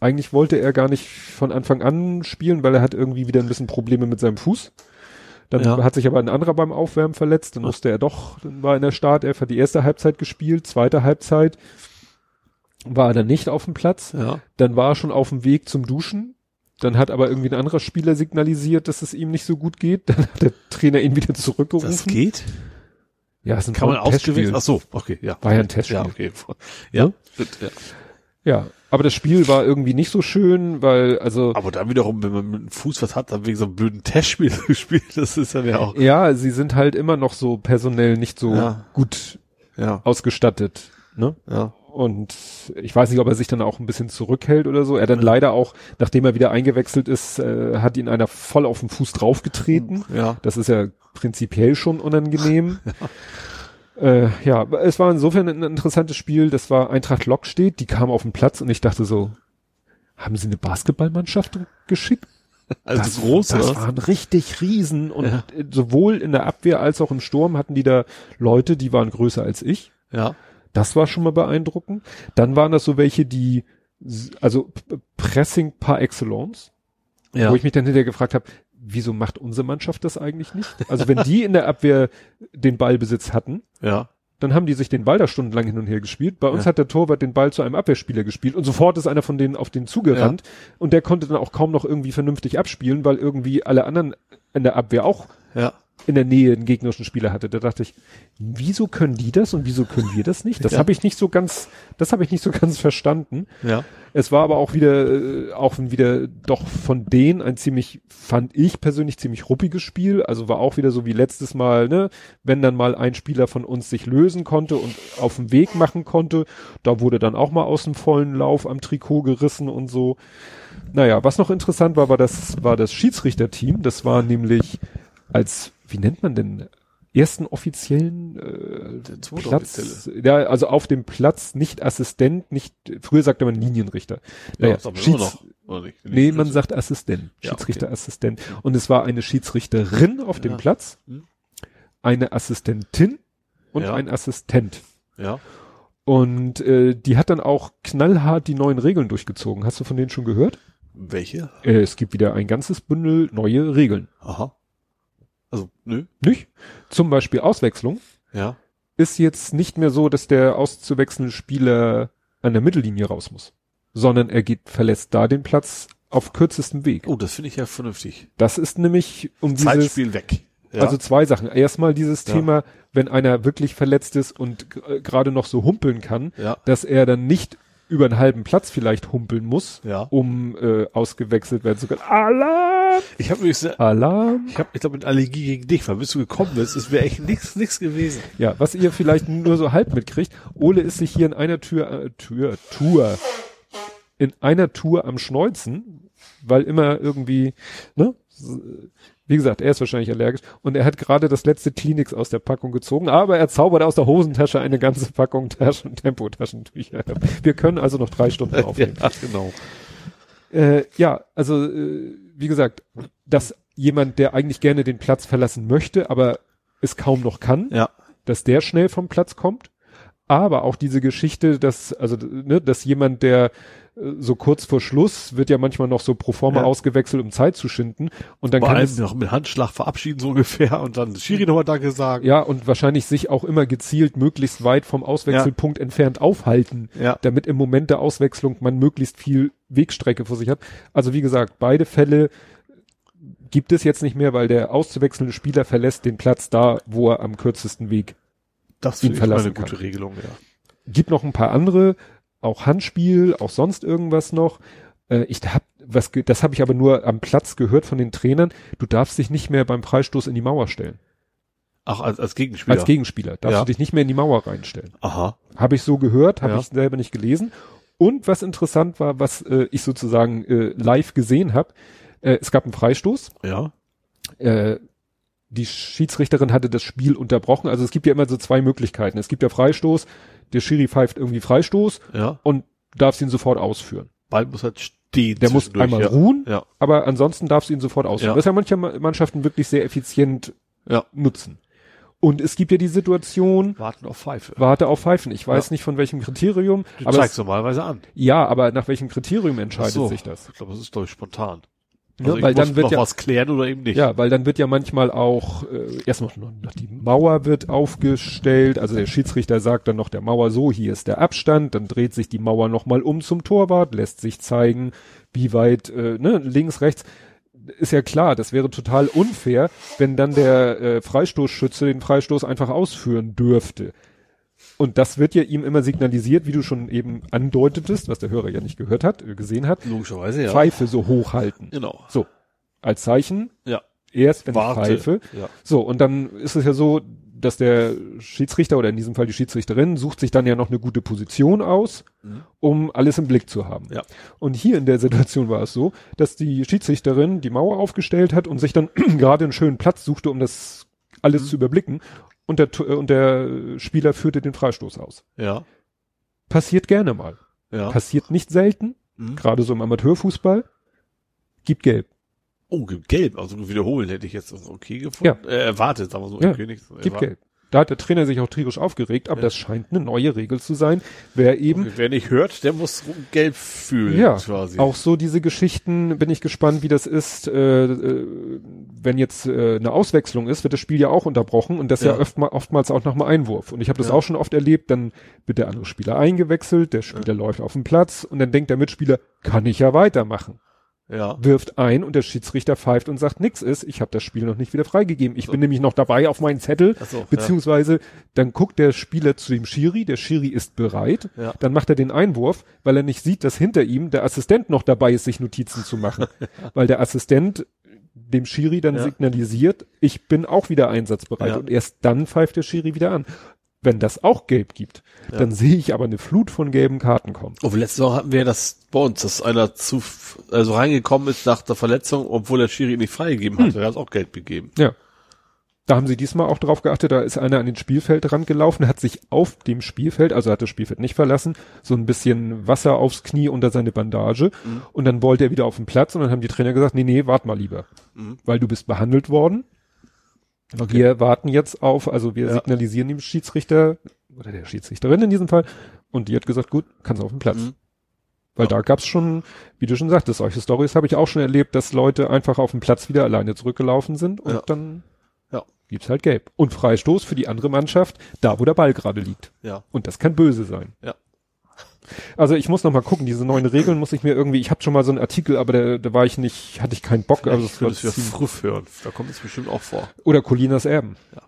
B: Eigentlich wollte er gar nicht von Anfang an spielen, weil er hat irgendwie wieder ein bisschen Probleme mit seinem Fuß. Dann
C: Ja.
B: hat sich aber ein anderer beim Aufwärmen verletzt. Dann musste er doch, dann war in der Startelf, hat die erste Halbzeit gespielt, zweite Halbzeit war er dann nicht auf dem Platz.
C: Ja.
B: Dann war er schon auf dem Weg zum Duschen. Dann hat aber irgendwie ein anderer Spieler signalisiert, dass es ihm nicht so gut geht. Dann hat der Trainer ihn wieder zurückgerufen.
C: Das geht?
B: Ja, es ist ein
C: Kann man ausgewählt? Ach so, okay, ja.
B: War ja ein Testspiel.
C: Ja, okay. Ja. ja.
B: Ja, aber das Spiel war irgendwie nicht so schön, weil, also,
C: Aber dann wiederum, wenn man mit dem Fuß was hat, dann wegen so einem blöden Testspiel gespielt, das ist dann ja auch,
B: ja, sie sind halt immer noch so personell nicht so
C: Ja.
B: gut
C: ja,
B: ausgestattet, ne?
C: ja.
B: Und ich weiß nicht, ob er sich dann auch ein bisschen zurückhält oder so. Er dann leider auch, nachdem er wieder eingewechselt ist, äh, hat ihn einer voll auf den Fuß draufgetreten.
C: Ja.
B: Das ist ja prinzipiell schon unangenehm. Äh, ja, es war insofern ein interessantes Spiel. Das war Eintracht Lockstedt, die kam auf den Platz und ich dachte so, haben sie eine Basketballmannschaft geschickt?
C: Also groß,
B: das
C: oder?
B: waren richtig Riesen und
C: Ja.
B: äh, sowohl in der Abwehr als auch im Sturm hatten die da Leute, die waren größer als ich.
C: Ja.
B: Das war schon mal beeindruckend. Dann waren das so welche, die, also Pressing par excellence,
C: Ja.
B: wo ich mich dann hinterher gefragt habe, wieso macht unsere Mannschaft das eigentlich nicht? Also wenn die in der Abwehr den Ballbesitz hatten,
C: ja.
B: dann haben die sich den Ball da stundenlang hin und her gespielt. Bei uns
C: Ja.
B: hat der Torwart den Ball zu einem Abwehrspieler gespielt und sofort ist einer von denen auf den zugerannt und der konnte dann auch kaum noch irgendwie vernünftig abspielen, weil irgendwie alle anderen in der Abwehr auch
C: Ja.
B: In der Nähe einen gegnerischen Spieler hatte. Da dachte ich, wieso können die das und wieso können wir das nicht? Das
C: Ja.
B: habe ich nicht so ganz, das habe ich nicht so ganz verstanden.
C: Ja.
B: Es war aber auch wieder, äh, auch wieder doch von denen ein ziemlich, fand ich persönlich ziemlich ruppiges Spiel. Also war auch wieder so wie letztes Mal, ne, wenn dann mal ein Spieler von uns sich lösen konnte und auf den Weg machen konnte, da wurde dann auch mal aus dem vollen Lauf am Trikot gerissen und so. Naja, was noch interessant war, war das, war das Schiedsrichterteam. Das war nämlich als, wie nennt man denn, ersten offiziellen äh, Platz, ja, also auf dem Platz nicht Assistent, nicht, früher sagte man Linienrichter. Naja,
C: man
B: Schieds-
C: noch, oder nicht?
B: Nee, man sagt Assistent,
C: Ja,
B: Schiedsrichterassistent. Und es war eine Schiedsrichterin auf dem
C: Ja.
B: Platz,
C: Hm.
B: eine Assistentin und
C: Ja.
B: ein Assistent.
C: Ja.
B: Und äh, die hat dann auch knallhart die neuen Regeln durchgezogen. Hast du von denen schon gehört?
C: Welche?
B: Äh, es gibt wieder ein ganzes Bündel neue Regeln.
C: Aha. Also, nö.
B: Nicht? Zum Beispiel Auswechslung
C: Ja.
B: ist jetzt nicht mehr so, dass der auszuwechselnde Spieler an der Mittellinie raus muss, sondern er geht, verlässt da den Platz auf kürzestem Weg.
C: Oh, das finde ich ja vernünftig.
B: Das ist nämlich um dieses,
C: Zeitspiel weg. Ja.
B: also zwei Sachen. Erstmal dieses
C: Ja.
B: Thema, wenn einer wirklich verletzt ist und äh, gerade noch so humpeln kann,
C: ja.
B: dass er dann nicht über einen halben Platz vielleicht humpeln muss,
C: Ja.
B: um äh, ausgewechselt werden zu können. Alarm!
C: Ich habe übrigens, eine-
B: Alarm!
C: ich habe, ich glaube, mit Allergie gegen dich, weil bis du gekommen bist, es wäre echt nichts, nichts gewesen.
B: Ja, was ihr vielleicht nur so halb mitkriegt, Ole ist sich hier in einer Tür, äh, Tür, Tour, in einer Tour am Schneuzen, weil immer irgendwie, ne? Wie gesagt, er ist wahrscheinlich allergisch und er hat gerade das letzte Kleenex aus der Packung gezogen, aber er zaubert aus der Hosentasche eine ganze Packung Taschen, Tempotaschentücher. Wir können also noch drei Stunden aufnehmen.
C: Ja, genau.
B: Äh, ja, also äh, wie gesagt, dass jemand, der eigentlich gerne den Platz verlassen möchte, aber es kaum noch kann,
C: Ja.
B: dass der schnell vom Platz kommt. Aber auch diese Geschichte, dass, also, ne, dass jemand, der so kurz vor Schluss wird ja manchmal noch so pro forma
C: Ja.
B: ausgewechselt, um Zeit zu schinden. Und dann
C: Vor
B: kann es,
C: noch mit Handschlag verabschieden so ungefähr und dann Schiri nochmal Danke sagen.
B: ja, und wahrscheinlich sich auch immer gezielt möglichst weit vom Auswechselpunkt entfernt aufhalten,
C: Ja.
B: damit im Moment der Auswechslung man möglichst viel Wegstrecke vor sich hat. Also wie gesagt, beide Fälle gibt es jetzt nicht mehr, weil der auszuwechselnde Spieler verlässt den Platz da, wo er am kürzesten Weg
C: Das
B: ihn
C: finde ich
B: verlassen
C: eine gute
B: kann.
C: Regelung, ja.
B: gibt noch ein paar andere, auch Handspiel, auch sonst irgendwas noch. Äh, ich hab was, das habe ich aber nur am Platz gehört von den Trainern. Du darfst dich nicht mehr beim Freistoß in die Mauer stellen.
C: Ach, als, als Gegenspieler.
B: Als Gegenspieler darfst
C: Ja.
B: du dich nicht mehr in die Mauer reinstellen.
C: Aha.
B: Habe ich so gehört, habe
C: Ja.
B: ich selber nicht gelesen. Und was interessant war, was äh, ich sozusagen äh, live gesehen habe, äh, es gab einen Freistoß.
C: Ja.
B: Äh, die Schiedsrichterin hatte das Spiel unterbrochen. Also es gibt ja immer so zwei Möglichkeiten. Es gibt ja Freistoß, der Schiri pfeift irgendwie Freistoß
C: Ja.
B: und darfst ihn sofort ausführen.
C: Ball muss halt stehen.
B: Der muss einmal
C: ja.
B: ruhen,
C: Ja.
B: aber ansonsten darfst du ihn sofort ausführen.
C: Ja.
B: Das ist ja manche Ma- Mannschaften wirklich sehr effizient
C: Ja.
B: nutzen. Und es gibt ja die Situation,
C: Warten auf Pfeife.
B: warte auf Pfeifen. Ich weiß
C: Ja.
B: nicht von welchem Kriterium,
C: Du
B: aber
C: zeigst
B: es,
C: normalerweise an.
B: ja, aber nach welchem Kriterium entscheidet
C: so.
B: sich das?
C: Ich glaube, das ist glaube ich spontan.
B: Ja,
C: Also ich
B: weil dann wird ja,
C: was klären oder eben nicht.
B: ja, weil dann wird ja manchmal auch äh, erstmal noch, noch die Mauer wird aufgestellt, also der Schiedsrichter sagt dann noch der Mauer so, hier ist der Abstand, dann dreht sich die Mauer nochmal um zum Torwart, lässt sich zeigen, wie weit, äh, ne, links, rechts. Ist ja klar, das wäre total unfair, wenn dann der äh, Freistoßschütze den Freistoß einfach ausführen dürfte. Und das wird ja ihm immer signalisiert, wie du schon eben andeutetest, was der Hörer ja nicht gehört hat, äh, gesehen hat,
C: Logischerweise, ja.
B: Pfeife so hochhalten.
C: Genau.
B: So, als Zeichen,
C: Ja.
B: erst wenn
C: Warte.
B: ich pfeife.
C: Ja.
B: So, und dann ist es ja so, dass der Schiedsrichter oder in diesem Fall die Schiedsrichterin sucht sich dann ja noch eine gute Position aus,
C: Mhm.
B: um alles im Blick zu haben.
C: Ja.
B: Und hier in der Situation war es so, dass die Schiedsrichterin die Mauer aufgestellt hat und sich dann gerade einen schönen Platz suchte, um das alles
C: Mhm.
B: zu überblicken. Und der, äh, und der Spieler führte den Freistoß aus.
C: Ja.
B: Passiert gerne mal.
C: Ja.
B: Passiert nicht selten,
C: Mhm.
B: gerade so im Amateurfußball. Gibt gelb.
C: Oh, gibt gelb. Also wiederholen hätte ich jetzt das okay gefunden. Äh, erwartet, sagen wir so.
B: Ja,
C: nicht,
B: Gibt gelb. Da hat der Trainer sich auch tierisch aufgeregt, aber
C: Ja.
B: das scheint eine neue Regel zu sein. Wer eben
C: wer nicht hört, der muss gelb fühlen,
B: Ja,
C: quasi.
B: auch so diese Geschichten, bin ich gespannt, wie das ist, äh, äh, wenn jetzt äh, eine Auswechslung ist, wird das Spiel ja auch unterbrochen und das ja,
C: Ja.
B: öftmal, oftmals auch nach einem Einwurf. Und ich habe das
C: Ja.
B: auch schon oft erlebt, dann wird der andere Spieler eingewechselt, der Spieler läuft auf den Platz und dann denkt der Mitspieler, kann ich ja weitermachen.
C: Ja.
B: wirft ein und der Schiedsrichter pfeift und sagt, nix ist, ich habe das Spiel noch nicht wieder freigegeben. Ich bin nämlich noch dabei auf meinen Zettel,
C: so, ja.
B: beziehungsweise dann guckt der Spieler zu dem Schiri, der Schiri ist bereit,
C: Ja.
B: dann macht er den Einwurf, weil er nicht sieht, dass hinter ihm der Assistent noch dabei ist, sich Notizen zu machen. weil der Assistent dem Schiri dann
C: Ja.
B: signalisiert, ich bin auch wieder einsatzbereit
C: Ja.
B: und erst dann pfeift der Schiri wieder an. Wenn das auch gelb gibt,
C: Ja.
B: dann sehe ich aber eine Flut von gelben Karten kommen.
C: Oh, letzte Saison hatten wir das bei uns, dass einer zu, also reingekommen ist nach der Verletzung, obwohl der Schiri nicht freigegeben hatte. Er hat auch Geld gegeben.
B: Ja. Da haben sie diesmal auch drauf geachtet, da ist einer an den Spielfeldrand gelaufen, hat sich auf dem Spielfeld, also hat das Spielfeld nicht verlassen, so ein bisschen Wasser aufs Knie unter seine Bandage
C: Mhm.
B: und dann wollte er wieder auf den Platz und dann haben die Trainer gesagt, nee, nee, wart mal lieber,
C: Mhm.
B: weil du bist behandelt worden. Wir warten jetzt auf, also wir
C: Ja.
B: signalisieren dem Schiedsrichter oder der Schiedsrichterin in diesem Fall und die hat gesagt, gut, kannst auf den Platz.
C: Mhm.
B: Weil
C: Ja.
B: da gab's schon, wie du schon sagtest, solche Stories habe ich auch schon erlebt, dass Leute einfach auf dem Platz wieder alleine zurückgelaufen sind und
C: Ja.
B: dann
C: Ja.
B: gibt's halt gelb. Und Freistoß für die andere Mannschaft, da wo der Ball gerade liegt.
C: Ja.
B: Und das kann böse sein.
C: Ja.
B: Also ich muss noch mal gucken, diese neuen Regeln muss ich mir irgendwie, ich habe schon mal so einen Artikel, aber da, da war ich nicht, hatte ich keinen Bock. Also
C: ich
B: es
C: würde
B: war
C: es wieder
B: ziemlich-
C: Früff hören. Da kommt es bestimmt auch vor.
B: oder Colinas Erben.
C: Ja.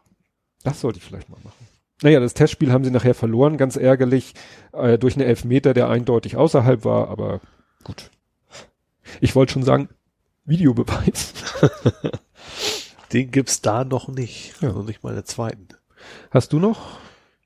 B: Das sollte ich vielleicht mal machen. Naja, das Testspiel haben sie nachher verloren, ganz ärgerlich, äh, durch einen Elfmeter, der eindeutig außerhalb war, aber gut. Ich wollte schon sagen, Videobeweis.
C: Den gibt's da noch nicht.
B: Ja.
C: Also nicht mal der zweiten.
B: Hast du noch?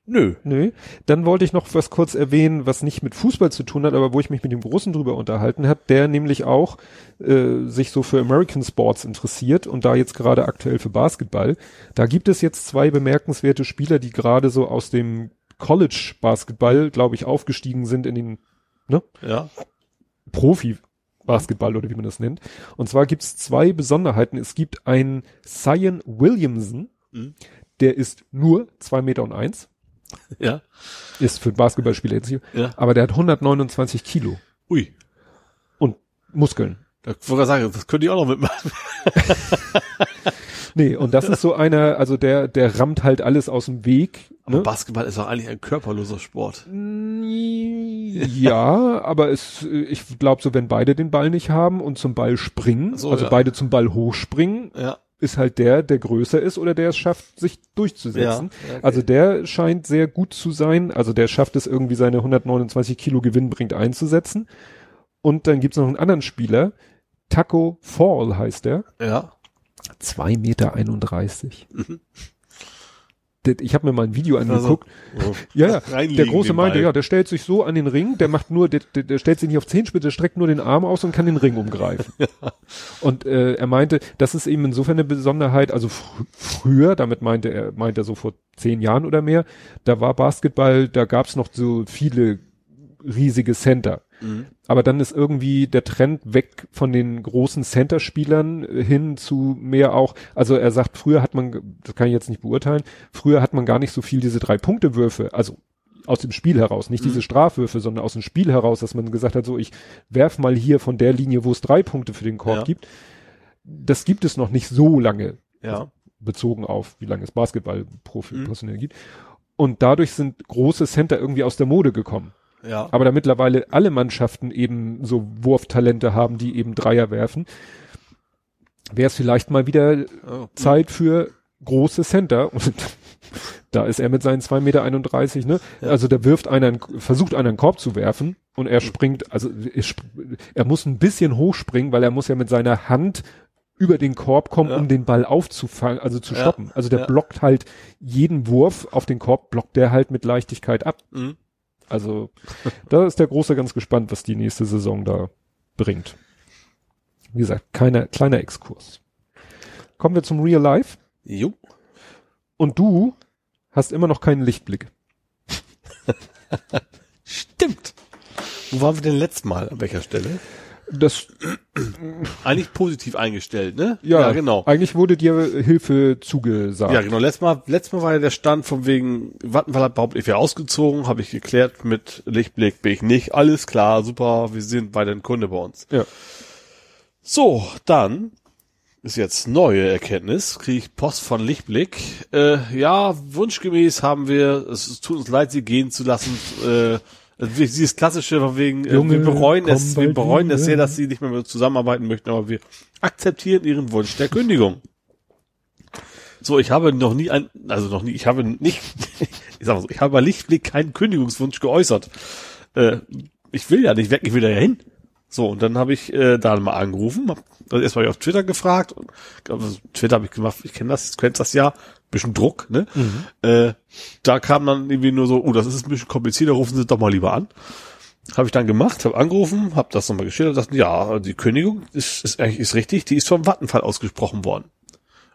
C: Nö.
B: Nö. Dann wollte ich noch was kurz erwähnen, was nicht mit Fußball zu tun hat, aber wo ich mich mit dem Großen drüber unterhalten habe, der nämlich auch äh, sich so für American Sports interessiert und da jetzt gerade aktuell für Basketball. Da gibt es jetzt zwei bemerkenswerte Spieler, die gerade so aus dem College Basketball, glaube ich, aufgestiegen sind in den ne,
C: Ja.
B: Profi Basketball oder wie man das nennt. Und zwar gibt es zwei Besonderheiten. Es gibt einen Zion Williamson,
C: Mhm.
B: der ist nur zwei Meter und eins
C: Ja.
B: ist für einen Basketballspieler jetzt nicht,
C: Ja.
B: aber der hat 129 Kilo
C: Ui.
B: und Muskeln.
C: Da wollte ich sagen, das könnte ich auch noch mitmachen.
B: Nee, und das ist so einer, also der, der rammt halt alles aus dem Weg.
C: Aber
B: Ne?
C: Basketball ist doch eigentlich ein körperloser Sport.
B: Ja, aber es, ich glaube so, wenn beide den Ball nicht haben und zum Ball springen,
C: So,
B: also
C: ja.
B: beide zum Ball hochspringen,
C: Ja.
B: Ist halt der, der größer ist oder der es schafft, sich durchzusetzen.
C: Ja, okay.
B: Also der scheint sehr gut zu sein. Also der schafft es irgendwie seine 129 Kilo Gewinn bringt einzusetzen. Und dann gibt's noch einen anderen Spieler, Taco Fall heißt der.
C: Ja.
B: 2,31 Meter.
C: Mhm.
B: Ich habe mir mal ein Video angeguckt.
C: So.
B: Ja, ja. Der Große meinte, ja, der stellt sich so an den Ring, der macht nur, der, der, der stellt sich nicht auf Zehenspitze, der streckt nur den Arm aus und kann den Ring umgreifen. Und äh, er meinte, das ist eben insofern eine Besonderheit, also fr früher, damit meinte er, meinte er so vor zehn Jahren oder mehr, da war Basketball, da gab's noch so viele riesige Center.
C: Mhm.
B: Aber dann ist irgendwie der Trend weg von den großen Center-Spielern hin zu mehr auch, also er sagt, früher hat man, das kann ich jetzt nicht beurteilen, früher hat man gar nicht so viel diese drei Punkte-Würfe, also aus dem Spiel heraus, nicht
C: Mhm.
B: diese Strafwürfe, sondern aus dem Spiel heraus, dass man gesagt hat, so ich werf mal hier von der Linie, wo es drei Punkte für den Korb
C: Ja.
B: gibt. Das gibt es noch nicht so lange
C: Ja.
B: bezogen auf, wie lange es Basketball-Profi
C: Mhm.
B: gibt. Und dadurch sind große Center irgendwie aus der Mode gekommen.
C: Ja.
B: Aber da mittlerweile alle Mannschaften eben so Wurftalente haben, die eben Dreier werfen, wäre es vielleicht mal wieder
C: Oh.
B: Zeit für große Center. Und da ist er mit seinen 2,31 Meter, ne?
C: Ja.
B: Also da wirft einer, einen- versucht einer einen Korb zu werfen und er springt, also er, muss ein bisschen hochspringen, weil er muss ja mit seiner Hand über den Korb kommen,
C: Ja.
B: um den Ball aufzufangen, also zu
C: Ja.
B: stoppen. Also der blockt halt jeden Wurf auf den Korb, blockt der halt mit Leichtigkeit ab.
C: Mhm.
B: Also da ist der Große ganz gespannt, was die nächste Saison da bringt. Wie gesagt, keiner, kleiner Exkurs. Kommen wir zum Real Life.
C: Jo.
B: Und du hast immer noch keinen Lichtblick.
C: Stimmt. Wo waren wir denn letztes Mal? An welcher Stelle?
B: Das,
C: Eigentlich positiv eingestellt, ne?
B: ja,
C: genau.
B: Eigentlich wurde dir Hilfe zugesagt.
C: Ja, genau. Letztes Mal, letztes Mal war ja der Stand von wegen, Wattenwall hat behauptet, ich wäre ausgezogen, habe ich geklärt, mit Lichtblick bin ich nicht. Alles klar, super, wir sind weiterhin Kunde bei uns.
B: Ja.
C: So, dann ist jetzt neue Erkenntnis, kriege ich Post von Lichtblick. Äh, ja, wunschgemäß haben wir, es tut uns leid, sie gehen zu lassen, äh, Also dieses klassische, von wegen, äh,
B: Junge,
C: wir bereuen es, wir bereuen es
B: wieder.
C: sehr, dass sie nicht mehr mit uns zusammenarbeiten möchten, aber wir akzeptieren ihren Wunsch der Kündigung. So, ich habe noch nie ein, also noch nie, ich habe nicht, ich sag mal so, ich habe bei Lichtblick keinen Kündigungswunsch geäußert. Äh, ich will ja nicht weg, ich will da ja hin. So, und dann habe ich äh, da mal angerufen, hab also erstmal auf Twitter gefragt. Und, also Twitter habe ich gemacht, ich kenne das, kennst das ja, bisschen Druck, ne? Äh, da kam dann irgendwie nur so, oh, das ist ein bisschen komplizierter, rufen Sie doch mal lieber an. Habe ich dann gemacht, habe angerufen, habe das nochmal geschildert, dachte, ja, die Kündigung ist, ist eigentlich ist richtig, die ist vom Vattenfall ausgesprochen worden.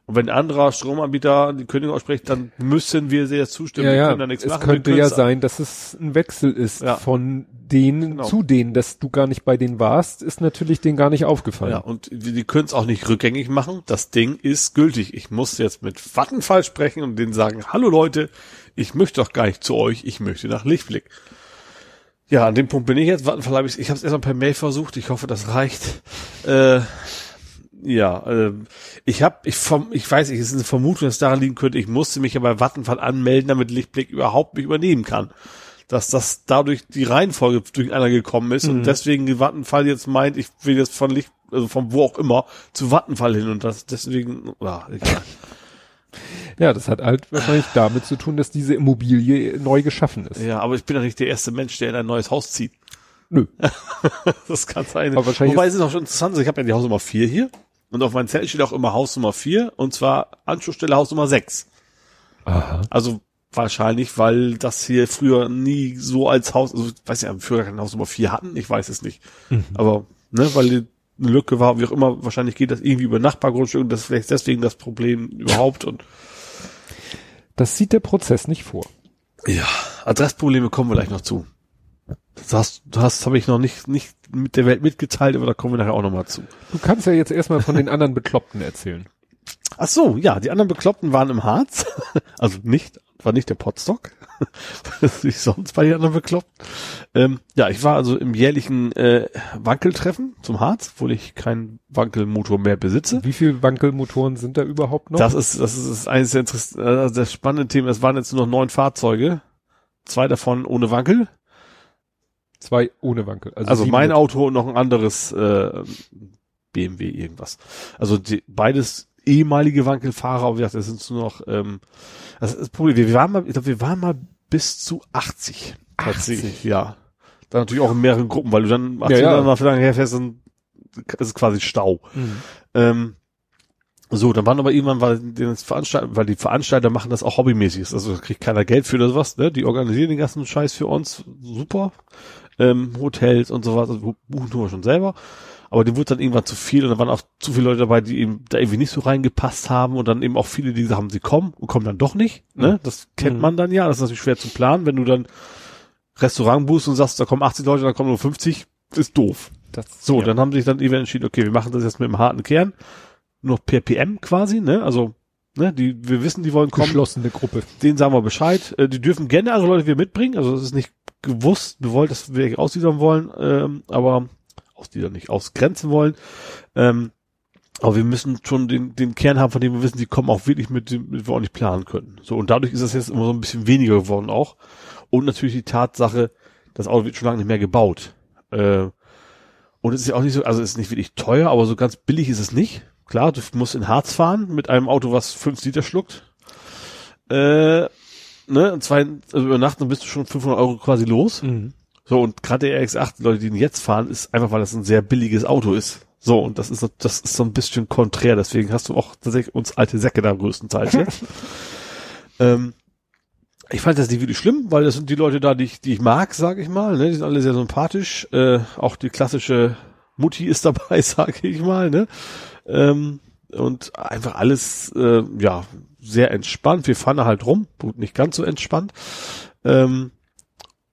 C: Und wenn ein anderer Stromanbieter die Kündigung ausspricht, dann müssen wir sehr zustimmen.
B: Ja,
C: wir können da nichts
B: es
C: machen.
B: könnte
C: wir
B: ja sein, dass es ein Wechsel ist
C: Ja.
B: von denen
C: Genau.
B: zu denen, dass du gar nicht bei denen warst, ist natürlich denen gar nicht aufgefallen.
C: Ja, und die, die können es auch nicht rückgängig machen. Das Ding ist gültig. Ich muss jetzt mit Vattenfall sprechen und denen sagen, hallo Leute, ich möchte doch gar nicht zu euch, ich möchte nach Lichtblick. Ja, an dem Punkt bin ich jetzt. Vattenfall habe ich, ich habe es erstmal per Mail versucht. Ich hoffe, das reicht. Äh, ja, äh, ich habe, ich vom, ich weiß nicht, es ist eine Vermutung, dass es daran liegen könnte. Ich musste mich ja bei Vattenfall anmelden, damit Lichtblick überhaupt mich übernehmen kann. Dass das dadurch die Reihenfolge durcheinander gekommen ist und deswegen die Vattenfall jetzt meint, ich will jetzt von Licht, also von wo auch immer zu Vattenfall hin und das deswegen, ja, egal.
B: Ja, das hat halt wahrscheinlich damit zu tun, dass diese Immobilie neu geschaffen ist.
C: Ja, aber ich bin doch nicht der erste Mensch, der in ein neues Haus zieht.
B: Nö.
C: Das kann sein.
B: Aber wahrscheinlich
C: Wobei es ist auch schon interessant, also ich habe ja die Hausnummer 4 hier und auf meinem Zettel steht auch immer Hausnummer 4 und zwar Anschlussstelle Hausnummer 6.
B: Aha.
C: Also wahrscheinlich, weil das hier früher nie so als Haus, also ich weiß ja, früher kein Haus Nummer 4 hatten, ich weiß es nicht. Aber, ne, weil die eine Lücke war, wie auch immer, wahrscheinlich geht das irgendwie über Nachbargrundstück und das ist vielleicht deswegen das Problem überhaupt und
B: Das sieht der Prozess nicht vor.
C: ja, Adressprobleme kommen wir gleich noch zu. Das hast, das habe ich noch nicht, nicht mit der Welt mitgeteilt, aber da kommen wir nachher auch nochmal zu.
B: Du kannst ja jetzt erstmal von den anderen Bekloppten erzählen.
C: Ach so, ja, die anderen Bekloppten waren im Harz. Also nicht, war nicht der Potstock. Das ist nicht sonst bei den anderen bekloppt. Ähm, ja, ich war also im jährlichen äh, Wankeltreffen zum Harz, obwohl ich keinen Wankelmotor mehr besitze.
B: Wie viele Wankelmotoren sind da überhaupt noch?
C: Das ist, das ist eines der, äh, der spannenden Themen. Es waren jetzt nur noch neun Fahrzeuge. Zwei davon ohne Wankel.
B: Zwei ohne Wankel.
C: Also
B: sieben
C: mein
B: mit-
C: Auto und noch ein anderes äh, BMW irgendwas. Also die, beides ehemalige Wankelfahrer, aber wie gesagt, das sind nur noch ähm, das ist das Problem. Wir waren mal, ich glaube, wir waren mal bis zu 80.
B: 80?
C: ja. Dann natürlich auch in mehreren Gruppen, weil du dann 80
B: Ja, ja.
C: dann mal lange herfährst, dann ist quasi Stau.
B: Mhm.
C: Ähm, so, dann waren aber irgendwann, weil, das Veranstalter, weil die Veranstalter machen das auch hobbymäßig. Also da kriegt keiner Geld für oder sowas, ne? Die organisieren den ganzen Scheiß für uns. Super. Ähm, Hotels und sowas, also buchen tun wir schon selber. Aber dem wurde dann irgendwann zu viel und da waren auch zu viele Leute dabei, die eben da irgendwie nicht so reingepasst haben und dann eben auch viele, die sagen, sie kommen und kommen dann doch nicht. Ne? Das kennt
B: Mhm.
C: man dann ja. Das ist natürlich schwer zu planen, wenn du dann Restaurant buchst und sagst, da kommen 80 Leute, dann kommen nur 50, ist doof.
B: Das,
C: So,
B: ja.
C: dann haben sich dann eben entschieden, okay, wir machen das jetzt mit dem harten Kern, nur per PM quasi, ne? Also, ne, die, wir wissen, die wollen kommen,
B: geschlossene Gruppe.
C: denen sagen wir Bescheid. Äh, die dürfen gerne andere Leute wieder mitbringen, also es ist nicht gewusst, gewollt, dass wir ausliefern wollen, ähm, aber ausliefern nicht, ausgrenzen wollen. Ähm, aber wir müssen schon den, den Kern haben, von dem wir wissen, die kommen auch wirklich mit dem, mit wir auch nicht planen können. So, und dadurch ist das jetzt immer so ein bisschen weniger geworden auch. Und natürlich die Tatsache, das Auto wird schon lange nicht mehr gebaut. Äh, und es ist ja auch nicht so, also es ist nicht wirklich teuer, aber so ganz billig ist es nicht. Klar, du musst in Harz fahren mit einem Auto, was fünf Liter schluckt. Äh, ne, und zwei, also über Nacht, dann bist du schon 500 Euro quasi los.
B: Mhm.
C: So, und gerade der RX-8, die Leute, die ihn jetzt fahren, ist einfach, weil das ein sehr billiges Auto ist. So, und das ist, so- das ist so ein bisschen konträr, deswegen hast du auch tatsächlich uns alte Säcke da größtenteils jetzt. ähm, ich fand das nicht wirklich schlimm, weil das sind die Leute da, die ich, die ich mag, sage ich mal. Ne? Die sind alle sehr sympathisch. Äh, auch die klassische Mutti ist dabei, sage ich mal. Ne? Ähm, und einfach alles, äh, ja, sehr entspannt. Wir fahren da halt rum, gut, nicht ganz so entspannt. Ähm,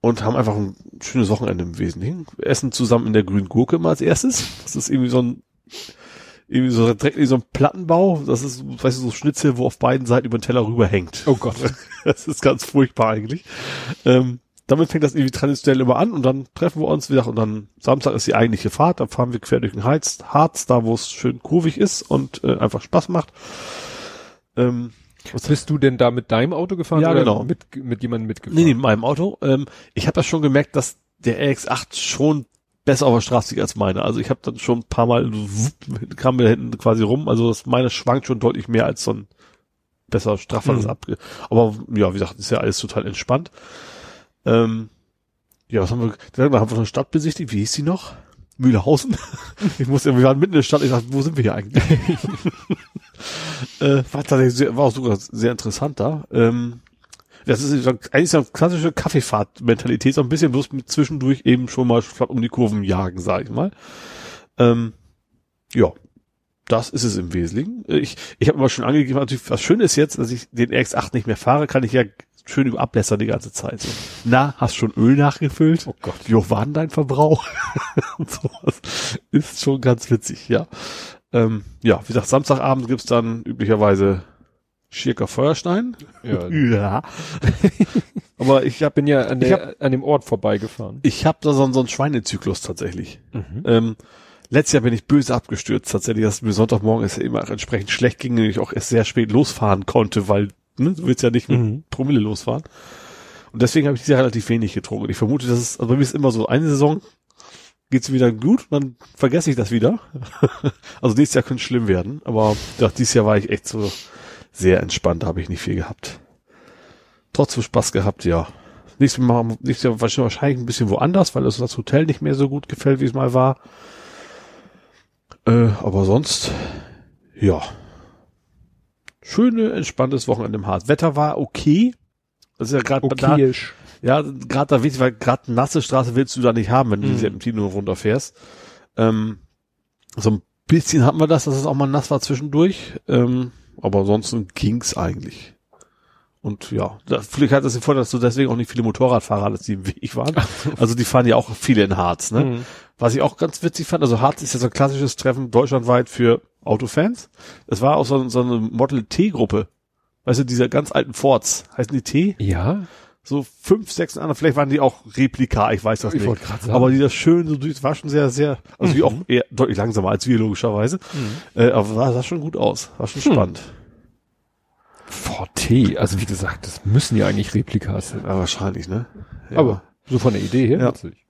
C: und haben einfach ein schönes Wochenende im Wesentlichen. Wir essen zusammen in der grünen Gurke immer als erstes. Das ist irgendwie so ein, irgendwie so direkt in so ein Plattenbau. Das ist, weißt du, so Schnitzel, wo auf beiden Seiten über den Teller rüberhängt.
B: Oh Gott.
C: Das ist ganz furchtbar eigentlich. Ähm, damit fängt das irgendwie traditionell immer an und dann treffen wir uns wieder und dann Samstag ist die eigentliche Fahrt, dann fahren wir quer durch den Harz, Harz da wo es schön kurvig ist und äh, einfach Spaß macht. Ähm,
B: Was Bist du denn da mit deinem Auto gefahren
C: Ja,
B: oder
C: genau.
B: mit, mit jemandem mitgefahren?
C: Nee, nee, mit meinem Auto. Ähm, ich habe ja schon gemerkt, dass der RX8 schon besser auf der Straße liegt als meine. Also ich habe dann schon ein paar Mal wupp, kam mir hinten quasi rum. Also das meine schwankt schon deutlich mehr als so ein besser strafferes
B: Mhm.
C: Abge. Aber ja, wie gesagt, ist ja alles total entspannt. Ähm, ja, was haben wir? Dann haben wir eine Stadt besichtigt. Wie hieß die noch? Mühlhausen. Ich muss ja, wir waren mitten in der Stadt. Ich dachte, wo sind wir hier eigentlich? äh, war tatsächlich sehr, war auch sogar sehr interessant da. Ähm, das ist eigentlich so eine klassische Kaffeefahrt-Mentalität, so ein bisschen bloß mit zwischendurch eben schon mal flott um die Kurven jagen, sag ich mal. Ähm, ja, das ist es im Wesentlichen. Äh, Ich, ich habe immer schon angegeben, natürlich, was schön ist jetzt, dass ich den RX8 nicht mehr fahre, kann ich ja schön über ablässern die ganze Zeit. So. Na, hast schon Öl nachgefüllt?
B: Oh Gott.
C: Wie hoch war denn dein Verbrauch? Und sowas. Ist schon ganz witzig, ja. Ähm, ja, wie gesagt, Samstagabend gibt's dann üblicherweise Schirker Feuerstein.
B: Ja.
C: Ja. Aber ich habe
B: bin ja an, der, an dem Ort vorbeigefahren.
C: ich hab da so, einen- so einen Schweinezyklus tatsächlich.
B: Mhm.
C: Ähm, letztes Jahr bin ich böse abgestürzt tatsächlich, dass mir Sonntagmorgen es ja immer entsprechend schlecht ging und ich auch erst sehr spät losfahren konnte, weil ne, du willst ja nicht mit
B: Mhm.
C: Promille losfahren. Und deswegen habe ich dieses Jahr relativ wenig getrunken. Ich vermute, dass es, also bei mir ist immer so, eine Saison geht's wieder gut, dann vergesse ich das wieder. also nächstes Jahr könnte es schlimm werden, aber ja, dieses Jahr war ich echt so sehr entspannt, da habe ich nicht viel gehabt. Trotzdem Spaß gehabt, ja. Nächstes Mal, nächstes Jahr wahrscheinlich ein bisschen woanders, weil es das Hotel nicht mehr so gut gefällt, wie es mal war. Äh, aber sonst, ja. Schöne, entspanntes Wochenende im Harz. Wetter war okay. Das ist ja gerade da,
B: Okayisch.
C: ja, gerade da wichtig, weil gerade nasse Straße willst du da nicht haben, wenn du
B: Mhm.
C: die Serpentine runterfährst. Ähm, so ein bisschen hatten wir das, dass es auch mal nass war zwischendurch. Ähm, aber ansonsten ging's eigentlich. Und ja, da, vielleicht hat das den Vorteil, dass du deswegen auch nicht viele Motorradfahrer hattest, die im Weg waren. Also die fahren ja auch viele in Harz, ne?
B: Mhm.
C: Was ich auch ganz witzig fand, also Harz ist ja so ein klassisches Treffen deutschlandweit für Autofans. Es war auch so, so eine Model T-Gruppe. Weißt du, diese ganz alten Fords, heißen die T?
B: Ja,
C: So fünf, sechs andere, vielleicht waren die auch Replika, ich weiß das
B: Ich
C: nicht. Aber die das schön so durch, war schon sehr, sehr, also wie auch eher deutlich langsamer als wir logischerweise. Äh, aber war, sah schon gut aus, war schon spannend.
B: VT, also wie gesagt, das müssen ja eigentlich Replikas sein.
C: Ja, wahrscheinlich, ne? Ja.
B: Aber so von der Idee her,
C: Ja.
B: natürlich.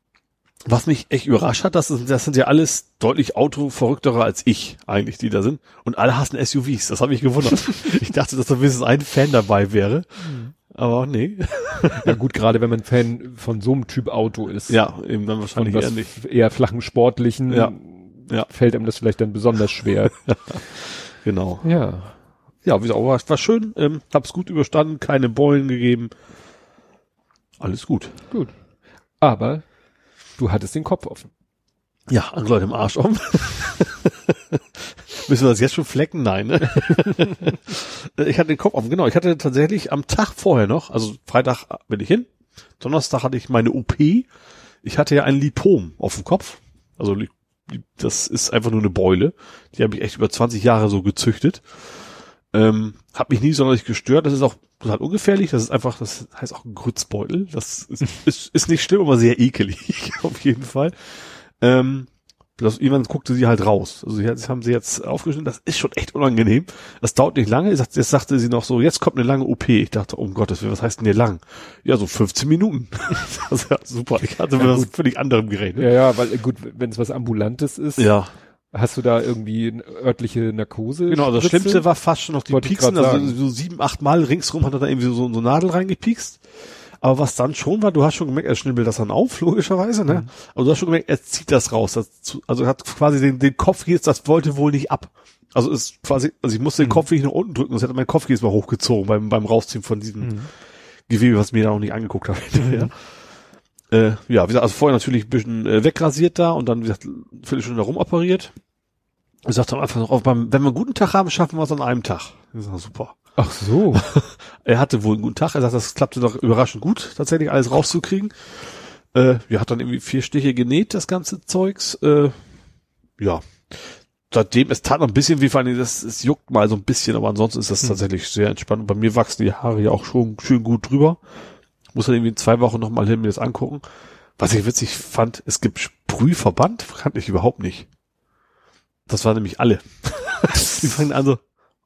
C: Was mich echt überrascht hat, das, ist, das sind ja alles deutlich autoverrücktere als ich eigentlich, die da sind. Und alle hassen SUVs. Das habe ich gewundert. ich dachte, dass da wenigstens ein Fan dabei wäre. Aber nee.
B: Ja gut, gerade wenn man Fan von so einem Typ Auto ist.
C: Ja, eben dann wahrscheinlich eher nicht.
B: eher flachen Sportlichen.
C: Ja. Ja.
B: Fällt einem das vielleicht dann besonders schwer.
C: Genau.
B: ja.
C: Ja, wie gesagt, war, war schön. Ähm, hab's gut überstanden, keine Beulen gegeben. Alles gut.
B: Gut. Aber du hattest den Kopf offen.
C: Ja, an Leute im Arsch um. Müssen wir das jetzt schon flecken? Nein. Ne? ich hatte den Kopf offen, genau. Ich hatte tatsächlich am Tag vorher noch, also Freitag bin ich hin, Donnerstag hatte ich meine OP. Ich hatte ja ein Lipom auf dem Kopf. Also das ist einfach nur eine Beule. Die habe ich echt über 20 Jahre so gezüchtet. Ähm, hat mich nie sonderlich gestört. Das ist auch total ungefährlich. Das ist einfach, das heißt auch ein Grützbeutel. Das ist, ist, ist nicht schlimm, aber sehr ekelig. auf jeden Fall. Ähm, das, irgendwann guckte sie halt raus. Also sie, das haben sie jetzt aufgeschnitten. Das ist schon echt unangenehm. Das dauert nicht lange. Jetzt sagte sie noch so, jetzt kommt eine lange OP. Ich dachte, um Gottes Willen, was heißt denn hier lang? Ja, so 15 Minuten. das ist ja super. Ich hatte mit
B: Ja, gut.
C: völlig anderem gerechnet.
B: Ja, ja, weil gut, wenn es was Ambulantes ist,
C: Ja,
B: hast du da irgendwie örtliche Narkose?
C: genau. Das? Schlimmste war fast schon noch die
B: Wollte
C: Pieksen. Also so sieben, acht Mal ringsrum hat er da irgendwie so, so eine Nadel reingepiekst. Aber was dann schon war, du hast schon gemerkt, er schnibbelt das dann auf, logischerweise, ne? Aber du hast schon gemerkt, er zieht das raus. Das, also er hat quasi den, den Kopf jetzt, das wollte wohl nicht ab. Also ist quasi, also ich musste den Kopf nicht nach unten drücken, sonst hätte mein Kopf jedes Mal hochgezogen beim, beim Rausziehen von diesem Gewebe, was mir da noch nicht angeguckt habe. hinterher. Äh, ja, wie gesagt, also vorher natürlich ein bisschen äh, wegrasiert da und dann, wie gesagt, eine Viertelstunde rumoperiert. Ich sagte am Anfang noch, beim, wenn wir einen guten Tag haben, schaffen wir es an einem Tag. Ich sag, super.
B: Ach so.
C: Er hatte wohl einen guten Tag. Er sagt, das klappte doch überraschend gut, tatsächlich alles rauszukriegen. Äh, ja, hat dann irgendwie vier Stiche genäht, das ganze Zeugs. Äh, ja. Seitdem, es tat noch ein bisschen wie vor allem, das, es juckt mal so ein bisschen, aber ansonsten ist das tatsächlich sehr entspannt. Und bei mir wachsen die Haare ja auch schon schön gut drüber. Muss dann irgendwie in zwei Wochen nochmal hin mir das angucken. Was ich witzig fand, es gibt Sprühverband, kannte ich überhaupt nicht. Das waren nämlich alle. die fangen an so,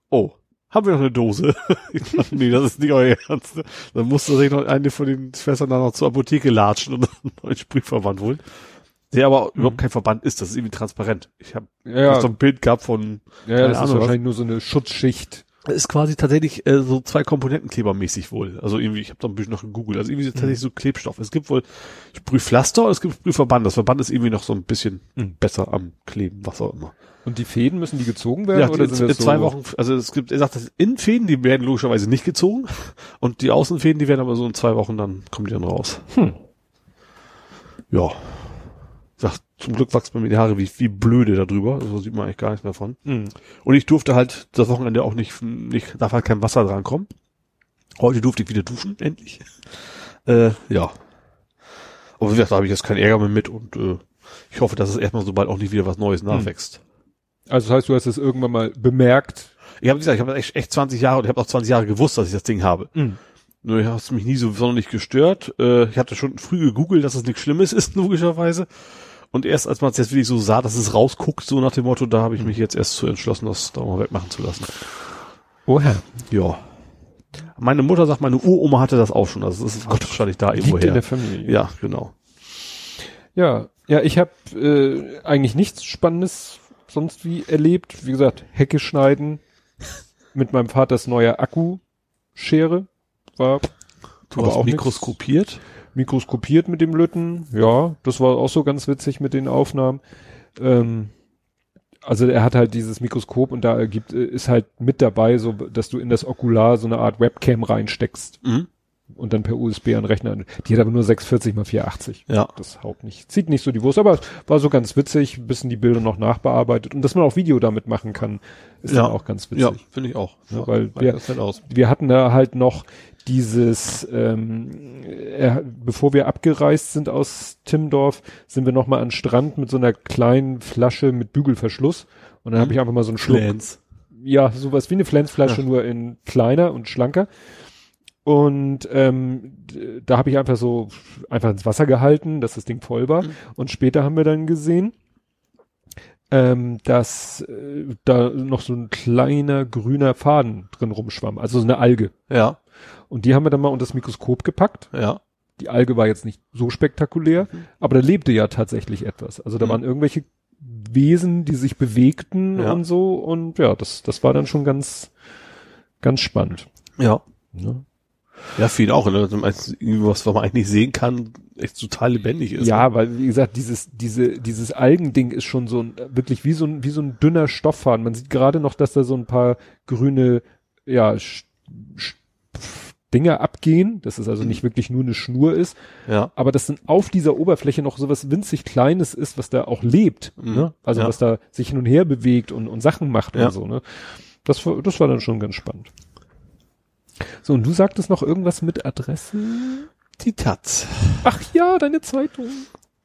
C: oh, haben wir noch eine Dose? ich dachte, nee, das ist nicht euer Ernst. ne? Dann musste sich noch eine von den Schwestern dann noch zur Apotheke latschen und einen neuen Sprühverband holen. Der aber überhaupt kein Verband ist, das ist irgendwie transparent. Ich habe
B: Ja,
C: so ein Bild gehabt von,
B: ja, das ist
C: Ahnung, was.
B: wahrscheinlich nur so eine Schutzschicht.
C: Ist quasi tatsächlich äh, so zwei Komponentenkleber mäßig wohl. Also irgendwie, ich habe da ein bisschen noch gegoogelt. Also irgendwie ist es tatsächlich so Klebstoff. Es gibt wohl Sprühpflaster und es gibt Sprühverband. Das Verband ist irgendwie noch so ein bisschen
B: Mhm.
C: besser am Kleben, was auch immer.
B: Und die Fäden müssen die gezogen werden?
C: Ja,
B: oder
C: in,
B: sind
C: in
B: das so
C: zwei Wochen, also es gibt, er sagt, das Innenfäden, die werden logischerweise nicht gezogen und die Außenfäden, die werden aber so in zwei Wochen, dann kommen die dann raus.
B: Hm.
C: Ja. Sagt, zum Glück wachsen bei mir die Haare wie, wie blöde darüber. So sieht man eigentlich gar nichts mehr von.
B: Mhm.
C: Und ich durfte halt das Wochenende auch nicht, nicht, darf halt kein Wasser drankommen. Heute durfte ich wieder duschen, endlich. Äh, ja. Aber wie gesagt, da habe ich jetzt keinen Ärger mehr mit und äh, ich hoffe, dass es erstmal so bald auch nicht wieder was Neues nachwächst.
B: Also das heißt, du hast es irgendwann mal bemerkt.
C: Ich habe gesagt, ich habe echt, echt 20 Jahre und ich habe auch 20 Jahre gewusst, dass ich das Ding habe.
B: Mhm.
C: Nur hat es mich nie so sonderlich gestört. Äh, ich hatte schon früh gegoogelt, dass es nichts Schlimmes ist, logischerweise. Und erst als man es jetzt wirklich so sah, dass es rausguckt, so nach dem Motto, da habe ich mich jetzt erst zu entschlossen, das da mal wegmachen zu lassen.
B: Oh Herr.
C: Ja. Meine Mutter sagt, meine Uroma hatte das auch schon. Also das ist wahrscheinlich da irgendwo
B: Liegt in
C: her.
B: der Familie.
C: Ja, genau.
B: Ja, ja, ich habe äh, eigentlich nichts Spannendes sonst wie erlebt. Wie gesagt, Hecke schneiden mit meinem Vaters neuer Akkuschere war
C: Du hast
B: auch nix.
C: Mikroskopiert.
B: mit dem Lütten. Ja, das war auch so ganz witzig mit den Aufnahmen. Ähm, also er hat halt dieses Mikroskop und da gibt ist halt mit dabei, so dass du in das Okular so eine Art Webcam reinsteckst
C: Mhm.
B: Und dann per USB an Rechner. Die hat aber nur 640 mal 480.
C: Ja.
B: Das haut nicht, zieht nicht so die Wurst, aber war so ganz witzig, ein bisschen die Bilder noch nachbearbeitet und dass man auch Video damit machen kann, ist
C: Ja.
B: dann auch ganz witzig.
C: Ja, finde ich auch.
B: Ja, weil
C: Sah
B: wir-
C: aus.
B: Wir hatten da halt noch dieses, ähm, er, bevor wir abgereist sind aus Timmendorf, sind wir noch mal an Strand mit so einer kleinen Flasche mit Bügelverschluss und dann habe ich einfach mal so einen Schluck
C: Flans.
B: ja, sowas wie eine Flensflasche, nur in kleiner und schlanker. Und ähm, da habe ich einfach so einfach ins Wasser gehalten, dass das Ding voll war. Und später haben wir dann gesehen, ähm, dass äh, da noch so ein kleiner grüner Faden drin rumschwamm, also so eine Alge.
C: Ja,
B: Und die haben wir dann mal unter das Mikroskop gepackt.
C: ja.
B: Die Alge war jetzt nicht so spektakulär, aber da lebte ja tatsächlich etwas. Also da
C: Mhm.
B: waren irgendwelche Wesen, die sich bewegten
C: Ja.
B: und so. Und ja, das, das war dann schon ganz, ganz spannend.
C: Ja.
B: Ne?
C: Ja, viel auch, ne? Was man eigentlich sehen kann, echt total lebendig ist.
B: Ja,
C: ne?
B: weil wie gesagt, dieses diese dieses Algending ist schon so ein wirklich wie so ein wie so ein dünner Stofffaden. Man sieht gerade noch, dass da so ein paar grüne ja Dinger abgehen, dass es also nicht wirklich nur eine Schnur ist,
C: Ja.
B: aber dass dann auf dieser Oberfläche noch sowas winzig Kleines ist, was da auch lebt,
C: Mhm.
B: ne? Also
C: Ja.
B: was da sich hin und her bewegt und, und Sachen macht
C: Ja.
B: und so, ne? Das das war dann schon ganz spannend. So, und du sagtest noch irgendwas mit Adresse?
C: Die Taz.
B: Ach ja, deine Zeitung.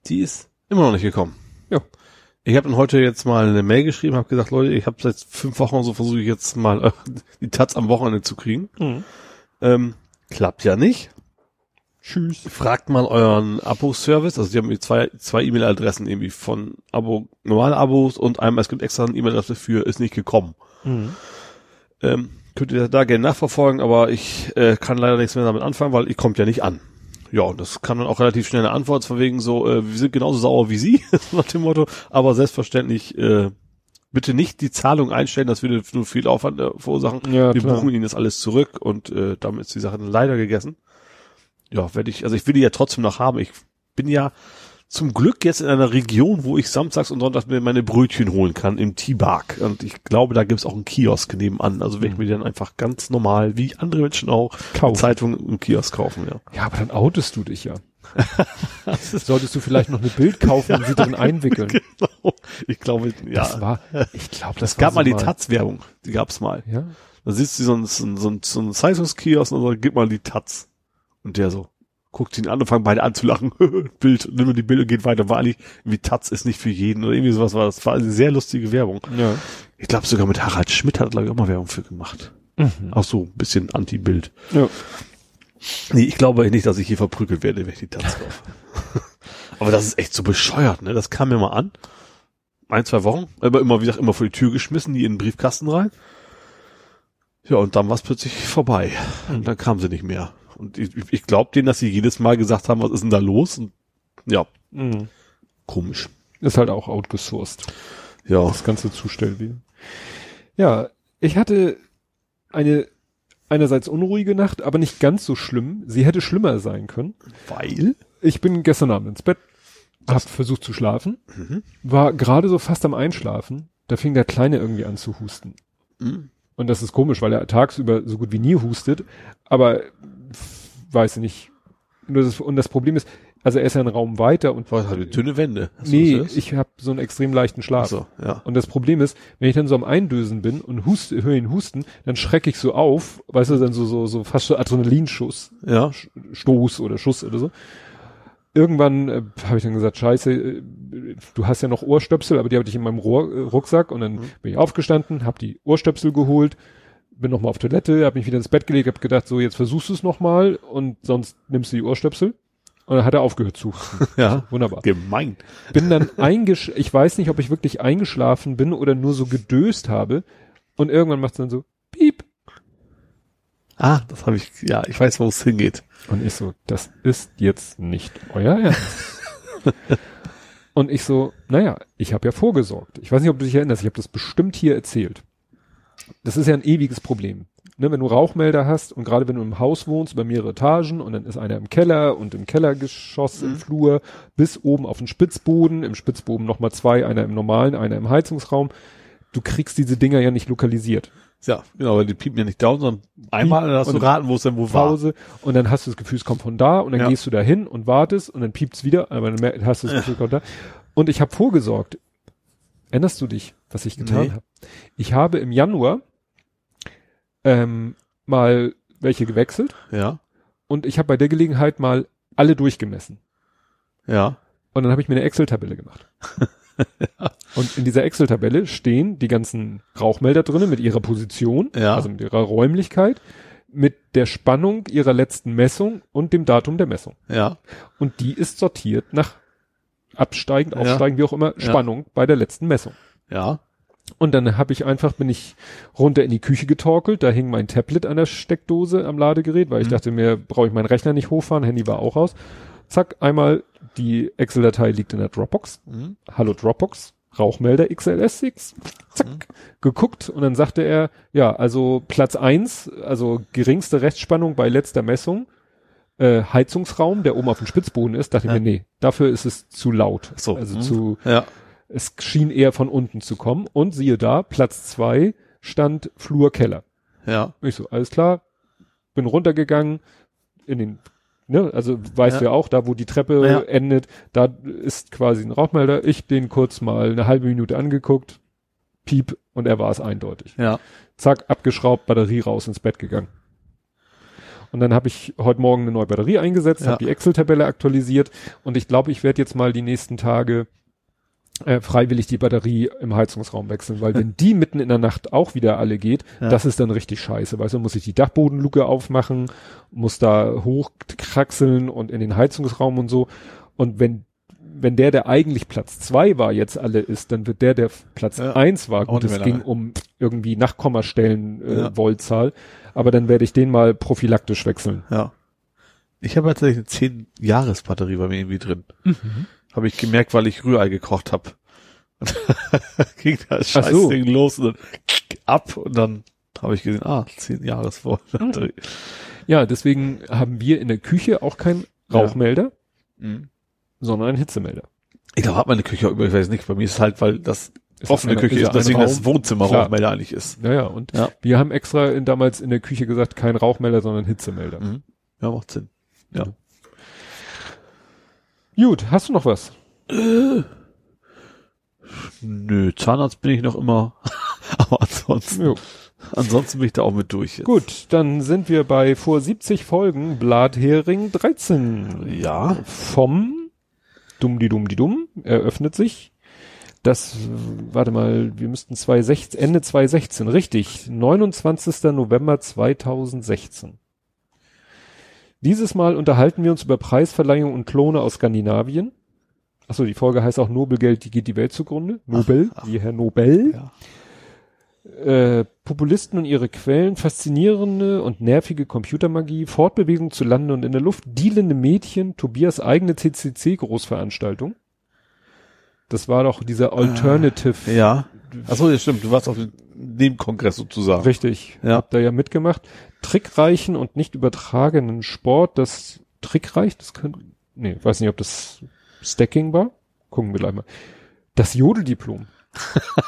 C: Die ist immer noch nicht gekommen.
B: Ja.
C: Ich habe heute jetzt mal eine Mail geschrieben, habe gesagt, Leute, ich habe seit fünf Wochen so versuche ich jetzt mal äh, die Taz am Wochenende zu kriegen. Ähm, klappt ja nicht.
B: Tschüss.
C: Fragt mal euren Abo-Service. Also die haben zwei zwei E-Mail-Adressen irgendwie von Abo normale Abos und einmal es gibt extra eine E-Mail-Adresse für ist nicht gekommen. Ähm, könnt ihr da gerne nachverfolgen, aber ich äh, kann leider nichts mehr damit anfangen, weil ich kommt ja nicht an. Ja, und das kam dann auch relativ schnell eine Antwort von wegen so, äh, wir sind genauso sauer wie Sie, nach dem Motto, aber selbstverständlich äh, bitte nicht die Zahlung einstellen, das würde nur viel Aufwand äh, verursachen.
B: Ja,
C: wir
B: klar.
C: buchen Ihnen das alles zurück und äh, damit ist die Sache dann leider gegessen. Ja, werde ich, also ich will die ja trotzdem noch haben. Ich bin ja zum Glück jetzt in einer Region, wo ich samstags und sonntags mir meine Brötchen holen kann im T-Bark. Und ich glaube, da gibt's auch einen Kiosk nebenan. Also werde ich mir dann einfach ganz normal, wie andere Menschen auch,
B: Kaufen.
C: Zeitungen im Kiosk kaufen, ja.
B: Ja, aber dann outest du dich ja. Solltest du vielleicht noch eine Bild kaufen und sie drin einwickeln.
C: Genau. Ich glaube, ja.
B: Das war, ich glaube, das
C: es gab
B: war
C: mal
B: so
C: die Taz-Werbung. Die gab's mal.
B: Ja.
C: Da sitzt sie so ein, so ein, so ein, so ein Zeitungskiosk und sagt, gib mal die Taz. Und der so, guckt ihn an und fangen beide an zu lachen. Bild, nimm mir die Bilder, geht weiter. War eigentlich, wie Taz ist nicht für jeden oder irgendwie sowas war. Das war eine sehr lustige Werbung.
B: Ja.
C: Ich glaube sogar mit Harald Schmidt hat, glaube ich, auch mal Werbung für gemacht. Auch so, ein bisschen Anti-Bild.
B: ja.
C: Nee, ich glaube nicht, dass ich hier verprügelt werde, wenn ich die Taz kaufe. Aber das ist echt so bescheuert, ne? Das kam mir mal an. Ein, zwei Wochen. Aber immer, wie gesagt, immer vor die Tür geschmissen, die in den Briefkasten rein. Ja, und dann war es plötzlich vorbei. Und dann kam sie nicht mehr. Und ich, ich glaube denen, dass sie jedes Mal gesagt haben, was ist denn da los? Und ja,
B: Mhm.
C: komisch.
B: Ist halt auch outgesourced.
C: Ja.
B: Das ganze Zustellwesen. Ja, ich hatte eine einerseits unruhige Nacht, aber nicht ganz so schlimm. Sie hätte schlimmer sein können.
C: Weil?
B: Ich bin gestern Abend ins Bett, hab versucht zu schlafen,
C: Mhm.
B: war gerade so fast am Einschlafen, da fing der Kleine irgendwie an zu husten.
C: Mhm.
B: Und das ist komisch, weil er tagsüber so gut wie nie hustet, aber weiß ich nicht. Nur das, und das Problem ist, also er ist ja einen Raum weiter und
C: Was hat die dünne Wände? Hast
B: nee, ich habe so einen extrem leichten Schlaf.
C: Ach so, ja.
B: Und das Problem ist, wenn ich dann so am Eindösen bin und hust, höre ihn husten, dann schrecke ich so auf, weißt du, dann so, so, so fast so Adrenalinschuss,
C: Ja.
B: Stoß oder Schuss oder so. Irgendwann äh, habe ich dann gesagt, scheiße, äh, du hast ja noch Ohrstöpsel, aber die hatte ich in meinem Rohr, äh, Rucksack und dann bin ich aufgestanden, habe die Ohrstöpsel geholt, bin nochmal auf Toilette, habe mich wieder ins Bett gelegt, habe gedacht, so jetzt versuchst du es nochmal und sonst nimmst du die Ohrstöpsel. Und dann hat er aufgehört zu.
C: Ja.
B: Wunderbar
C: Gemein.
B: bin dann eingesch ich weiß nicht, ob ich wirklich eingeschlafen bin oder nur so gedöst habe und irgendwann macht es dann so piep
C: Ah, das habe ich, ja, ich weiß, wo es hingeht.
B: und ich so, das ist jetzt nicht euer Ernst. und ich so, naja, ich habe ja vorgesorgt. Ich weiß nicht, ob du dich erinnerst, ich habe das bestimmt hier erzählt. Das ist ja ein ewiges Problem. Ne, wenn du Rauchmelder hast und gerade wenn du im Haus wohnst, über mehrere Etagen und dann ist einer im Keller und im Kellergeschoss im Flur bis oben auf den Spitzboden, im Spitzboden nochmal zwei, einer im normalen, einer im Heizungsraum. Du kriegst diese Dinger ja nicht lokalisiert.
C: Ja, genau, aber die piepen ja nicht down, sondern einmal, dann hast du
B: und
C: raten, wo es denn wo war.
B: Pause und dann hast du das Gefühl, es kommt von da und dann
C: Ja.
B: gehst du da hin und wartest und dann piept's wieder, aber dann hast du das Gefühl, es kommt da. Und ich habe vorgesorgt. Erinnerst du dich, was ich getan
C: Nee.
B: habe? Ich habe im Januar ähm, mal welche gewechselt
C: Ja,
B: und ich habe bei der Gelegenheit mal alle durchgemessen.
C: ja,
B: Und dann habe ich mir eine Excel-Tabelle gemacht. Und in dieser Excel-Tabelle stehen die ganzen Rauchmelder drinnen mit ihrer Position,
C: Ja.
B: also mit ihrer Räumlichkeit, mit der Spannung ihrer letzten Messung und dem Datum der Messung.
C: ja,
B: Und die ist sortiert nach absteigend,
C: Ja.
B: aufsteigend, wie auch immer, Spannung bei der letzten Messung.
C: ja,
B: Und dann habe ich einfach, bin ich runter in die Küche getorkelt, da hing mein Tablet an der Steckdose am Ladegerät, weil ich dachte mir, brauche ich meinen Rechner nicht hochfahren, Handy war auch aus. Zack, einmal die Excel-Datei liegt in der Dropbox.
C: Mhm.
B: Hallo Dropbox, Rauchmelder XLS6. Zack, geguckt und dann sagte er, ja, also Platz eins, also geringste Rechtsspannung bei letzter Messung, äh, Heizungsraum, der oben auf dem Spitzboden ist, dachte
C: Ja.
B: ich mir, nee, dafür ist es zu laut.
C: so.
B: Also
C: mhm.
B: zu,
C: ja,
B: es schien eher von unten zu kommen. Und siehe da, Platz zwei stand Flur Keller.
C: ja,
B: Ich so, alles klar, bin runtergegangen in den, ne, also weißt
C: Ja.
B: du ja auch, da wo die Treppe
C: Ja.
B: endet, da ist quasi ein Rauchmelder. Ich den kurz mal eine halbe Minute angeguckt, piep, und er war es eindeutig.
C: ja,
B: Zack, abgeschraubt, Batterie raus, ins Bett gegangen. Und dann habe ich heute Morgen eine neue Batterie eingesetzt,
C: Ja.
B: habe die Excel-Tabelle aktualisiert und ich glaube, ich werde jetzt mal die nächsten Tage äh, freiwillig die Batterie im Heizungsraum wechseln, weil wenn die mitten in der Nacht auch wieder alle geht,
C: Ja.
B: das ist dann richtig scheiße. Weißt du, muss ich die Dachbodenluke aufmachen, muss da hochkraxeln und in den Heizungsraum und so. Und wenn wenn der, der eigentlich Platz zwei war, jetzt alle ist, dann wird der, der Platz
C: Ja.
B: eins war, gut, es ging um irgendwie Nachkommastellen äh,
C: Ja.
B: Voltzahl, aber dann werde ich den mal prophylaktisch wechseln.
C: ja. Ich habe tatsächlich eine 10 Jahres Batterie bei mir irgendwie drin. Habe ich gemerkt, weil ich Rührei gekocht habe. Ging das
B: Ach so.
C: Scheißding los und dann ab und dann habe ich gesehen, ah, 10 Jahres vor. Batterie.
B: Ja, deswegen haben wir in der Küche auch keinen Rauchmelder,
C: Mhm.
B: Sondern einen Hitzemelder.
C: Ich glaube, hat meine Küche über, ich weiß nicht, bei mir ist es halt, weil das
B: Ist
C: offene
B: eine-
C: Küche
B: ist
C: ist,
B: ja ein
C: deswegen
B: Raum.
C: das Wohnzimmer
B: Klar.
C: Rauchmelder eigentlich ist.
B: Naja, und
C: Ja.
B: wir haben extra in, damals in der Küche gesagt, kein Rauchmelder, sondern Hitzemelder.
C: Mhm. Ja, macht Sinn. Ja.
B: Gut, hast du noch was?
C: Nö, Zahnarzt bin ich noch immer. Aber ansonsten,
B: Jo.
C: ansonsten bin ich da auch mit durch jetzt.
B: Gut, dann sind wir bei vor 70 Folgen Blathering 13.
C: Ja.
B: Vom Dumm die Dumm die Dumm eröffnet sich. Das, warte mal, wir müssten 2016, Ende 2016, richtig, 29. November 2016. Dieses Mal unterhalten wir uns über Preisverleihung und Klone aus Skandinavien. Achso, die Folge heißt auch Nobelgeld, die geht die Welt zugrunde. Nobel,
C: ach.
B: wie Herr Nobel.
C: Ja.
B: Äh, Populisten und ihre Quellen, faszinierende und nervige Computermagie, Fortbewegung zu Lande und in der Luft, dealende Mädchen, Tobias eigene CCC-Großveranstaltung. Das war doch dieser Alternative.
C: Ja. Achso, ja, stimmt. Du warst auf dem Kongress sozusagen.
B: Richtig.
C: Ja.
B: Hab da ja mitgemacht. Trickreichen und nicht übertragenen Sport, das trickreich, das könnte, nee, weiß nicht, ob das Stacking war. Gucken wir gleich mal. Das Jodeldiplom.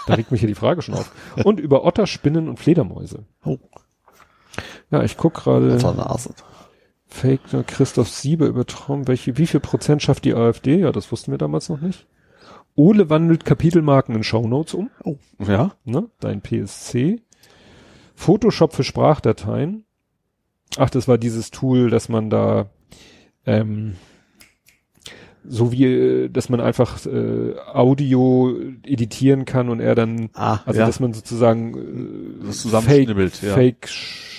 B: Da regt mich hier die Frage schon auf. Und über Otter, Spinnen und Fledermäuse.
C: Oh.
B: Ja, ich guck gerade. Fake ne, Christoph Sieber über Traum. Welche, wie viel Prozent schafft die AfD? Ja, das wussten wir damals noch nicht. Ole wandelt Kapitelmarken in Shownotes um.
C: Oh. Ja?
B: Ne? Dein PSC. Photoshop für Sprachdateien. Ach, das war dieses Tool, dass man da ähm, so wie, äh, dass man einfach äh, Audio editieren kann und er dann,
C: Ah,
B: also
C: ja.
B: dass man sozusagen äh, Fake,
C: ja.
B: Fake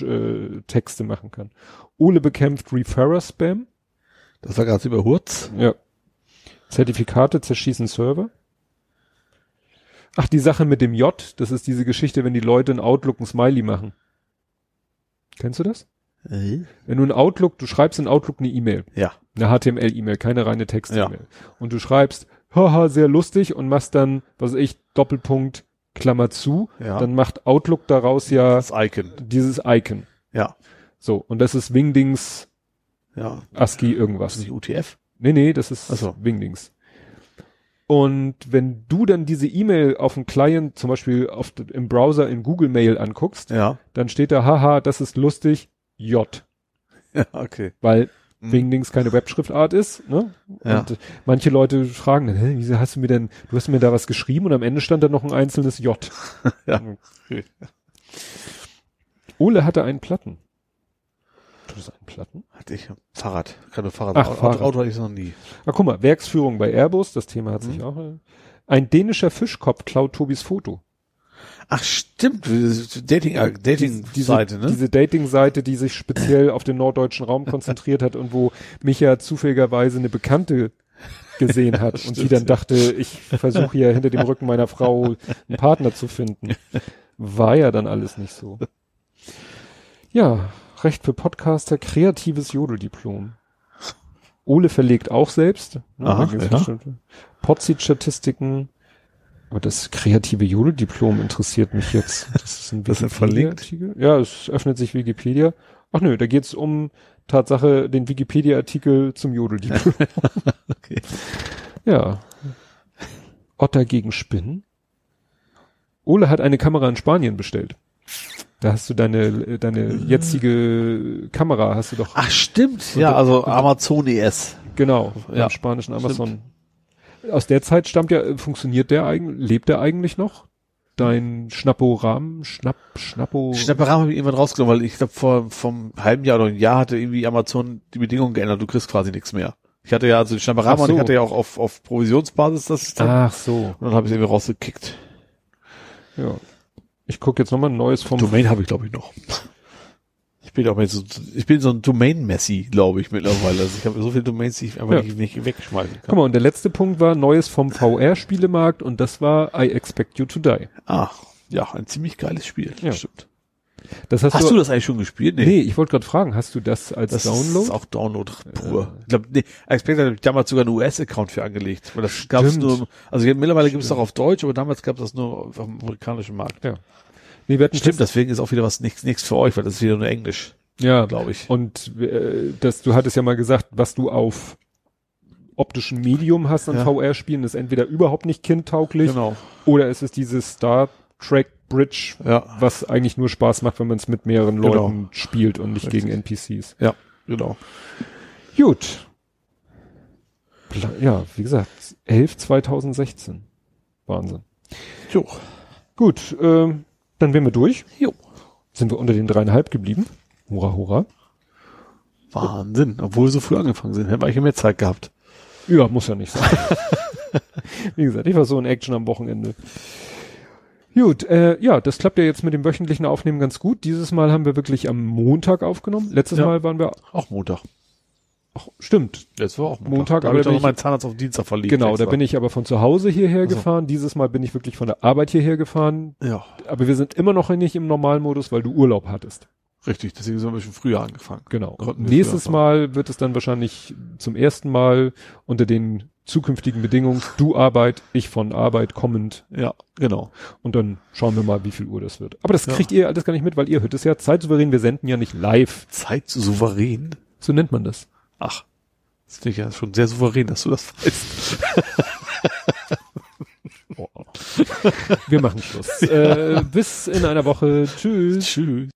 B: äh, Texte machen kann. Ole bekämpft Referrer-Spam.
C: Das war gerade über Hurz.
B: Ja. Zertifikate zerschießen Server. Ach, die Sache mit dem J, das ist diese Geschichte, wenn die Leute in Outlook ein Smiley machen. Kennst du das? Wenn du in Outlook, du schreibst in Outlook eine E-Mail,
C: Ja.
B: eine HTML-E-Mail, keine reine Text-E-Mail. Und du schreibst, haha, sehr lustig und machst dann, was weiß ich, Doppelpunkt, Klammer zu,
C: Ja.
B: dann macht Outlook daraus ja
C: Das Icon.
B: dieses Icon.
C: Ja.
B: So, und das ist Wingdings
C: Ja.
B: ASCII
C: Was
B: irgendwas.
C: ist nicht UTF?
B: Nee, nee, das ist
C: Ach so.
B: Wingdings. Und wenn du dann diese E-Mail auf dem Client, zum Beispiel auf, im Browser in Google Mail anguckst,
C: Ja.
B: dann steht da, haha, das ist lustig, J.
C: Ja, okay.
B: Weil
C: Mhm.
B: Wingdings keine Webschriftart ist, ne?
C: Ja.
B: Und manche Leute fragen dann, hä, wieso hast du mir denn, du hast mir da was geschrieben und am Ende stand da noch ein einzelnes J.
C: Ja.
B: Ole hatte einen Platten. Tut es einen Platten?
C: Hatte ich ein Fahrrad. Keine Fahrrad.
B: Ach,
C: Auto,
B: Fahrrad.
C: Auto hatte ich noch nie.
B: Ah, guck mal, Werksführung bei Airbus, das Thema hat
C: Mhm.
B: sich auch. äh, Ein dänischer Fischkopf klaut Tobis Foto.
C: Ach, stimmt. Dating, äh, Dating
B: diese,
C: ne?
B: Diese Dating-Seite, die sich speziell auf den norddeutschen Raum konzentriert hat und wo Micha zufälligerweise eine Bekannte gesehen hat und die
C: Stimmt,
B: dann
C: ja.
B: dachte, ich versuche hier hinter dem Rücken meiner Frau einen Partner zu finden. War ja dann alles nicht so. Ja, Recht für Podcaster, kreatives Jodeldiplom. Ole verlegt auch selbst. Ne,
C: Aha, ja.
B: Podzit-Statistiken. Aber das kreative Jodeldiplom interessiert mich jetzt. Das ist ein
C: Das ist verlinkt?
B: Wikipedia-Artikel. Ja, es öffnet sich Wikipedia. Ach nö, da geht's um Tatsache den Wikipedia-Artikel zum Jodeldiplom.
C: Okay.
B: ja. Otter gegen Spinnen. Ole hat eine Kamera in Spanien bestellt. Da hast du deine, deine jetzige Kamera, hast du doch,
C: Ach, stimmt. Ja, also Amazon ES.
B: genau,
C: ja,
B: im spanischen Amazon. Aus der Zeit stammt ja, funktioniert der eigentlich, lebt der eigentlich noch? Dein Schnapporam, Schnapp, Schnappo.
C: Schnapperam habe ich irgendwann rausgenommen, weil ich glaube vor vom halben Jahr oder einem Jahr hatte irgendwie Amazon die Bedingungen geändert. Du kriegst quasi nichts mehr. Ich hatte ja also den Schnapperam
B: Ach
C: und ich
B: so.
C: hatte ja auch auf, auf Provisionsbasis das.
B: Ach so,
C: Und dann habe ich es irgendwie rausgekickt.
B: ja. Ich gucke jetzt nochmal ein neues vom
C: Domain habe ich glaube ich noch. Ich bin auch mal so, ich bin so ein Domain-Messi, glaube ich, mittlerweile. Also ich habe so viele Domains, die ich einfach
B: Ja.
C: nicht, nicht wegschmeißen
B: Guck
C: kann.
B: mal, und der letzte Punkt war Neues vom VR-Spielemarkt und das war I Expect You to Die.
C: Ah, ja, ein ziemlich geiles Spiel.
B: Ja.
C: Stimmt.
B: Das hast,
C: Hast
B: du,
C: du das eigentlich schon gespielt?
B: Nee, ich wollte gerade fragen, hast du das als
C: Das
B: Download?
C: ist auch Download pur. Ich glaube, nee, Expect hat damals sogar einen US-Account für angelegt. Weil das gab es nur, also mittlerweile gibt es auch auf Deutsch, aber damals gab es das nur auf dem amerikanischen Markt.
B: ja. Nee, wir
C: Stimmt, deswegen ist auch wieder was nichts nichts für euch, weil das ist wieder nur Englisch,
B: ja,
C: glaube ich.
B: Und äh, das, du hattest ja mal gesagt, was du auf optischen Medium hast an
C: Ja.
B: VR-Spielen, ist entweder überhaupt nicht kindtauglich
C: Genau.
B: oder es ist dieses Star Trek Bridge,
C: Ja,
B: was eigentlich nur Spaß macht, wenn man es mit mehreren
C: Genau.
B: Leuten spielt und nicht
C: Richtig.
B: gegen NPCs.
C: ja, genau.
B: Gut. Ja, wie gesagt, 11 2016. Wahnsinn.
C: Jo.
B: Gut, ähm, dann wären wir durch.
C: Jo.
B: Sind wir unter den dreieinhalb geblieben. Hurra, hurra.
C: Wahnsinn. Obwohl wir so früh angefangen sind, hätten wir eigentlich mehr Zeit gehabt.
B: Ja, muss ja nicht sein. Wie gesagt, ich war so in Action am Wochenende. Gut, äh, ja, das klappt ja jetzt mit dem wöchentlichen Aufnehmen ganz gut. Dieses Mal haben wir wirklich am Montag aufgenommen. Letztes
C: Ja.
B: Mal waren wir
C: Auch Montag.
B: Ach, stimmt.
C: Jetzt war auch
B: Montag,
C: da
B: aber da
C: doch
B: ich-
C: meinen Zahnarzt auf Dienstag verlegt.
B: Genau, da
C: extra.
B: bin ich aber von zu Hause hierher
C: Also.
B: gefahren. Dieses Mal bin ich wirklich von der Arbeit hierher gefahren.
C: Ja,
B: Aber wir sind immer noch nicht im Normalmodus, weil du Urlaub hattest.
C: richtig. Deswegen sind wir schon früher angefangen.
B: Genau. Nächstes Mal wird es dann wahrscheinlich zum ersten Mal unter den zukünftigen Bedingungen du Arbeit, ich von Arbeit kommend
C: Ja, genau.
B: und dann schauen wir mal, wie viel Uhr das wird. Aber das
C: Ja.
B: kriegt ihr alles gar nicht mit, weil ihr hört es ja zeitsouverän, wir senden ja nicht live.
C: Zeit souverän.
B: So nennt man das.
C: Ach, das finde ich ja schon sehr souverän, dass du das weißt.
B: Wir machen Schluss. äh, bis in einer Woche. Tschüss.
C: Tschüss.